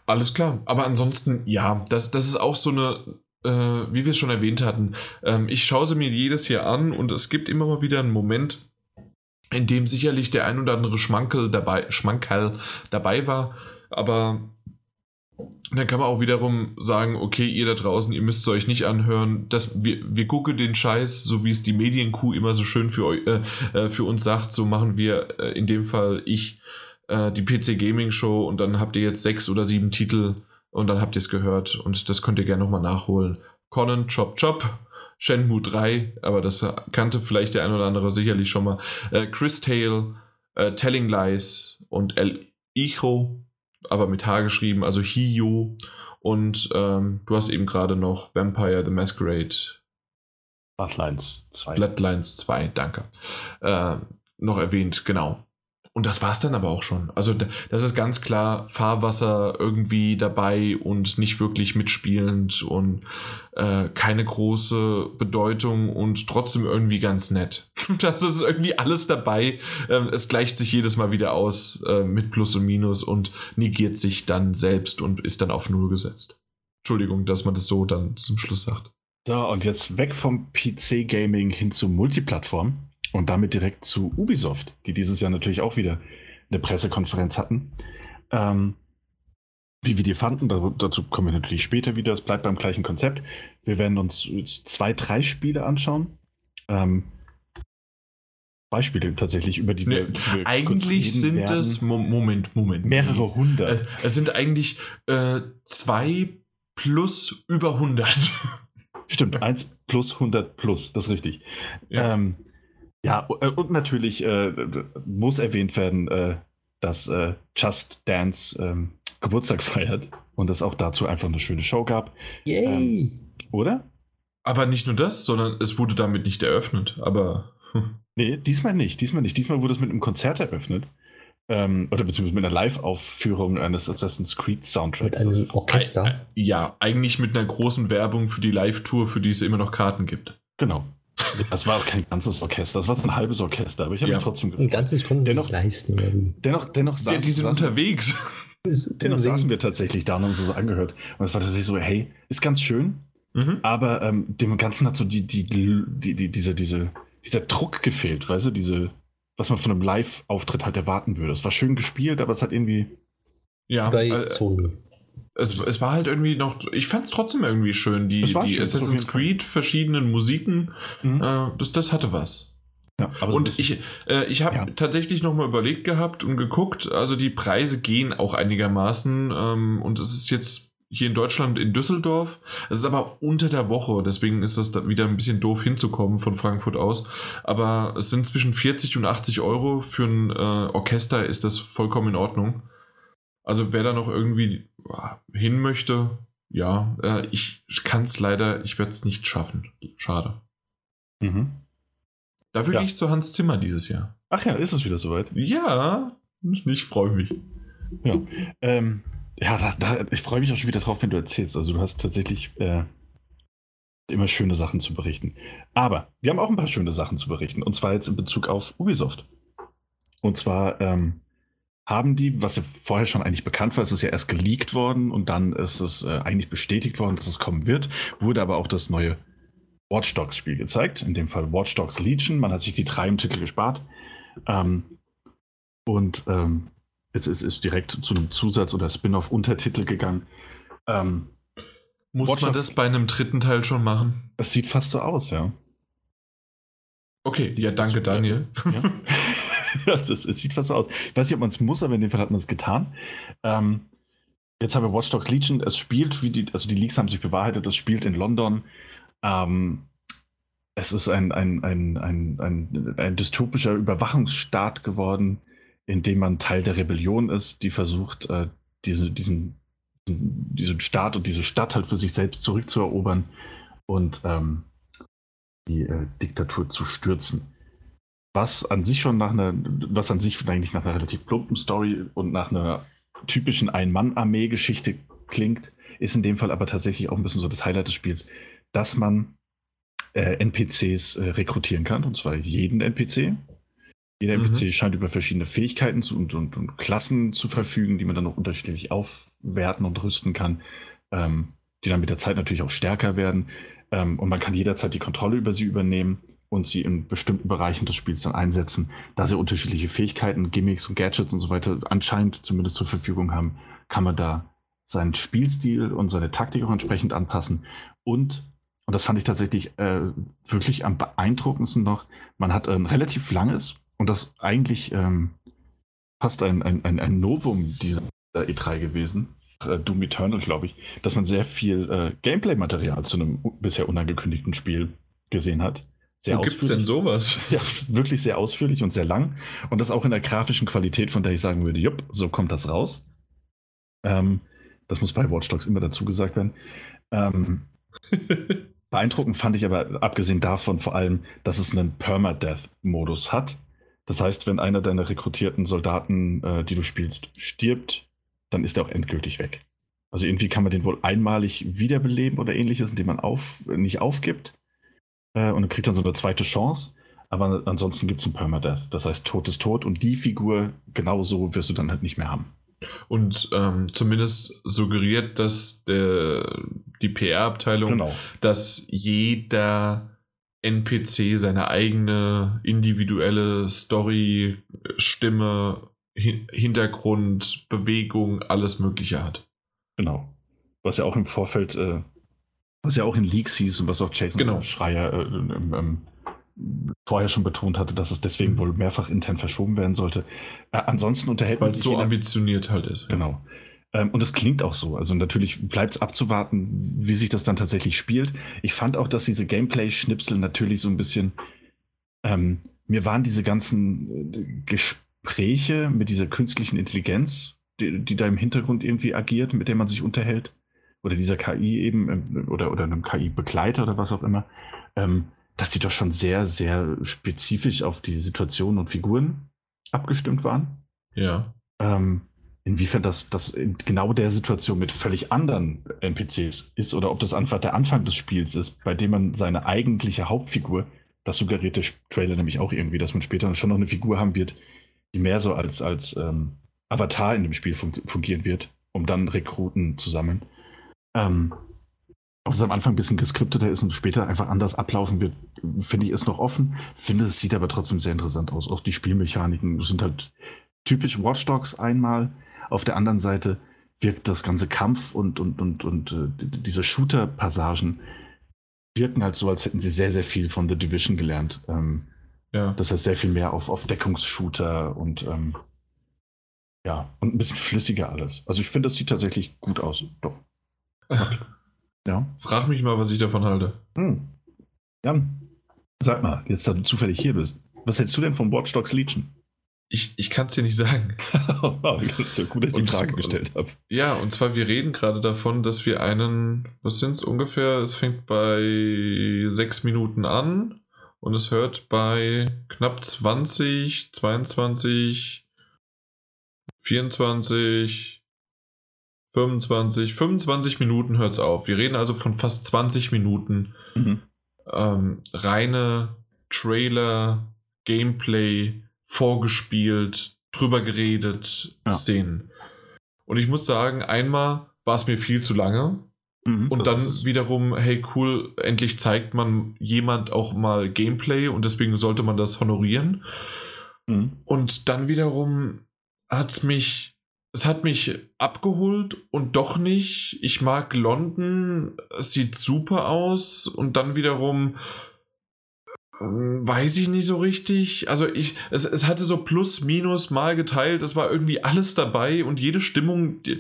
Alles klar. Aber ansonsten, ja, das, das ist auch so eine, äh, wie wir es schon erwähnt hatten. Ähm, ich schaue sie mir jedes Jahr an und es gibt immer mal wieder einen Moment, in dem sicherlich der ein oder andere Schmankel dabei, Schmankerl dabei war. Aber dann kann man auch wiederum sagen, okay, ihr da draußen, ihr müsst es euch nicht anhören, dass wir, wir gucken den Scheiß, so wie es die Medienkuh immer so schön für, euch, äh, äh, für uns sagt, so machen wir äh, in dem Fall ich äh, die PC Gaming Show und dann habt ihr jetzt sechs oder sieben Titel und dann habt ihr es gehört und das könnt ihr gerne nochmal nachholen. Conan, Chop Chop, Shenmue 3, aber das kannte vielleicht der ein oder andere sicherlich schon mal. Äh, Chris Tale, äh, Telling Lies und El Icho aber mit H geschrieben, also Hiyo. Und ähm, du hast eben gerade noch Vampire the Masquerade. Bloodlines 2. Bloodlines 2, danke. Äh, noch erwähnt, genau. Und das war es dann aber auch schon. Also das ist ganz klar Fahrwasser irgendwie dabei und nicht wirklich mitspielend und äh, keine große Bedeutung und trotzdem irgendwie ganz nett. Das ist irgendwie alles dabei. Ähm, es gleicht sich jedes Mal wieder aus äh, mit Plus und Minus und negiert sich dann selbst und ist dann auf Null gesetzt. Entschuldigung, dass man das so dann zum Schluss sagt. So, und jetzt weg vom PC-Gaming hin zu Multiplattform. Und damit direkt zu Ubisoft, die dieses Jahr natürlich auch wieder eine Pressekonferenz hatten. Ähm, wie wir die fanden, dazu kommen wir natürlich später wieder. Es bleibt beim gleichen Konzept. Wir werden uns zwei, drei Spiele anschauen. Ähm, Beispiele tatsächlich, über die wir, wir Eigentlich sind werden. es, Moment, Moment. Mehrere hundert. Äh, es sind eigentlich äh, zwei plus über 100. Stimmt, 1 plus 100 plus, das ist richtig. Ja, ähm, ja äh, und natürlich äh, muss erwähnt werden, äh, dass äh, Just Dance ähm, Geburtstag feiert und es auch dazu einfach eine schöne Show gab. Yay! Ähm, oder? Aber nicht nur das, sondern es wurde damit nicht eröffnet. Aber. nee, diesmal nicht. Diesmal nicht. Diesmal wurde es mit einem Konzert eröffnet. Ähm, oder beziehungsweise mit einer Live-Aufführung eines Assassin's Creed Soundtracks. Mit einem Orchester? Ja, eigentlich mit einer großen Werbung für die Live-Tour, für die es immer noch Karten gibt. Genau. Das war auch kein ganzes Orchester, das war so ein halbes Orchester, aber ich habe ja. mich trotzdem gefreut. Ein ganzes konnten sie dennoch, leisten. Dennoch, dennoch saßen, ja, die sind saßen, unterwegs. Dennoch saßen wir tatsächlich da und haben so angehört. Und es war tatsächlich so, hey, ist ganz schön, mhm. aber ähm, dem Ganzen hat so die, die, die, die, diese, diese, dieser Druck gefehlt, weißt du, diese, was man von einem Live-Auftritt halt erwarten würde. Es war schön gespielt, aber es hat irgendwie. Ja, bei äh, Sony. Es, es war halt irgendwie noch, ich fand es trotzdem irgendwie schön, die, die schön, Assassin's Creed verschiedenen Musiken, mhm. äh, das, das hatte was. Ja, und ich, äh, ich habe ja. tatsächlich nochmal überlegt gehabt und geguckt, also die Preise gehen auch einigermaßen ähm, und es ist jetzt hier in Deutschland in Düsseldorf. Es ist aber unter der Woche, deswegen ist das da wieder ein bisschen doof hinzukommen von Frankfurt aus. Aber es sind zwischen 40 und 80 Euro. Für ein äh, Orchester ist das vollkommen in Ordnung. Also wer da noch irgendwie hin möchte, ja, äh, ich kann es leider, ich werde es nicht schaffen. Schade. Mhm. Dafür ja. gehe ich zu Hans Zimmer dieses Jahr. Ach ja, ist es wieder soweit? Ja, ich freue mich. Ja, ähm, ja da, da, ich freue mich auch schon wieder drauf, wenn du erzählst. Also du hast tatsächlich äh, immer schöne Sachen zu berichten. Aber wir haben auch ein paar schöne Sachen zu berichten. Und zwar jetzt in Bezug auf Ubisoft. Und zwar ähm, haben die, was ja vorher schon eigentlich bekannt war, es ist ja erst geleakt worden und dann ist es äh, eigentlich bestätigt worden, dass es kommen wird, wurde aber auch das neue Watch Dogs Spiel gezeigt, in dem Fall Watch Dogs Legion. Man hat sich die drei im Titel gespart. Ähm, und ähm, es ist, ist, direkt zu einem Zusatz- oder Spin-off-Untertitel gegangen. Ähm, Muss Watch man Dogs, das bei einem dritten Teil schon machen? Das sieht fast so aus, ja. Okay, ja, danke, Daniel. Ja. es, es, sieht fast so aus. Ich weiß nicht, ob man es muss, aber in dem Fall hat man es getan. Ähm, jetzt haben wir Watch Dogs Legion. Es spielt, wie die, also die Leaks haben sich bewahrheitet, es spielt in London. Ähm, es ist ein, ein, ein, ein, ein, ein dystopischer Überwachungsstaat geworden, in dem man Teil der Rebellion ist, die versucht, äh, diese, diesen, diesen Staat und diese Stadt halt für sich selbst zurückzuerobern und ähm, die äh, Diktatur zu stürzen was an sich schon nach einer, was an sich eigentlich nach einer relativ plumpen Story und nach einer typischen Ein-Mann-Armee-Geschichte klingt, ist in dem Fall aber tatsächlich auch ein bisschen so das Highlight des Spiels, dass man äh, NPCs äh, rekrutieren kann, und zwar jeden NPC. Jeder mhm. NPC scheint über verschiedene Fähigkeiten zu, und, und, und, Klassen zu verfügen, die man dann auch unterschiedlich aufwerten und rüsten kann, ähm, die dann mit der Zeit natürlich auch stärker werden. Ähm, und man kann jederzeit die Kontrolle über sie übernehmen und sie in bestimmten Bereichen des Spiels dann einsetzen, da sie unterschiedliche Fähigkeiten, Gimmicks und Gadgets und so weiter anscheinend zumindest zur Verfügung haben, kann man da seinen Spielstil und seine Taktik auch entsprechend anpassen. Und, und das fand ich tatsächlich äh, wirklich am beeindruckendsten noch, man hat ein relativ langes und das eigentlich ähm, fast ein, ein, ein, ein Novum dieser E3 gewesen, äh, Doom Eternal, glaube ich, dass man sehr viel äh, Gameplay-Material zu einem bisher unangekündigten Spiel gesehen hat. Sehr Wo gibt es denn sowas? Ja, wirklich sehr ausführlich und sehr lang. Und das auch in der grafischen Qualität, von der ich sagen würde, jupp, so kommt das raus. Ähm, das muss bei Watch Dogs immer dazu gesagt werden. Ähm, beeindruckend fand ich aber, abgesehen davon vor allem, dass es einen Permadeath-Modus hat. Das heißt, wenn einer deiner rekrutierten Soldaten, äh, die du spielst, stirbt, dann ist er auch endgültig weg. Also irgendwie kann man den wohl einmalig wiederbeleben oder ähnliches, indem man auf, nicht aufgibt äh, und kriegt dann so eine zweite Chance. Aber ansonsten gibt es ein Permadeath. Das heißt, Tod ist tot und die Figur genauso wirst du dann halt nicht mehr haben. Und ähm, zumindest suggeriert dass der, die PR-Abteilung, genau. dass jeder NPC seine eigene individuelle Story, Stimme, Hintergrund, Bewegung, alles Mögliche hat. Genau. Was ja auch im Vorfeld, äh, was ja auch in Leaks hieß und was auch Jason genau. Schreier äh, ähm, vorher schon betont hatte, dass es deswegen mhm. wohl mehrfach intern verschoben werden sollte. Äh, ansonsten unterhält Weil es so ambitioniert halt ist. Genau. Ähm, und es klingt auch so. Also natürlich bleibt es abzuwarten, wie sich das dann tatsächlich spielt. Ich fand auch, dass diese Gameplay-Schnipsel natürlich so ein bisschen. Ähm, mir waren diese ganzen äh, Gespräche mit dieser künstlichen Intelligenz, die, die, da im Hintergrund irgendwie agiert, mit der man sich unterhält, oder dieser KI eben, ähm, oder, oder einem KI-Begleiter oder was auch immer, ähm, dass die doch schon sehr, sehr spezifisch auf die Situation und Figuren abgestimmt waren. Ja. Ähm, inwiefern das, das in genau der Situation mit völlig anderen NPCs ist oder ob das einfach der Anfang des Spiels ist, bei dem man seine eigentliche Hauptfigur, das suggeriert der Trailer nämlich auch irgendwie, dass man später schon noch eine Figur haben wird, die mehr so als, als ähm, Avatar in dem Spiel fun fungieren wird, um dann Rekruten zu sammeln. Ähm, ob das am Anfang ein bisschen geskripteter ist und später einfach anders ablaufen wird, finde ich, ist noch offen. Finde, es sieht aber trotzdem sehr interessant aus. Auch die Spielmechaniken sind halt typisch Watch Dogs einmal auf der anderen Seite wirkt das ganze Kampf und, und, und, und äh, diese Shooter-Passagen wirken halt so, als hätten sie sehr, sehr viel von The Division gelernt. Ähm, ja. Das heißt, sehr viel mehr auf, auf Deckungsshooter und ähm, ja, und ein bisschen flüssiger alles. Also ich finde, das sieht tatsächlich gut aus. Doch. Ja. Frag mich mal, was ich davon halte. Hm. Jan, sag mal, jetzt da du zufällig hier bist. Was hältst du denn von Watch Dogs Legion? Ich, ich kann es dir nicht sagen. das ist ja gut, dass ich die Frage gestellt habe. Ja, und zwar, wir reden gerade davon, dass wir einen, was sind es ungefähr? Es fängt bei sechs Minuten an und es hört bei knapp 20, 22, 24, 25, 25 Minuten hört es auf. Wir reden also von fast 20 Minuten mhm. ähm, reine Trailer, Gameplay, vorgespielt, drüber geredet, ja. Szenen. Und ich muss sagen, einmal war es mir viel zu lange. Mhm, und dann wiederum, hey cool, endlich zeigt man jemand auch mal Gameplay und deswegen sollte man das honorieren. Mhm. Und dann wiederum hat es mich, es hat mich abgeholt und doch nicht. Ich mag London, es sieht super aus und dann wiederum, Weiß ich nicht so richtig. Also ich, es, es hatte so plus, minus mal geteilt. Es war irgendwie alles dabei und jede Stimmung. Äh,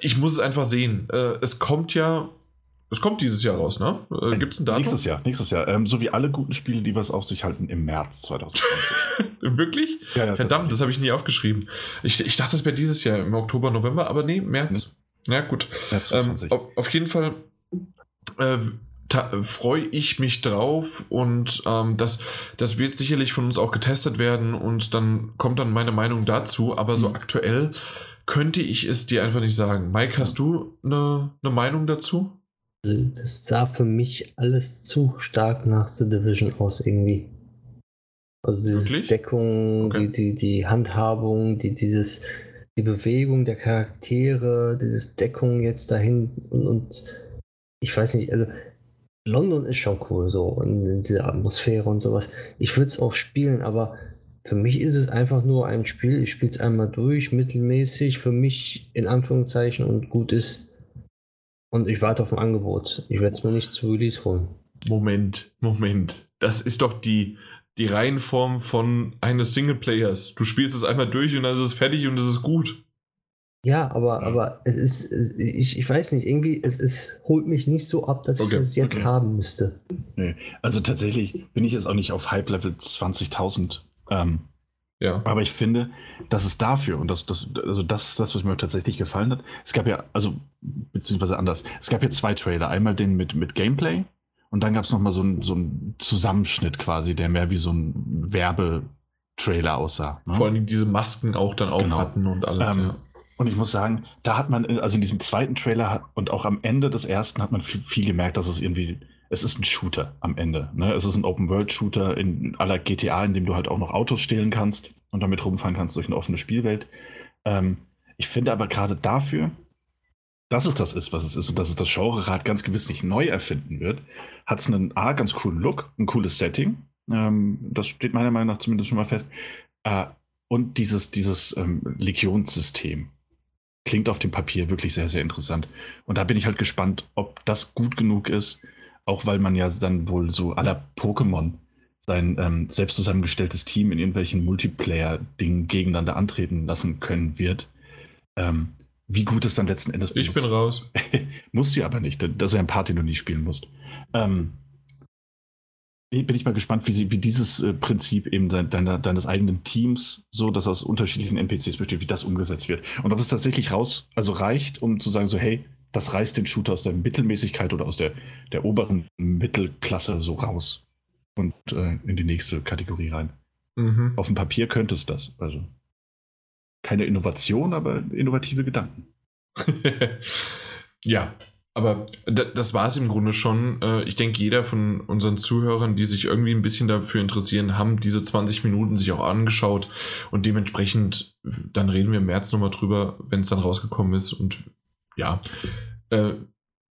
ich muss es einfach sehen. Äh, es kommt ja, es kommt dieses Jahr raus, ne? Äh, Gibt es ein Datum? Nächstes Jahr, nächstes Jahr. Ähm, so wie alle guten Spiele, die was auf sich halten, im März 2020. Wirklich? Ja, ja, Verdammt, das habe ich nie aufgeschrieben. Ich, ich dachte, das wäre dieses Jahr im Oktober, November, aber nee, März. Mhm. Ja, gut. März 2020. Ähm, auf, auf jeden Fall. Äh, freue ich mich drauf und ähm, das, das wird sicherlich von uns auch getestet werden und dann kommt dann meine Meinung dazu, aber so mhm. aktuell könnte ich es dir einfach nicht sagen. Mike, hast du eine, eine Meinung dazu? Das sah für mich alles zu stark nach The Division aus irgendwie. Also diese Wirklich? Deckung, okay. die, die, die Handhabung, die, dieses, die Bewegung der Charaktere, dieses Deckung jetzt dahin und, und ich weiß nicht, also London ist schon cool, so in dieser Atmosphäre und sowas. Ich würde es auch spielen, aber für mich ist es einfach nur ein Spiel. Ich spiele es einmal durch, mittelmäßig, für mich in Anführungszeichen und gut ist. Und ich warte auf ein Angebot. Ich werde es mir nicht zu Release holen. Moment, Moment. Das ist doch die, die Reihenform von eines Singleplayers. Du spielst es einmal durch und dann ist es fertig und es ist gut. Ja, aber, ja. aber es ist, ich, ich weiß nicht, irgendwie, es, es holt mich nicht so ab, dass okay. ich es jetzt okay. haben müsste. Nee. Also tatsächlich bin ich jetzt auch nicht auf Hype-Level 20.000. Ähm, ja. Aber ich finde, dass es dafür, und das, das, also das ist das, was mir tatsächlich gefallen hat. Es gab ja, also, beziehungsweise anders, es gab ja zwei Trailer. Einmal den mit, mit Gameplay und dann gab es nochmal so einen so Zusammenschnitt quasi, der mehr wie so ein Werbetrailer aussah. Ne? Vor allem diese Masken auch dann auch genau. hatten und alles, ähm, ja. Und ich muss sagen, da hat man, also in diesem zweiten Trailer und auch am Ende des ersten hat man viel, viel gemerkt, dass es irgendwie, es ist ein Shooter am Ende. Ne? Es ist ein Open-World-Shooter in aller GTA, in dem du halt auch noch Autos stehlen kannst und damit rumfahren kannst durch eine offene Spielwelt. Ähm, ich finde aber gerade dafür, dass es das ist, was es ist und dass es das Genre-Rad ganz gewiss nicht neu erfinden wird, hat es einen A, ganz coolen Look, ein cooles Setting. Ähm, das steht meiner Meinung nach zumindest schon mal fest. Äh, und dieses, dieses ähm, Legionssystem klingt auf dem Papier wirklich sehr, sehr interessant. Und da bin ich halt gespannt, ob das gut genug ist, auch weil man ja dann wohl so aller Pokémon sein ähm, selbst zusammengestelltes Team in irgendwelchen Multiplayer-Dingen gegeneinander antreten lassen können wird. Ähm, wie gut es dann letzten Endes Ich bin raus. musst du aber nicht. Das ist ja ein Part, den du nie spielen musst. Ähm, bin ich mal gespannt, wie, sie, wie dieses äh, Prinzip eben de, deiner, deines eigenen Teams, so dass aus unterschiedlichen NPCs besteht, wie das umgesetzt wird. Und ob es tatsächlich raus, also reicht, um zu sagen, so, hey, das reißt den Shooter aus der Mittelmäßigkeit oder aus der, der oberen Mittelklasse so raus und äh, in die nächste Kategorie rein. Mhm. Auf dem Papier könnte es das. Also keine Innovation, aber innovative Gedanken. ja, aber das war es im Grunde schon. Äh, ich denke, jeder von unseren Zuhörern, die sich irgendwie ein bisschen dafür interessieren, haben diese 20 Minuten sich auch angeschaut und dementsprechend, dann reden wir im März nochmal drüber, wenn es dann rausgekommen ist und ja. Äh,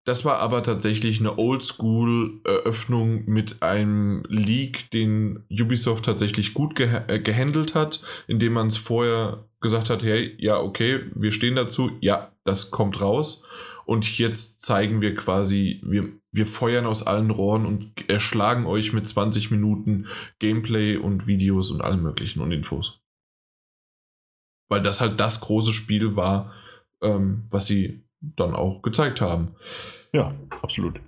das war aber tatsächlich eine Oldschool-Eröffnung mit einem Leak, den Ubisoft tatsächlich gut ge äh, gehandelt hat, indem man es vorher gesagt hat, hey, ja, okay, wir stehen dazu, ja, das kommt raus. Und jetzt zeigen wir quasi, wir, wir feuern aus allen Rohren und erschlagen euch mit 20 Minuten Gameplay und Videos und allem möglichen und Infos. Weil das halt das große Spiel war, ähm, was sie dann auch gezeigt haben. Ja, absolut.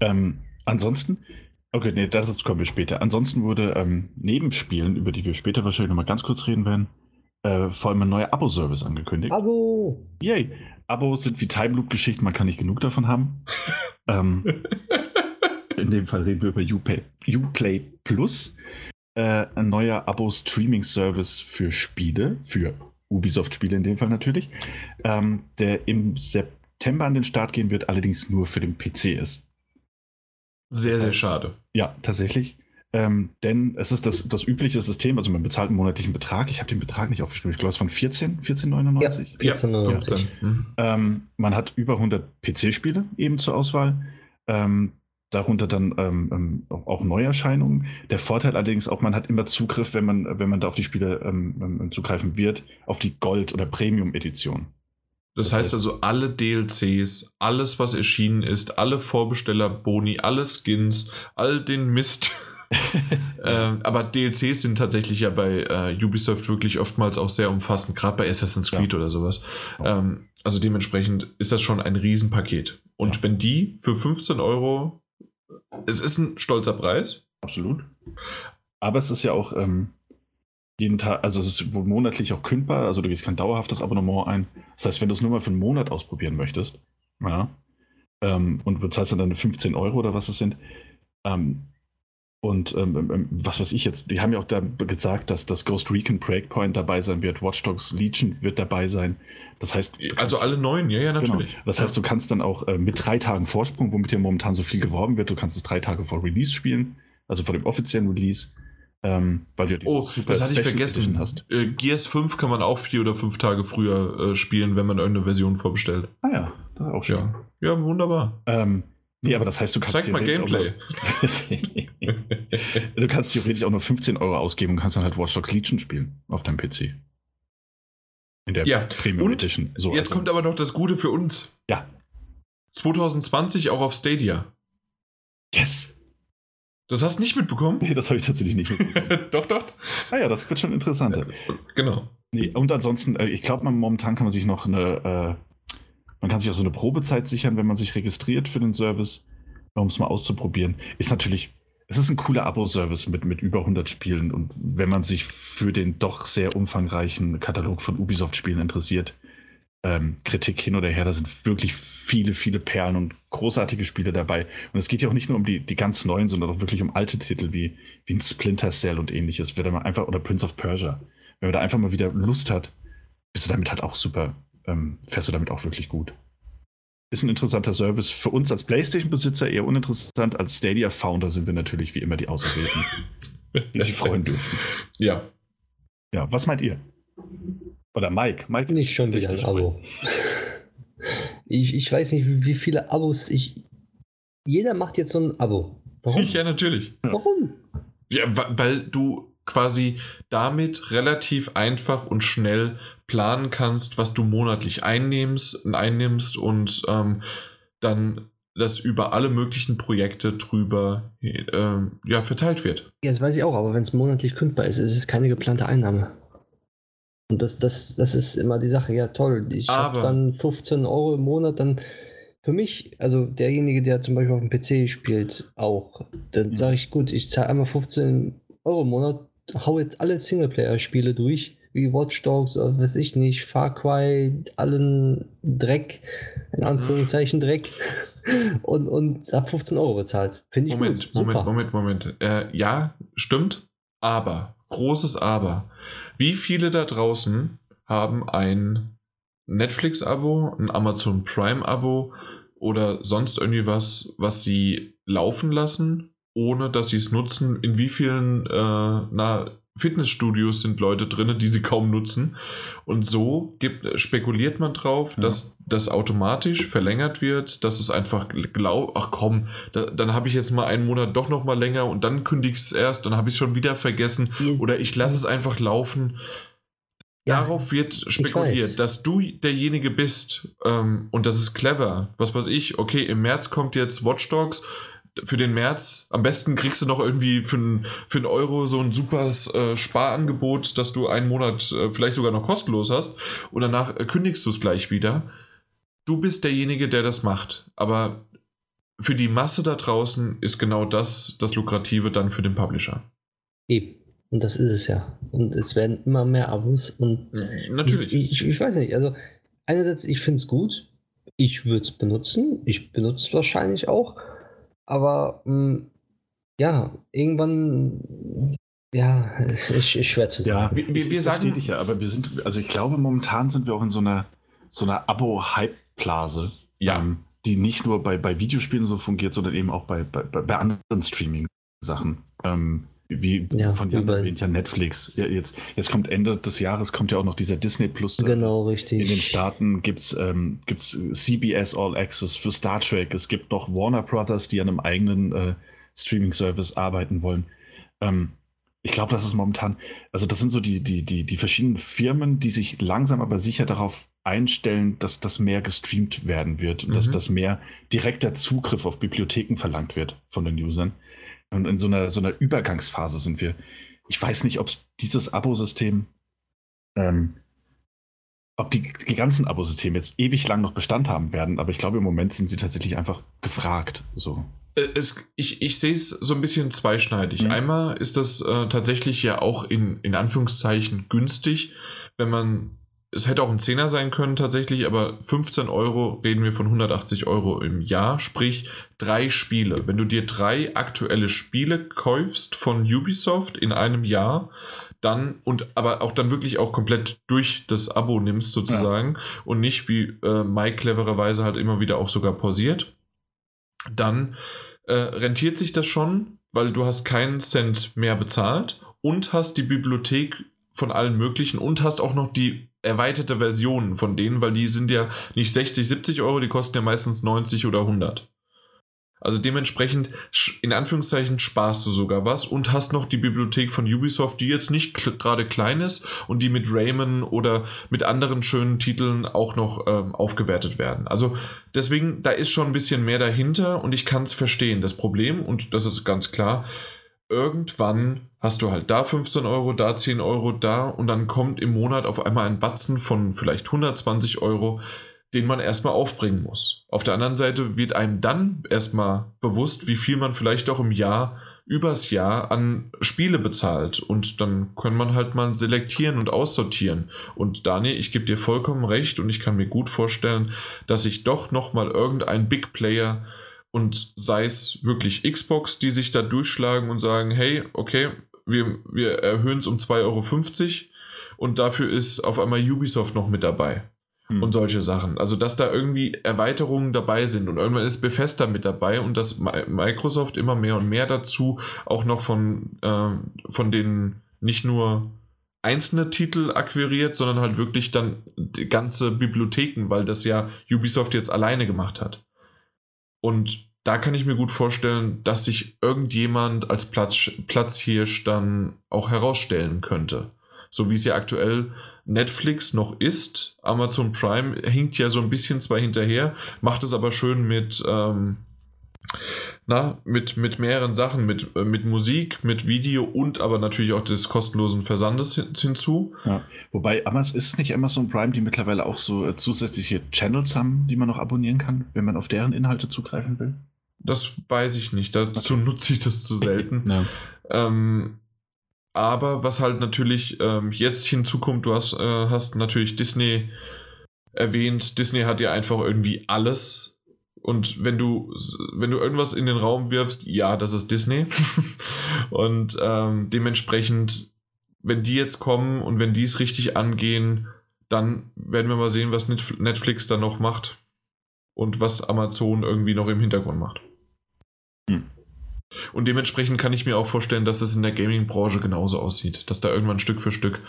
Ähm, ansonsten, okay, nee, das kommen wir später. Ansonsten wurde ähm, neben Spielen, über die wir später wahrscheinlich nochmal ganz kurz reden werden, äh, vor allem ein neuer Abo-Service angekündigt. Abo! Yay! Abos sind wie Time Loop-Geschichten, man kann nicht genug davon haben. ähm, in dem Fall reden wir über Uplay, Uplay Plus. Äh, ein neuer Abo-Streaming-Service für Spiele, für Ubisoft-Spiele in dem Fall natürlich, ähm, der im September an den Start gehen wird, allerdings nur für den PC ist. Sehr, sehr schade. Ja, tatsächlich. Ähm, denn es ist das, das übliche System, also man bezahlt einen monatlichen Betrag. Ich habe den Betrag nicht aufgeschrieben, ich glaube es von 14, 14,99. Ja, 14,99. Mhm. Ähm, man hat über 100 PC-Spiele eben zur Auswahl. Ähm, darunter dann ähm, ähm, auch Neuerscheinungen. Der Vorteil allerdings auch, man hat immer Zugriff, wenn man, wenn man da auf die Spiele ähm, zugreifen wird, auf die Gold- oder Premium-Edition. Das, das heißt, heißt also alle DLCs, alles was erschienen ist, alle Vorbesteller-Boni, alle Skins, all den Mist, ähm, aber DLCs sind tatsächlich ja bei äh, Ubisoft wirklich oftmals auch sehr umfassend, gerade bei Assassin's Creed ja. oder sowas. Ähm, also dementsprechend ist das schon ein Riesenpaket. Und ja. wenn die für 15 Euro, es ist ein stolzer Preis. Absolut. Aber es ist ja auch ähm, jeden Tag, also es ist wohl monatlich auch kündbar, also du gehst kein dauerhaftes Abonnement ein. Das heißt, wenn du es nur mal für einen Monat ausprobieren möchtest, ja, ähm, und bezahlst dann deine 15 Euro oder was es sind, ähm, und ähm, ähm, ähm, was weiß ich jetzt, die haben ja auch da gesagt, dass das Ghost Recon Breakpoint dabei sein wird, Watch Dogs Legion wird dabei sein. Das heißt. Also alle neuen, ja, ja, natürlich. Genau. Das heißt, du kannst dann auch äh, mit drei Tagen Vorsprung, womit ja momentan so viel geworben wird, du kannst es drei Tage vor Release spielen, also vor dem offiziellen Release. Ähm, weil du ja oh, das hatte ich vergessen. Hast. Äh, Gears 5 kann man auch vier oder fünf Tage früher äh, spielen, wenn man irgendeine Version vorbestellt. Ah ja, das ist auch schön. Ja, ja wunderbar. Ähm, Nee, aber das heißt, du kannst. Zeig mal Gameplay. Du kannst theoretisch auch nur 15 Euro ausgeben und kannst dann halt Watch Dogs Legion spielen auf deinem PC. In der ja. Premium und Edition. So, jetzt also. kommt aber noch das Gute für uns. Ja. 2020 auch auf Stadia. Yes! Das hast du nicht mitbekommen? Nee, das habe ich tatsächlich nicht mitbekommen. doch, doch. Ah ja, das wird schon interessanter. genau. Nee, und ansonsten, äh, ich glaube, momentan kann man sich noch eine äh, man kann sich auch so eine Probezeit sichern, wenn man sich registriert für den Service, um es mal auszuprobieren. Ist natürlich, es ist ein cooler Abo-Service mit, mit über 100 Spielen und wenn man sich für den doch sehr umfangreichen Katalog von Ubisoft-Spielen interessiert, ähm, Kritik hin oder her, da sind wirklich viele, viele Perlen und großartige Spiele dabei. Und es geht ja auch nicht nur um die, die ganz neuen, sondern auch wirklich um alte Titel wie, wie ein Splinter Cell und ähnliches. Wenn man einfach, oder Prince of Persia. Wenn man da einfach mal wieder Lust hat, bist du damit halt auch super ähm, fährst du damit auch wirklich gut. Ist ein interessanter Service. Für uns als PlayStation-Besitzer eher uninteressant. Als Stadia-Founder sind wir natürlich wie immer die Auserwählten, die sich freuen dürfen. Ja. Ja, was meint ihr? Oder Mike? Mike bin ich schon wieder ein Abo. Ich, ich weiß nicht, wie viele Abos ich. Jeder macht jetzt so ein Abo. Warum? Ja, natürlich. Warum? Ja, weil du quasi damit relativ einfach und schnell planen kannst, was du monatlich einnimmst, einnimmst und ähm, dann das über alle möglichen Projekte drüber äh, ja, verteilt wird. Ja, das weiß ich auch, aber wenn es monatlich kündbar ist, ist es keine geplante Einnahme. Und das, das, das ist immer die Sache, ja toll, ich habe dann 15 Euro im Monat, dann für mich, also derjenige, der zum Beispiel auf dem PC spielt, auch, dann mhm. sage ich, gut, ich zahle einmal 15 Euro im Monat, hau jetzt alle Singleplayer-Spiele durch, wie Watch Dogs oder weiß ich nicht, Far Cry, allen Dreck, in Anführungszeichen Dreck, und, und hab 15 Euro bezahlt. Finde ich Moment, gut. Moment, Moment, Moment. Äh, ja, stimmt, aber, großes Aber. Wie viele da draußen haben ein Netflix-Abo, ein Amazon Prime-Abo oder sonst irgendwie was, was sie laufen lassen, ohne dass sie es nutzen? In wie vielen äh, na, Fitnessstudios sind Leute drin, die sie kaum nutzen. Und so gibt, spekuliert man drauf, ja. dass das automatisch verlängert wird, dass es einfach glaubt, ach komm, da, dann habe ich jetzt mal einen Monat doch noch mal länger und dann kündige ich es erst, dann habe ich es schon wieder vergessen oder ich lasse es einfach laufen. Ja, Darauf wird spekuliert, dass du derjenige bist ähm, und das ist clever. Was weiß ich, okay, im März kommt jetzt Watch Dogs, für den März. Am besten kriegst du noch irgendwie für, ein, für einen Euro so ein super äh, Sparangebot, dass du einen Monat äh, vielleicht sogar noch kostenlos hast und danach äh, kündigst du es gleich wieder. Du bist derjenige, der das macht. Aber für die Masse da draußen ist genau das das Lukrative dann für den Publisher. Eben. Und das ist es ja. Und es werden immer mehr Abos und natürlich. Ich, ich, ich weiß nicht, also einerseits, ich finde es gut. Ich würde es benutzen. Ich benutze es wahrscheinlich auch. Aber mh, hm, ja, irgendwann, ja, es ist, ist schwer zu sagen. Ja, wir, wir sagen dich ja, aber wir sind, also ich glaube, momentan sind wir auch in so einer, so einer Abo-Hype-Blase. Ja. Ähm, die nicht nur bei, bei Videospielen so fungiert, sondern eben auch bei, bei, bei anderen Streaming-Sachen. Ähm, wie ja, von Jan erwähnt, ja Netflix. Ja, jetzt, jetzt kommt Ende des Jahres, kommt ja auch noch dieser Disney Plus. Genau, richtig. In den Staaten gibt es ähm, gibt's CBS All Access für Star Trek. Es gibt noch Warner Brothers, die an einem eigenen äh, Streaming-Service arbeiten wollen. Ähm, ich glaube, das ist momentan, also das sind so die, die, die, die verschiedenen Firmen, die sich langsam aber sicher darauf einstellen, dass das mehr gestreamt werden wird und mhm. dass das mehr direkter Zugriff auf Bibliotheken verlangt wird von den Usern. Und in so einer, so einer Übergangsphase sind wir. Ich weiß nicht, ob dieses Abosystem, ähm, ob die, die ganzen Abosysteme jetzt ewig lang noch Bestand haben werden, aber ich glaube, im Moment sind sie tatsächlich einfach gefragt. So. Äh, es, ich, ich sehe es so ein bisschen zweischneidig. Mhm. Einmal ist das äh, tatsächlich ja auch in, in Anführungszeichen günstig, wenn man es hätte auch ein Zehner sein können tatsächlich, aber 15 Euro reden wir von 180 Euro im Jahr, sprich drei Spiele. Wenn du dir drei aktuelle Spiele kaufst von Ubisoft in einem Jahr, dann und aber auch dann wirklich auch komplett durch das Abo nimmst sozusagen ja. und nicht wie äh, Mike clevererweise halt immer wieder auch sogar pausiert, dann äh, rentiert sich das schon, weil du hast keinen Cent mehr bezahlt und hast die Bibliothek von allen möglichen und hast auch noch die erweiterte Versionen von denen, weil die sind ja nicht 60, 70 Euro, die kosten ja meistens 90 oder 100. Also dementsprechend, in Anführungszeichen, sparst du sogar was und hast noch die Bibliothek von Ubisoft, die jetzt nicht gerade klein ist und die mit Rayman oder mit anderen schönen Titeln auch noch ähm, aufgewertet werden. Also deswegen, da ist schon ein bisschen mehr dahinter und ich kann es verstehen. Das Problem, und das ist ganz klar, irgendwann hast du halt da 15 Euro, da 10 Euro, da und dann kommt im Monat auf einmal ein Batzen von vielleicht 120 Euro, den man erstmal aufbringen muss. Auf der anderen Seite wird einem dann erstmal bewusst, wie viel man vielleicht auch im Jahr, übers Jahr an Spiele bezahlt. Und dann kann man halt mal selektieren und aussortieren. Und Daniel, ich gebe dir vollkommen recht und ich kann mir gut vorstellen, dass sich doch nochmal irgendein Big Player und sei es wirklich Xbox, die sich da durchschlagen und sagen, hey, okay, wir, wir erhöhen es um 2,50 Euro und dafür ist auf einmal Ubisoft noch mit dabei. Hm. Und solche Sachen. Also, dass da irgendwie Erweiterungen dabei sind und irgendwann ist Bethesda mit dabei und dass Microsoft immer mehr und mehr dazu auch noch von, äh, von den nicht nur einzelne Titel akquiriert, sondern halt wirklich dann ganze Bibliotheken, weil das ja Ubisoft jetzt alleine gemacht hat. Und da kann ich mir gut vorstellen, dass sich irgendjemand als Platz, Platzhirsch dann auch herausstellen könnte. So wie es ja aktuell Netflix noch ist. Amazon Prime hinkt ja so ein bisschen zwar hinterher, macht es aber schön mit, ähm, na, mit, mit mehreren Sachen, mit, äh, mit Musik, mit Video und aber natürlich auch des kostenlosen Versandes hin, hinzu. Ja. Wobei Amazon ist nicht Amazon Prime, die mittlerweile auch so äh, zusätzliche Channels haben, die man noch abonnieren kann, wenn man auf deren Inhalte zugreifen will. Das weiß ich nicht. Dazu okay. nutze ich das zu selten. Ja. Ähm, aber was halt natürlich ähm, jetzt hinzukommt, du hast, äh, hast natürlich Disney erwähnt. Disney hat ja einfach irgendwie alles. Und wenn du, wenn du irgendwas in den Raum wirfst, ja, das ist Disney. und ähm, dementsprechend, wenn die jetzt kommen und wenn die es richtig angehen, dann werden wir mal sehen, was Netflix da noch macht. Und was Amazon irgendwie noch im Hintergrund macht. Hm. Und dementsprechend kann ich mir auch vorstellen, dass es in der Gaming-Branche genauso aussieht, dass da irgendwann Stück für Stück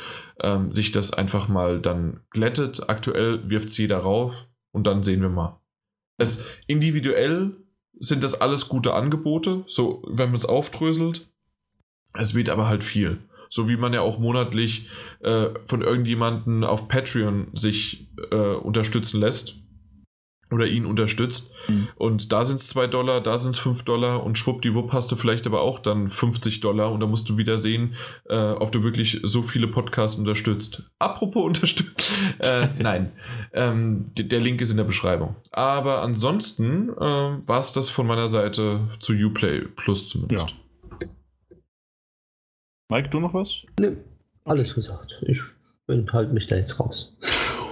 ähm, sich das einfach mal dann glättet. Aktuell wirft es jeder rauf und dann sehen wir mal. Es individuell sind das alles gute Angebote, so wenn man es aufdröselt. Es wird aber halt viel. So wie man ja auch monatlich äh, von irgendjemandem auf Patreon sich äh, unterstützen lässt oder ihn unterstützt. Mhm. Und da sind es 2 Dollar, da sind es 5 Dollar und schwuppdiwupp hast du vielleicht aber auch dann 50 Dollar und da musst du wieder sehen, äh, ob du wirklich so viele Podcasts unterstützt. Apropos unterstützt. äh, nein, ähm, der Link ist in der Beschreibung. Aber ansonsten äh, war es das von meiner Seite zu Uplay Plus zumindest. Ja. Mike, du noch was? Nö, alles gesagt. Ich bin halt mich da jetzt raus.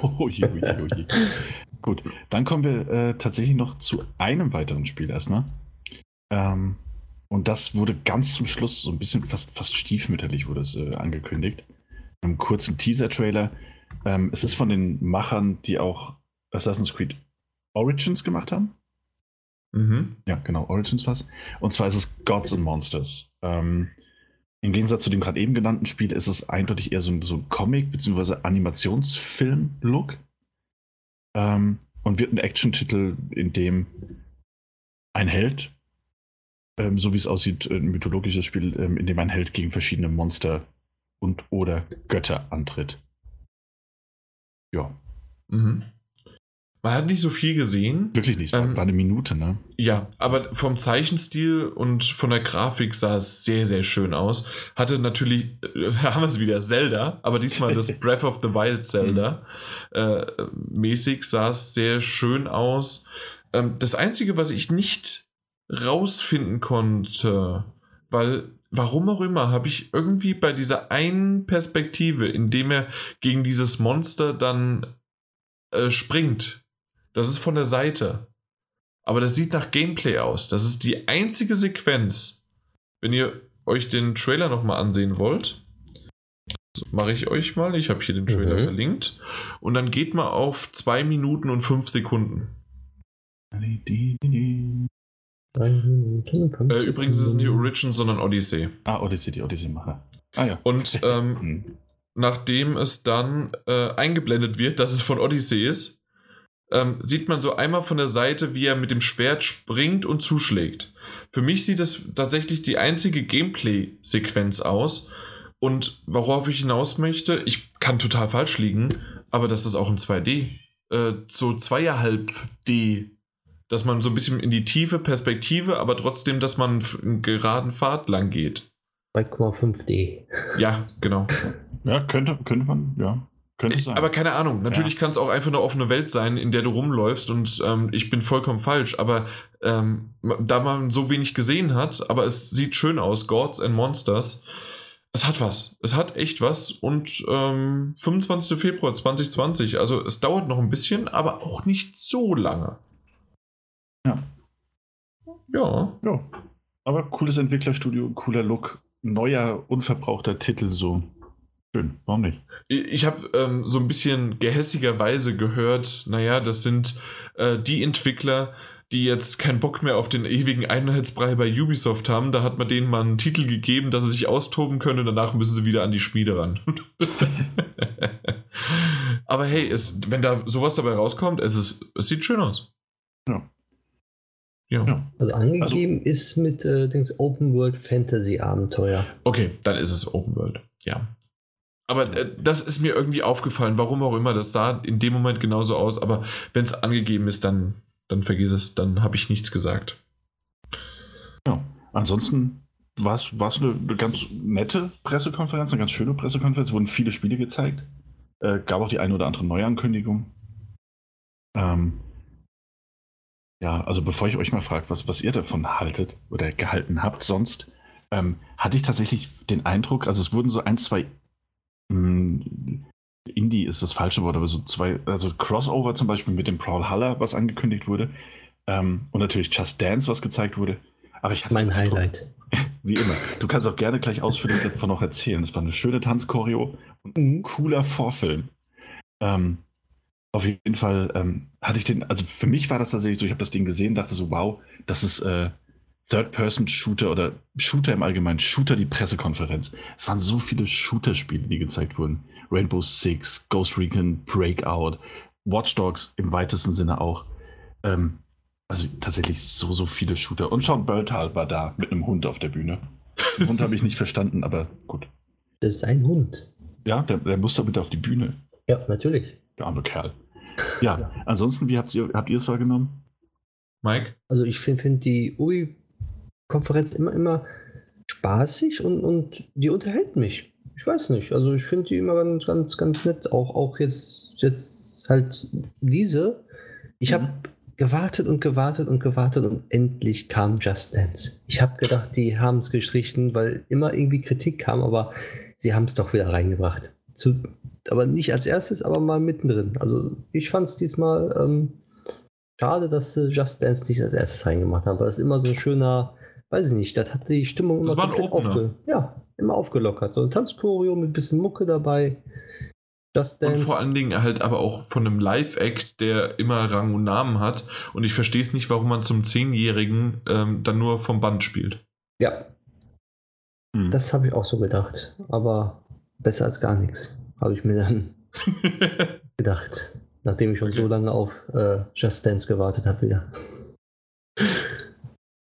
oh je, oh je, oh je. Gut, dann kommen wir äh, tatsächlich noch zu einem weiteren Spiel erstmal. Ähm, und das wurde ganz zum Schluss so ein bisschen fast, fast stiefmütterlich wurde es äh, angekündigt. Einem kurzen Teaser-Trailer. Ähm, es ist von den Machern, die auch Assassin's Creed Origins gemacht haben. Mhm. Ja, genau, Origins was. Und zwar ist es Gods and Monsters. Ähm, Im Gegensatz zu dem gerade eben genannten Spiel ist es eindeutig eher so, so ein Comic- bzw. Animationsfilm-Look. Ähm, und wird ein Action-Titel, in dem ein Held, ähm, so wie es aussieht, ein mythologisches Spiel, ähm, in dem ein Held gegen verschiedene Monster und oder Götter antritt. Ja. Mhm. Man hat nicht so viel gesehen. Wirklich nicht, war, ähm, war eine Minute, ne? Ja, aber vom Zeichenstil und von der Grafik sah es sehr, sehr schön aus. Hatte natürlich, äh, haben wir es wieder, Zelda, aber diesmal das Breath of the Wild Zelda. äh, mäßig sah es sehr schön aus. Ähm, das Einzige, was ich nicht rausfinden konnte, weil warum auch immer, habe ich irgendwie bei dieser einen Perspektive, in dem er gegen dieses Monster dann äh, springt, das ist von der Seite. Aber das sieht nach Gameplay aus. Das ist die einzige Sequenz. Wenn ihr euch den Trailer nochmal ansehen wollt, mache ich euch mal. Ich habe hier den Trailer mhm. verlinkt. Und dann geht mal auf 2 Minuten und 5 Sekunden. Äh, übrigens ist es nicht Origin, sondern Odyssey. Ah, Odyssey, die Odyssey-Macher. Ah ja. Und ähm, mhm. nachdem es dann äh, eingeblendet wird, dass es von Odyssey ist, ähm, sieht man so einmal von der Seite, wie er mit dem Schwert springt und zuschlägt. Für mich sieht das tatsächlich die einzige Gameplay-Sequenz aus. Und worauf ich hinaus möchte, ich kann total falsch liegen, aber das ist auch in 2D. Äh, so zweieinhalb D. Dass man so ein bisschen in die tiefe Perspektive, aber trotzdem, dass man einen geraden Pfad lang geht. 2,5D. Ja, genau. Ja, könnte, könnte man, ja. Könnte sein. Aber keine Ahnung. Natürlich ja. kann es auch einfach eine offene Welt sein, in der du rumläufst und ähm, ich bin vollkommen falsch. Aber ähm, da man so wenig gesehen hat, aber es sieht schön aus, Gods and Monsters. Es hat was. Es hat echt was. Und ähm, 25. Februar 2020. Also es dauert noch ein bisschen, aber auch nicht so lange. Ja. Ja. Ja. Aber cooles Entwicklerstudio, cooler Look, neuer, unverbrauchter Titel so. Schön, warum nicht? Ich habe ähm, so ein bisschen gehässigerweise gehört, naja, das sind äh, die Entwickler, die jetzt keinen Bock mehr auf den ewigen Einheitsbrei bei Ubisoft haben. Da hat man denen mal einen Titel gegeben, dass sie sich austoben können und danach müssen sie wieder an die Spiele ran. Aber hey, es, wenn da sowas dabei rauskommt, es, ist, es sieht schön aus. Ja. Ja. Also angegeben also, ist mit äh, Dings Open World Fantasy Abenteuer. Okay, dann ist es Open World. Ja. Aber äh, das ist mir irgendwie aufgefallen, warum auch immer. Das sah in dem Moment genauso aus. Aber wenn es angegeben ist, dann, dann vergiss es. Dann habe ich nichts gesagt. Ja, ansonsten war es eine, eine ganz nette Pressekonferenz, eine ganz schöne Pressekonferenz. Es wurden viele Spiele gezeigt. Äh, gab auch die eine oder andere Neuankündigung. Ähm, ja, also bevor ich euch mal frage, was, was ihr davon haltet oder gehalten habt sonst, ähm, hatte ich tatsächlich den Eindruck, also es wurden so ein, zwei Indie ist das falsche Wort, aber so zwei, also Crossover zum Beispiel mit dem Brawlhalla, was angekündigt wurde, ähm, und natürlich Just Dance, was gezeigt wurde. Aber ich hatte mein Highlight. Wie immer. Du kannst auch gerne gleich ausführlich davon noch erzählen. Das war eine schöne Tanzchoreo und ein mhm. cooler Vorfilm. Ähm, auf jeden Fall ähm, hatte ich den, also für mich war das tatsächlich so, ich habe das Ding gesehen, dachte so, wow, das ist äh, Third-Person-Shooter oder Shooter im Allgemeinen, Shooter die Pressekonferenz. Es waren so viele Shooter-Spiele, die gezeigt wurden. Rainbow Six, Ghost Recon, Breakout, Watch Dogs im weitesten Sinne auch. Ähm, also tatsächlich so, so viele Shooter. Und Sean Bertal war da mit einem Hund auf der Bühne. Den Hund habe ich nicht verstanden, aber gut. Das ist ein Hund. Ja, der, der muss da bitte auf die Bühne. Ja, natürlich. Der arme Kerl. Ja, ja. ansonsten, wie habt ihr, habt ihr es wahrgenommen? Mike? Also ich finde find die UI-Konferenz immer, immer spaßig und, und die unterhält mich. Ich weiß nicht. Also ich finde die immer ganz, ganz, ganz nett. Auch, auch jetzt, jetzt halt diese. Ich mhm. habe gewartet und gewartet und gewartet und endlich kam Just Dance. Ich habe gedacht, die haben es gestrichen, weil immer irgendwie Kritik kam, aber sie haben es doch wieder reingebracht. Zu, aber nicht als erstes, aber mal mittendrin. Also ich fand es diesmal ähm, schade, dass sie Just Dance nicht als erstes reingemacht haben, weil das immer so ein schöner, weiß ich nicht, das hat die Stimmung immer, das war ein aufge ja, immer aufgelockert. So ein Tanzchoreo mit ein bisschen Mucke dabei. Just Dance. Und vor allen Dingen halt aber auch von einem Live-Act, der immer Rang und Namen hat. Und ich verstehe es nicht, warum man zum Zehnjährigen ähm, dann nur vom Band spielt. Ja. Hm. Das habe ich auch so gedacht. Aber besser als gar nichts, habe ich mir dann gedacht. Nachdem ich schon so lange auf äh, Just Dance gewartet habe wieder.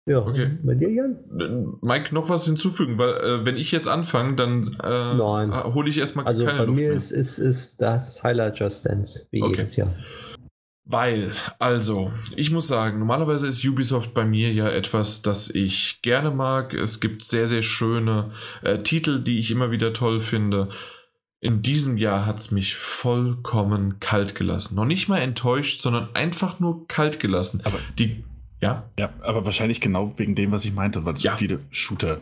Ja, okay. Bei dir, Jan? Mike, noch was hinzufügen, weil äh, wenn ich jetzt anfange, dann äh, hole ich erstmal also keine Luft. Also bei mir ist, ist, ist das Highlight Just Dance, wie okay. jedes Jahr. Weil, also, ich muss sagen, normalerweise ist Ubisoft bei mir ja etwas, das ich gerne mag. Es gibt sehr, sehr schöne äh, Titel, die ich immer wieder toll finde. In diesem Jahr hat es mich vollkommen kalt gelassen. Noch nicht mal enttäuscht, sondern einfach nur kalt gelassen. Aber die ja? Ja, aber wahrscheinlich genau wegen dem, was ich meinte, weil es ja. so viele Shooter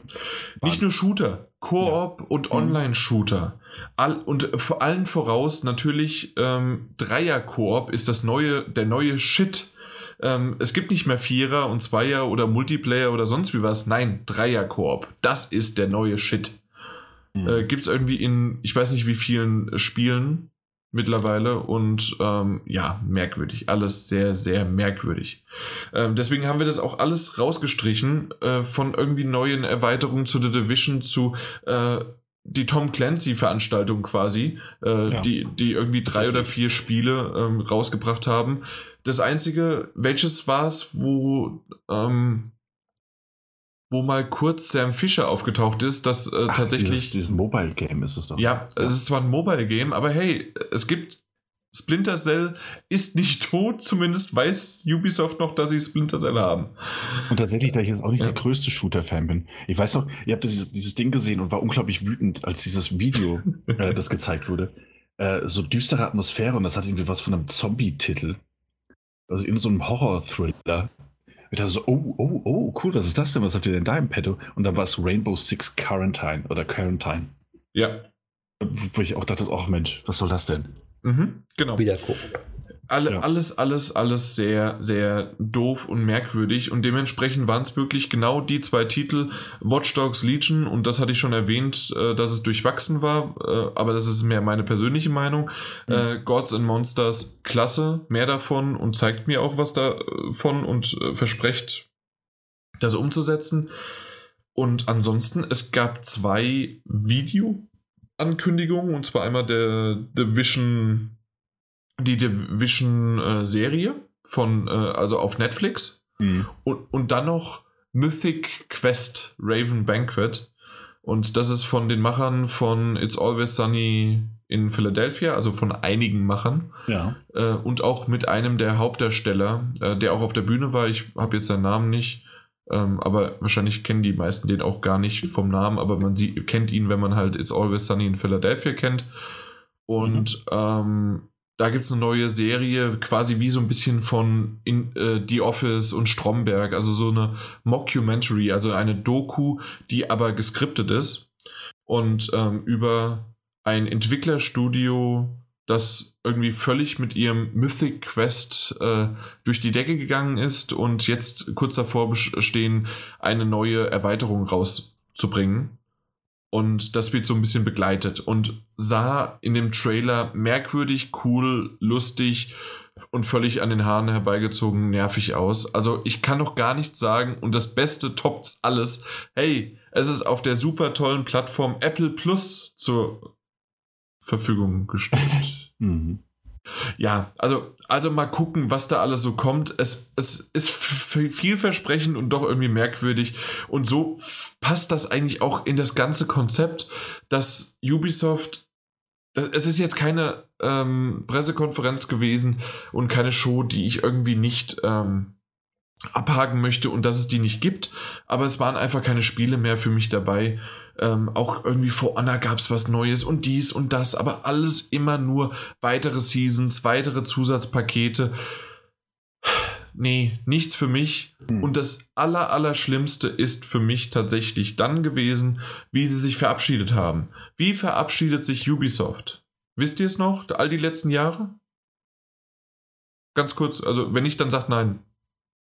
waren. Nicht nur Shooter, Koop ja. und mhm. Online-Shooter. All, und vor allen voraus natürlich ähm, Dreier-Koop ist das neue, der neue Shit. Ähm, es gibt nicht mehr Vierer und Zweier oder Multiplayer oder sonst wie was. Nein, Dreier-Koop. Das ist der neue Shit. Mhm. Äh, gibt es irgendwie in, ich weiß nicht wie vielen Spielen mittlerweile und ähm, ja, merkwürdig. Alles sehr, sehr merkwürdig. Ähm, deswegen haben wir das auch alles rausgestrichen äh, von irgendwie neuen Erweiterungen zu The Division zu äh, die Tom Clancy-Veranstaltung quasi, äh, ja. die, die irgendwie drei oder vier Spiele ähm, rausgebracht haben. Das einzige, welches war es, wo ähm, wo mal kurz Sam Fischer aufgetaucht ist, das äh, Ach, tatsächlich. Dieses, dieses Mobile Game ist es doch. Ja, es ist zwar ein Mobile Game, aber hey, es gibt. Splinter Cell ist nicht tot, zumindest weiß Ubisoft noch, dass sie Splinter Cell haben. Und tatsächlich, da ich jetzt auch nicht ja. der größte Shooter-Fan bin. Ich weiß noch, ihr habt dieses, dieses Ding gesehen und war unglaublich wütend, als dieses Video, äh, das gezeigt wurde. Äh, so düstere Atmosphäre und das hat irgendwie was von einem Zombie-Titel. Also in so einem Horror-Thriller. Ich dachte so, oh, oh, oh, cool, was ist das denn? Was habt ihr denn da im Petto? Und dann war es Rainbow Six Quarantine oder Quarantine. Ja. Wo ich auch dachte, oh Mensch, was soll das denn? Mhm, genau. Wieder gucken. Alle, ja. Alles, alles, alles sehr, sehr doof und merkwürdig und dementsprechend waren es wirklich genau die zwei Titel, Watch Dogs Legion und das hatte ich schon erwähnt, äh, dass es durchwachsen war, äh, aber das ist mehr meine persönliche Meinung. Mhm. Äh, Gods and Monsters, klasse, mehr davon und zeigt mir auch was davon und verspricht, das umzusetzen. Und ansonsten, es gab zwei Video-Ankündigungen und zwar einmal der Division die Division-Serie von, äh, also auf Netflix. Mhm. Und, und dann noch Mythic Quest Raven Banquet. Und das ist von den Machern von It's Always Sunny in Philadelphia, also von einigen Machern. Ja. Äh, und auch mit einem der Hauptdarsteller, äh, der auch auf der Bühne war. Ich habe jetzt seinen Namen nicht. Ähm, aber wahrscheinlich kennen die meisten den auch gar nicht vom Namen, aber man sieht, kennt ihn, wenn man halt It's Always Sunny in Philadelphia kennt. Und mhm. ähm, da gibt es eine neue Serie, quasi wie so ein bisschen von in, äh, The Office und Stromberg, also so eine Mockumentary, also eine Doku, die aber geskriptet ist und ähm, über ein Entwicklerstudio, das irgendwie völlig mit ihrem Mythic Quest äh, durch die Decke gegangen ist und jetzt kurz davor stehen, eine neue Erweiterung rauszubringen. Und das wird so ein bisschen begleitet und sah in dem Trailer merkwürdig, cool, lustig und völlig an den Haaren herbeigezogen nervig aus. Also ich kann noch gar nicht sagen und das Beste toppt's alles. Hey, es ist auf der super tollen Plattform Apple Plus zur Verfügung gestellt. mhm. Ja, also, also mal gucken, was da alles so kommt. Es, es ist vielversprechend und doch irgendwie merkwürdig. Und so passt das eigentlich auch in das ganze Konzept, dass Ubisoft. Es ist jetzt keine ähm, Pressekonferenz gewesen und keine Show, die ich irgendwie nicht ähm, abhaken möchte und dass es die nicht gibt. Aber es waren einfach keine Spiele mehr für mich dabei. Ähm, auch irgendwie vor Honor gab es was Neues und dies und das, aber alles immer nur weitere Seasons, weitere Zusatzpakete. Nee, nichts für mich. Hm. Und das aller, Allerschlimmste ist für mich tatsächlich dann gewesen, wie sie sich verabschiedet haben. Wie verabschiedet sich Ubisoft? Wisst ihr es noch, all die letzten Jahre? Ganz kurz, also wenn nicht, dann sagt nein.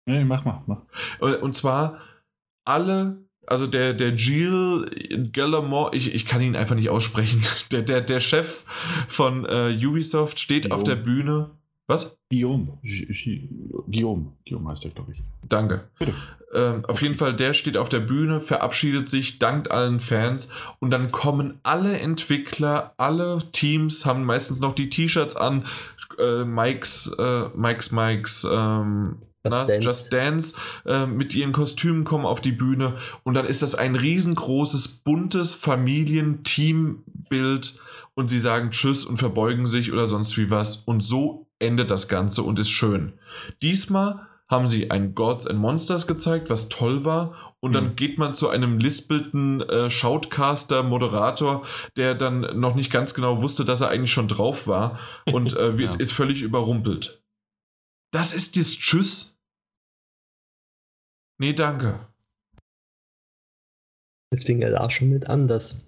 Nee, mach mal. Mach. Äh, und zwar alle, also der, der Gilles Gallimore, ich, ich kann ihn einfach nicht aussprechen, der, der, der Chef von äh, Ubisoft steht Guillaume. auf der Bühne. Was? Guillaume. Guillaume. Guillaume heißt der, glaube ich. Danke. Bitte. Ähm, auf jeden Fall, der steht auf der Bühne, verabschiedet sich, dankt allen Fans und dann kommen alle Entwickler, alle Teams haben meistens noch die T-Shirts an, äh, Mikes, äh, Mikes, Mikes, ähm, Just na, Dance, Just Dance äh, mit ihren Kostümen kommen auf die Bühne und dann ist das ein riesengroßes, buntes Familienteambild und sie sagen Tschüss und verbeugen sich oder sonst wie was und so endet das Ganze und ist schön. Diesmal haben sie ein Gods and Monsters gezeigt, was toll war und dann mhm. geht man zu einem lispelten äh, Shoutcaster, Moderator, der dann noch nicht ganz genau wusste, dass er eigentlich schon drauf war und äh, wird, ja. ist völlig überrumpelt. Das ist das Tschüss Nee, danke. Es fing ja da schon mit an, dass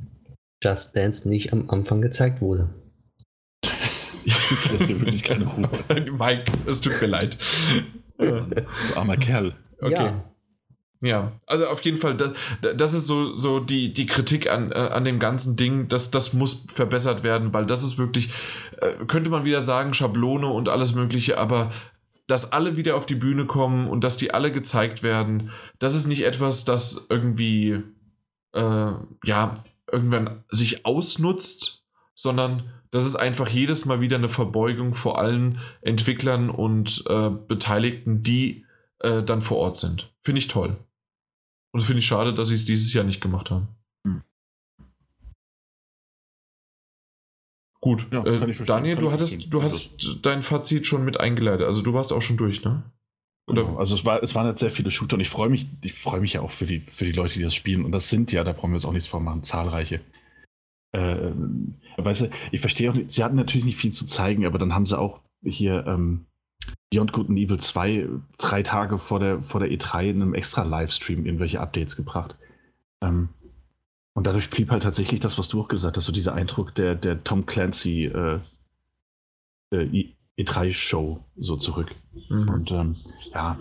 Just Dance nicht am Anfang gezeigt wurde. Jetzt ist dir wirklich keine Ruhe. Mike, es tut mir leid. du armer Kerl. Okay. Ja. Ja, also auf jeden Fall, das, das ist so, so die, die Kritik an, äh, an dem ganzen Ding, das, das muss verbessert werden, weil das ist wirklich, äh, könnte man wieder sagen, Schablone und alles Mögliche, aber dass alle wieder auf die Bühne kommen und dass die alle gezeigt werden, das ist nicht etwas, das irgendwie, äh, ja, irgendwann sich ausnutzt, sondern das ist einfach jedes Mal wieder eine Verbeugung vor allen Entwicklern und äh, Beteiligten, die äh, dann vor Ort sind. Finde ich toll. Und finde ich schade, dass sie es dieses Jahr nicht gemacht haben. Gut, ja, äh, Daniel, du hattest, du hast dein Fazit schon mit eingeleitet. Also du warst auch schon durch, ne? Oder? Genau. Also es, war, es waren jetzt sehr viele Shooter und ich freue mich, ich freue mich ja auch für die, für die Leute, die das spielen. Und das sind ja, da brauchen wir uns auch nichts vormachen, zahlreiche. Äh, weißt du, ich verstehe auch nicht, sie hatten natürlich nicht viel zu zeigen, aber dann haben sie auch hier ähm, Beyond Good and Evil 2 drei Tage vor der, vor der E3 in einem extra Livestream irgendwelche Updates gebracht. Ähm, und dadurch blieb halt tatsächlich das, was du auch gesagt hast, so dieser Eindruck der, der Tom Clancy äh, äh, E3-Show so zurück. Mhm. Und ähm, ja,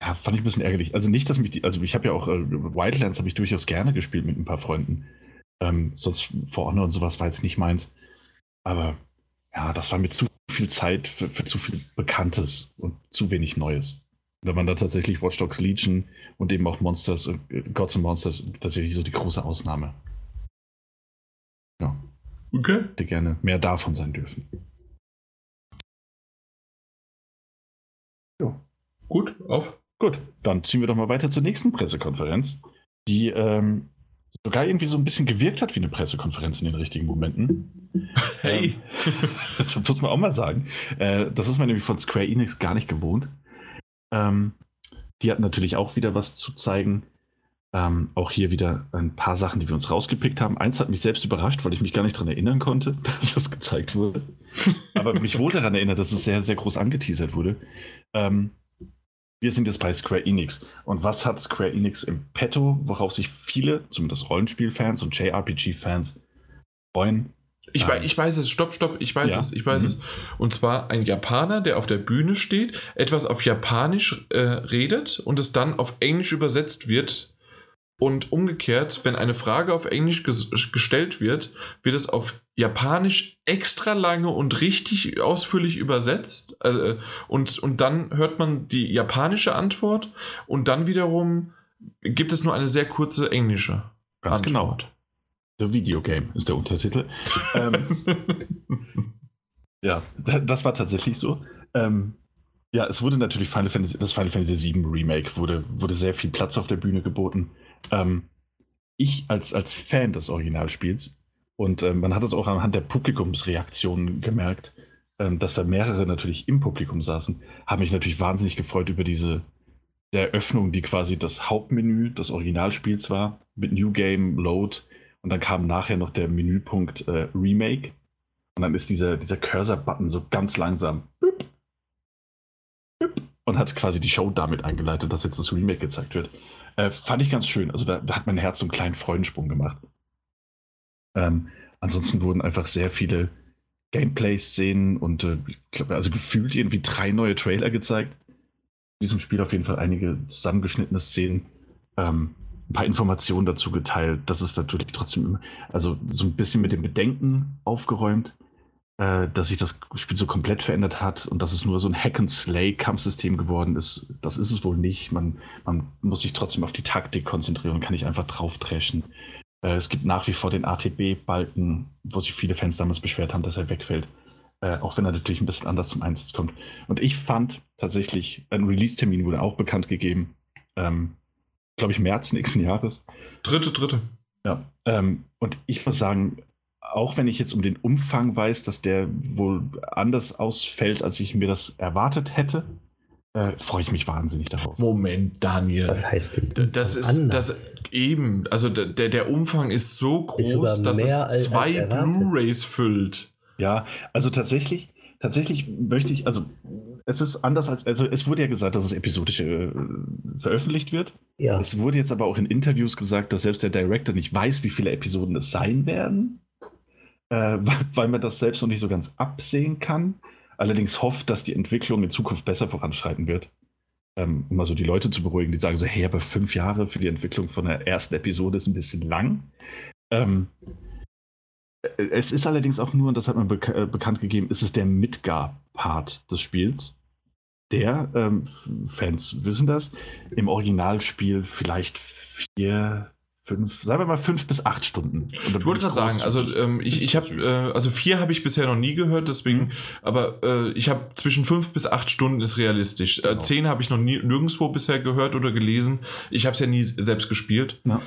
ja, fand ich ein bisschen ärgerlich. Also nicht, dass mich die, also ich habe ja auch äh, Wildlands habe ich durchaus gerne gespielt mit ein paar Freunden. Ähm, sonst For Honor und sowas war jetzt nicht meins. Aber ja, das war mir zu viel Zeit für, für zu viel Bekanntes und zu wenig Neues da waren da tatsächlich Watch Dogs Legion und eben auch Monsters, äh, Gods and Monsters tatsächlich so die große Ausnahme. Ja. Okay. Die gerne mehr davon sein dürfen. Ja. Gut, auf. Gut, dann ziehen wir doch mal weiter zur nächsten Pressekonferenz, die ähm, sogar irgendwie so ein bisschen gewirkt hat wie eine Pressekonferenz in den richtigen Momenten. Hey, ähm, das muss man auch mal sagen. Äh, das ist man nämlich von Square Enix gar nicht gewohnt. Ähm, die hatten natürlich auch wieder was zu zeigen. Ähm, auch hier wieder ein paar Sachen, die wir uns rausgepickt haben. Eins hat mich selbst überrascht, weil ich mich gar nicht daran erinnern konnte, dass das gezeigt wurde. Aber mich wohl daran erinnert, dass es sehr, sehr groß angeteasert wurde. Ähm, wir sind jetzt bei Square Enix. Und was hat Square Enix im Petto, worauf sich viele, zumindest Rollenspielfans und JRPG-Fans, freuen? Ich, wei- ich weiß es, stopp, stopp, ich weiß Ja. es, ich weiß Mhm. es. Und zwar ein Japaner, der auf der Bühne steht, etwas auf Japanisch äh, redet und es dann auf Englisch übersetzt wird. Und umgekehrt, wenn eine Frage auf Englisch ges gestellt wird, wird es auf Japanisch extra lange und richtig ausführlich übersetzt. Äh, und, und dann hört man die japanische Antwort und dann wiederum gibt es nur eine sehr kurze englische Ganz genau. The Video Game ist der Untertitel. ähm, ja, da- das war tatsächlich so. Ähm, ja, es wurde natürlich Final Fantasy, das Final Fantasy VII Remake wurde, wurde sehr viel Platz auf der Bühne geboten. Ähm, ich als, als Fan des Originalspiels und ähm, man hat es auch anhand der Publikumsreaktionen gemerkt, ähm, dass da mehrere natürlich im Publikum saßen, haben mich natürlich wahnsinnig gefreut über diese der Eröffnung, die quasi das Hauptmenü des Originalspiels war, mit New Game, Load und dann kam nachher noch der Menüpunkt äh, Remake. Und dann ist dieser, dieser Cursor-Button so ganz langsam und hat quasi die Show damit eingeleitet, dass jetzt das Remake gezeigt wird. Äh, fand ich ganz schön. Also da, da hat mein Herz so einen kleinen Freudensprung gemacht. Ähm, ansonsten wurden einfach sehr viele Gameplay-Szenen und äh, also gefühlt irgendwie drei neue Trailer gezeigt. In diesem Spiel auf jeden Fall einige zusammengeschnittene Szenen. Ähm, ein paar Informationen dazu geteilt. Das ist natürlich trotzdem also so ein bisschen mit dem Bedenken aufgeräumt, äh, dass sich das Spiel so komplett verändert hat und dass es nur so ein Hack-and-Slay-Kampfsystem geworden ist. Das ist es wohl nicht. Man, man muss sich trotzdem auf die Taktik konzentrieren und kann nicht einfach drauf dreschen. Äh, es gibt nach wie vor den ATB-Balken, wo sich viele Fans damals beschwert haben, dass er wegfällt. Äh, auch wenn er natürlich ein bisschen anders zum Einsatz kommt. Und ich fand tatsächlich, ein Release-Termin wurde auch bekannt gegeben. Ähm, glaube ich, März nächsten Jahres. Dritte, dritte. Ja. Ähm, und ich muss sagen, auch wenn ich jetzt um den Umfang weiß, dass der wohl anders ausfällt, als ich mir das erwartet hätte, äh, freue ich mich wahnsinnig darauf. Moment, Daniel. Was heißt denn? Das ist anders? das eben, also der, der der Umfang ist so Ist groß, dass mehr es zwei. Blu-rays füllt. Ja, also tatsächlich, tatsächlich möchte ich, also es ist anders als, also es wurde ja gesagt, dass es episodisch äh, veröffentlicht wird. Ja, Es wurde jetzt aber auch in Interviews gesagt, dass selbst der Director nicht weiß, wie viele Episoden es sein werden, äh, weil, man das selbst noch nicht so ganz absehen kann. Allerdings hofft, dass die Entwicklung in Zukunft besser voranschreiten wird. Ähm, um also die Leute zu beruhigen, die sagen so, hey, aber fünf Jahre für die Entwicklung von der ersten Episode ist ein bisschen lang. Ähm, äh, es ist allerdings auch nur, und das hat man beka äh, bekannt gegeben, ist es der Midgar-Part des Spiels. Der, ähm, Fans wissen das, im Originalspiel vielleicht vier, fünf, sagen wir mal fünf bis acht Stunden. Ich bin gerade sagen, also ähm, ich, ich habe, äh, also vier habe ich bisher noch nie gehört, deswegen, Mhm. aber äh, ich habe zwischen fünf bis acht Stunden ist realistisch. Äh, Genau. zehn habe ich noch nie nirgendwo bisher gehört oder gelesen. Ich habe es ja nie selbst gespielt. Ja.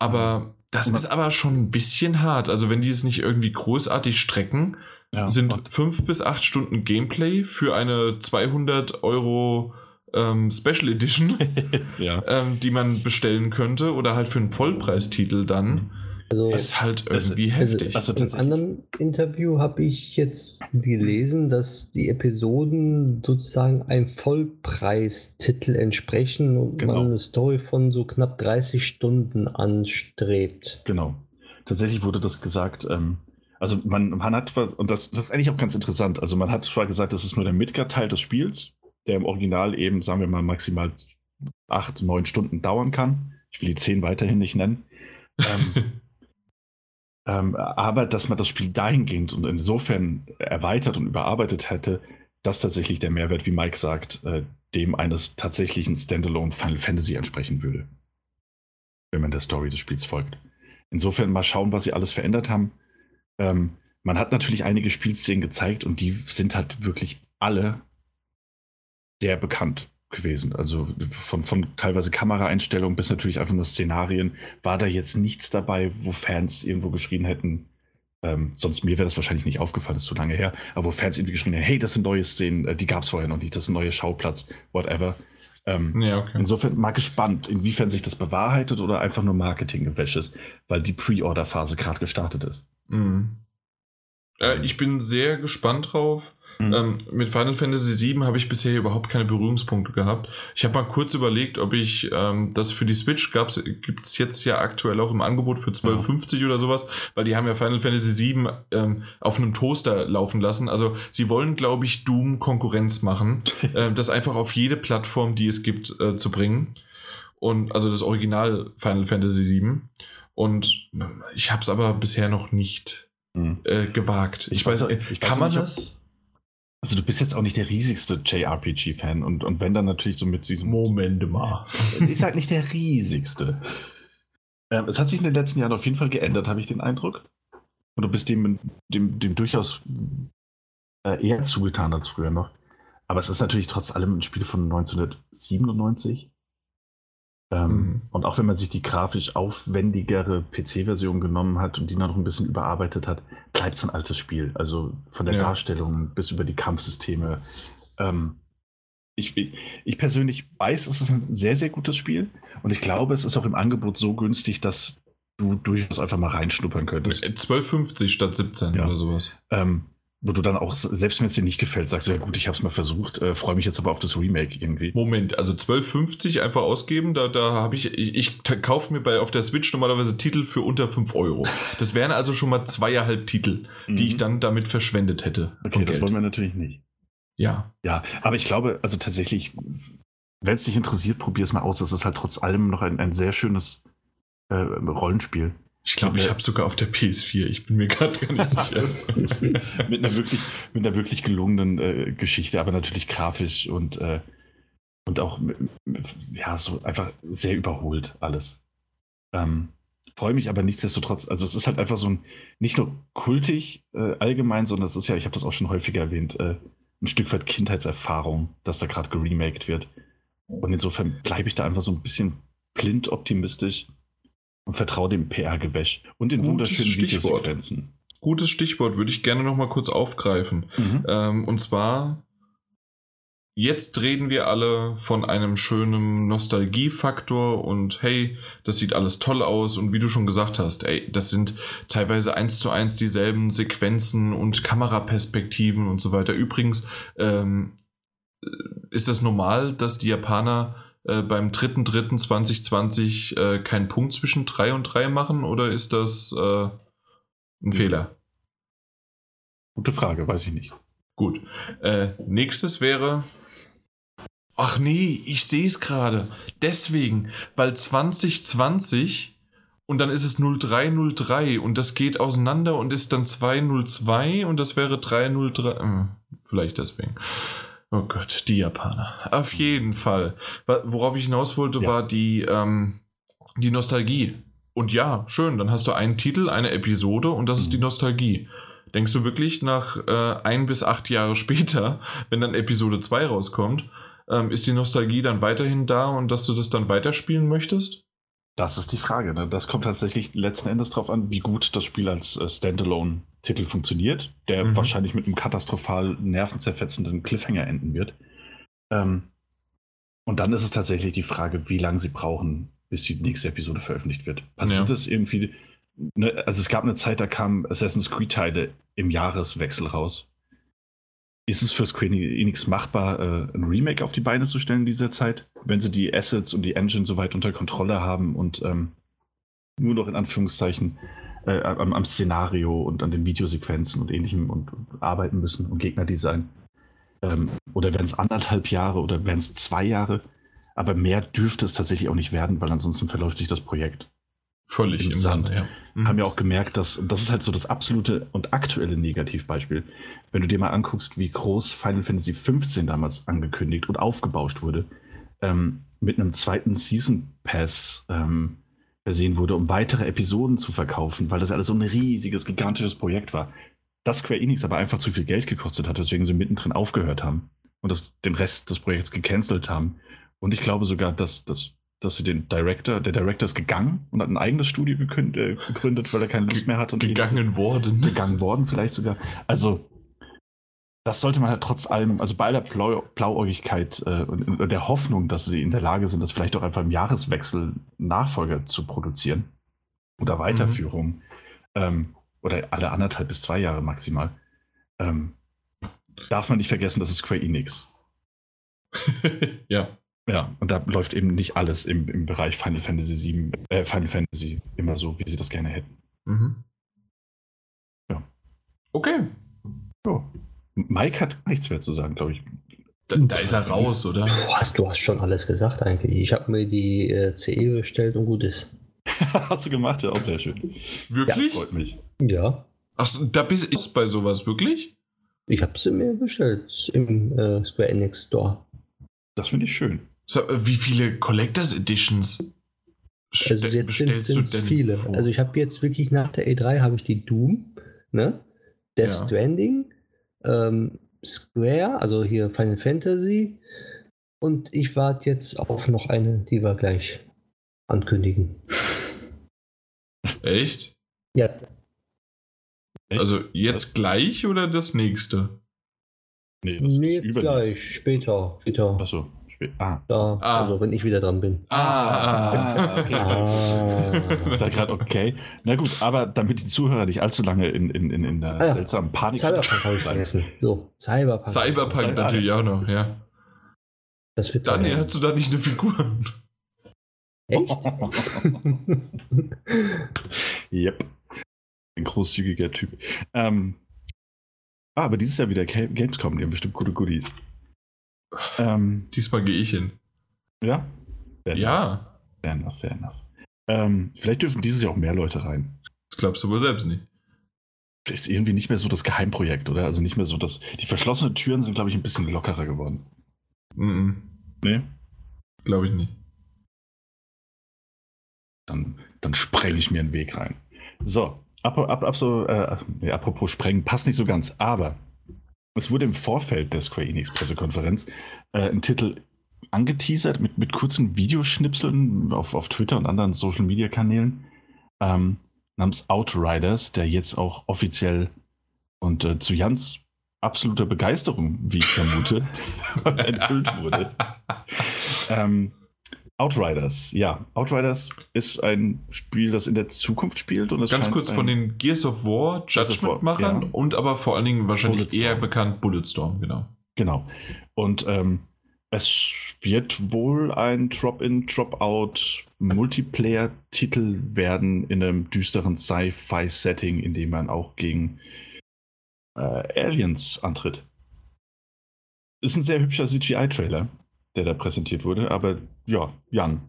Aber das ist aber schon ein bisschen hart. Also wenn die es nicht irgendwie großartig strecken, Ja, sind und- fünf bis acht Stunden Gameplay für eine 200 Euro ähm, Special Edition, ja. ähm, die man bestellen könnte oder halt für einen Vollpreistitel dann, also ist halt Es- irgendwie Also, heftig. also Im tatsächlich. anderen Interview habe ich jetzt gelesen, dass die Episoden sozusagen einem Vollpreistitel entsprechen und Genau. man eine Story von so knapp 30 Stunden anstrebt. Genau. Tatsächlich wurde das gesagt, ähm, also man, man hat, zwar- und das, das ist eigentlich auch ganz interessant, also man hat zwar gesagt, das ist nur der Midgar-Teil des Spiels, der im Original eben, sagen wir mal, maximal acht, neun Stunden dauern kann. Ich will die zehn weiterhin nicht nennen. Ähm, ähm, aber dass man das Spiel dahingehend und insofern erweitert und überarbeitet hätte, das tatsächlich der Mehrwert, wie Mike sagt, äh, dem eines tatsächlichen Standalone Final Fantasy entsprechen würde. Wenn man der Story des Spiels folgt. Insofern mal schauen, was sie alles verändert haben. Ähm, man hat natürlich einige Spielszenen gezeigt und die sind halt wirklich alle sehr bekannt. Gewesen. Also von, von teilweise Kameraeinstellungen bis natürlich einfach nur Szenarien war da jetzt nichts dabei, wo Fans irgendwo geschrien hätten, ähm, sonst mir wäre das wahrscheinlich nicht aufgefallen, das ist zu lange her, aber wo Fans irgendwie geschrien haben, hey, das sind neue Szenen, äh, die gab es vorher noch nicht, das ist ein neuer Schauplatz, whatever. Ähm, ja, okay. Insofern mal gespannt, inwiefern sich das bewahrheitet oder einfach nur Marketinggewäsch ist, weil die Pre-Order-Phase gerade gestartet ist. Mhm. Äh, ich bin sehr gespannt drauf. Mhm. Ähm, mit Final Fantasy VII habe ich bisher überhaupt keine Berührungspunkte gehabt. Ich habe mal kurz überlegt, ob ich ähm, das für die Switch gibt es jetzt ja aktuell auch im Angebot für 12,50 ja. oder sowas, weil die haben ja Final Fantasy VII ähm, auf einem Toaster laufen lassen. Also sie wollen, glaube ich, Doom Konkurrenz machen, äh, das einfach auf jede Plattform, die es gibt, äh, zu bringen. Und also das Original Final Fantasy VII. Und ich habe es aber bisher noch nicht mhm. äh, gewagt. Ich, ich weiß, weiß, ich kann weiß man nicht, das? Also du bist jetzt auch nicht der riesigste JRPG-Fan und, und wenn dann natürlich so mit diesem... Moment mal. Ist halt nicht der riesigste. Ähm, es hat sich in den letzten Jahren auf jeden Fall geändert, habe ich den Eindruck. Und du bist dem, dem, dem durchaus äh, eher zugetan als früher noch. Aber es ist natürlich trotz allem ein Spiel von 1997. Ähm, mhm. Und auch wenn man sich die grafisch aufwendigere PC-Version genommen hat und die noch ein bisschen überarbeitet hat, bleibt es ein altes Spiel. Also von der ja. Darstellung bis über die Kampfsysteme. Ähm, ich, ich, persönlich weiß, es ist ein sehr, sehr gutes Spiel. Und ich glaube, es ist auch im Angebot so günstig, dass du durchaus einfach mal reinschnuppern könntest. 12,50 statt 17 ja. oder sowas. Ähm, wo du dann auch, selbst wenn es dir nicht gefällt, sagst du, ja gut, ich habe es mal versucht, äh, freue mich jetzt aber auf das Remake irgendwie. Moment, also 12,50 einfach ausgeben, da, da habe ich, ich, ich kaufe mir bei auf der Switch normalerweise Titel für unter 5 Euro. Das wären also schon mal zweieinhalb Titel, die mhm. ich dann damit verschwendet hätte. Okay, das wollen wir natürlich nicht. Ja. Ja, aber ich glaube, also tatsächlich, wenn es dich interessiert, probier es mal aus. Das ist halt trotz allem noch ein, ein sehr schönes äh, Rollenspiel. Ich glaube, ich habe sogar auf der PS4. Ich bin mir gerade gar nicht sicher. mit, einer wirklich, mit einer wirklich gelungenen äh, Geschichte, aber natürlich grafisch und, äh, und auch ja, so einfach sehr überholt alles. Ähm, Freue mich aber nichtsdestotrotz. Also, es ist halt einfach so ein, nicht nur kultig äh, allgemein, sondern es ist ja, ich habe das auch schon häufiger erwähnt, äh, ein Stück weit Kindheitserfahrung, dass da gerade geremaked wird. Und insofern bleibe ich da einfach so ein bisschen blind optimistisch und vertraue dem PR-Gewäsch und den Gutes wunderschönen Stichwort. Videosequenzen. Gutes Stichwort würde ich gerne noch mal kurz aufgreifen. Mhm. Ähm, und zwar, jetzt reden wir alle von einem schönen Nostalgiefaktor und hey, das sieht alles toll aus und wie du schon gesagt hast, ey, das sind teilweise eins zu eins dieselben Sequenzen und Kameraperspektiven und so weiter. Übrigens, ähm, ist das normal, dass die Japaner äh, beim 3.3.2020 äh, keinen Punkt zwischen 3 und 3 machen oder ist das äh, ein mhm. Fehler? Gute Frage, weiß ich nicht. Gut. Äh, nächstes wäre. Ach nee, ich sehe es gerade. Deswegen, weil 2020 und dann ist es 0303 und das geht auseinander und ist dann 202 und das wäre 303. Hm, vielleicht deswegen. Oh Gott, die Japaner. Auf jeden Fall. Worauf ich hinaus wollte, ja. war die, ähm, die Nostalgie. Und ja, schön, dann hast du einen Titel, eine Episode und das mhm. ist die mhm. Nostalgie. Denkst du wirklich nach äh, ein bis acht Jahre später, wenn dann Episode 2 rauskommt, ähm, ist die Nostalgie dann weiterhin da und dass du das dann weiterspielen möchtest? Das ist die Frage. Ne? Das kommt tatsächlich letzten Endes darauf an, wie gut das Spiel als äh, Standalone-Titel funktioniert, der mhm. wahrscheinlich mit einem katastrophal nervenzerfetzenden Cliffhanger enden wird. Ähm, und dann ist es tatsächlich die Frage, wie lange sie brauchen, bis die nächste Episode veröffentlicht wird. Passiert ja. das irgendwie? Ne? Also es gab eine Zeit, da kamen Assassin's Creed-Teile im Jahreswechsel raus. Ist es für Square Enix machbar, äh, ein Remake auf die Beine zu stellen in dieser Zeit, wenn sie die Assets und die Engine so weit unter Kontrolle haben und ähm, nur noch in Anführungszeichen äh, am, am, Szenario und an den Videosequenzen und ähnlichem und, und arbeiten müssen und Gegnerdesign? Ähm, oder werden es anderthalb Jahre oder werden es zwei Jahre? Aber mehr dürfte es tatsächlich auch nicht werden, weil ansonsten verläuft sich das Projekt. Völlig im Sand, Sand ja. Mhm. Haben ja auch gemerkt, dass das ist halt so das absolute und aktuelle Negativbeispiel. Wenn du dir mal anguckst, wie groß Final Fantasy XV damals angekündigt und aufgebauscht wurde, ähm, mit einem zweiten Season Pass ähm, versehen wurde, um weitere Episoden zu verkaufen, weil das alles so ein riesiges, gigantisches Projekt war. Das Square Enix aber einfach zu viel Geld gekostet hat, weswegen sie mittendrin aufgehört haben. und das, den Rest des Projekts gecancelt haben. Und ich glaube sogar, dass, dass, dass sie den Director, der Director ist gegangen und hat ein eigenes Studio äh, gegründet, weil er keine Lust mehr hat. Und gegangen worden. Gegangen worden, vielleicht sogar. Also, das sollte man halt trotz allem, also bei aller Blau Blauäugigkeit äh, und, und, der Hoffnung, dass sie in der Lage sind, das vielleicht auch einfach im Jahreswechsel Nachfolger zu produzieren oder. Weiterführung mhm. ähm, oder alle anderthalb bis zwei Jahre maximal, ähm, darf man nicht vergessen, das ist Square Enix. ja. Ja, und da läuft eben nicht alles im, im Bereich Final Fantasy VII, äh, Final Fantasy immer so, wie sie das gerne hätten. Mhm. Ja. Okay. So. Mike hat nichts mehr zu sagen, glaube ich. Da, da, ist er raus, oder? Du hast, du hast schon alles gesagt eigentlich. Ich habe mir die äh, CE bestellt und gut ist. hast du gemacht, ja, auch sehr schön. Wirklich? Ja, freut mich. Ja. Achso, da bist du bei sowas, wirklich? Ich habe sie mir bestellt im äh, Square Enix Store. Das finde ich schön. So, wie viele Collectors Editions also jetzt sind es viele. Vor? Also ich habe jetzt wirklich nach der E3 habe ich die Doom, ne? Death ja. Stranding, ähm, Square, also hier Final Fantasy und ich warte jetzt auf noch eine, die wir gleich ankündigen. Echt? Ja. Echt? Also jetzt gleich oder das nächste? Nee, das, nee gleich, später. später. Achso. Ah. Da, ah. Also wenn ich wieder dran bin. Ah, ah, ah okay. ah. Ist ja gerade okay. Na gut, aber damit die Zuhörer nicht allzu lange in, in, in, in der ah, ja. seltsamen Panik Cyberpunk habe ich vergessen. So, Cyberpunk. Cyberpunk, Cyberpunk natürlich auch noch, ja. Das wird Daniel, hast du da nicht eine Figur? Echt? yep. Ein großzügiger Typ. Ähm, ah, aber dieses Jahr wieder Gamescom, die haben bestimmt gute Goodies. Ähm, Diesmal gehe ich hin. Ja? Fair ja. Fair enough, fair enough. Ähm, vielleicht dürfen dieses Jahr auch mehr Leute rein. Das glaubst du wohl selbst nicht. Das ist irgendwie nicht mehr so das Geheimprojekt, oder? Also nicht mehr so das. Die verschlossenen Türen sind, glaube ich, ein bisschen lockerer geworden. Mm, -mm. Nee? Glaube ich nicht. Dann, dann sprenge ich mir einen Weg rein. So, ab, ab, ab so, äh, apropos sprengen, passt nicht so ganz, aber es wurde im Vorfeld der Square Enix Pressekonferenz äh, ein Titel angeteasert mit, mit kurzen Videoschnipseln auf, auf Twitter und anderen Social Media Kanälen ähm, namens Outriders, der jetzt auch offiziell und äh, zu Jans absoluter Begeisterung, wie ich vermute, enthüllt wurde. ähm, Outriders, ja. Outriders ist ein Spiel, das in der Zukunft spielt. Und Ganz kurz von den Gears of War Judgment-Machern ja. und aber vor allen Dingen wahrscheinlich Bulletstorm. eher bekannt Bulletstorm, genau. Genau. Und ähm, es wird wohl ein Drop-in, Drop-out Multiplayer-Titel werden in einem düsteren Sci-Fi-Setting, in dem man auch gegen äh, Aliens antritt. Ist ein sehr hübscher CGI-Trailer der da präsentiert wurde. Aber ja, Jan.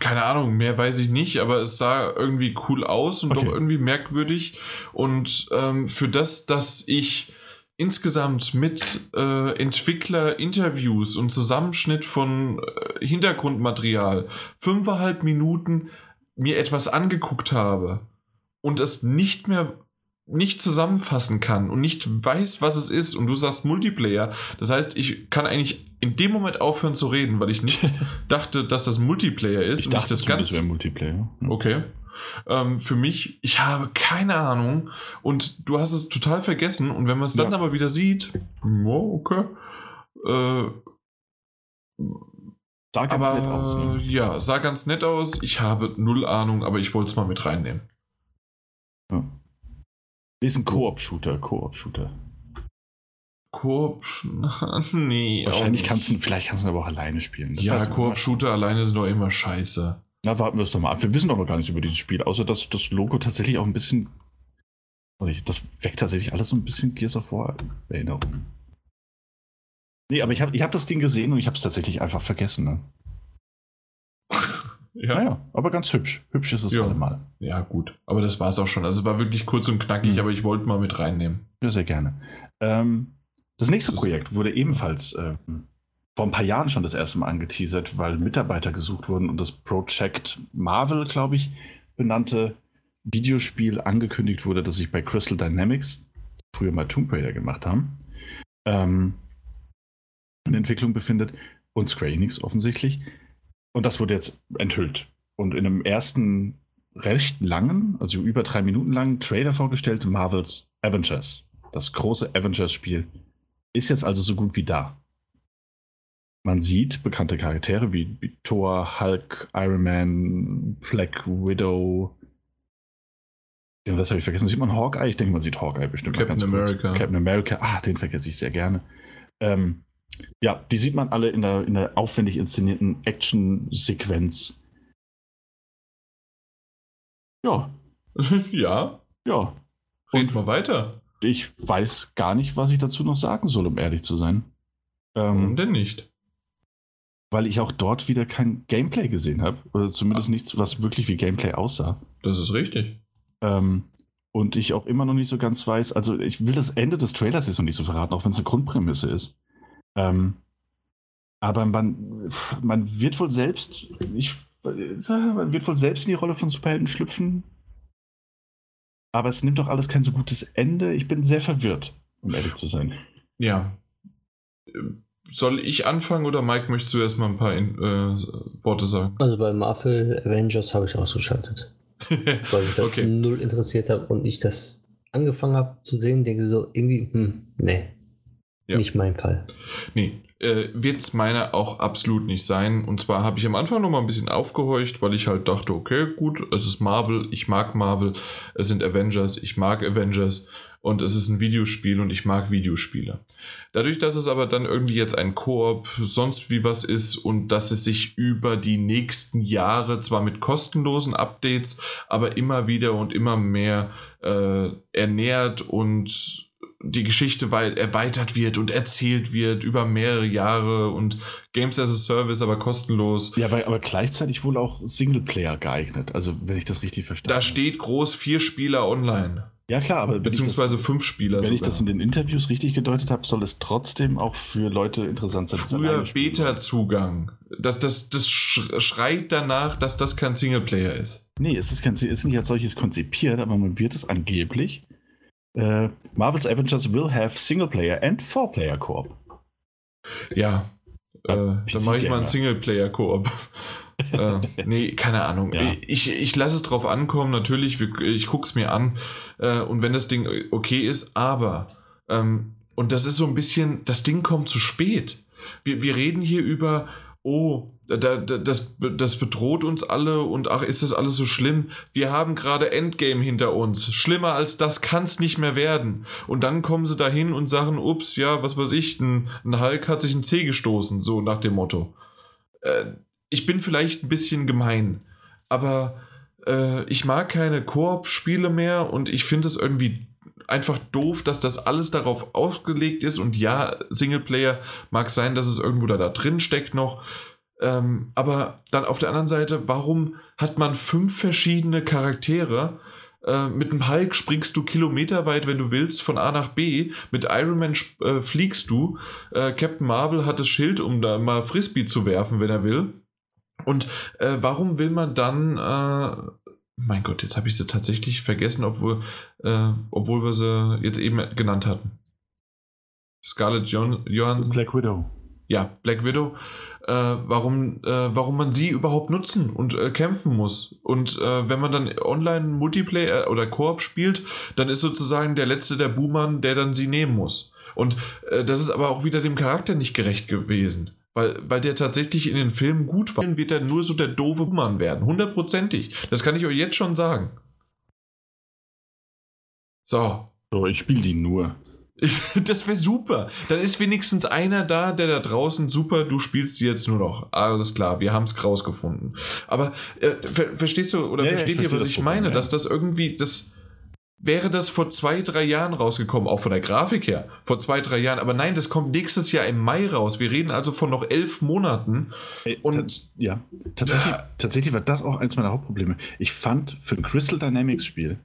Keine Ahnung, mehr weiß ich nicht, aber es sah irgendwie cool aus und okay. doch irgendwie merkwürdig. Und ähm, für das, dass ich insgesamt mit äh, Entwickler-Interviews und Zusammenschnitt von äh, Hintergrundmaterial fünfeinhalb Minuten mir etwas angeguckt habe und es nicht mehr nicht zusammenfassen kann und nicht weiß, was es ist und du sagst Multiplayer, das heißt, ich kann eigentlich in dem Moment aufhören zu reden, weil ich nicht dachte, dass das Multiplayer ist. Ich und dachte, ich das ganz wäre Multiplayer. Ja. Okay. Ähm, für mich, ich habe keine Ahnung und du hast es total vergessen und wenn man es dann ja. aber wieder sieht, oh, okay. Äh, sah ganz aber, nett aus. Ne? Ja, sah ganz nett aus. Ich habe null Ahnung, aber ich wollte es mal mit reinnehmen. Ja. Ist ein Koop-Shooter, Koop-Shooter. Koop, nee. Wahrscheinlich kannst du, vielleicht kannst du aber auch alleine spielen. Das ja, Koop-Shooter alleine sind doch immer scheiße. Na, warten wir es doch mal ab. Wir wissen doch noch gar nichts über dieses Spiel, außer dass das Logo tatsächlich auch ein bisschen. Das weckt tatsächlich alles so ein bisschen Gears of War Erinnerungen. Nee, aber ich habe ich hab das Ding gesehen und ich habe es tatsächlich einfach vergessen. Ne? Ja. Naja, aber ganz hübsch. Hübsch ist es ja. allemal. Ja, gut. Aber das war es auch schon. Also es war wirklich kurz und knackig, mhm. aber ich wollte mal mit reinnehmen. Ja, sehr gerne. Ähm, das nächste Projekt wurde ebenfalls äh, vor ein paar Jahren schon das erste Mal angeteasert, weil Mitarbeiter gesucht wurden und das Project Marvel, glaube ich, benannte Videospiel angekündigt wurde, das sich bei Crystal Dynamics, früher mal Tomb Raider gemacht haben, ähm, in Entwicklung befindet und Square Enix offensichtlich. Und das wurde jetzt enthüllt. Und in einem ersten recht langen, also über drei Minuten langen Trailer vorgestellt, Marvels Avengers. Das große Avengers-Spiel ist jetzt also so gut wie da. Man sieht bekannte Charaktere wie, wie Thor, Hulk, Iron Man, Black Widow. Ja, das habe ich vergessen. Sieht man Hawkeye? Ich denke, man sieht Hawkeye bestimmt. Captain America. Captain America. Ah, den vergesse ich sehr gerne. Ähm, ja, die sieht man alle in der, in der aufwendig inszenierten Action-Sequenz. Ja. ja. Ja. Reden wir weiter. Ich weiß gar nicht, was ich dazu noch sagen soll, um ehrlich zu sein. Ähm, Warum denn nicht? Weil ich auch dort wieder kein Gameplay gesehen habe. Oder zumindest ah. nichts, was wirklich wie Gameplay aussah. Das ist richtig. Ähm, und ich auch immer noch nicht so ganz weiß, also ich will das Ende des Trailers jetzt noch nicht so verraten, auch wenn es eine Grundprämisse ist. Ähm, aber man, man wird wohl selbst, ich, man wird wohl selbst in die Rolle von Superhelden schlüpfen. Aber es nimmt doch alles kein so gutes Ende. Ich bin sehr verwirrt, um ehrlich zu sein. Ja. Soll ich anfangen oder Mike möchtest du erstmal ein paar äh, Worte sagen? Also bei Marvel Avengers habe ich ausgeschaltet. weil ich das okay. null interessiert habe und ich das angefangen habe zu sehen, denke so irgendwie, hm, nee, ja. Nicht mein Fall. Nee, äh, wird es meiner auch absolut nicht sein. Und zwar habe ich am Anfang noch mal ein bisschen aufgehorcht, weil ich halt dachte, okay, gut, es ist Marvel, ich mag Marvel, es sind Avengers, ich mag Avengers und es ist ein Videospiel und ich mag Videospiele. Dadurch, dass es aber dann irgendwie jetzt ein Koop sonst wie was ist und dass es sich über die nächsten Jahre zwar mit kostenlosen Updates, aber immer wieder und immer mehr äh, ernährt und die Geschichte erweitert wird und erzählt wird über mehrere Jahre und Games as a Service, aber kostenlos. Ja, aber, aber gleichzeitig wohl auch Singleplayer geeignet, also wenn ich das richtig verstehe. Da steht groß vier Spieler online. Ja, klar, aber. Beziehungsweise das, fünf Spieler. Wenn sogar. ich das in den Interviews richtig gedeutet habe, soll es trotzdem auch für Leute interessant sein. Früher Beta-Zugang. Das, das, das schreit danach, dass das kein Singleplayer ist. Nee, es ist, kein, es ist nicht als solches konzipiert, aber man wird es angeblich Uh, Marvel's Avengers will have Singleplayer and Four-Player Koop. Ja, äh, dann mache ich mal einen Singleplayer-Koop. äh, nee, keine Ahnung. Ja. Ich, ich lasse es drauf ankommen, natürlich, ich gucke es mir an äh, und wenn das Ding okay ist, aber, ähm, und das ist so ein bisschen, das Ding kommt zu spät. Wir, wir reden hier über oh, da, da, das, das bedroht uns alle und ach, ist das alles so schlimm? Wir haben gerade Endgame hinter uns. Schlimmer als das kann es nicht mehr werden. Und dann kommen sie dahin und sagen, ups, ja, was weiß ich, ein, ein Hulk hat sich ein C gestoßen, so nach dem Motto. Äh, ich bin vielleicht ein bisschen gemein, aber äh, ich mag keine Koop-Spiele mehr und ich finde es irgendwie einfach doof, dass das alles darauf ausgelegt ist. Und ja, Singleplayer mag sein, dass es irgendwo da, da drin steckt noch. Ähm, aber dann auf der anderen Seite, warum hat man fünf verschiedene Charaktere? Äh, mit dem Hulk springst du kilometerweit, wenn du willst, von A nach B. Mit Iron Man äh, fliegst du. Äh, Captain Marvel hat das Schild, um da mal Frisbee zu werfen, wenn er will. Und äh, warum will man dann äh, mein Gott, jetzt habe ich sie tatsächlich vergessen, obwohl, äh, obwohl wir sie jetzt eben genannt hatten. Scarlett Johansson. Black Widow. Ja, Black Widow. Äh, warum, äh, warum man sie überhaupt nutzen und äh, kämpfen muss. Und äh, wenn man dann online Multiplayer äh, oder Koop spielt, dann ist sozusagen der letzte der Boomer, der dann sie nehmen muss. Und das ist aber auch wieder dem Charakter nicht gerecht gewesen. Weil, weil der tatsächlich in den Filmen gut war, wird er nur so der doofe Mann werden. Hundertprozentig. Das kann ich euch jetzt schon sagen. So. So, ich spiele die nur. Das wäre super. Dann ist wenigstens einer da, der da draußen super, du spielst die jetzt nur noch. Alles klar, wir haben es rausgefunden. Aber äh, ver verstehst du oder ja, versteht ihr, was ich meine? Ja. Dass das irgendwie, das, wäre das vor zwei, drei Jahren rausgekommen, auch von der Grafik her, vor zwei, drei Jahren. Aber nein, das kommt nächstes Jahr im Mai raus. Wir reden also von noch elf Monaten. Und ja, tatsächlich, äh, tatsächlich war das auch eins meiner Hauptprobleme. Ich fand für ein Crystal Dynamics Spiel,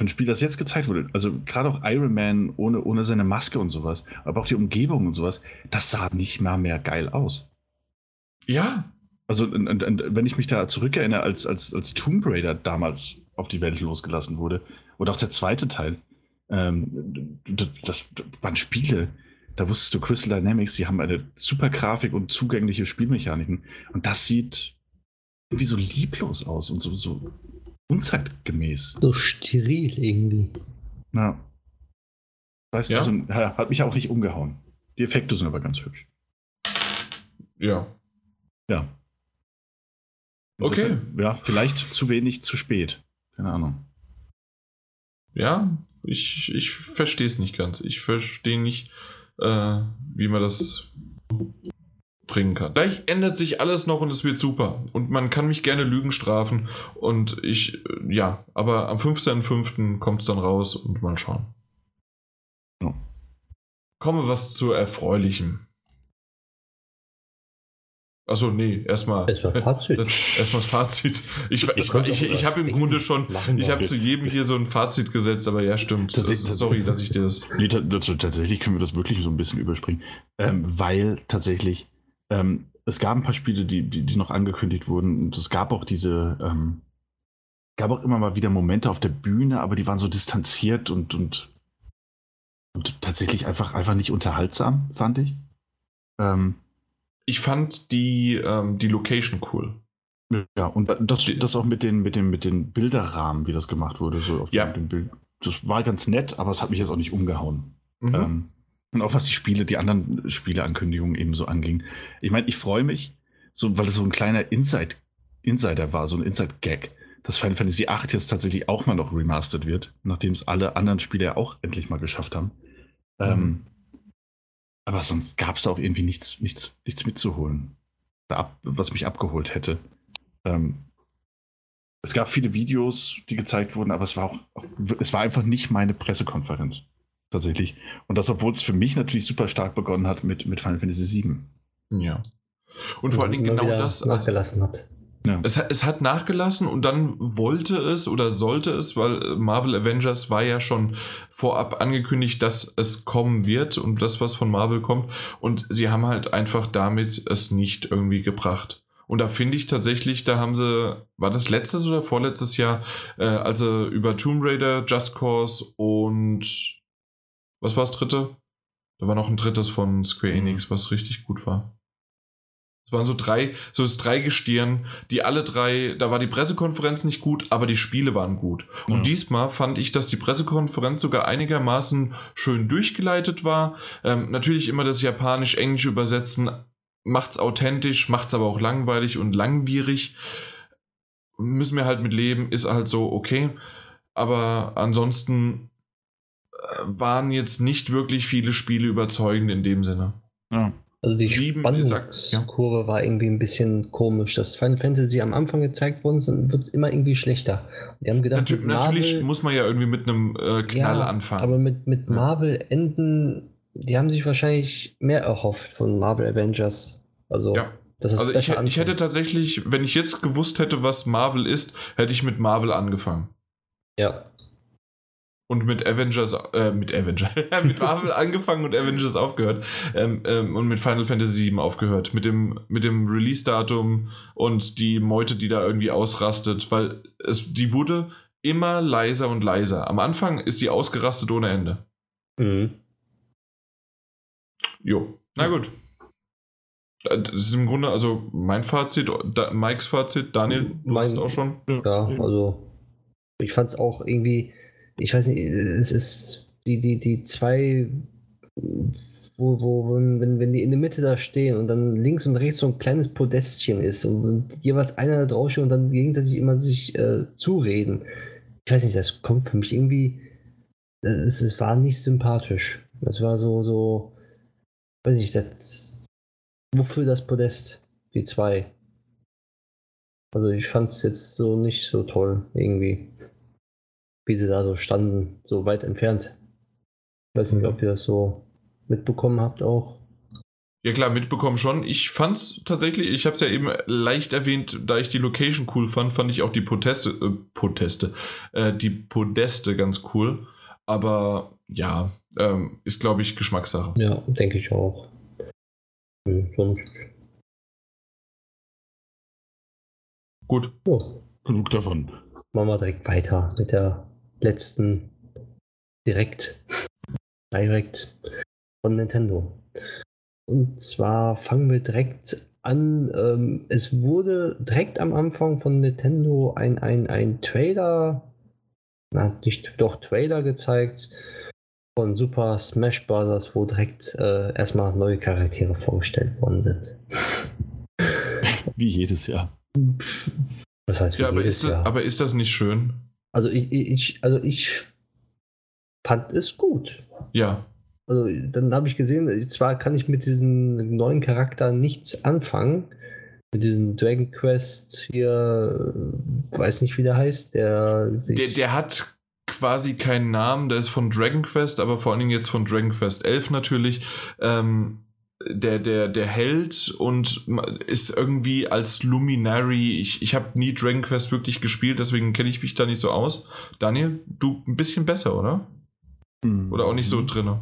für ein Spiel, das jetzt gezeigt wurde, also gerade auch Iron Man ohne, ohne seine Maske und sowas, aber auch die Umgebung und sowas, das sah nicht mal mehr geil aus. Ja. Also, und, und, und, wenn ich mich da zurückerinnere, als, als, als Tomb Raider damals auf die Welt losgelassen wurde. Und auch der zweite Teil. Ähm, das, das, waren Spiele. da wusstest du, Crystal Dynamics, die haben eine super Grafik und zugängliche Spielmechaniken. Und das sieht irgendwie so lieblos aus und so, so unzeitgemäß. So steril irgendwie. Ja. Weißt du, Ja? also, hat mich auch nicht umgehauen. Die Effekte sind aber ganz hübsch. Ja. Ja. Okay. Ja, vielleicht zu wenig, zu spät. Keine Ahnung. Ja, ich, ich verstehe es nicht ganz. Ich verstehe nicht, äh, wie man das bringen kann. Gleich ändert sich alles noch und es wird super. Und man kann mich gerne Lügen strafen. Und ich, äh, ja, aber am 15.05. kommt es dann raus und mal schauen. Ja. Komme was zu Erfreulichem. Achso, nee, erstmal. Erstmal Fazit. Das, erstmal das Fazit. Ich, ich, ich, ich, habe im Grunde schon, ich habe zu jedem hier so ein Fazit gesetzt, aber ja, stimmt. Das, Tatsächlich- sorry, dass ich dir das. Nee, tatsächlich können wir das wirklich so ein bisschen überspringen. Ähm, weil tatsächlich, ähm, es gab ein paar Spiele, die, die, die noch angekündigt wurden. Und es gab auch diese, ähm, gab auch immer mal wieder Momente auf der Bühne, aber die waren so distanziert und, und, und tatsächlich einfach, einfach nicht unterhaltsam, fand ich. Ähm, Ich fand die, ähm, die Location cool. ja, und das, das auch mit den, mit, den, mit den Bilderrahmen, wie das gemacht wurde, so auf Ja. dem, dem Bild. Das war ganz nett, aber es hat mich jetzt auch nicht umgehauen. Mhm. Und auch was die Spiele, die anderen Spieleankündigungen eben so anging. Ich meine, ich freue mich, so, weil es so ein kleiner Inside, Insider war, so ein Inside-Gag, dass Final Fantasy VIII jetzt tatsächlich auch mal noch remastered wird, nachdem es alle anderen Spiele ja auch endlich mal geschafft haben. Ähm, aber sonst gab es da auch irgendwie nichts, nichts, nichts mitzuholen, was mich abgeholt hätte. Ähm, es gab viele Videos, die gezeigt wurden, aber es war auch es war einfach nicht meine Pressekonferenz. Tatsächlich. Und das, obwohl es für mich natürlich super stark begonnen hat mit, mit Final Fantasy VII. Ja. Und vor allen Dingen genau das. Also, nachgelassen hat. Ja. es, hat- es hat nachgelassen und dann wollte es oder sollte es, weil Marvel Avengers war ja schon vorab angekündigt, dass es kommen wird und das, was von Marvel kommt. Und sie haben halt einfach damit es nicht irgendwie gebracht. Und da finde ich tatsächlich, da haben sie, war das letztes oder vorletztes Jahr, äh, also über Tomb Raider, Just Cause und was war das dritte? Da war noch ein drittes von Square Enix, was richtig gut war. Es waren so drei, so das drei Gestirn, die alle drei, da war die Pressekonferenz nicht gut, aber die Spiele waren gut. Und Ja. diesmal fand ich, dass die Pressekonferenz sogar einigermaßen schön durchgeleitet war. Ähm, natürlich immer das Japanisch-Englisch übersetzen, macht's authentisch, macht's aber auch langweilig und langwierig. Müssen wir halt mit leben, ist halt so okay. Aber ansonsten waren jetzt nicht wirklich viele Spiele überzeugend in dem Sinne. Ja. Also die Sieben, Spannungskurve war irgendwie ein bisschen komisch. Das Final Fantasy am Anfang gezeigt worden ist, dann wird es immer irgendwie schlechter. Die haben gedacht, natürlich Marvel- muss man ja irgendwie mit einem äh, Knall ja, anfangen. Aber mit, mit Ja. Marvel enden, die haben sich wahrscheinlich mehr erhofft von Marvel Avengers. Also, Ja. dass also ich, ich hätte tatsächlich, wenn ich jetzt gewusst hätte, was Marvel ist, hätte ich mit Marvel angefangen. Ja, Und mit Avengers, äh, mit Avengers, mit Marvel angefangen und Avengers aufgehört. Ähm, ähm, und mit Final Fantasy VII aufgehört. Mit dem, mit dem Release-Datum und die Meute, die da irgendwie ausrastet, weil es, die wurde immer leiser und leiser. Am Anfang ist die ausgerastet ohne Ende. mhm. Jo, na gut. Das ist im Grunde also mein Fazit, da, Mikes Fazit. Daniel, du Mein- hast auch schon. ja, also ich fand es auch irgendwie, ich weiß nicht, es ist die, die, die zwei, wo, wo, wenn, wenn- die in der Mitte da stehen und dann links und rechts so ein kleines Podestchen ist und jeweils einer da drauf steht und dann gegenseitig immer sich äh, zureden. Ich weiß nicht, das kommt für mich irgendwie, es, es war nicht sympathisch. Es war so, so, weiß ich, das, wofür das Podest? Die zwei. Also ich fand es jetzt so nicht so toll irgendwie, wie sie da so standen, so weit entfernt. Ich weiß nicht, Mhm. ob ihr das so mitbekommen habt auch. Ja klar, mitbekommen schon. Ich fand's tatsächlich, ich habe es ja eben leicht erwähnt, da ich die Location cool fand, fand ich auch die Proteste, äh, Proteste, äh, die Podeste ganz cool. Aber ja, ähm, ist glaube ich Geschmackssache. Ja, denke ich auch. Sonst. Gut. Oh, Genug davon. machen wir direkt weiter mit der letzten direkt. Direkt. von Nintendo. Und zwar fangen wir direkt an. Ähm, es wurde direkt am Anfang von Nintendo ein, ein, ein Trailer, na, nicht doch Trailer gezeigt von Super Smash Bros., wo direkt äh, erstmal neue Charaktere vorgestellt worden sind. Wie jedes Jahr. Das heißt, Ja, aber ist, das, aber ist das nicht schön? Also ich, ich, also ich fand es gut. Ja. Also dann habe ich gesehen, zwar kann ich mit diesem neuen Charakter nichts anfangen, mit diesem Dragon Quest hier, äh, weiß nicht wie der heißt, der sich Der, der hat quasi keinen Namen, der ist von Dragon Quest, aber vor allen Dingen jetzt von Dragon Quest 11 natürlich. Ähm, der, der, der Held und ist irgendwie als Luminary. Ich, ich habe nie Dragon Quest wirklich gespielt, deswegen kenne ich mich da nicht so aus. Daniel, du ein bisschen besser, oder? Oder auch nicht so drin?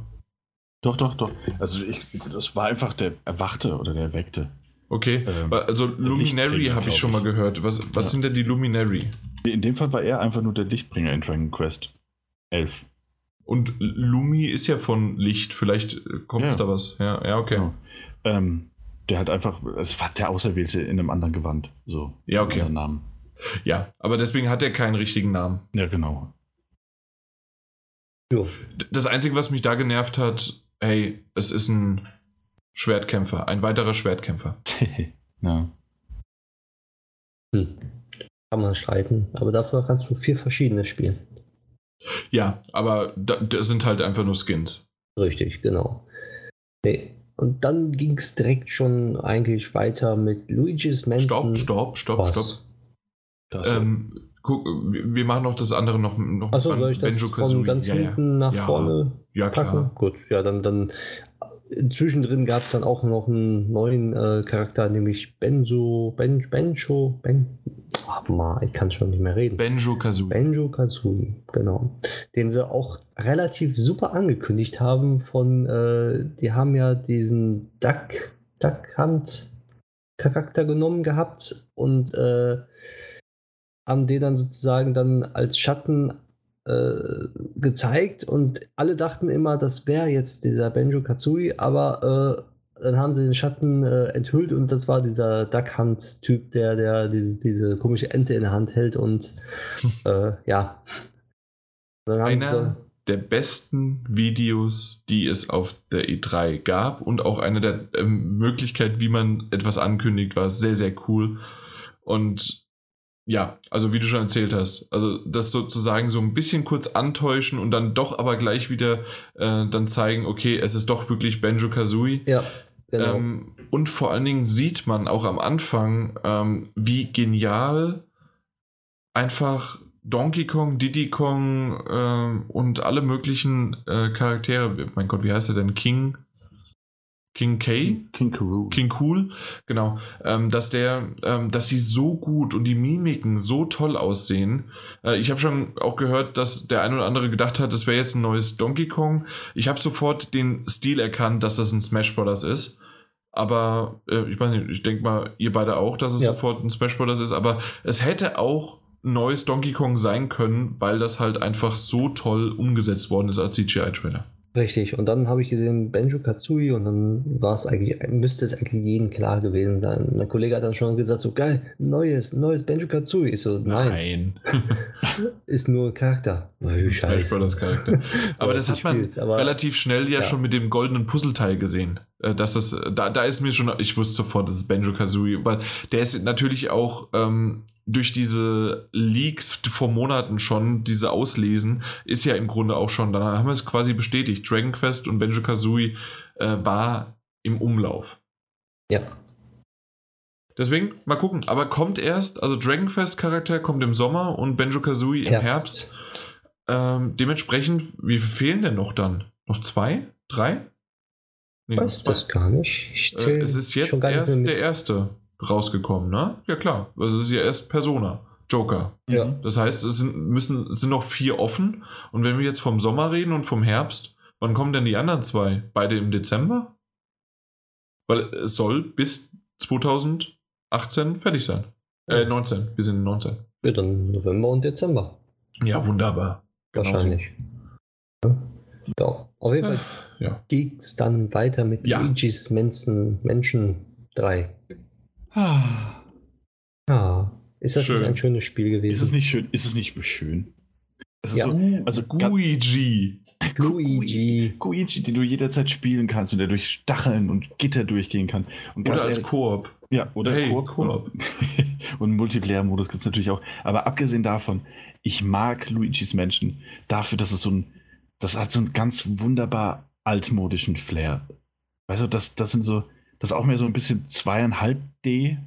Doch, doch, doch. Also ich, das war einfach der Erwachte oder der Erweckte. Okay, Ähm, also Luminary habe ich schon mal gehört. Was, was Ja. sind denn die Luminary? In dem Fall war er einfach nur der Lichtbringer in Dragon Quest 11. Und Lumi ist ja von Licht, vielleicht kommt es Ja. da was. Ja, ja okay. Genau. Ähm, der hat einfach, es war der Auserwählte in einem anderen Gewand. So. Ja, okay. Namen. Ja, aber deswegen hat er keinen richtigen Namen. Ja, genau. Jo. Das Einzige, was mich da genervt hat, hey, es ist ein Schwertkämpfer, ein weiterer Schwertkämpfer. ja. hm, kann man streiten, aber dafür kannst du vier verschiedene spielen. Ja, aber da, das sind halt einfach nur Skins. Richtig, genau. Nee. Und dann ging es direkt schon eigentlich weiter mit Luigi's Mansion. Stopp, stopp, stopp, Was? stopp. Das, Ähm, guck, wir machen noch das andere noch. noch Achso, soll ich das von ganz ja, ja. hinten nach Ja. vorne Ja, packen? klar. Gut, ja, dann, dann zwischendrin gab es dann auch noch einen neuen äh, Charakter, nämlich Benzo, Ben, Benjo, Ben, ach mal, ich kann schon nicht mehr reden. Banjo-Kazooie. Benjo Kazooie, genau. Den sie auch relativ super angekündigt haben von, äh, die haben ja diesen Duck, Duck Hunt Charakter genommen gehabt und äh, haben den dann sozusagen dann als Schatten gezeigt und alle dachten immer, das wäre jetzt dieser Benjo Kazooie, aber äh, dann haben sie den Schatten äh, enthüllt und das war dieser Duck Hunt Typ, der, der diese, diese komische Ente in der Hand hält und äh, ja. Einer dann, der besten Videos, die es auf der E3 gab und auch eine der ähm, Möglichkeiten, wie man etwas ankündigt, war sehr, sehr cool. Und ja, also wie du schon erzählt hast, also das sozusagen so ein bisschen kurz antäuschen und dann doch aber gleich wieder äh, dann zeigen, okay, es ist doch wirklich Banjo Kazooie. ja, genau. Ähm, und vor allen Dingen sieht man auch am Anfang, ähm, wie genial einfach Donkey Kong, Diddy Kong ähm, und alle möglichen äh, Charaktere, mein Gott, wie heißt er denn? King? King K? King Karoo. King Cool, genau, ähm, dass der, ähm, dass sie so gut und die Mimiken so toll aussehen. Äh, ich habe schon auch gehört, dass der ein oder andere gedacht hat, das wäre jetzt ein neues Donkey Kong. Ich habe sofort den Stil erkannt, dass das ein Smash Bros. ist. Aber äh, ich weiß nicht, ich denke mal, ihr beide auch, dass es Ja. sofort ein Smash Bros. ist. Aber es hätte auch ein neues Donkey Kong sein können, weil das halt einfach so toll umgesetzt worden ist als CGI-Trailer. Richtig. Und dann habe ich gesehen Benjo Kazooie und dann war es eigentlich, müsste es eigentlich jedem klar gewesen sein. Mein Kollege hat dann schon gesagt, so geil, neues, neues Benjo Kazooie. Ich so, nein, ist nur ein Charakter. Das ist ein Smash. Charakter. Aber das hat man aber- relativ schnell ja, ja. schon mit dem goldenen Puzzleteil gesehen. Äh, Dass das, da, da ist mir schon, ich wusste sofort, das ist Banjo Kazooie, weil der ist natürlich auch ähm, durch diese Leaks vor Monaten schon, diese Auslesen, ist ja im Grunde auch schon, dann haben wir es quasi bestätigt. Dragon Quest und Banjo Kazooie äh, war im Umlauf. Ja. Deswegen, mal gucken. Aber kommt erst, also Dragon Quest Charakter kommt im Sommer und Banjo Kazooie im Herbst. Ähm, dementsprechend, wie viel fehlen denn noch dann? Noch zwei? Drei? Nee, weiß zwei. das gar nicht. Ich Äh, es ist jetzt erst der erste rausgekommen, ne? Ja klar. Also es ist ja erst Persona, Joker. Ja. Das heißt, es sind, müssen, es sind noch vier offen. Und wenn wir jetzt vom Sommer reden und vom Herbst, wann kommen denn die anderen zwei? Beide im Dezember? Weil es soll bis 2018 fertig sein. Äh, 19. Wir sind 19. Ja, dann November und Dezember. Ja, wunderbar. Genau Wahrscheinlich. Ja. Ja, auf jeden Fall Ja. geht es dann weiter mit Ja. Luigi's Menschen, Menschen 3. Ah, Ja, ist das Schön. ein schönes Spiel gewesen? Ist es nicht schön? Ist es nicht schön? Ja. so, also Guigi. Luigi. Luigi, den du jederzeit spielen kannst und der durch Stacheln und Gitter durchgehen kann. Und Oder ganz als Koop. Ja, oder Hey, Koop. Koop. Und Multiplayer-Modus gibt es natürlich auch. Aber abgesehen davon, ich mag Luigi's Menschen dafür, dass es so ein, das hat so einen ganz wunderbar altmodischen Flair. Weißt du, das, das sind so, das ist auch mehr so ein bisschen zweieinhalb D.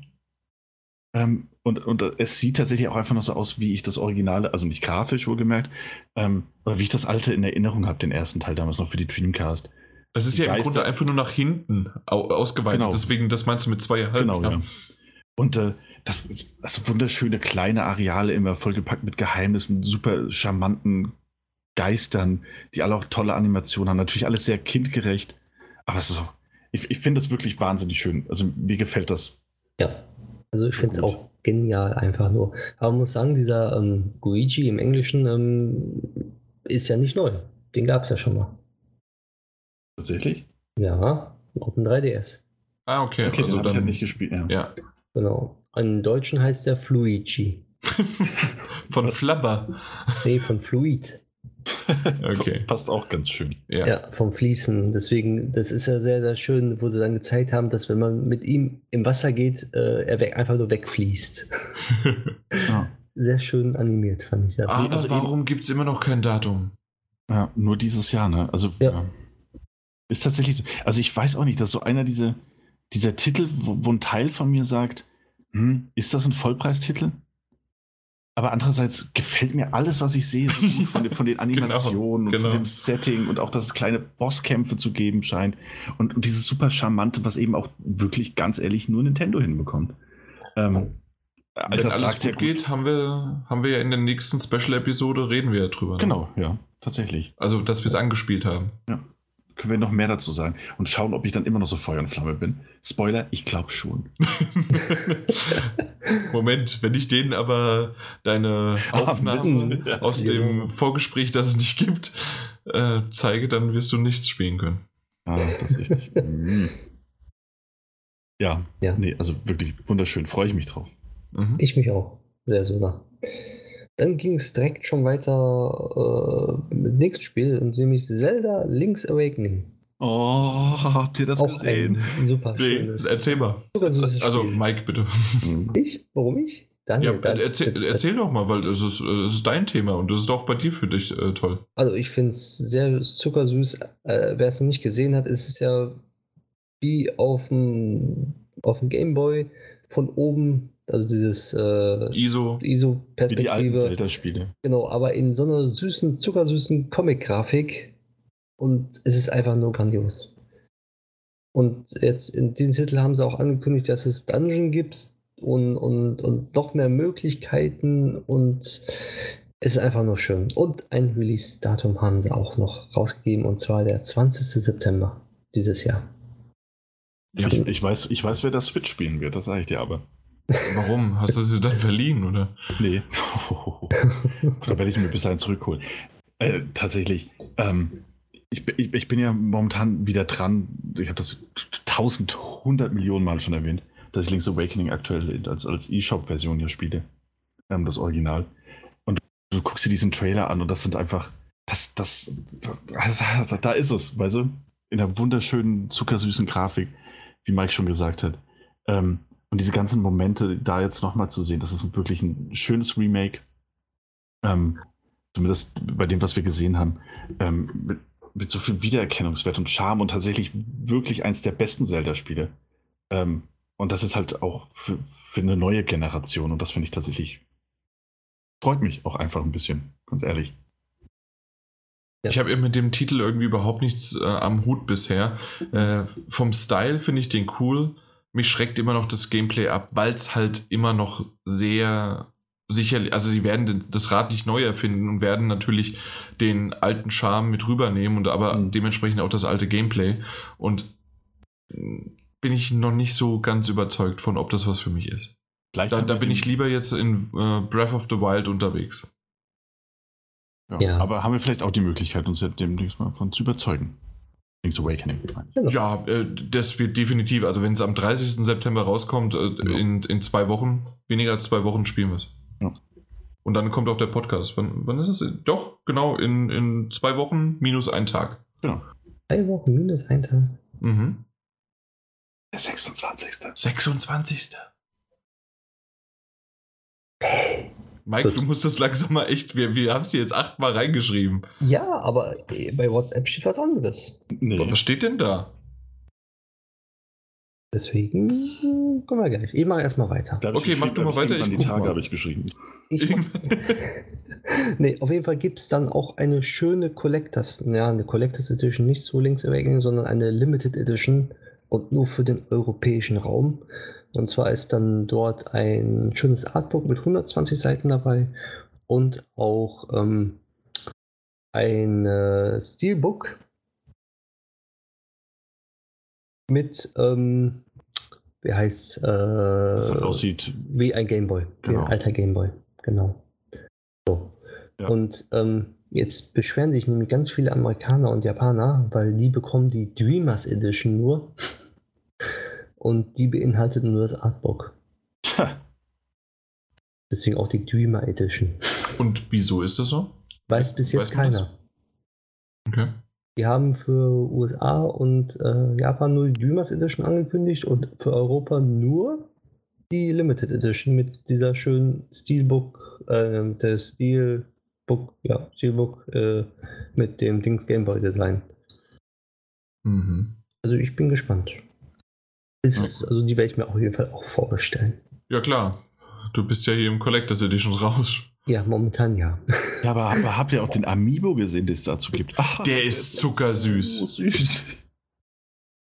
Ähm, und, und es sieht tatsächlich auch einfach noch so aus, wie ich das Originale, also nicht grafisch wohlgemerkt, ähm, aber wie ich das alte in Erinnerung habe, den ersten Teil damals noch für die Dreamcast. Es ist Die ja im Geister- Grunde einfach nur nach hinten au ausgeweitet. Genau. Deswegen, das meinst du mit zweieinhalb. Genau, ja. Und äh, das, das wunderschöne kleine Areale immer vollgepackt mit Geheimnissen, super charmanten Geistern, die alle auch tolle Animationen haben. Natürlich alles sehr kindgerecht. Aber es ist auch, ich, ich finde das wirklich wahnsinnig schön. Also mir gefällt das. Ja, also ich finde es auch genial einfach nur. Aber man muss sagen, dieser ähm, Luigi im Englischen ähm, ist ja nicht neu. Den gab es ja schon mal. Tatsächlich? Ja, auf dem 3DS. Ah, okay. Okay, also dann, ja nicht gespielt. Ja. ja. Genau. Im Deutschen heißt der Fluigi. Von Flabber. Nee, von Fluid. Okay. Passt auch ganz schön. Ja. Ja. vom Fließen. Deswegen, das ist ja sehr, sehr schön, wo sie dann gezeigt haben, dass wenn man mit ihm im Wasser geht, äh, er weg, einfach nur wegfließt. Ja. Sehr schön animiert, fand ich das. Aber also warum gibt es immer noch kein Datum? Ja, nur dieses Jahr, ne? Also, Ja. ja. Ist tatsächlich so. Also, ich weiß auch nicht, dass so einer dieser, dieser Titel, wo, wo ein Teil von mir sagt, hm, ist das ein Vollpreistitel? Aber andererseits gefällt mir alles, was ich sehe, so gut von, den- von den Animationen und genau. von dem Setting und auch, dass es kleine Bosskämpfe zu geben scheint. Und, und dieses super charmante, was eben auch wirklich ganz ehrlich nur Nintendo hinbekommt. Ähm, Wenn das alles ja gut geht, haben wir, haben wir ja in der nächsten Special-Episode reden wir ja drüber. ne? Genau, ja, tatsächlich. Also, dass wir es angespielt haben. Können wir noch mehr dazu sagen und schauen, ob ich dann immer noch so Feuer und Flamme bin. Spoiler, ich glaube schon. Moment, wenn ich denen aber deine Aufnahmen Ja. aus dem Vorgespräch, das es nicht gibt, äh, zeige, dann wirst du nichts spielen können. Ah, das ist richtig. Mhm. ja, Ja. nee, also wirklich wunderschön. Freue ich mich drauf. Mhm. Ich mich auch. Sehr sogar. Dann ging es direkt schon weiter äh, mit dem nächsten Spiel, nämlich Zelda Link's Awakening. Oh, habt ihr das auch gesehen? ein super Nee, schönes. erzähl mal. super süßes Also. Mike, bitte. Mhm. ich? Warum ich? Ja, Daniel, dann- erzähl, erzähl doch mal, weil es ist, es ist dein Thema und das ist auch bei dir für dich äh, toll. Also ich finde es sehr zuckersüß. Äh, Wer es noch nicht gesehen hat, ist es ja wie auf dem auf dem Gameboy von oben, also dieses äh, ISO. Wie die alten ISO-Perspektive. Zelda-Spiele. Genau, aber in so einer süßen, zuckersüßen Comic-Grafik. Und es ist einfach nur grandios. Und jetzt in diesem Titel haben sie auch angekündigt, dass es Dungeon gibt und, und, und noch mehr Möglichkeiten. Und es ist einfach nur schön. Und ein Release-Datum haben sie auch noch rausgegeben, und zwar der 20. September dieses Jahr. Ja, Ich, ich, weiß, ich weiß, wer das Switch spielen wird, das sage ich dir aber. Warum? Hast du sie dann verliehen, oder? Nee. Dann werde ich sie mir bis dahin zurückholen. Äh, tatsächlich, ähm, ich, bin- ich, ich bin ja momentan wieder dran, ich habe das tausend, hundert Millionen Mal schon erwähnt, dass ich Link's Awakening aktuell als, als E-Shop-Version hier spiele. Ähm, das Original. Und du guckst dir diesen Trailer an und das sind einfach, das, das, das, da ist es, weißt du? In der wunderschönen, zuckersüßen Grafik, wie Mike schon gesagt hat. Ähm, und diese ganzen Momente da jetzt nochmal zu sehen, das ist wirklich ein schönes Remake. Ähm, zumindest bei dem, was wir gesehen haben. Ähm, mit, mit so viel Wiedererkennungswert und Charme und tatsächlich wirklich eins der besten Zelda-Spiele. Ähm, und das ist halt auch für, für eine neue Generation und das finde ich tatsächlich. Freut mich auch einfach ein bisschen, ganz ehrlich. Ich habe eben mit dem Titel irgendwie überhaupt nichts äh, am Hut bisher. Äh, vom Style finde ich den cool. Mich schreckt immer noch das Gameplay ab, weil es halt immer noch sehr sicherlich, also sie werden den- das Rad nicht neu erfinden und werden natürlich den alten Charme mit rübernehmen und aber Mhm. dementsprechend auch das alte Gameplay. Und bin ich noch nicht so ganz überzeugt von, ob das was für mich ist. Vielleicht Da, da bin ich lieber jetzt in äh, Breath of the Wild unterwegs. Ja. Ja. Aber haben wir vielleicht auch die Möglichkeit, uns demnächst mal von zu überzeugen? Link's Awakening. Genau. Ja, äh, das wird definitiv, also wenn es am 30. September rauskommt, äh, ja. in, in zwei Wochen, weniger als zwei Wochen spielen wir es. Ja. Und dann kommt auch der Podcast. Wann, wann ist es? Doch, genau, in, in zwei Wochen minus ein Tag. Genau. Zwei Wochen minus ein Tag. Mhm. Der 26. 26. Mike, Gut. du musst das langsam mal echt. Wir, wir haben es hier jetzt achtmal reingeschrieben. Ja, aber bei WhatsApp steht was anderes. Nee. Was steht denn da? Deswegen kommen wir gleich. Ich mache erstmal weiter. okay, mach du mal weiter. Ich die Tage habe ich geschrieben. Ich nee, auf jeden Fall gibt es dann auch eine schöne Collectors, ja, eine Collectors Edition, nicht so links Awakening, sondern eine Limited Edition und nur für den europäischen Raum. Und zwar ist dann dort ein schönes Artbook mit 120 Seiten dabei und auch ähm, ein äh, Steelbook mit, ähm, wie heißt äh, das aussieht wie ein Gameboy, genau. wie ein alter Gameboy, genau. So. Ja. Und ähm, jetzt beschweren sich nämlich ganz viele Amerikaner und Japaner, weil die bekommen die Dreamers Edition nur und die beinhaltet nur das Artbook. Deswegen auch die Dreamer Edition. Und wieso ist das so? Weiß bis jetzt Weiß keiner. Okay. Die haben für USA und äh, Japan nur die Dreamers Edition angekündigt und für Europa nur die Limited Edition mit dieser schönen Steelbook, äh, der Steelbook, ja, Steelbook äh, mit dem Dings Gameboy Design. Mhm. Also ich bin gespannt. Ist, also die werde ich mir auf jeden Fall auch vorbestellen. Ja klar. Du bist ja hier im Collectors Edition raus. Ja, momentan ja. Ja, aber, aber habt ihr auch den Amiibo gesehen, den es dazu gibt? Ach, der ist zuckersüß. So süß.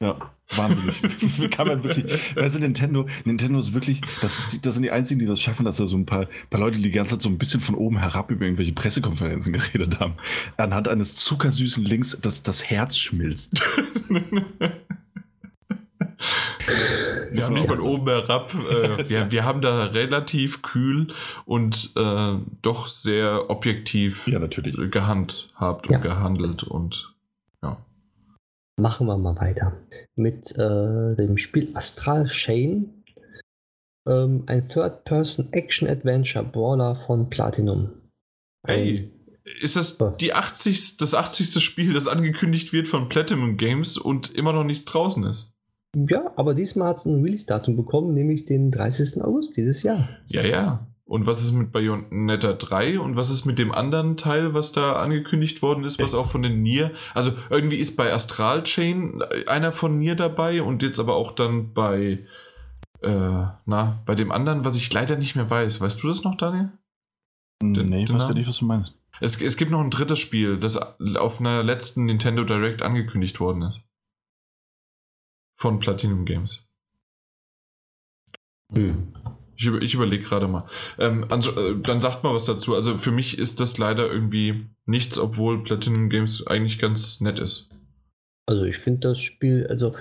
Ja, wahnsinnig. Kann man wirklich. Weißt du, Nintendo, Nintendo ist wirklich, das, ist, das sind die einzigen, die das schaffen, dass da so ein paar, paar Leute die ganze Zeit so ein bisschen von oben herab über irgendwelche Pressekonferenzen geredet haben. Anhand eines zuckersüßen Links, dass das Herz schmilzt. Wir haben nicht von oben herab. Äh, wir, wir haben da relativ kühl und äh, doch sehr objektiv ja, natürlich. gehandhabt ja. und gehandelt und ja. Machen wir mal weiter mit äh, dem Spiel Astral Chain. Ähm, ein Third-Person-Action-Adventure-Brawler von Platinum. Hey, ist das die 80, das 80. Spiel, das angekündigt wird von Platinum Games und immer noch nicht draußen ist? Ja, aber diesmal hat es ein Release-Datum bekommen, nämlich den 30. August dieses Jahr. Ja, ja. Und was ist mit Bayonetta 3 und was ist mit dem anderen Teil, was da angekündigt worden ist, was auch von den Nier. Also irgendwie ist bei Astral Chain einer von Nier dabei und jetzt aber auch dann bei, äh, na, bei dem anderen, was ich leider nicht mehr weiß. Weißt du das noch, Daniel? Den, nee, ich weiß gar nicht, was du meinst. Es, es gibt noch ein drittes Spiel, das auf einer letzten Nintendo Direct angekündigt worden ist von Platinum Games. Hm. Ich, über, ich überlege gerade mal. Ähm, also, äh, dann sagt mal was dazu. Also für mich ist das leider irgendwie nichts, obwohl Platinum Games eigentlich ganz nett ist. Also ich finde das Spiel, also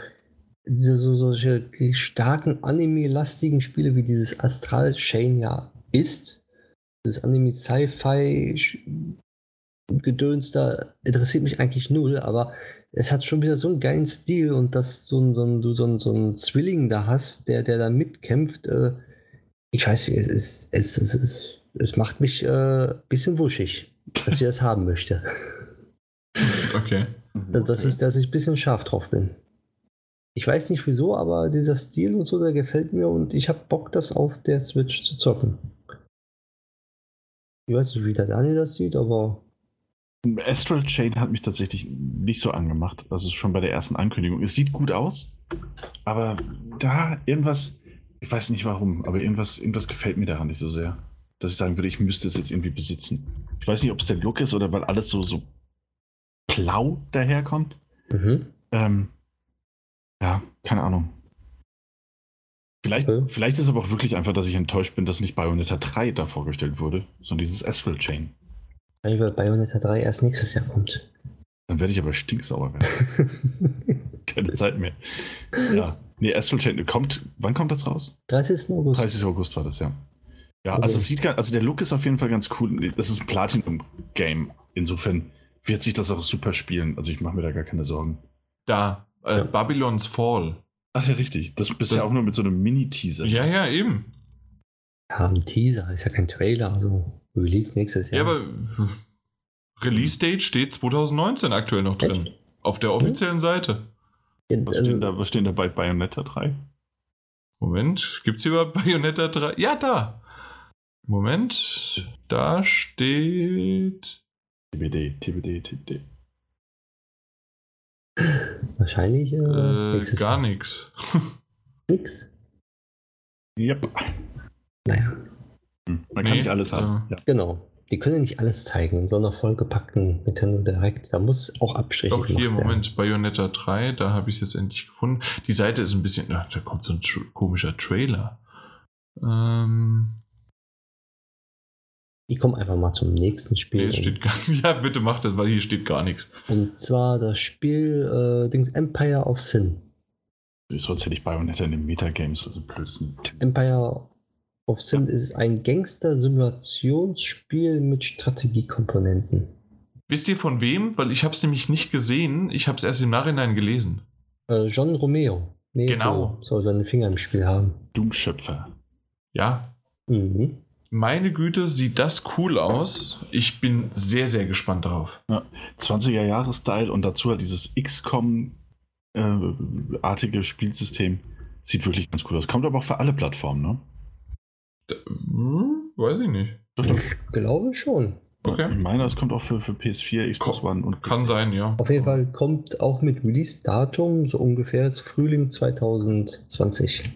diese so, solche starken Anime-lastigen Spiele wie dieses Astral Chain ja ist, dieses Anime-Sci-Fi Gedöns da interessiert mich eigentlich null, aber es hat schon wieder so einen geilen Stil und dass so ein, so ein, du so ein, so ein Zwilling da hast, der, der da mitkämpft. Äh, ich weiß nicht, es, es, es, es, es, es macht mich ein äh, bisschen wuschig, dass ich das haben möchte. Okay. Dass, dass, ich, dass ich ein bisschen scharf drauf bin. Ich weiß nicht wieso, aber dieser Stil und so, der gefällt mir und ich habe Bock, das auf der Switch zu zocken. Ich weiß nicht, wie der Daniel das sieht, aber Astral Chain hat mich tatsächlich nicht so angemacht. Also schon bei der ersten Ankündigung. Es sieht gut aus, aber da irgendwas, ich weiß nicht warum, aber irgendwas, irgendwas gefällt mir daran nicht so sehr. Dass ich sagen würde, ich müsste es jetzt irgendwie besitzen. Ich weiß nicht, ob es der Look ist oder weil alles so, so blau daherkommt. Mhm. Ähm, ja, keine Ahnung. Vielleicht, okay. vielleicht ist es aber auch wirklich einfach, dass ich enttäuscht bin, dass nicht Bayonetta 3 da vorgestellt wurde, sondern dieses Astral Chain. Weil Bayonetta 3 erst nächstes Jahr kommt. Dann werde ich aber stinksauer werden. Keine Zeit mehr. Ja. Nee, Astral Chain kommt. Wann kommt das raus? 30. August. 30. August war das, ja. Ja, okay. also sieht also der Look ist auf jeden Fall ganz cool. Das ist ein Platinum-Game. insofern wird sich das auch super spielen. Also ich mache mir da gar keine Sorgen. Da, äh, Ja. Babylon's Fall. Ach ja, richtig. Das bisher Das- auch nur mit so einem Mini-Teaser. Ja, ja, eben. Ja, ein Teaser, ist ja kein Trailer, also Release nächstes Ja, Jahr. aber hm, Release-Date steht 2019 aktuell noch drin. Echt? Auf der offiziellen Seite. Ja, Was, also, stehen da, was stehen da bei Bayonetta 3? Moment, gibt's hier überhaupt Bayonetta 3? Ja, da. Moment, da steht. TBD, TBD, TBD. wahrscheinlich äh, Äh, gar nichts. Nix. Yep. Naja, Hm, Man kann Nee, nicht alles haben. Ja. genau. Die können ja nicht alles zeigen, sondern vollgepackten Nintendo Direct. Da muss auch Abstriche Doch, hier, gemacht werden. Moment, Bayonetta 3, da habe ich es jetzt endlich gefunden. Die Seite ist ein bisschen. Na, da kommt so ein komischer Trailer. Ähm. Ich komme einfach mal zum nächsten Spiel. Nee, steht gar Ja, bitte mach das, weil hier steht gar nichts. Und zwar das Spiel äh, Dings Empire of Sin. Sonst hätte ich Bayonetta in den Metagames, also blödsten. Empire of Sin ist ein Gangster-Simulationsspiel mit Strategiekomponenten. Wisst ihr von wem? Weil ich habe es nämlich nicht gesehen. Ich habe es erst im Nachhinein gelesen. Äh, John Romeo. Nero Genau. Soll seine Finger im Spiel haben. Doom-Schöpfer. Ja, Mhm. meine Güte, sieht das cool aus. Ich bin sehr, sehr gespannt drauf. 20er Jahre Style und dazu halt dieses XCOM-artige Spielsystem. Sieht wirklich ganz cool aus. Kommt aber auch für alle Plattformen, ne? D hm, weiß ich nicht. Doch, doch. Glaube schon. Ich Okay. meine, es kommt auch für, für PS4, Xbox One und Kann sein, ja. Auf jeden Fall kommt auch mit Release-Datum so ungefähr Frühling 2020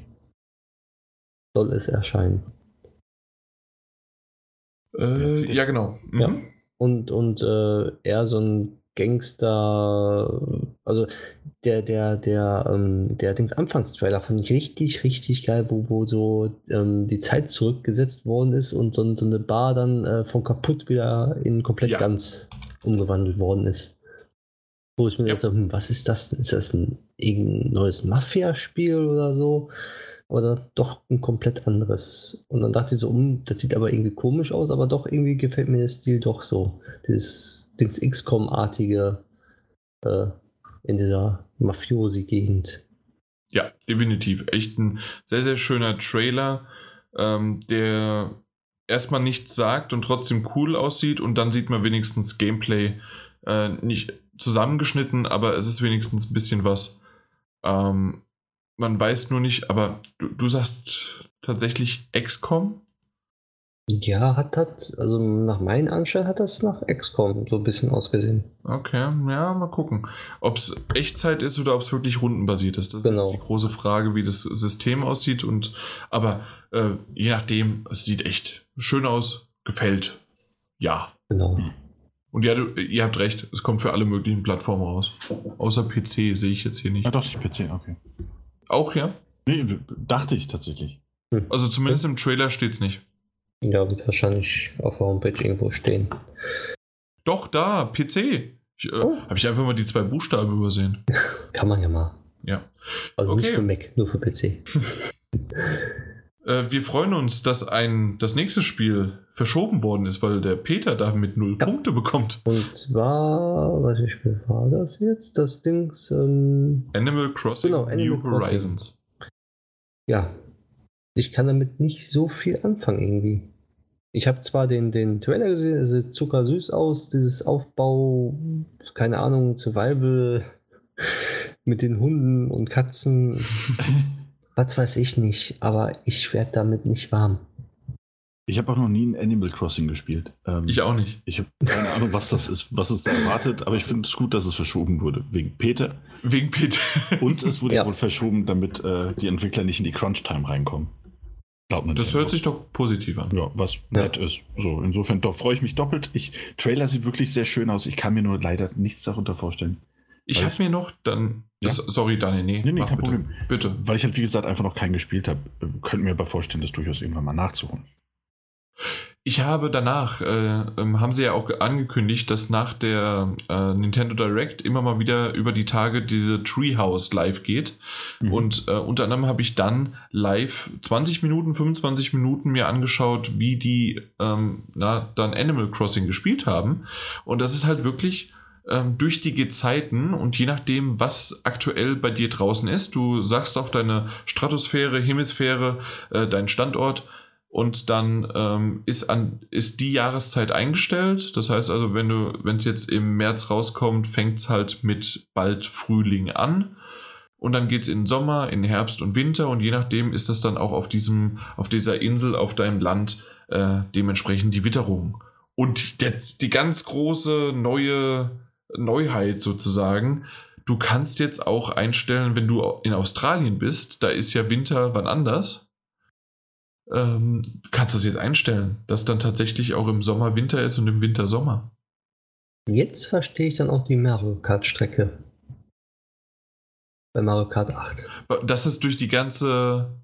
soll es erscheinen. Äh, ja, genau. Mhm. Ja. Und, und äh, eher so ein Gangster, also der, der, der, ähm, der Dings Anfangstrailer fand ich richtig, richtig geil, wo, wo so ähm, die Zeit zurückgesetzt worden ist und so, so eine Bar dann äh, von kaputt wieder in komplett Ja. ganz umgewandelt worden ist. Wo ich mir Ja. jetzt so, hm, was ist das? denn? Ist das ein irgendein neues Mafia-Spiel oder so? Oder doch ein komplett anderes? Und dann dachte ich so, hm, das sieht aber irgendwie komisch aus, aber doch irgendwie gefällt mir der Stil doch so. Dieses Dings XCOM-artige äh, in dieser Mafiosi-Gegend. Ja, definitiv. Echt ein sehr, sehr schöner Trailer, ähm, der erstmal nichts sagt und trotzdem cool aussieht und dann sieht man wenigstens Gameplay äh, nicht zusammengeschnitten, aber es ist wenigstens ein bisschen was. Ähm, man weiß nur nicht, aber du, du sagst tatsächlich XCOM? Ja, hat, hat, also nach meinen Anschein hat das nach XCOM so ein bisschen ausgesehen. Okay, ja, mal gucken. Ob es Echtzeit ist oder ob es wirklich rundenbasiert ist. Das Genau. ist jetzt die große Frage, wie das System aussieht. Und aber äh, je nachdem, es sieht echt schön aus, gefällt. Ja. Genau. Und ja, du, ihr habt recht, es kommt für alle möglichen Plattformen raus. Außer PC sehe ich jetzt hier nicht. Ja, doch, PC, okay. Auch ja? Nee, dachte ich tatsächlich. Also zumindest im Trailer steht es nicht. Ja, wird wahrscheinlich auf der Homepage irgendwo stehen. Doch, da, PC. Ich, äh, Oh. Habe ich einfach mal die zwei Buchstaben übersehen. Kann man ja mal. Ja. Also nicht Okay. für Mac, nur für PC. Äh, wir freuen uns, dass ein das nächste Spiel verschoben worden ist, weil der Peter damit null Ja. Punkte bekommt. Und zwar, welches Spiel war das jetzt? Das Dings, ähm, Animal Crossing Genau, Animal New Crossing. Horizons. ja. Ich kann damit nicht so viel anfangen irgendwie. Ich habe zwar den, den Trailer gesehen, es sieht zuckersüß aus, dieses Aufbau, keine Ahnung, Survival mit den Hunden und Katzen, was weiß ich nicht, aber ich werde damit nicht warm. Ich habe auch noch nie ein Animal Crossing gespielt. Ähm, Ich auch nicht. Ich habe keine Ahnung, was das ist, was es da erwartet, aber ich finde es gut, dass es verschoben wurde. Wegen Peter. Wegen Peter. Und es wurde Ja. wohl verschoben, damit äh, die Entwickler nicht in die Crunch-Time reinkommen. Glaubt. Das hört sich doch positiv an. Ja, was Ja. nett ist. So, insofern doch freue ich mich doppelt. Ich, Trailer sieht wirklich sehr schön aus. Ich kann mir nur leider nichts darunter vorstellen. Ich habe mir noch dann. Ja? Das, sorry, Daniel, nee. Nee, nee, kein bitte. Problem. Bitte. Weil ich halt, wie gesagt, einfach noch keinen gespielt habe, könnte mir aber vorstellen, das durchaus irgendwann mal nachzuholen. Ich habe danach, äh, ähm, haben sie ja auch angekündigt, dass nach der äh, Nintendo Direct immer mal wieder über die Tage diese Treehouse live geht. Mhm. Und äh, unter anderem habe ich dann live 20 Minuten, 25 Minuten mir angeschaut, wie die ähm, na, dann Animal Crossing gespielt haben. Und das ist halt wirklich ähm, durch die Gezeiten und je nachdem, was aktuell bei dir draußen ist, du sagst auch deine Stratosphäre, Hemisphäre, äh, dein Standort und dann ähm, ist, an, ist die Jahreszeit eingestellt. Das heißt also, wenn du, wenn es jetzt im März rauskommt, fängt es halt mit bald Frühling an. Und dann geht es in Sommer, in Herbst und Winter und je nachdem ist das dann auch auf diesem, auf dieser Insel, auf deinem Land äh, dementsprechend die Witterung. Und der, die ganz große neue Neuheit sozusagen, du kannst jetzt auch einstellen, wenn du in Australien bist, da ist ja Winter wann anders ähm, kannst du es jetzt einstellen, dass dann tatsächlich auch im Sommer Winter ist und im Winter Sommer. Jetzt verstehe ich dann auch die Mario Kart Strecke. Bei Mario Kart 8. Dass es durch die ganze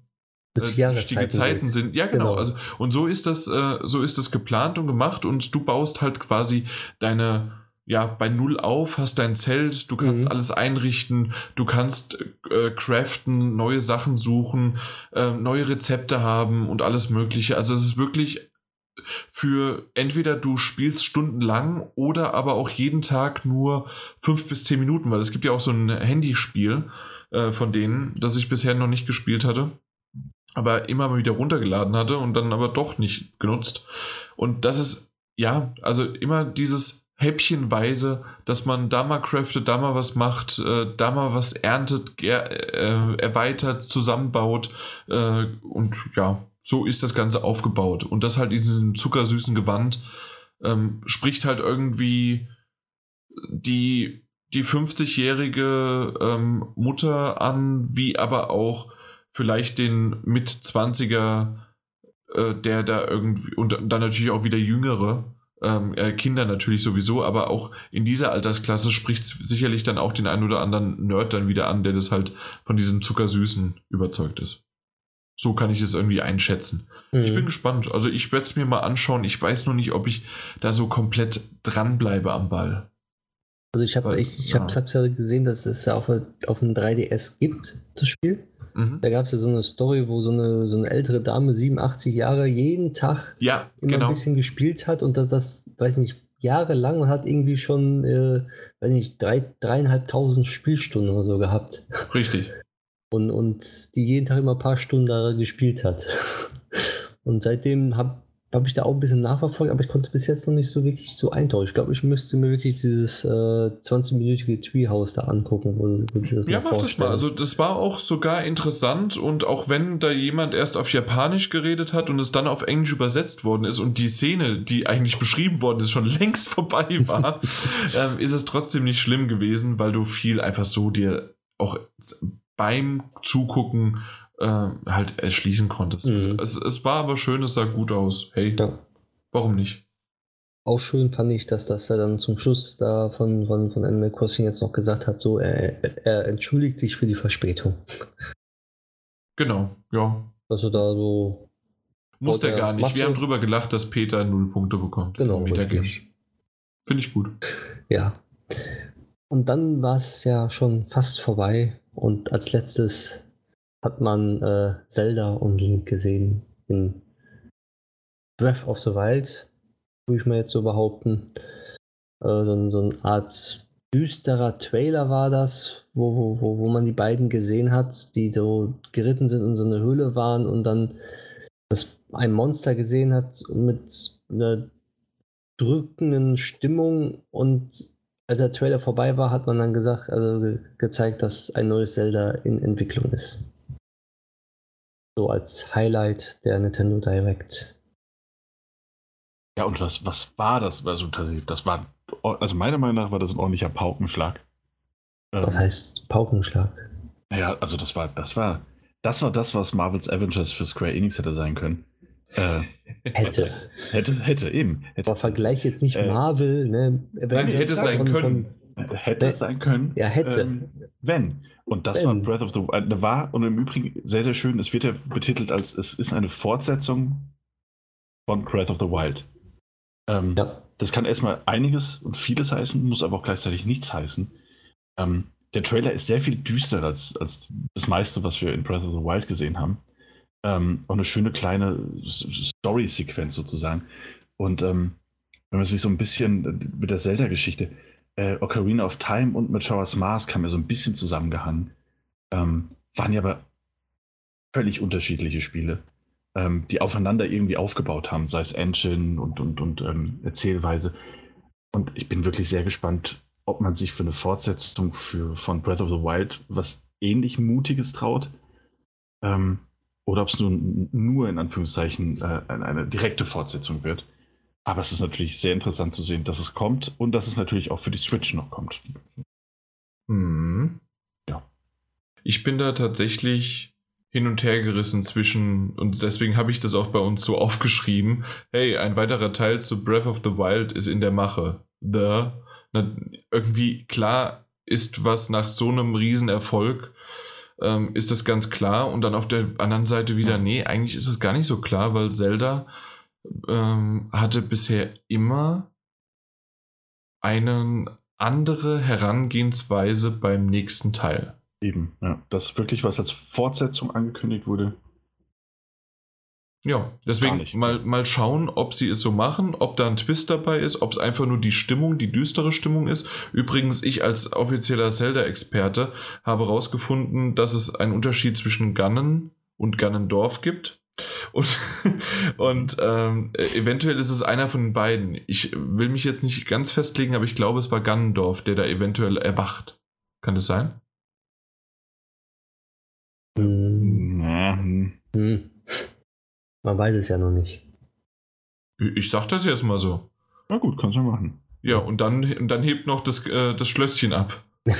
durch die, durch die sind. Ja, genau. genau. Also, und so ist das, äh, so ist das geplant und gemacht und du baust halt quasi deine ja, bei Null auf, hast dein Zelt, du kannst mhm. alles einrichten, du kannst äh, craften, neue Sachen suchen, äh, neue Rezepte haben und alles Mögliche. Also es ist wirklich für entweder du spielst stundenlang oder aber auch jeden Tag nur fünf bis zehn Minuten, weil es gibt ja auch so ein Handyspiel äh, von denen, das ich bisher noch nicht gespielt hatte, aber immer mal wieder runtergeladen hatte und dann aber doch nicht genutzt. Und das ist, ja, also immer dieses häppchenweise, dass man da mal craftet, da mal was macht, äh, da mal was erntet, äh, erweitert, zusammenbaut äh, und ja, so ist das Ganze aufgebaut. Und das halt in diesem zuckersüßen Gewand ähm, spricht halt irgendwie die, die 50-jährige ähm, Mutter an, wie aber auch vielleicht den mit 20er, äh, der da irgendwie, und dann natürlich auch wieder jüngere, ähm, äh, Kinder natürlich sowieso, aber auch in dieser Altersklasse spricht es sicherlich dann auch den einen oder anderen Nerd dann wieder an, der das halt von diesem Zuckersüßen überzeugt ist. So kann ich es irgendwie einschätzen. Mhm. Ich bin gespannt. Also ich werde es mir mal anschauen. Ich weiß nur nicht, ob ich da so komplett dranbleibe am Ball. Also ich habe ich, ich ja. ja gesehen, dass es auf, auf dem 3DS gibt, das Spiel. Mhm. Da gab es ja so eine Story, wo so eine, so eine ältere Dame, 87 Jahre, jeden Tag ja, immer genau. ein bisschen gespielt hat und dass das, weiß nicht, jahrelang und hat irgendwie schon, äh, weiß nicht, drei, dreieinhalbtausend Spielstunden oder so gehabt. Richtig. Und, und die jeden Tag immer ein paar Stunden da gespielt hat. Und seitdem habe habe ich da auch ein bisschen nachverfolgt, aber ich konnte bis jetzt noch nicht so wirklich so eintauchen. Ich glaube, ich müsste mir wirklich dieses äh, 20-minütige Treehouse da angucken. Wo, wo ja, mach das mal. Also das war auch sogar interessant und auch wenn da jemand erst auf Japanisch geredet hat und es dann auf Englisch übersetzt worden ist und die Szene, die eigentlich beschrieben worden ist, schon längst vorbei war, ähm, ist es trotzdem nicht schlimm gewesen, weil du viel einfach so dir auch beim Zugucken äh, halt erschließen konntest. Mhm. Es, es war aber schön, es sah gut aus. Hey, ja. warum nicht? Auch schön fand ich, dass das er dann zum Schluss da von, von, von Animal Crossing jetzt noch gesagt hat, so er, er entschuldigt sich für die Verspätung. Genau, ja. Also da so. Muss der gar nicht. Masse. Wir haben drüber gelacht, dass Peter null Punkte bekommt. Genau. Metagames. Finde ich gut. Ja. Und dann war es ja schon fast vorbei. Und als letztes hat man äh, Zelda und Link gesehen in Breath of the Wild, würde ich mal jetzt so behaupten. Äh, so, so eine Art düsterer Trailer war das, wo, wo, wo, wo man die beiden gesehen hat, die so geritten sind und so eine Höhle waren und dann das ein Monster gesehen hat mit einer drückenden Stimmung und als der Trailer vorbei war, hat man dann gesagt, also ge gezeigt, dass ein neues Zelda in Entwicklung ist so als Highlight der Nintendo Direct. Ja, und was, was war das Resultat? Das war, also meiner Meinung nach war das ein ordentlicher Paukenschlag. Was ähm, heißt Paukenschlag? Naja, also das war, das war, das war das, was Marvel's Avengers für Square Enix hätte sein können. Äh, hätte. hätte, hätte, eben. Hätte. Aber vergleich jetzt nicht äh, Marvel, ne? Nein, hätte es sein können. Hätte es sein können. Ja, hätte. Ähm, wenn. Und das war Breath of the Wild. Äh, war, und im Übrigen sehr, sehr schön, es wird ja betitelt als, es ist eine Fortsetzung von Breath of the Wild. Ähm, ja. Das kann erstmal einiges und vieles heißen, muss aber auch gleichzeitig nichts heißen. Ähm, der Trailer ist sehr viel düsterer als, als das meiste, was wir in Breath of the Wild gesehen haben. Ähm, auch eine schöne kleine Story-Sequenz sozusagen. Und ähm, wenn man sich so ein bisschen mit der Zelda-Geschichte, äh, Ocarina of Time und Majora's Mask haben ja so ein bisschen zusammengehangen. Ähm, waren ja aber völlig unterschiedliche Spiele, ähm, die aufeinander irgendwie aufgebaut haben, sei es Engine und, und, und ähm, Erzählweise. Und ich bin wirklich sehr gespannt, ob man sich für eine Fortsetzung für, von Breath of the Wild was ähnlich Mutiges traut. Ähm, oder ob es nun nur in Anführungszeichen äh, eine direkte Fortsetzung wird. Aber es ist natürlich sehr interessant zu sehen, dass es kommt und dass es natürlich auch für die Switch noch kommt. Mhm. Ja. Ich bin da tatsächlich hin und her gerissen zwischen, und deswegen habe ich das auch bei uns so aufgeschrieben, hey, ein weiterer Teil zu Breath of the Wild ist in der Mache. The, na, irgendwie klar ist was nach so einem Riesenerfolg, ähm, ist das ganz klar. Und dann auf der anderen Seite wieder, nee, eigentlich ist es gar nicht so klar, weil Zelda ähm, hatte bisher immer eine andere Herangehensweise beim nächsten Teil. Eben, ja. Das wirklich was als Fortsetzung angekündigt wurde. Ja, deswegen mal, mal schauen, ob sie es so machen, ob da ein Twist dabei ist, ob es einfach nur die Stimmung, die düstere Stimmung ist. Übrigens, ich als offizieller Zelda-Experte habe herausgefunden, dass es einen Unterschied zwischen Gannen und Gannendorf gibt. Und, und ähm, eventuell ist es einer von den beiden. Ich will mich jetzt nicht ganz festlegen, aber ich glaube, es war Gannendorf, der da eventuell erwacht. Kann das sein? Hm. Hm. Man weiß es ja noch nicht. Ich sag das jetzt mal so. Na gut, kannst du machen. Ja, und dann, dann hebt noch das, äh, das Schlösschen ab.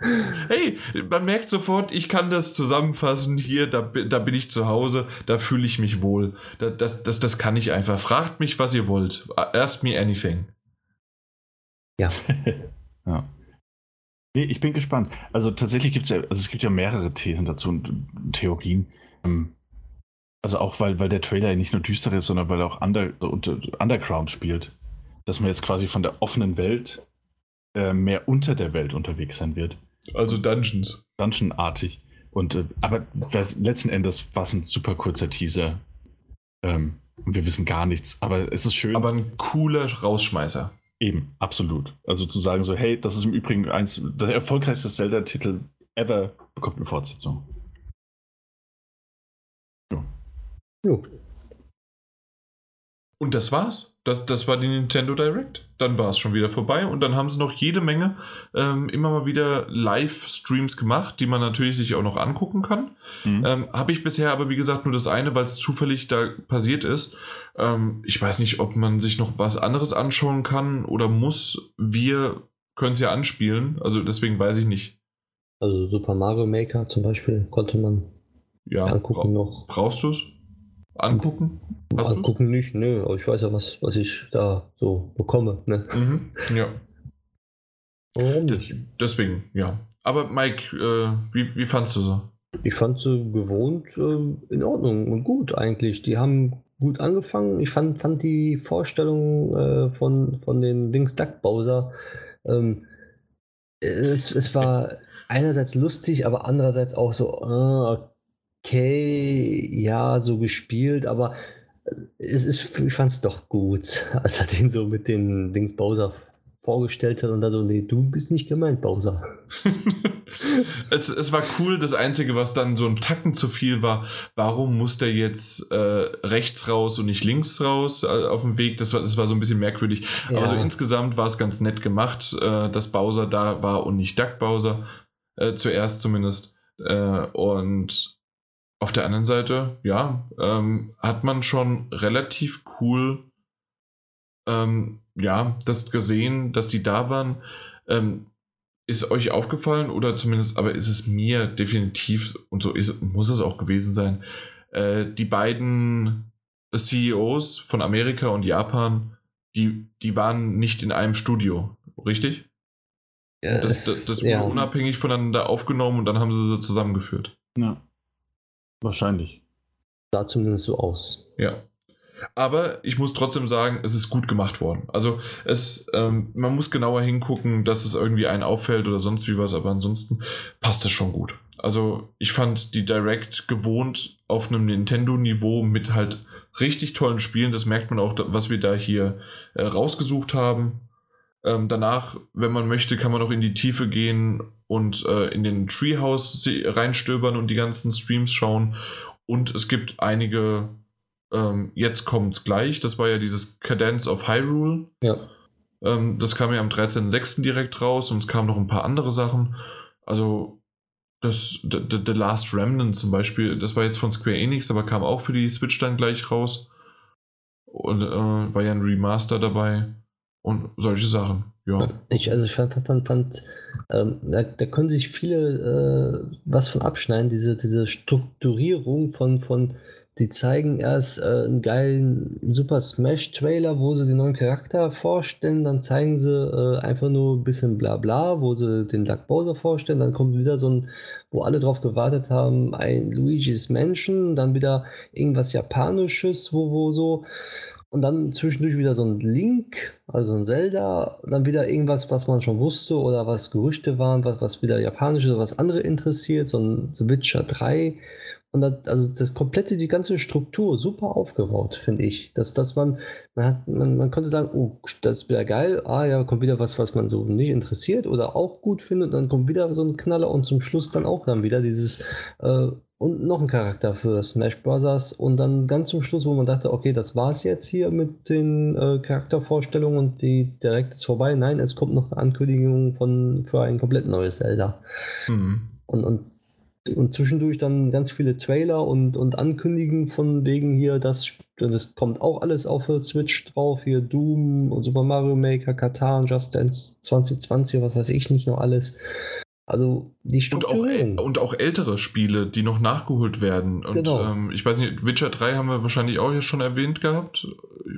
hey, man merkt sofort, ich kann das zusammenfassen. Hier, da, da bin ich zu Hause, da fühle ich mich wohl. Da, das, das, das kann ich einfach. Fragt mich, was ihr wollt. Ask me anything. Ja. ja. Nee, ich bin gespannt. Also tatsächlich gibt es ja, also es gibt ja mehrere Thesen dazu und Theorien. Ähm, also auch weil, weil der Trailer ja nicht nur düster ist, sondern weil er auch Under, Underground spielt. Dass man jetzt quasi von der offenen Welt äh, mehr unter der Welt unterwegs sein wird. Also Dungeons. Dungeon-artig. Und äh, aber letzten Endes war es ein super kurzer Teaser. Ähm, und wir wissen gar nichts. Aber es ist schön. Aber ein cooler Rausschmeißer. Eben, absolut. Also zu sagen so, hey, das ist im Übrigen eins, der erfolgreichste Zelda-Titel ever bekommt eine Fortsetzung. Ja. Jo. Und das war's. Das, das war die Nintendo Direct. Dann war es schon wieder vorbei und dann haben sie noch jede Menge ähm, immer mal wieder Live-Streams gemacht, die man natürlich sich auch noch angucken kann. Mhm. Ähm, Habe ich bisher aber wie gesagt nur das eine, weil es zufällig da passiert ist. Ähm, ich weiß nicht, ob man sich noch was anderes anschauen kann oder muss. Wir können es ja anspielen, also deswegen weiß ich nicht. Also Super Mario Maker zum Beispiel konnte man ja, angucken bra noch. Brauchst du es? Angucken? Hast Angucken du's? nicht, nö, aber ich weiß ja, was, was ich da so bekomme. Ne? Mhm, ja. Warum nicht? deswegen, ja. Aber Mike, äh, wie, wie fandst du so? Ich fand sie gewohnt äh, in Ordnung und gut eigentlich. Die haben gut angefangen. Ich fand, fand die Vorstellung äh, von, von den Dings Duck Bowser, ähm, es, es war einerseits lustig, aber andererseits auch so, äh, okay, ja, so gespielt, aber äh, es ist, ich fand es doch gut, als er den so mit den Dings Bowser vorgestellt hat und da so, nee, du bist nicht gemeint, Bowser. es, es war cool, das Einzige, was dann so ein Tacken zu viel war, warum muss der jetzt äh, rechts raus und nicht links raus äh, auf dem Weg? Das war, das war so ein bisschen merkwürdig. Ja. Aber so insgesamt war es ganz nett gemacht, äh, dass Bowser da war und nicht Duck Bowser, äh, zuerst zumindest. Äh, und auf der anderen Seite, ja, ähm, hat man schon relativ cool ähm, ja, das gesehen, dass die da waren. Ähm, ist euch aufgefallen oder zumindest, aber ist es mir definitiv und so ist, muss es auch gewesen sein, äh, die beiden CEOs von Amerika und Japan, die, die waren nicht in einem Studio, richtig? Ja, das, das, das wurde ja. unabhängig voneinander aufgenommen und dann haben sie sie zusammengeführt. Ja. Wahrscheinlich. Sah zumindest so aus. Ja. Aber ich muss trotzdem sagen, es ist gut gemacht worden. Also es, ähm, man muss genauer hingucken, dass es irgendwie einen auffällt oder sonst wie was, aber ansonsten passt es schon gut. Also ich fand die Direct gewohnt auf einem Nintendo-Niveau mit halt richtig tollen Spielen. Das merkt man auch, was wir da hier äh, rausgesucht haben. Ähm, danach, wenn man möchte, kann man auch in die Tiefe gehen und äh, in den Treehouse reinstöbern und die ganzen Streams schauen. Und es gibt einige ähm, jetzt kommt gleich. Das war ja dieses Cadence of Hyrule. Ja. Ähm, das kam ja am 13.06. direkt raus und es kamen noch ein paar andere Sachen. Also das The, The, Last Remnant zum Beispiel, das war jetzt von Square Enix, aber kam auch für die Switch dann gleich raus. Und äh, war ja ein Remaster dabei. Und solche Sachen, ja. Ich, also ich fand, fand, fand ähm, da, da können sich viele äh, was von abschneiden, diese, diese Strukturierung von, von die zeigen erst äh, einen geilen Super Smash Trailer, wo sie den neuen Charakter vorstellen, dann zeigen sie äh, einfach nur ein bisschen Blabla, wo sie den Duck Bowser vorstellen, dann kommt wieder so ein, wo alle drauf gewartet haben, ein Luigi's Mansion, dann wieder irgendwas Japanisches, wo, wo so und dann zwischendurch wieder so ein Link, also ein Zelda, dann wieder irgendwas, was man schon wusste oder was Gerüchte waren, was, was wieder japanisch oder was andere interessiert, so ein The Witcher 3 und das, also das komplette, die ganze Struktur super aufgebaut, finde ich. Dass, dass man, man, hat, man, man konnte sagen, oh, das ist wieder geil, ah ja, kommt wieder was, was man so nicht interessiert oder auch gut findet, und dann kommt wieder so ein Knaller und zum Schluss dann auch dann wieder dieses äh, und noch ein Charakter für Smash Bros. Und dann ganz zum Schluss, wo man dachte, okay, das war's jetzt hier mit den äh, Charaktervorstellungen und die direkt ist vorbei. Nein, es kommt noch eine Ankündigung von, für ein komplett neues Zelda. Mhm. Und, und und zwischendurch dann ganz viele Trailer und, und Ankündigen von wegen hier, das, das kommt auch alles auf Switch drauf, hier Doom und Super Mario Maker, Katan, Just Dance 2020, was weiß ich nicht noch alles. Also die Struktur. Und auch, und auch ältere Spiele, die noch nachgeholt werden. Und genau. ähm, ich weiß nicht, Witcher 3 haben wir wahrscheinlich auch hier schon erwähnt gehabt.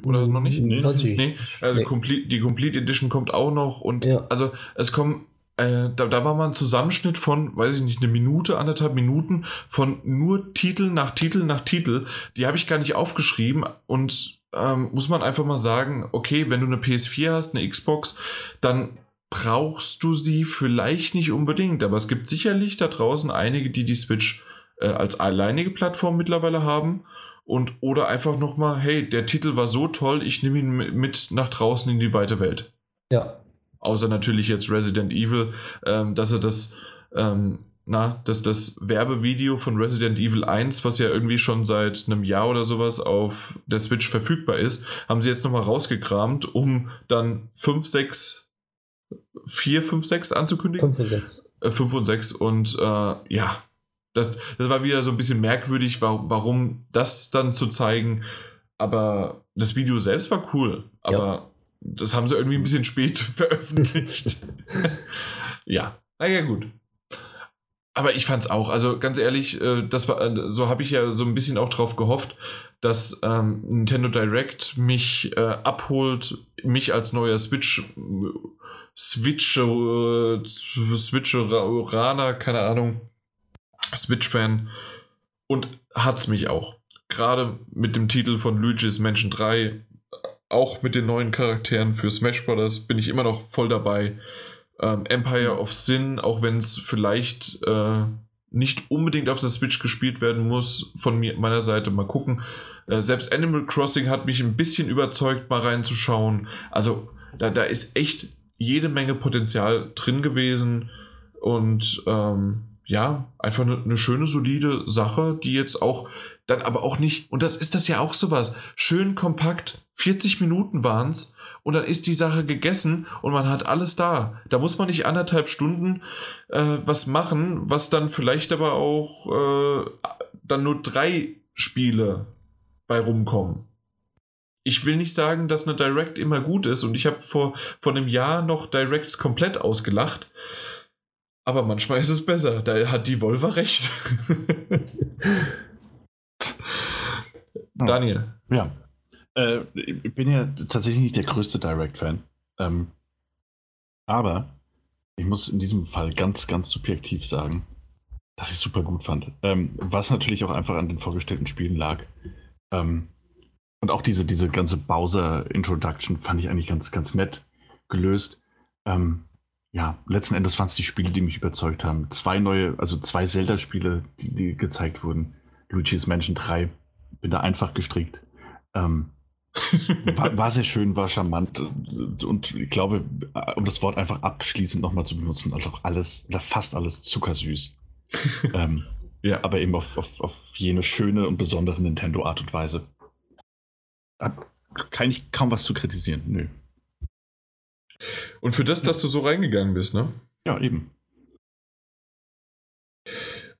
Oder noch nicht? Nee. nee. Also nee. Complete, die Complete Edition kommt auch noch. Und ja. also es kommen äh, da, da war mal ein Zusammenschnitt von, weiß ich nicht, eine Minute, anderthalb Minuten von nur Titel nach Titel nach Titel. Die habe ich gar nicht aufgeschrieben und ähm, muss man einfach mal sagen, okay, wenn du eine PS4 hast, eine Xbox, dann brauchst du sie vielleicht nicht unbedingt, aber es gibt sicherlich da draußen einige, die die Switch äh, als alleinige Plattform mittlerweile haben und oder einfach nochmal, hey, der Titel war so toll, ich nehme ihn mit nach draußen in die weite Welt. Ja, außer natürlich jetzt Resident Evil, ähm, dass er das, ähm, na, dass das Werbevideo von Resident Evil 1, was ja irgendwie schon seit einem Jahr oder sowas auf der Switch verfügbar ist, haben sie jetzt nochmal rausgekramt, um dann 5, 6, 4, 5, 6 anzukündigen. 5 und 6. Äh, 5 und 6 und äh, ja, das, das war wieder so ein bisschen merkwürdig, warum, warum das dann zu zeigen. Aber das Video selbst war cool. Aber ja das haben sie irgendwie ein bisschen spät veröffentlicht. ja, naja, gut. Aber ich fand's auch, also ganz ehrlich, äh, das war, äh, so habe ich ja so ein bisschen auch drauf gehofft, dass ähm, Nintendo Direct mich äh, abholt, mich als neuer Switch, Switch, äh, Switcheraner, keine Ahnung, Switch-Fan und hat's mich auch. Gerade mit dem Titel von Luigi's Mansion 3 auch mit den neuen Charakteren für Smash Bros. bin ich immer noch voll dabei. Ähm, Empire of Sin, auch wenn es vielleicht äh, nicht unbedingt auf der Switch gespielt werden muss, von mir, meiner Seite mal gucken. Äh, selbst Animal Crossing hat mich ein bisschen überzeugt, mal reinzuschauen. Also da, da ist echt jede Menge Potenzial drin gewesen und ähm, ja, einfach eine, eine schöne, solide Sache, die jetzt auch dann aber auch nicht, und das ist das ja auch sowas, schön kompakt, 40 Minuten waren es und dann ist die Sache gegessen und man hat alles da. Da muss man nicht anderthalb Stunden äh, was machen, was dann vielleicht aber auch äh, dann nur drei Spiele bei rumkommen. Ich will nicht sagen, dass eine Direct immer gut ist und ich habe vor, vor einem Jahr noch Directs komplett ausgelacht. Aber manchmal ist es besser. Da hat die Volva recht. Daniel. Ja. Äh, ich bin ja tatsächlich nicht der größte Direct-Fan. Ähm, aber ich muss in diesem Fall ganz, ganz subjektiv sagen, das ich super gut fand. Ähm, was natürlich auch einfach an den vorgestellten Spielen lag. Ähm, und auch diese, diese ganze Bowser-Introduction fand ich eigentlich ganz, ganz nett gelöst. Ähm, ja, letzten Endes waren es die Spiele, die mich überzeugt haben. Zwei neue, also zwei Zelda-Spiele, die, die, gezeigt wurden. Luigi's Mansion 3. Bin da einfach gestrickt. Ähm, war, war, sehr schön, war charmant und ich glaube, um das Wort einfach abschließend nochmal zu benutzen, also alles oder fast alles zuckersüß. ähm, ja. Aber eben auf, auf, auf jene schöne und besondere Nintendo-Art und Weise. Kann ich kaum was zu kritisieren, nö. Und für das, dass du so reingegangen bist, ne? Ja, eben.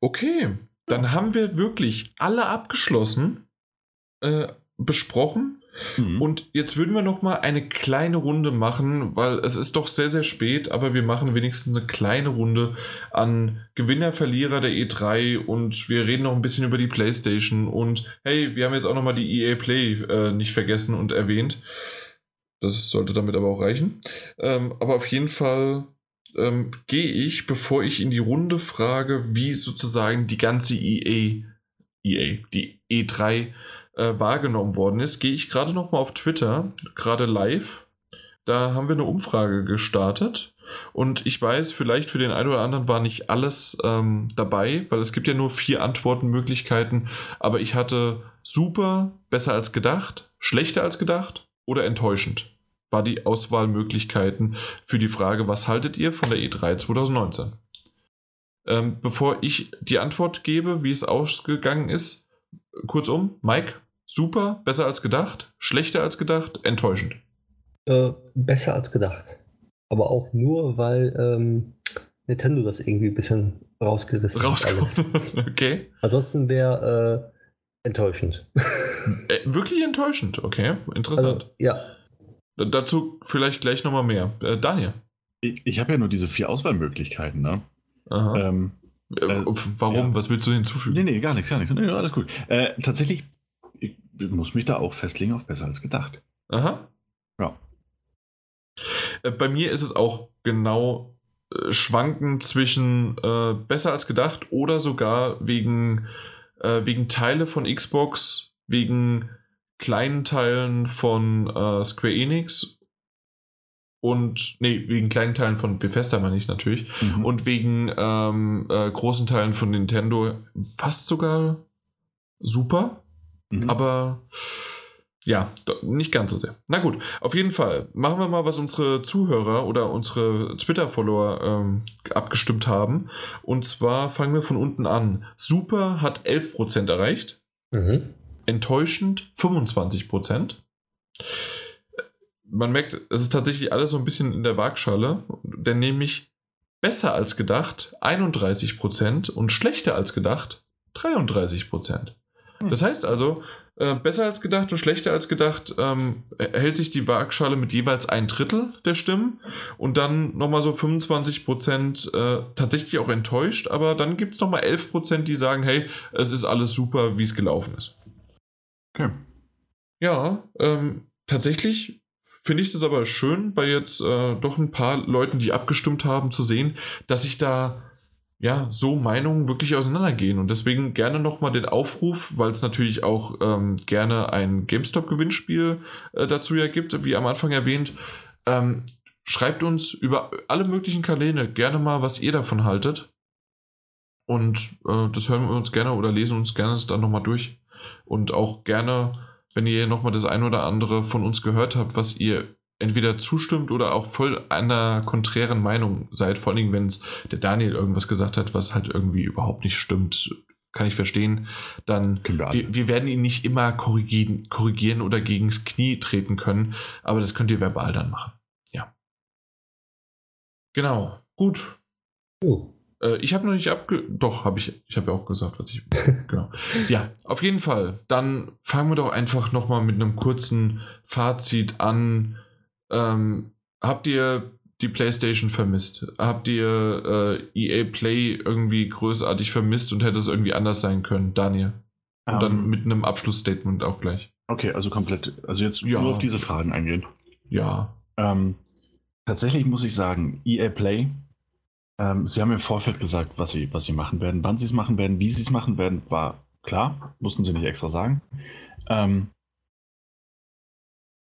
Okay, dann haben wir wirklich alle abgeschlossen, äh, besprochen. Mhm. Und jetzt würden wir noch mal eine kleine Runde machen, weil es ist doch sehr, sehr spät, aber wir machen wenigstens eine kleine Runde an Gewinner, Verlierer der E3 und wir reden noch ein bisschen über die PlayStation und hey, wir haben jetzt auch noch mal die EA Play äh, nicht vergessen und erwähnt. Das sollte damit aber auch reichen. Ähm, aber auf jeden Fall ähm, gehe ich, bevor ich in die Runde frage, wie sozusagen die ganze EA, EA, die E3 äh, wahrgenommen worden ist, gehe ich gerade noch mal auf Twitter, gerade live. Da haben wir eine Umfrage gestartet. Und ich weiß, vielleicht für den einen oder anderen war nicht alles ähm, dabei, weil es gibt ja nur vier Antwortenmöglichkeiten. Aber ich hatte super, besser als gedacht, schlechter als gedacht oder enttäuschend. War die Auswahlmöglichkeiten für die Frage, was haltet ihr von der E3 2019? Ähm, bevor ich die Antwort gebe, wie es ausgegangen ist, kurzum, Mike, super, besser als gedacht, schlechter als gedacht, enttäuschend. Äh, besser als gedacht. Aber auch nur, weil ähm, Nintendo das irgendwie ein bisschen rausgerissen Rausgekommen. hat. okay. Ansonsten wäre äh, enttäuschend. äh, wirklich enttäuschend, okay. Interessant. Also, ja. D dazu vielleicht gleich nochmal mehr. Äh, Daniel. Ich, ich habe ja nur diese vier Auswahlmöglichkeiten, ne? Aha. Ähm, äh, äh, warum? Ja. Was willst du hinzufügen? Nee, nee, gar nichts, gar nichts. Nee, alles gut. Äh, tatsächlich, ich muss mich da auch festlegen auf besser als gedacht. Aha. Ja. Äh, bei mir ist es auch genau äh, schwanken zwischen äh, besser als gedacht oder sogar wegen, äh, wegen Teile von Xbox, wegen kleinen Teilen von Square Enix und nee, wegen kleinen Teilen von Bethesda meine ich natürlich mhm. und wegen ähm, äh, großen Teilen von Nintendo fast sogar super, mhm. aber ja, nicht ganz so sehr. Na gut, auf jeden Fall machen wir mal, was unsere Zuhörer oder unsere Twitter-Follower ähm, abgestimmt haben. Und zwar fangen wir von unten an. Super hat 11% erreicht. Mhm. Enttäuschend 25% man merkt, es ist tatsächlich alles so ein bisschen in der Waagschale, denn nämlich besser als gedacht 31% und schlechter als gedacht 33%. Hm. Das heißt also, äh, besser als gedacht und schlechter als gedacht ähm, hält sich die Waagschale mit jeweils ein Drittel der Stimmen und dann nochmal so 25% äh, tatsächlich auch enttäuscht, aber dann gibt es nochmal 11%, die sagen, hey, es ist alles super, wie es gelaufen ist. Okay. Ja, ähm, tatsächlich finde ich das aber schön, bei jetzt äh, doch ein paar Leuten, die abgestimmt haben, zu sehen, dass sich da ja so Meinungen wirklich auseinandergehen. Und deswegen gerne nochmal den Aufruf, weil es natürlich auch ähm, gerne ein GameStop-Gewinnspiel äh, dazu ja gibt, wie am Anfang erwähnt. Ähm, schreibt uns über alle möglichen Kanäle gerne mal, was ihr davon haltet. Und äh, das hören wir uns gerne oder lesen uns gerne dann nochmal durch. Und auch gerne wenn ihr nochmal das ein oder andere von uns gehört habt, was ihr entweder zustimmt oder auch voll einer konträren Meinung seid, vor allem wenn es der Daniel irgendwas gesagt hat, was halt irgendwie überhaupt nicht stimmt, kann ich verstehen, dann wir, wir, werden ihn nicht immer korrigieren, korrigieren oder gegens Knie treten können, aber das könnt ihr verbal dann machen. Ja. Genau. Gut. Oh. Äh, ich habe noch nicht abge... Doch, habe ich. Ich habe ja auch gesagt, was ich... genau. Ja, auf jeden Fall. Dann fangen wir doch einfach nochmal mit einem kurzen Fazit an. Ähm, habt ihr die PlayStation vermisst? Habt ihr äh, EA Play irgendwie großartig vermisst und hätte es irgendwie anders sein können, Daniel? Und um, dann ähm. mit einem Abschlussstatement auch gleich. Okay, also komplett. Also jetzt ja. nur auf diese Fragen eingehen. Ja. Ähm, tatsächlich muss ich sagen, EA Play Ähm, sie haben im Vorfeld gesagt, was sie, was sie machen werden. Wann sie es machen werden, wie sie es machen werden, war klar. Mussten sie nicht extra sagen. Ähm,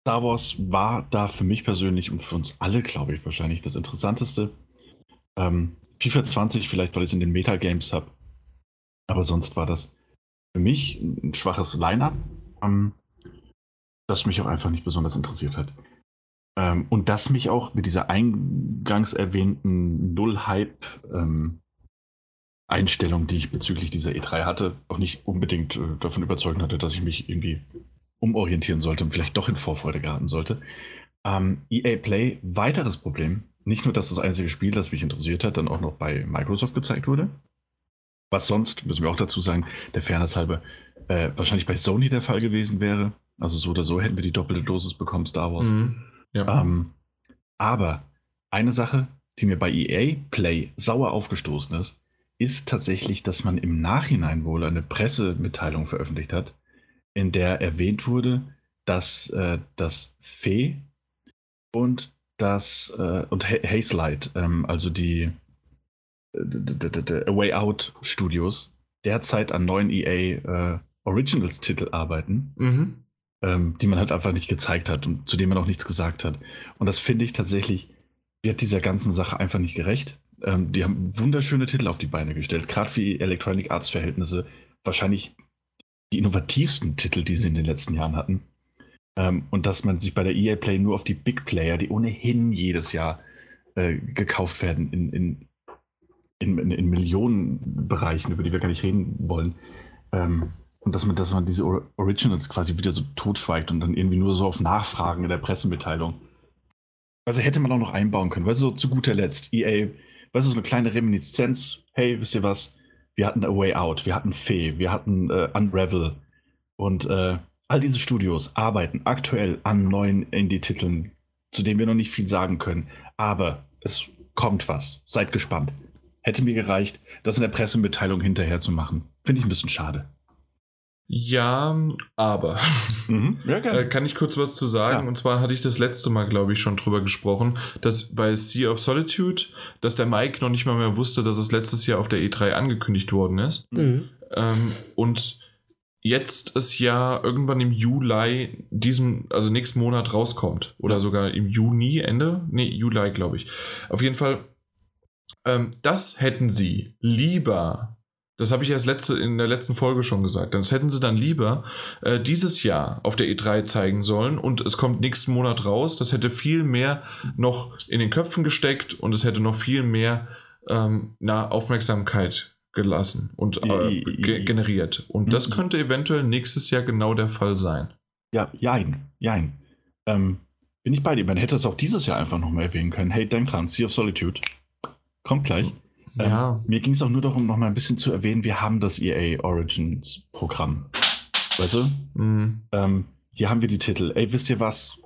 Star Wars war da für mich persönlich und für uns alle, glaube ich, wahrscheinlich das Interessanteste. Ähm, FIFA 20 vielleicht, weil ich es in den Metagames habe. Aber sonst war das für mich ein schwaches Line-Up, ähm, das mich auch einfach nicht besonders interessiert hat. Ähm, und das mich auch mit dieser eingangs erwähnten Null-Hype ähm, die ich bezüglich dieser E3 hatte, auch nicht unbedingt äh, davon überzeugt hatte, dass ich mich irgendwie umorientieren sollte und vielleicht doch in Vorfreude geraten sollte. Ähm, EA Play, weiteres Problem. Nicht nur, dass das einzige Spiel, das mich interessiert hat, dann auch noch bei Microsoft gezeigt wurde. Was sonst, müssen wir auch dazu sagen, der Fairness halber, äh, wahrscheinlich bei Sony der Fall gewesen wäre. Also so oder so hätten wir die doppelte Dosis bekommen, Star Wars. Mhm. Ja. Ähm, aber eine Sache, die mir bei EA Play sauer aufgestoßen ist, ist tatsächlich, dass man im Nachhinein wohl eine Pressemitteilung veröffentlicht hat, in der erwähnt wurde, dass äh, das Fee und das äh, und Hazelight, ähm, also die A Way Out Studios, derzeit an neuen EA äh, Originals-Titel arbeiten, mhm. Ähm, die man halt einfach nicht gezeigt hat und zu denen man auch nichts gesagt hat. Und das finde ich tatsächlich, wird dieser ganzen Sache einfach nicht gerecht. Ähm, die haben wunderschöne Titel auf die Beine gestellt, gerade für Electronic Arts Verhältnisse. Wahrscheinlich die innovativsten Titel, die sie in den letzten Jahren hatten. Ähm, und dass man sich bei der EA Play nur auf die Big Player, die ohnehin jedes Jahr äh, gekauft werden, in, in, in, in, Millionenbereichen, über die wir gar nicht reden wollen, ähm, und dass man, dass man diese Originals quasi wieder so totschweigt und dann irgendwie nur so auf Nachfragen in der Pressemitteilung. Also hätte man auch noch einbauen können, weil so zu guter Letzt, EA, weißt du, so eine kleine Reminiszenz, hey, wisst ihr was, wir hatten A Way Out, wir hatten Fee, wir hatten äh, Unravel und äh, all diese Studios arbeiten aktuell an neuen Indie-Titeln, zu denen wir noch nicht viel sagen können. Aber es kommt was. Seid gespannt. Hätte mir gereicht, das in der Pressemitteilung hinterher zu machen. Finde ich ein bisschen schade. Ja, aber mhm. ja, äh, kann ich kurz was zu sagen? Ja. Und zwar hatte ich das letzte Mal, glaube ich, schon drüber gesprochen, dass bei Sea of Solitude, dass der Mike noch nicht mal mehr wusste, dass es letztes Jahr auf der E3 angekündigt worden ist. Mhm. Ähm, und jetzt es ja irgendwann im Juli diesem, also nächsten Monat rauskommt. Oder sogar im Juni, Ende? Nee, Juli, glaube ich. Auf jeden Fall, ähm, das hätten sie lieber das habe ich erst letzte, in der letzten Folge schon gesagt. Das hätten sie dann lieber äh, dieses Jahr auf der E3 zeigen sollen und es kommt nächsten Monat raus. Das hätte viel mehr noch in den Köpfen gesteckt und es hätte noch viel mehr ähm, na, Aufmerksamkeit gelassen und äh, ge generiert. Und das könnte eventuell nächstes Jahr genau der Fall sein. Ja, jein, jein. Ähm, bin ich bei dir. Man hätte es auch dieses Jahr einfach nochmal erwähnen können. Hey, denk dran, Sea of Solitude. Kommt gleich. Ähm, ja. Ähm, mir ging es auch nur darum, noch mal ein bisschen zu erwähnen, wir haben das EA Origins Programm. Weißt du? Mhm. Ähm, hier haben wir die Titel. Ey, wisst ihr was?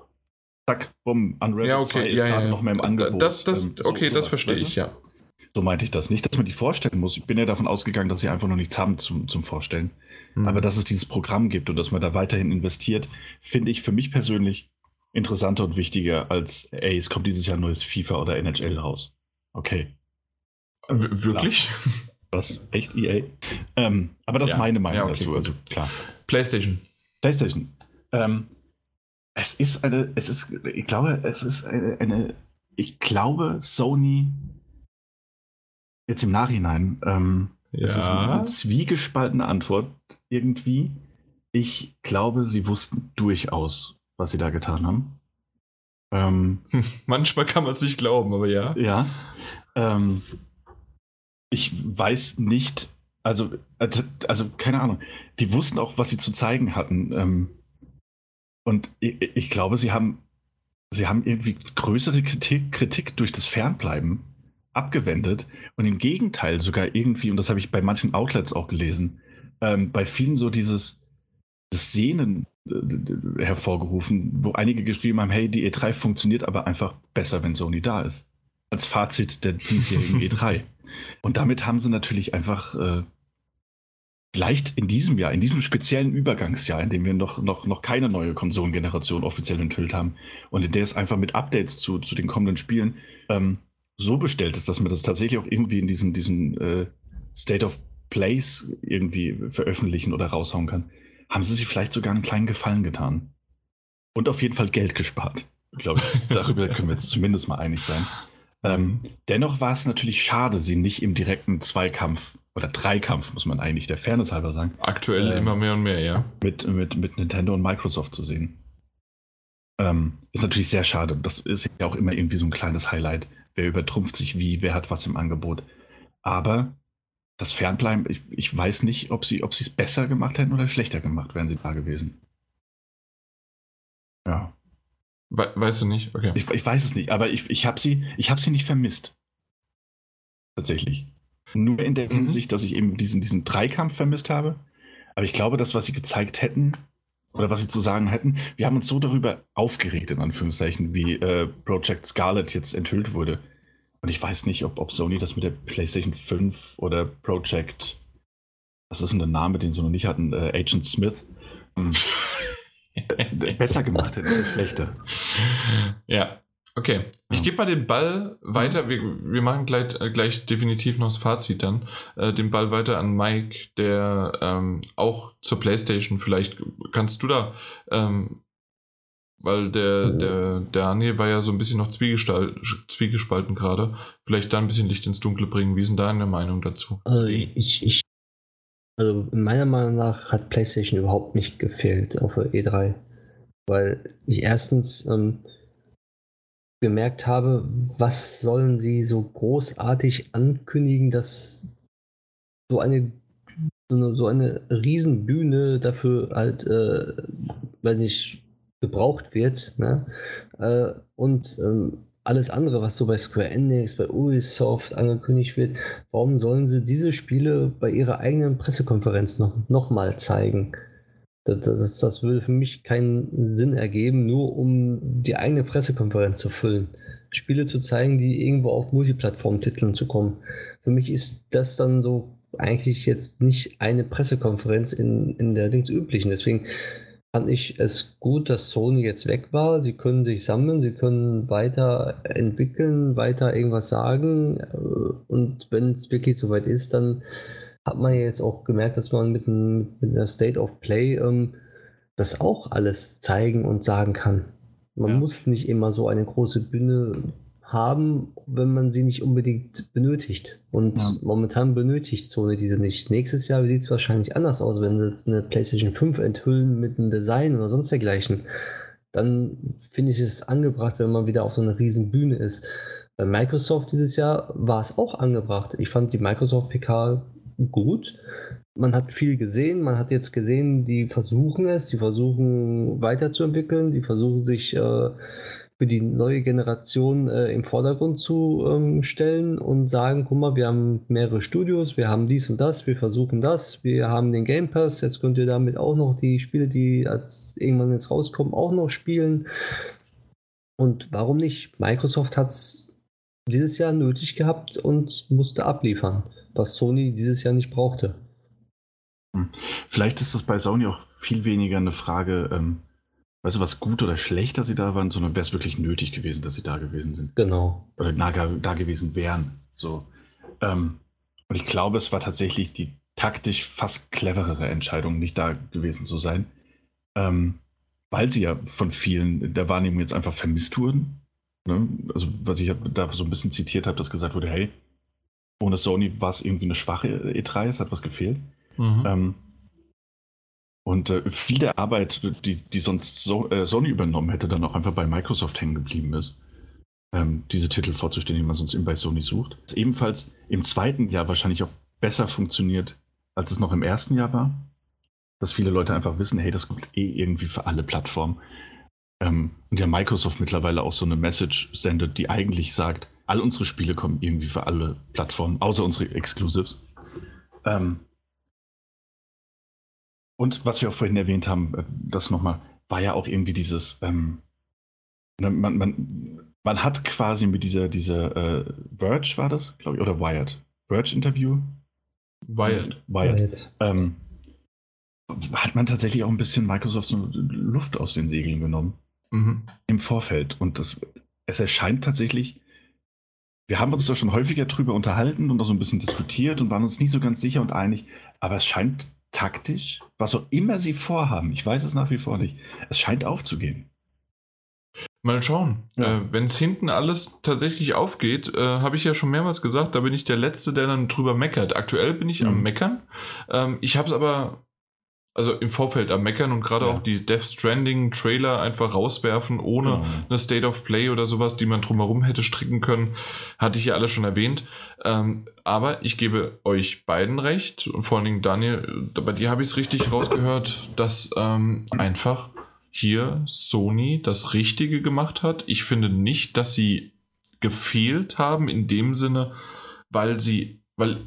Zack, bumm, Unravel ja, okay, 2 ist ja, gerade ja. noch mehr im Angebot. Das, das, ähm, so, okay, sowas, das verstehe ich, ja. So meinte ich das. Nicht, dass man die vorstellen muss. Ich bin ja davon ausgegangen, dass sie einfach noch nichts haben zum, zum Vorstellen. Mhm. Aber dass es dieses Programm gibt und dass man da weiterhin investiert, finde ich für mich persönlich interessanter und wichtiger als, ey, es kommt dieses Jahr ein neues FIFA oder NHL raus. Okay. W wirklich? Klar. Was? Echt EA? Ähm, aber das ja. ist meine Meinung ja, okay, dazu. Also klar. PlayStation. PlayStation. Ähm, es ist eine, es ist, ich glaube, es ist eine, eine ich glaube, Sony jetzt im Nachhinein, ähm, ja. es ist eine zwiegespaltene Antwort irgendwie. Ich glaube, sie wussten durchaus, was sie da getan haben. Ähm, Manchmal kann man es nicht glauben, aber ja. Ja. Ähm, ich weiß nicht, also, also, also, keine Ahnung. Die wussten auch, was sie zu zeigen hatten. Ähm, und ich, ich, glaube, sie haben, sie haben irgendwie größere Kritik, Kritik durch das Fernbleiben abgewendet und im Gegenteil sogar irgendwie, und das habe ich bei manchen Outlets auch gelesen, ähm, bei vielen so dieses das Sehnen äh, hervorgerufen, wo einige geschrieben haben, hey, die E3 funktioniert aber einfach besser, wenn Sony da ist. Als Fazit der diesjährigen E3. Und damit haben sie natürlich einfach äh, vielleicht in diesem Jahr, in diesem speziellen Übergangsjahr, in dem wir noch, noch, noch keine neue Konsolengeneration offiziell enthüllt haben und in der es einfach mit Updates zu, zu den kommenden Spielen ähm, so bestellt ist, dass man das tatsächlich auch irgendwie in diesen, diesen äh, State of Place irgendwie veröffentlichen oder raushauen kann, haben sie sich vielleicht sogar einen kleinen Gefallen getan. Und auf jeden Fall Geld gespart. Ich glaube, darüber können wir jetzt zumindest mal einig sein. Ähm, dennoch war es natürlich schade, sie nicht im direkten Zweikampf oder Dreikampf, muss man eigentlich der Fairness halber sagen. Aktuell äh, immer mehr und mehr, ja. Mit, mit, mit Nintendo und Microsoft zu sehen. Ähm, ist natürlich sehr schade. Das ist ja auch immer irgendwie so ein kleines Highlight. Wer übertrumpft sich wie, wer hat was im Angebot. Aber das Fernbleiben, ich, ich weiß nicht, ob sie ob es besser gemacht hätten oder schlechter gemacht, wären sie da gewesen. Ja. We weißt du nicht? Okay. Ich, ich, weiß es nicht, aber ich, ich habe sie, hab sie nicht vermisst. Tatsächlich. Nur in der mhm. Hinsicht, dass ich eben diesen, diesen Dreikampf vermisst habe. Aber ich glaube, das, was sie gezeigt hätten, oder was sie zu sagen hätten, wir haben uns so darüber aufgeregt, in Anführungszeichen, wie äh, Project Scarlet jetzt enthüllt wurde. Und ich weiß nicht, ob, ob Sony das mit der PlayStation 5 oder Project, was ist denn der Name, den sie noch nicht hatten, äh, Agent Smith, ähm, besser gemacht hätte schlechter. Ja, Okay, ich gebe mal den Ball weiter. Wir, wir machen gleich, äh, gleich definitiv noch das Fazit dann. Äh, den Ball weiter an Mike, der ähm, auch zur PlayStation, vielleicht kannst du da, ähm, weil der, der, der Daniel war ja so ein bisschen noch zwiegespalten gerade, vielleicht da ein bisschen Licht ins Dunkle bringen. Wie ist denn deine Meinung dazu? Also ich, ich also meiner Meinung nach hat PlayStation überhaupt nicht gefehlt auf der E3. Weil ich erstens ähm, gemerkt habe, was sollen sie so großartig ankündigen, dass so eine so eine, so eine Riesenbühne dafür halt, äh, weil nicht gebraucht wird. Ne? Äh, und ähm, alles andere, was so bei Square Enix, bei Ubisoft angekündigt wird, warum sollen sie diese Spiele bei ihrer eigenen Pressekonferenz noch, noch mal zeigen? Das, das, das würde für mich keinen Sinn ergeben, nur um die eigene Pressekonferenz zu füllen. Spiele zu zeigen, die irgendwo auf Multiplattform-Titeln zu kommen. Für mich ist das dann so eigentlich jetzt nicht eine Pressekonferenz in, in der Dings üblichen. Deswegen fand ich es gut, dass Sony jetzt weg war. Sie können sich sammeln, sie können weiter entwickeln, weiter irgendwas sagen. Und wenn es wirklich soweit ist, dann hat man jetzt auch gemerkt, dass man mit, ein, mit einer State of Play ähm, das auch alles zeigen und sagen kann. Man ja. muss nicht immer so eine große Bühne haben, wenn man sie nicht unbedingt benötigt. Und ja. momentan benötigt Sony diese nicht. Nächstes Jahr sieht es wahrscheinlich anders aus, wenn sie eine PlayStation 5 enthüllen mit einem Design oder sonst dergleichen. Dann finde ich es angebracht, wenn man wieder auf so einer riesen Bühne ist. Bei Microsoft dieses Jahr war es auch angebracht. Ich fand die Microsoft PK gut. Man hat viel gesehen, man hat jetzt gesehen, die versuchen es, die versuchen weiterzuentwickeln, die versuchen sich äh, für die neue Generation äh, im Vordergrund zu ähm, stellen und sagen, guck mal, wir haben mehrere Studios, wir haben dies und das, wir versuchen das, wir haben den Game Pass, jetzt könnt ihr damit auch noch die Spiele, die als irgendwann jetzt rauskommen, auch noch spielen. Und warum nicht? Microsoft hat es dieses Jahr nötig gehabt und musste abliefern was Sony dieses Jahr nicht brauchte. Hm. Vielleicht ist das bei Sony auch viel weniger eine Frage, ähm, weißt du, was gut oder schlecht, dass sie da waren, sondern wäre es wirklich nötig gewesen, dass sie da gewesen sind. Genau. Oder da, da gewesen wären. So. Ähm, und ich glaube, es war tatsächlich die taktisch fast cleverere Entscheidung, nicht da gewesen zu sein. Ähm, weil sie ja von vielen der Wahrnehmung jetzt einfach vermisst wurden. Ne? Also, was ich da so ein bisschen zitiert habe, dass gesagt wurde, hey, ohne Sony war es irgendwie eine schwache E3, es hat was gefehlt. Mhm. Ähm, und äh, viel der Arbeit, die, die sonst so, äh, Sony übernommen hätte, dann auch einfach bei Microsoft hängen geblieben ist, ähm, diese Titel vorzustellen, die man sonst eben bei Sony sucht. Das ebenfalls im zweiten Jahr wahrscheinlich auch besser funktioniert, als es noch im ersten Jahr war. Dass viele Leute einfach wissen, hey, das kommt eh irgendwie für alle Plattformen. Ähm, und ja, Microsoft mittlerweile auch so eine Message sendet, die eigentlich sagt, all unsere Spiele kommen irgendwie für alle Plattformen, außer unsere Exclusives. Ähm, und was wir auch vorhin erwähnt haben, äh, das nochmal, war ja auch irgendwie dieses, ähm, ne, man, man, man hat quasi mit dieser, dieser äh, Verge war das, glaube ich, oder Wired? Verge-Interview? Wired. Wired. Wired. Ähm, hat man tatsächlich auch ein bisschen Microsoft so Luft aus den Segeln genommen. Mhm. Im Vorfeld. Und das, es erscheint tatsächlich wir haben uns da schon häufiger drüber unterhalten und auch so ein bisschen diskutiert und waren uns nicht so ganz sicher und einig, aber es scheint taktisch, was auch immer sie vorhaben, ich weiß es nach wie vor nicht, es scheint aufzugehen. Mal schauen. Ja. Äh, Wenn es hinten alles tatsächlich aufgeht, äh, habe ich ja schon mehrmals gesagt, da bin ich der Letzte, der dann drüber meckert. Aktuell bin ich mhm. am Meckern. Ähm, ich habe es aber also im Vorfeld am Meckern und gerade ja. auch die Death Stranding Trailer einfach rauswerfen, ohne mhm. eine State of Play oder sowas, die man drumherum hätte stricken können, hatte ich ja alles schon erwähnt. Ähm, aber ich gebe euch beiden recht und vor allen Dingen Daniel, bei dir habe ich es richtig rausgehört, dass ähm, einfach hier Sony das Richtige gemacht hat. Ich finde nicht, dass sie gefehlt haben in dem Sinne, weil sie, weil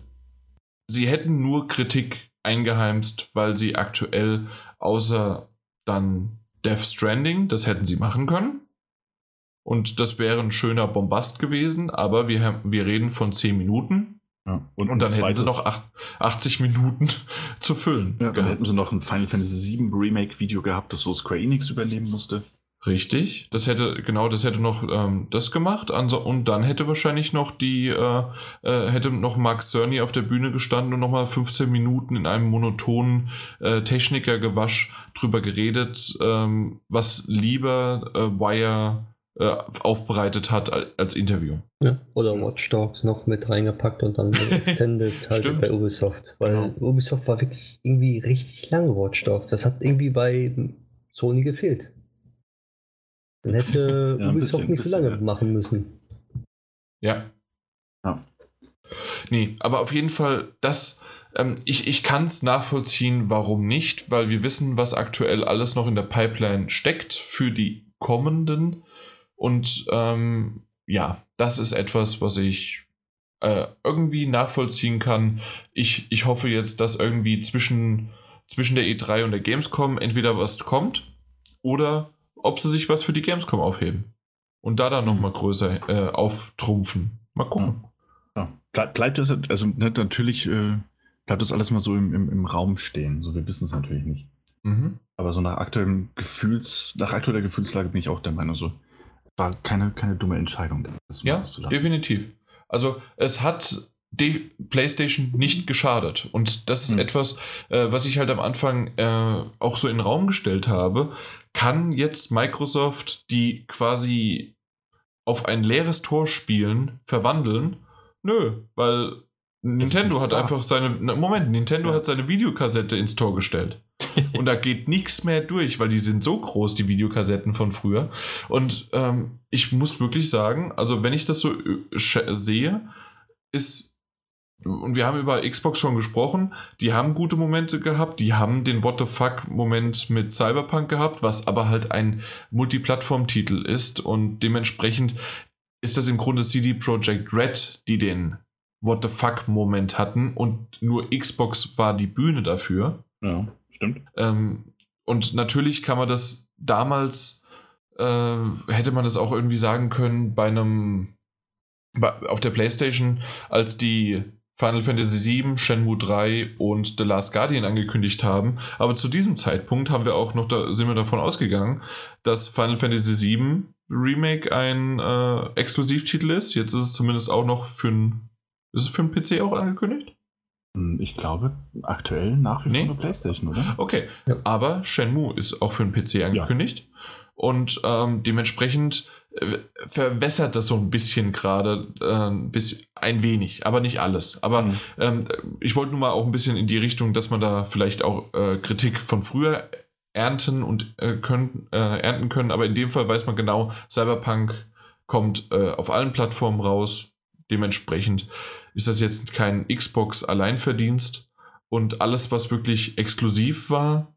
sie hätten nur Kritik eingeheimst, weil sie aktuell außer dann Death Stranding, das hätten sie machen können. Und das wäre ein schöner Bombast gewesen, aber wir, wir reden von 10 Minuten. Ja. Und, und, dann hätten sie noch 80 Minuten zu füllen. Ja, dann hätten sie noch ein Final Fantasy VII Remake-Video gehabt, das so Square Enix übernehmen musste. Richtig, das hätte, genau, das hätte noch ähm, das gemacht. Also, und dann hätte wahrscheinlich noch die, äh, äh, hätte noch Mark Cerny auf der Bühne gestanden und nochmal 15 Minuten in einem monotonen äh, Technikergewasch drüber geredet, ähm, was lieber äh, Wire äh, aufbereitet hat als Interview. Ja, oder Watch Dogs noch mit reingepackt und dann extended halt bei Ubisoft. Weil genau. Ubisoft war wirklich irgendwie richtig lang Watch Dogs. Das hat irgendwie bei Sony gefehlt. Dann hätte ja, Ubisoft bisschen, nicht so lange ja. machen müssen. Ja. ja. Nee, aber auf jeden Fall, das, ähm, ich, ich kann es nachvollziehen, warum nicht, weil wir wissen, was aktuell alles noch in der Pipeline steckt für die kommenden. Und ähm, ja, das ist etwas, was ich äh, irgendwie nachvollziehen kann. Ich, ich hoffe jetzt, dass irgendwie zwischen, zwischen der E3 und der Gamescom entweder was kommt oder ob sie sich was für die Gamescom aufheben. Und da dann nochmal mhm. größer äh, auftrumpfen. Mal gucken. Ja. ja. bleibt das, also ne, natürlich äh, bleibt das alles mal so im, im, im Raum stehen. So, wir wissen es natürlich nicht. Mhm. Aber so nach aktuellem Gefühls, nach aktueller Gefühlslage bin ich auch der Meinung, so war keine, keine dumme Entscheidung. ja, definitiv. Also es hat die PlayStation nicht geschadet. Und das ist mhm. etwas, äh, was ich halt am Anfang äh, auch so in den Raum gestellt habe. Kann jetzt Microsoft die quasi auf ein leeres Tor spielen verwandeln? Nö, weil Nintendo hat einfach seine. Moment, Nintendo ja. hat seine Videokassette ins Tor gestellt. und da geht nichts mehr durch, weil die sind so groß, die Videokassetten von früher. Und ähm, ich muss wirklich sagen, also wenn ich das so äh, sehe, ist und wir haben über Xbox schon gesprochen, die haben gute Momente gehabt, die haben den What the fuck-Moment mit Cyberpunk gehabt, was aber halt ein Multiplattform-Titel ist und dementsprechend ist das im Grunde CD Projekt Red, die den What the fuck-Moment hatten und nur Xbox war die Bühne dafür. Ja, stimmt. Ähm, und natürlich kann man das damals, äh, hätte man das auch irgendwie sagen können bei einem auf der PlayStation, als die Final Fantasy VII, Shenmue 3 und The Last Guardian angekündigt haben. Aber zu diesem Zeitpunkt haben wir auch noch da, sind wir davon ausgegangen, dass Final Fantasy VII Remake ein äh, Exklusivtitel ist. Jetzt ist es zumindest auch noch für ein. Ist es für einen PC auch angekündigt? Hm, ich glaube, aktuell nach wie vor nee. eine PlayStation, oder? Okay, ja. aber Shenmue ist auch für einen PC angekündigt. Ja. Und ähm, dementsprechend äh, verwässert das so ein bisschen gerade, äh, ein wenig, aber nicht alles. Aber mhm. ähm, ich wollte nur mal auch ein bisschen in die Richtung, dass man da vielleicht auch äh, Kritik von früher ernten und äh, können, äh, ernten können. Aber in dem Fall weiß man genau, Cyberpunk kommt äh, auf allen Plattformen raus. Dementsprechend ist das jetzt kein Xbox Alleinverdienst. Und alles, was wirklich exklusiv war,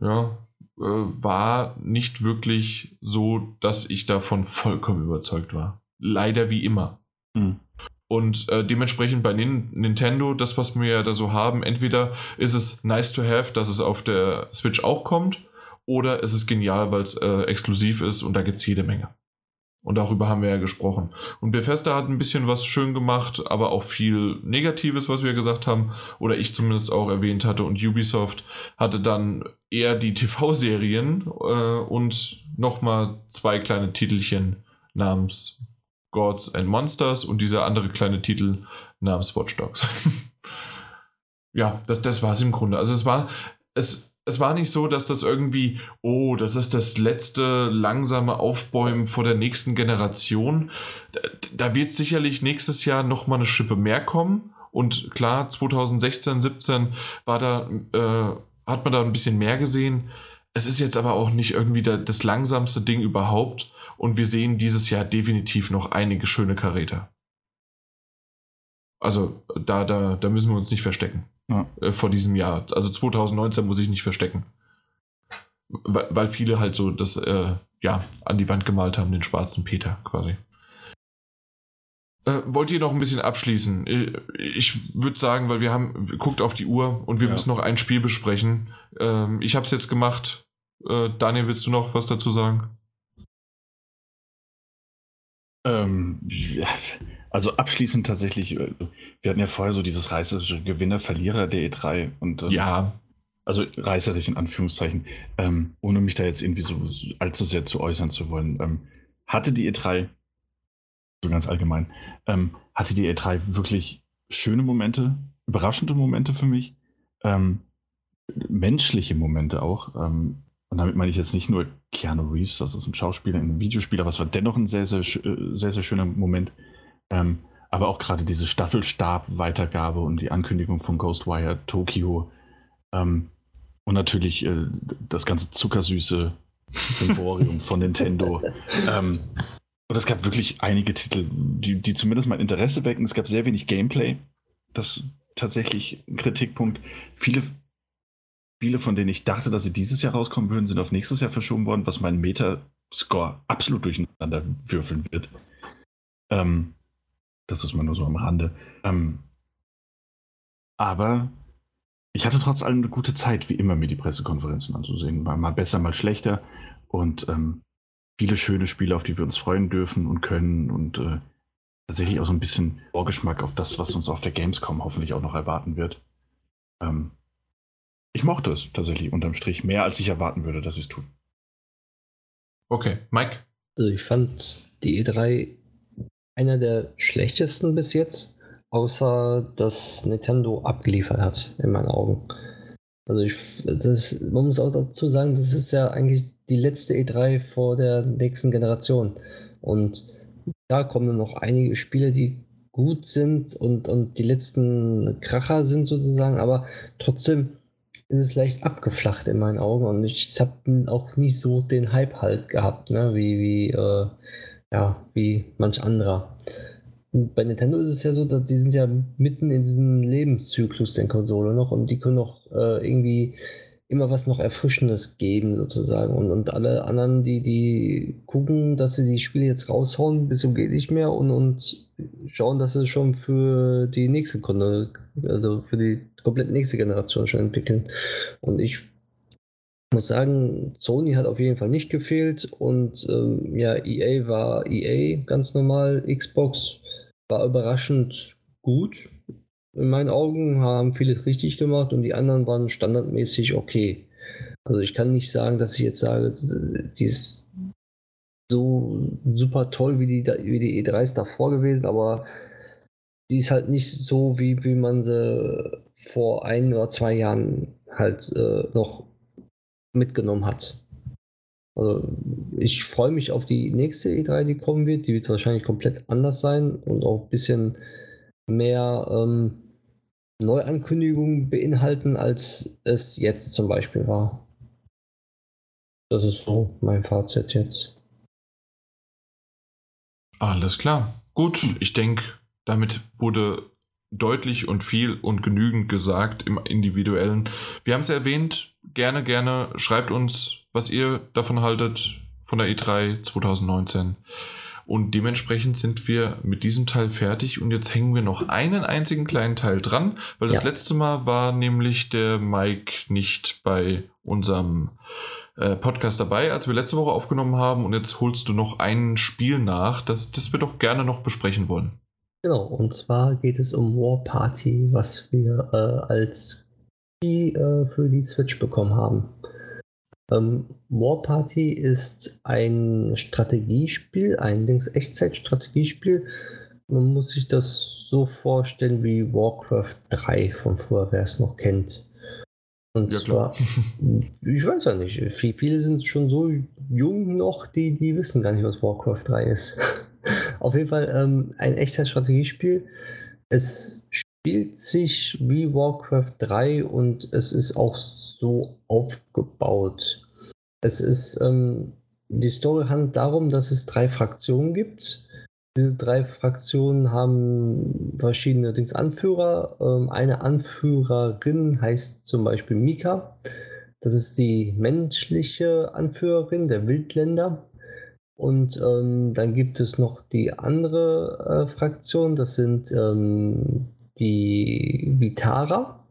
ja, äh, war nicht wirklich so, dass ich davon vollkommen überzeugt war. Leider wie immer. Mhm. Und äh, dementsprechend bei Nin Nintendo, das, was wir da so haben, entweder ist es nice to have, dass es auf der Switch auch kommt, oder es ist genial, weil es äh, exklusiv ist und da gibt es jede Menge. Und darüber haben wir ja gesprochen. Und Bethesda hat ein bisschen was schön gemacht, aber auch viel Negatives, was wir gesagt haben, oder ich zumindest auch erwähnt hatte. Und Ubisoft hatte dann eher die TV-Serien äh, und nochmal zwei kleine Titelchen namens Gods and Monsters und dieser andere kleine Titel namens Watch Dogs. ja, das, das war es im Grunde. Also es war, es, es war nicht so, dass das irgendwie, oh, das ist das letzte langsame Aufbäumen vor der nächsten Generation. Da, da wird sicherlich nächstes Jahr nochmal eine Schippe mehr kommen. Und klar, 2016, 17 war da, äh, hat man da ein bisschen mehr gesehen. Es ist jetzt aber auch nicht irgendwie der, das langsamste Ding überhaupt. Und wir sehen dieses Jahr definitiv noch einige schöne Karäter. Also da, da, da müssen wir uns nicht verstecken. Ja. Äh, vor diesem Jahr. Also 2019 muss ich nicht verstecken. Weil, weil viele halt so das äh, ja, an die Wand gemalt haben, den schwarzen Peter quasi. Äh, wollt ihr noch ein bisschen abschließen? Ich, ich würde sagen, weil wir haben, guckt auf die Uhr und wir ja. müssen noch ein Spiel besprechen. Ähm, ich habe es jetzt gemacht. Äh, Daniel, willst du noch was dazu sagen? Ähm, ja, also abschließend tatsächlich, äh, wir hatten ja vorher so dieses reißerische Gewinner, Verlierer der E3 und ähm, ja. Also reißerisch in Anführungszeichen, ähm, ohne mich da jetzt irgendwie so allzu sehr zu äußern zu wollen. Ähm, hatte die E3, so ganz allgemein, ähm, hatte die E3 wirklich schöne Momente, überraschende Momente für mich, ähm, menschliche Momente auch. Ähm, und damit meine ich jetzt nicht nur Keanu Reeves, das ist ein Schauspieler, ein Videospieler, aber es war dennoch ein sehr, sehr, äh, sehr, sehr schöner Moment. Ähm, aber auch gerade diese Staffelstab-Weitergabe und die Ankündigung von Ghostwire Tokyo. Ähm, und natürlich äh, das ganze zuckersüße Symphorium von Nintendo. Ähm, und es gab wirklich einige Titel, die, die zumindest mein Interesse wecken. Es gab sehr wenig Gameplay. Das ist tatsächlich ein Kritikpunkt. Viele Spiele, von denen ich dachte, dass sie dieses Jahr rauskommen würden, sind auf nächstes Jahr verschoben worden, was meinen Metascore absolut durcheinander würfeln wird. Ähm, das ist mal nur so am Rande. Ähm, aber ich hatte trotz allem eine gute Zeit, wie immer, mir die Pressekonferenzen anzusehen. War mal besser, mal schlechter. Und ähm, viele schöne Spiele, auf die wir uns freuen dürfen und können. Und äh, tatsächlich auch so ein bisschen Vorgeschmack auf das, was uns auf der Gamescom hoffentlich auch noch erwarten wird. Ähm, ich mochte es tatsächlich unterm Strich mehr, als ich erwarten würde, dass sie es tun. Okay, Mike? Also ich fand die E3 einer der schlechtesten bis jetzt, außer dass Nintendo abgeliefert hat, in meinen Augen. Also ich, das, man muss auch dazu sagen, das ist ja eigentlich die letzte E3 vor der nächsten Generation. Und da kommen dann noch einige Spiele, die gut sind und, und die letzten Kracher sind sozusagen, aber trotzdem ist es leicht abgeflacht in meinen Augen und ich habe auch nicht so den Hype halt gehabt, ne, wie, wie äh, ja, wie manch anderer. bei Nintendo ist es ja so, dass die sind ja mitten in diesem Lebenszyklus der Konsole noch und die können noch äh, irgendwie immer was noch Erfrischendes geben, sozusagen. Und, und alle anderen, die, die gucken, dass sie die Spiele jetzt raushauen, bis zum geht nicht mehr und, und schauen, dass sie schon für die nächste Kunde, also für die komplett nächste Generation schon entwickeln. Und ich muss sagen, Sony hat auf jeden Fall nicht gefehlt und ähm, ja, EA war EA ganz normal, Xbox war überraschend gut. In meinen Augen haben viele richtig gemacht und die anderen waren standardmäßig okay. Also ich kann nicht sagen, dass ich jetzt sage, die ist so super toll wie die, wie die E3s davor gewesen, aber die ist halt nicht so, wie, wie man sie vor ein oder zwei Jahren halt äh, noch mitgenommen hat. Also ich freue mich auf die nächste E3, die kommen wird. Die wird wahrscheinlich komplett anders sein und auch ein bisschen mehr ähm, Neuankündigungen beinhalten, als es jetzt zum Beispiel war. Das ist so mein Fazit jetzt. Alles klar. Gut, ich denke, damit wurde deutlich und viel und genügend gesagt im individuellen. Wir haben es erwähnt, gerne, gerne schreibt uns, was ihr davon haltet von der E3 2019. Und dementsprechend sind wir mit diesem Teil fertig und jetzt hängen wir noch einen einzigen kleinen Teil dran, weil das ja. letzte Mal war nämlich der Mike nicht bei unserem äh, Podcast dabei, als wir letzte Woche aufgenommen haben und jetzt holst du noch ein Spiel nach, das, das wir doch gerne noch besprechen wollen. Genau, und zwar geht es um War Party, was wir äh, als Key äh, für die Switch bekommen haben. Ähm, War Party ist ein Strategiespiel, ein Echtzeit-Strategiespiel. Man muss sich das so vorstellen wie Warcraft 3 von früher, wer es noch kennt. Und ja, zwar, ich weiß ja nicht, viele sind schon so jung noch, die, die wissen gar nicht, was Warcraft 3 ist. Auf jeden Fall ähm, ein echtes Strategiespiel. Es spielt sich wie Warcraft 3 und es ist auch so aufgebaut. Es ist, ähm, die Story handelt darum, dass es drei Fraktionen gibt. Diese drei Fraktionen haben verschiedene Dings Anführer. Ähm, eine Anführerin heißt zum Beispiel Mika. Das ist die menschliche Anführerin der Wildländer. Und ähm, dann gibt es noch die andere äh, Fraktion, das sind ähm, die Vitara.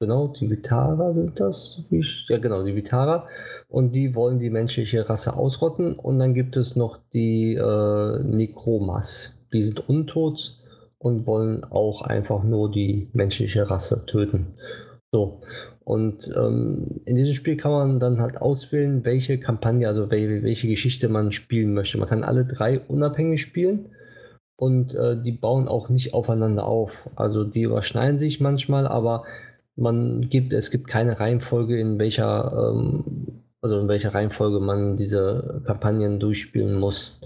Genau, die Vitara sind das. Ja, genau, die Vitara. Und die wollen die menschliche Rasse ausrotten. Und dann gibt es noch die äh, Nekromas. Die sind untot und wollen auch einfach nur die menschliche Rasse töten. So. Und ähm, in diesem Spiel kann man dann halt auswählen, welche Kampagne, also welche, welche Geschichte man spielen möchte. Man kann alle drei unabhängig spielen und äh, die bauen auch nicht aufeinander auf. Also die überschneiden sich manchmal, aber man gibt, es gibt keine Reihenfolge, in welcher, ähm, also in welcher Reihenfolge man diese Kampagnen durchspielen muss.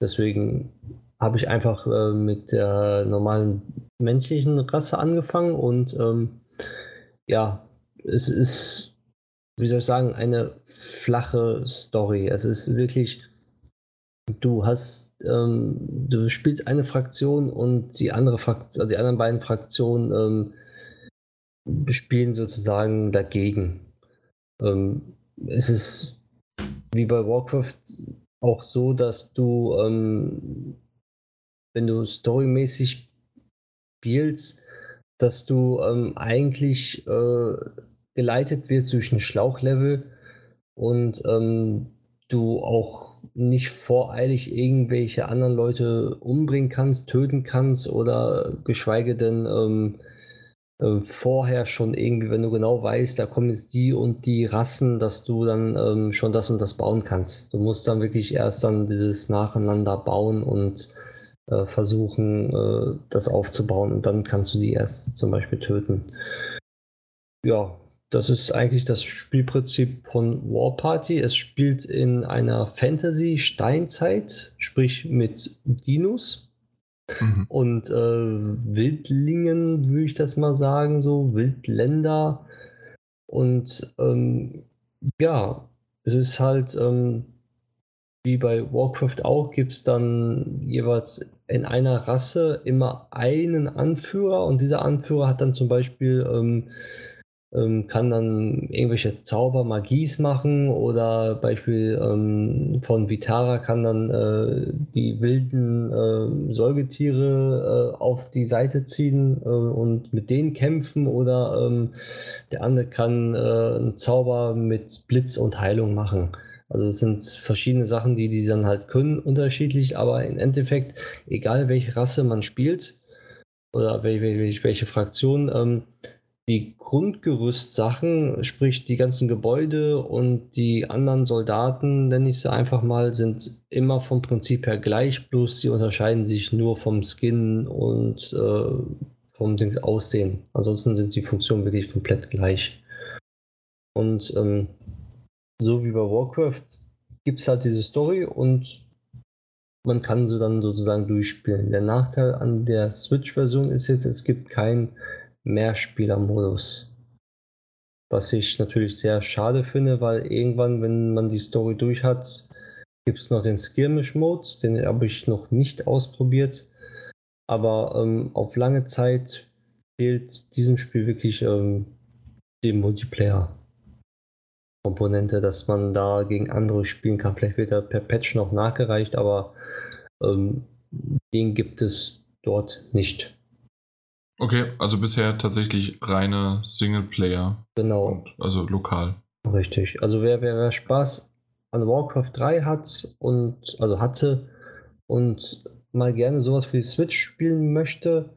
Deswegen habe ich einfach äh, mit der normalen menschlichen Rasse angefangen und ähm, ja, es ist, wie soll ich sagen, eine flache Story. Es ist wirklich, du hast, ähm, du spielst eine Fraktion und die andere Fraktion, die anderen beiden Fraktionen ähm, spielen sozusagen dagegen. Ähm, es ist wie bei Warcraft auch so, dass du, ähm, wenn du storymäßig spielst, dass du ähm, eigentlich äh, geleitet wirst durch ein Schlauchlevel und ähm, du auch nicht voreilig irgendwelche anderen Leute umbringen kannst, töten kannst oder geschweige denn ähm, äh, vorher schon irgendwie, wenn du genau weißt, da kommen jetzt die und die Rassen, dass du dann ähm, schon das und das bauen kannst. Du musst dann wirklich erst dann dieses Nacheinander bauen und äh, versuchen, äh, das aufzubauen und dann kannst du die erst zum Beispiel töten. Ja, das ist eigentlich das Spielprinzip von War Party. Es spielt in einer Fantasy-Steinzeit, sprich mit Dinos mhm. und äh, Wildlingen, würde ich das mal sagen, so Wildländer. Und ähm, ja, es ist halt ähm, wie bei Warcraft auch, gibt es dann jeweils in einer Rasse immer einen Anführer und dieser Anführer hat dann zum Beispiel ähm, ähm, kann dann irgendwelche Zauber, Magies machen oder Beispiel ähm, von Vitara kann dann äh, die wilden äh, Säugetiere äh, auf die Seite ziehen äh, und mit denen kämpfen oder ähm, der andere kann äh, einen Zauber mit Blitz und Heilung machen. Also es sind verschiedene Sachen, die die dann halt können, unterschiedlich, aber im Endeffekt, egal welche Rasse man spielt oder welche, welche Fraktion, ähm, die Grundgerüstsachen, sprich die ganzen Gebäude und die anderen Soldaten, nenne ich sie einfach mal, sind immer vom Prinzip her gleich, bloß sie unterscheiden sich nur vom Skin und äh, vom Dings Aussehen. Ansonsten sind die Funktionen wirklich komplett gleich. Und ähm, so wie bei Warcraft gibt es halt diese Story und man kann sie dann sozusagen durchspielen. Der Nachteil an der Switch-Version ist jetzt, es gibt kein Mehrspielermodus. Was ich natürlich sehr schade finde, weil irgendwann, wenn man die Story durch hat, gibt es noch den Skirmish-Mode, den habe ich noch nicht ausprobiert. Aber ähm, auf lange Zeit fehlt diesem Spiel wirklich ähm, die Multiplayer-Komponente, dass man da gegen andere spielen kann. Vielleicht wird er per Patch noch nachgereicht, aber ähm, den gibt es dort nicht. Okay, also bisher tatsächlich reine Singleplayer. Genau. Und, also lokal. Richtig. Also wer, wer, wer Spaß an Warcraft 3 hat und also hatte und mal gerne sowas für die Switch spielen möchte,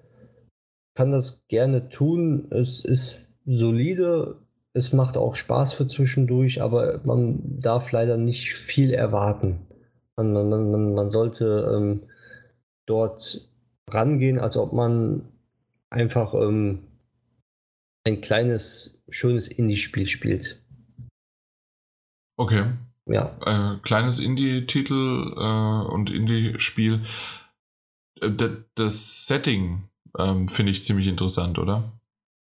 kann das gerne tun. Es ist solide. es macht auch Spaß für zwischendurch, aber man darf leider nicht viel erwarten. Man, man, man, man sollte ähm, dort rangehen, als ob man einfach ähm, ein kleines, schönes Indie-Spiel spielt. Okay. Ja. Äh, kleines Indie-Titel äh, und Indie-Spiel. Äh, das Setting ähm, finde ich ziemlich interessant, oder?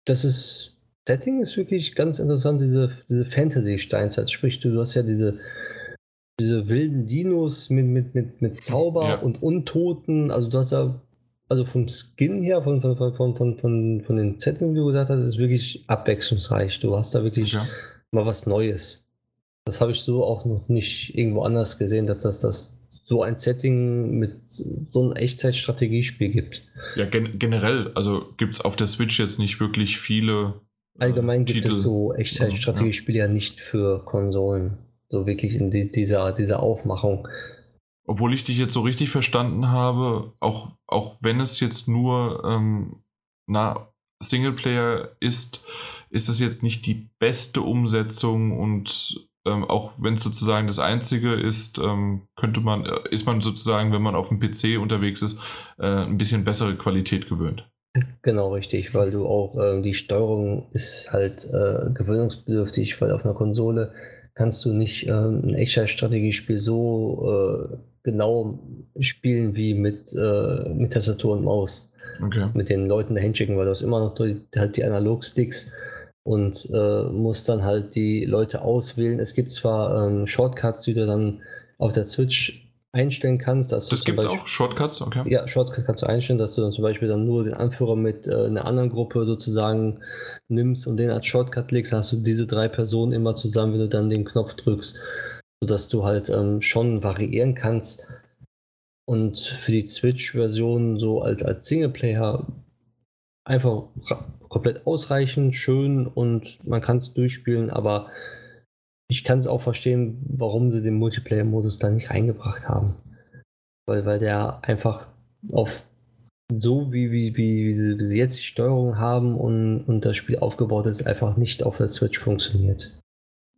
Das ist. Setting ist wirklich ganz interessant, diese, diese Fantasy-Steinzeit. Sprich, du, du hast ja diese, diese wilden Dinos mit, mit, mit, mit Zauber ja. und Untoten. Also du hast ja, also vom Skin her, von, von, von, von, von, von den Settings, wie du gesagt hast, ist wirklich abwechslungsreich. Du hast da wirklich okay. mal was Neues. Das habe ich so auch noch nicht irgendwo anders gesehen, dass das, das so ein Setting mit so einem Echtzeitstrategiespiel gibt. Ja, gen generell, also gibt es auf der Switch jetzt nicht wirklich viele. Äh, Allgemein gibt Titel. es so Echtzeitstrategiespiele ja. ja nicht für Konsolen. So wirklich in die, dieser, dieser Aufmachung. Obwohl ich dich jetzt so richtig verstanden habe, auch, auch wenn es jetzt nur ähm, Singleplayer ist, ist das jetzt nicht die beste Umsetzung und ähm, auch wenn es sozusagen das einzige ist, ähm, könnte man, äh, ist man sozusagen, wenn man auf dem PC unterwegs ist, äh, ein bisschen bessere Qualität gewöhnt. Genau, richtig, weil du auch äh, die Steuerung ist halt äh, gewöhnungsbedürftig, weil auf einer Konsole kannst du nicht ähm, ein Echtzeitstrategiespiel so äh, genau spielen wie mit, äh, mit Tastatur und Maus. Okay. Mit den Leuten dahin schicken, weil du hast immer noch die, halt die Analog-Sticks und äh, muss dann halt die Leute auswählen. Es gibt zwar ähm, Shortcuts, die du dann auf der Switch einstellen kannst. das gibt es auch, Shortcuts, okay. Ja, Shortcuts kannst du einstellen, dass du dann zum Beispiel dann nur den Anführer mit äh, einer anderen Gruppe sozusagen nimmst und den als Shortcut legst, hast du diese drei Personen immer zusammen, wenn du dann den Knopf drückst, sodass du halt ähm, schon variieren kannst. Und für die Switch-Version so als, als Singleplayer einfach komplett ausreichend, schön und man kann es durchspielen, aber ich kann es auch verstehen, warum sie den Multiplayer-Modus da nicht reingebracht haben. Weil, weil der einfach auf so wie, wie, wie, wie sie jetzt die Steuerung haben und, und das Spiel aufgebaut ist, einfach nicht auf der Switch funktioniert.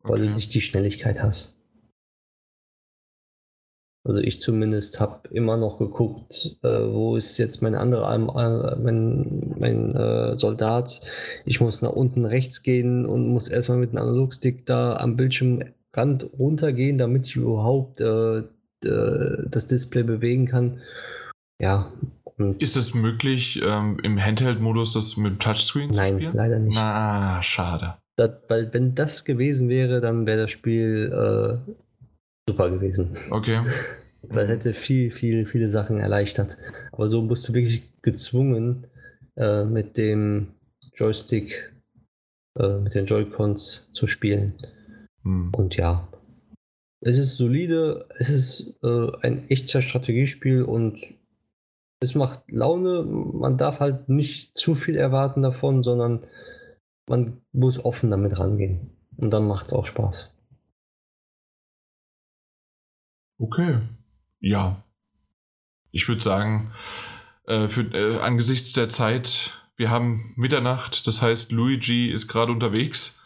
Weil okay. du nicht die Schnelligkeit hast. Also ich zumindest habe immer noch geguckt, äh, wo ist jetzt mein anderer, äh, mein, mein äh, Soldat. Ich muss nach unten rechts gehen und muss erstmal mit einem Analogstick da am Bildschirmrand runtergehen, damit ich überhaupt äh, das Display bewegen kann. Ja. ist es möglich, ähm, im Handheld-Modus das mit Touchscreen zu spielen? Nein, leider nicht. Na, schade. Das, weil wenn das gewesen wäre, dann wäre das Spiel äh, super gewesen. Okay. Weil hätte viel, viel, viele Sachen erleichtert. Aber so musst du wirklich gezwungen äh, mit dem Joystick, äh, mit den Joy-Cons zu spielen. Hm. Und ja, es ist solide, es ist äh, ein echter Strategiespiel und es macht Laune. Man darf halt nicht zu viel erwarten davon, sondern man muss offen damit rangehen. Und dann macht es auch Spaß. Okay. Ja. Ich würde sagen, äh, für, äh, angesichts der Zeit, wir haben Mitternacht, das heißt, Luigi ist gerade unterwegs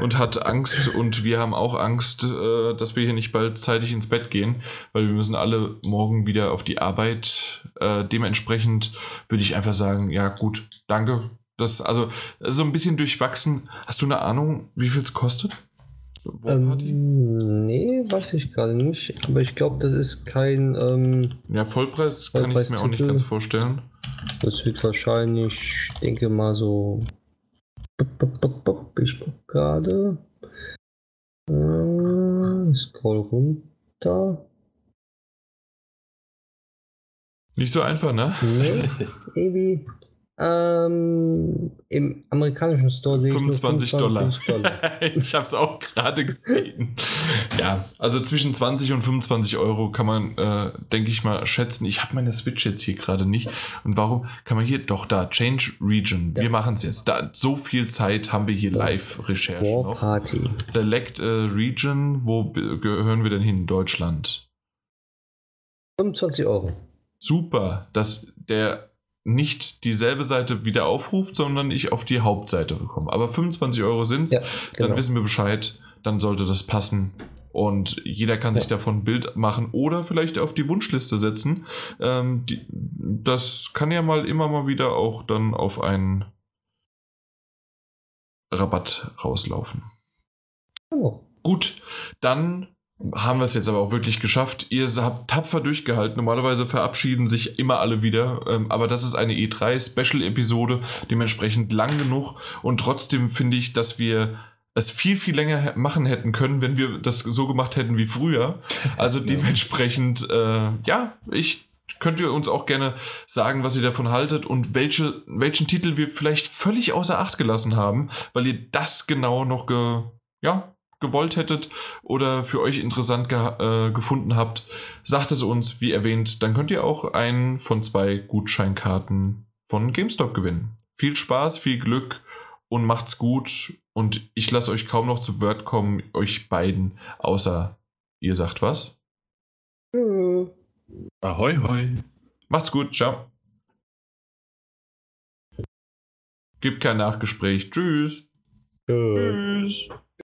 und hat Angst und wir haben auch Angst, äh, dass wir hier nicht bald zeitig ins Bett gehen, weil wir müssen alle morgen wieder auf die Arbeit. Äh, dementsprechend würde ich einfach sagen, ja gut, danke. Das, also so ein bisschen durchwachsen. Hast du eine Ahnung, wie viel es kostet? Ähm, nee, weiß ich gerade nicht. Aber ich glaube, das ist kein. Ähm, ja, Vollpreis kann ich mir auch nicht ganz vorstellen. Das wird wahrscheinlich, ich denke mal so. Ich gucke gerade. Äh, scroll runter. Nicht so einfach, ne? Nee, irgendwie. Ähm, Im amerikanischen Store sehe 25 ich 25 Dollar. Dollar. ich habe es auch gerade gesehen. ja, also zwischen 20 und 25 Euro kann man, äh, denke ich mal, schätzen. Ich habe meine Switch jetzt hier gerade nicht. Und warum kann man hier doch da Change Region? Ja. Wir machen es jetzt. Da so viel Zeit haben wir hier Live-Recherche noch. Party. Select uh, Region. Wo gehören wir denn hin? Deutschland. 25 Euro. Super, dass der nicht dieselbe Seite wieder aufruft, sondern ich auf die Hauptseite komme. Aber 25 Euro sind es, ja, genau. dann wissen wir Bescheid, dann sollte das passen. Und jeder kann ja. sich davon ein Bild machen oder vielleicht auf die Wunschliste setzen. Ähm, die, das kann ja mal immer mal wieder auch dann auf einen Rabatt rauslaufen. Oh. Gut, dann haben wir es jetzt aber auch wirklich geschafft. Ihr habt tapfer durchgehalten. Normalerweise verabschieden sich immer alle wieder. Ähm, aber das ist eine E3-Special-Episode, dementsprechend lang genug. Und trotzdem finde ich, dass wir es viel, viel länger machen hätten können, wenn wir das so gemacht hätten wie früher. Also dementsprechend, äh, ja, ich könnt ihr uns auch gerne sagen, was ihr davon haltet und welche, welchen Titel wir vielleicht völlig außer Acht gelassen haben, weil ihr das genau noch ge, ja, gewollt hättet oder für euch interessant ge äh, gefunden habt, sagt es uns, wie erwähnt. Dann könnt ihr auch einen von zwei Gutscheinkarten von GameStop gewinnen. Viel Spaß, viel Glück und macht's gut. Und ich lasse euch kaum noch zu Wort kommen, euch beiden, außer ihr sagt was. Äh. Ahoi, hoi. Macht's gut, ciao. Gibt kein Nachgespräch. Tschüss. Tschüss.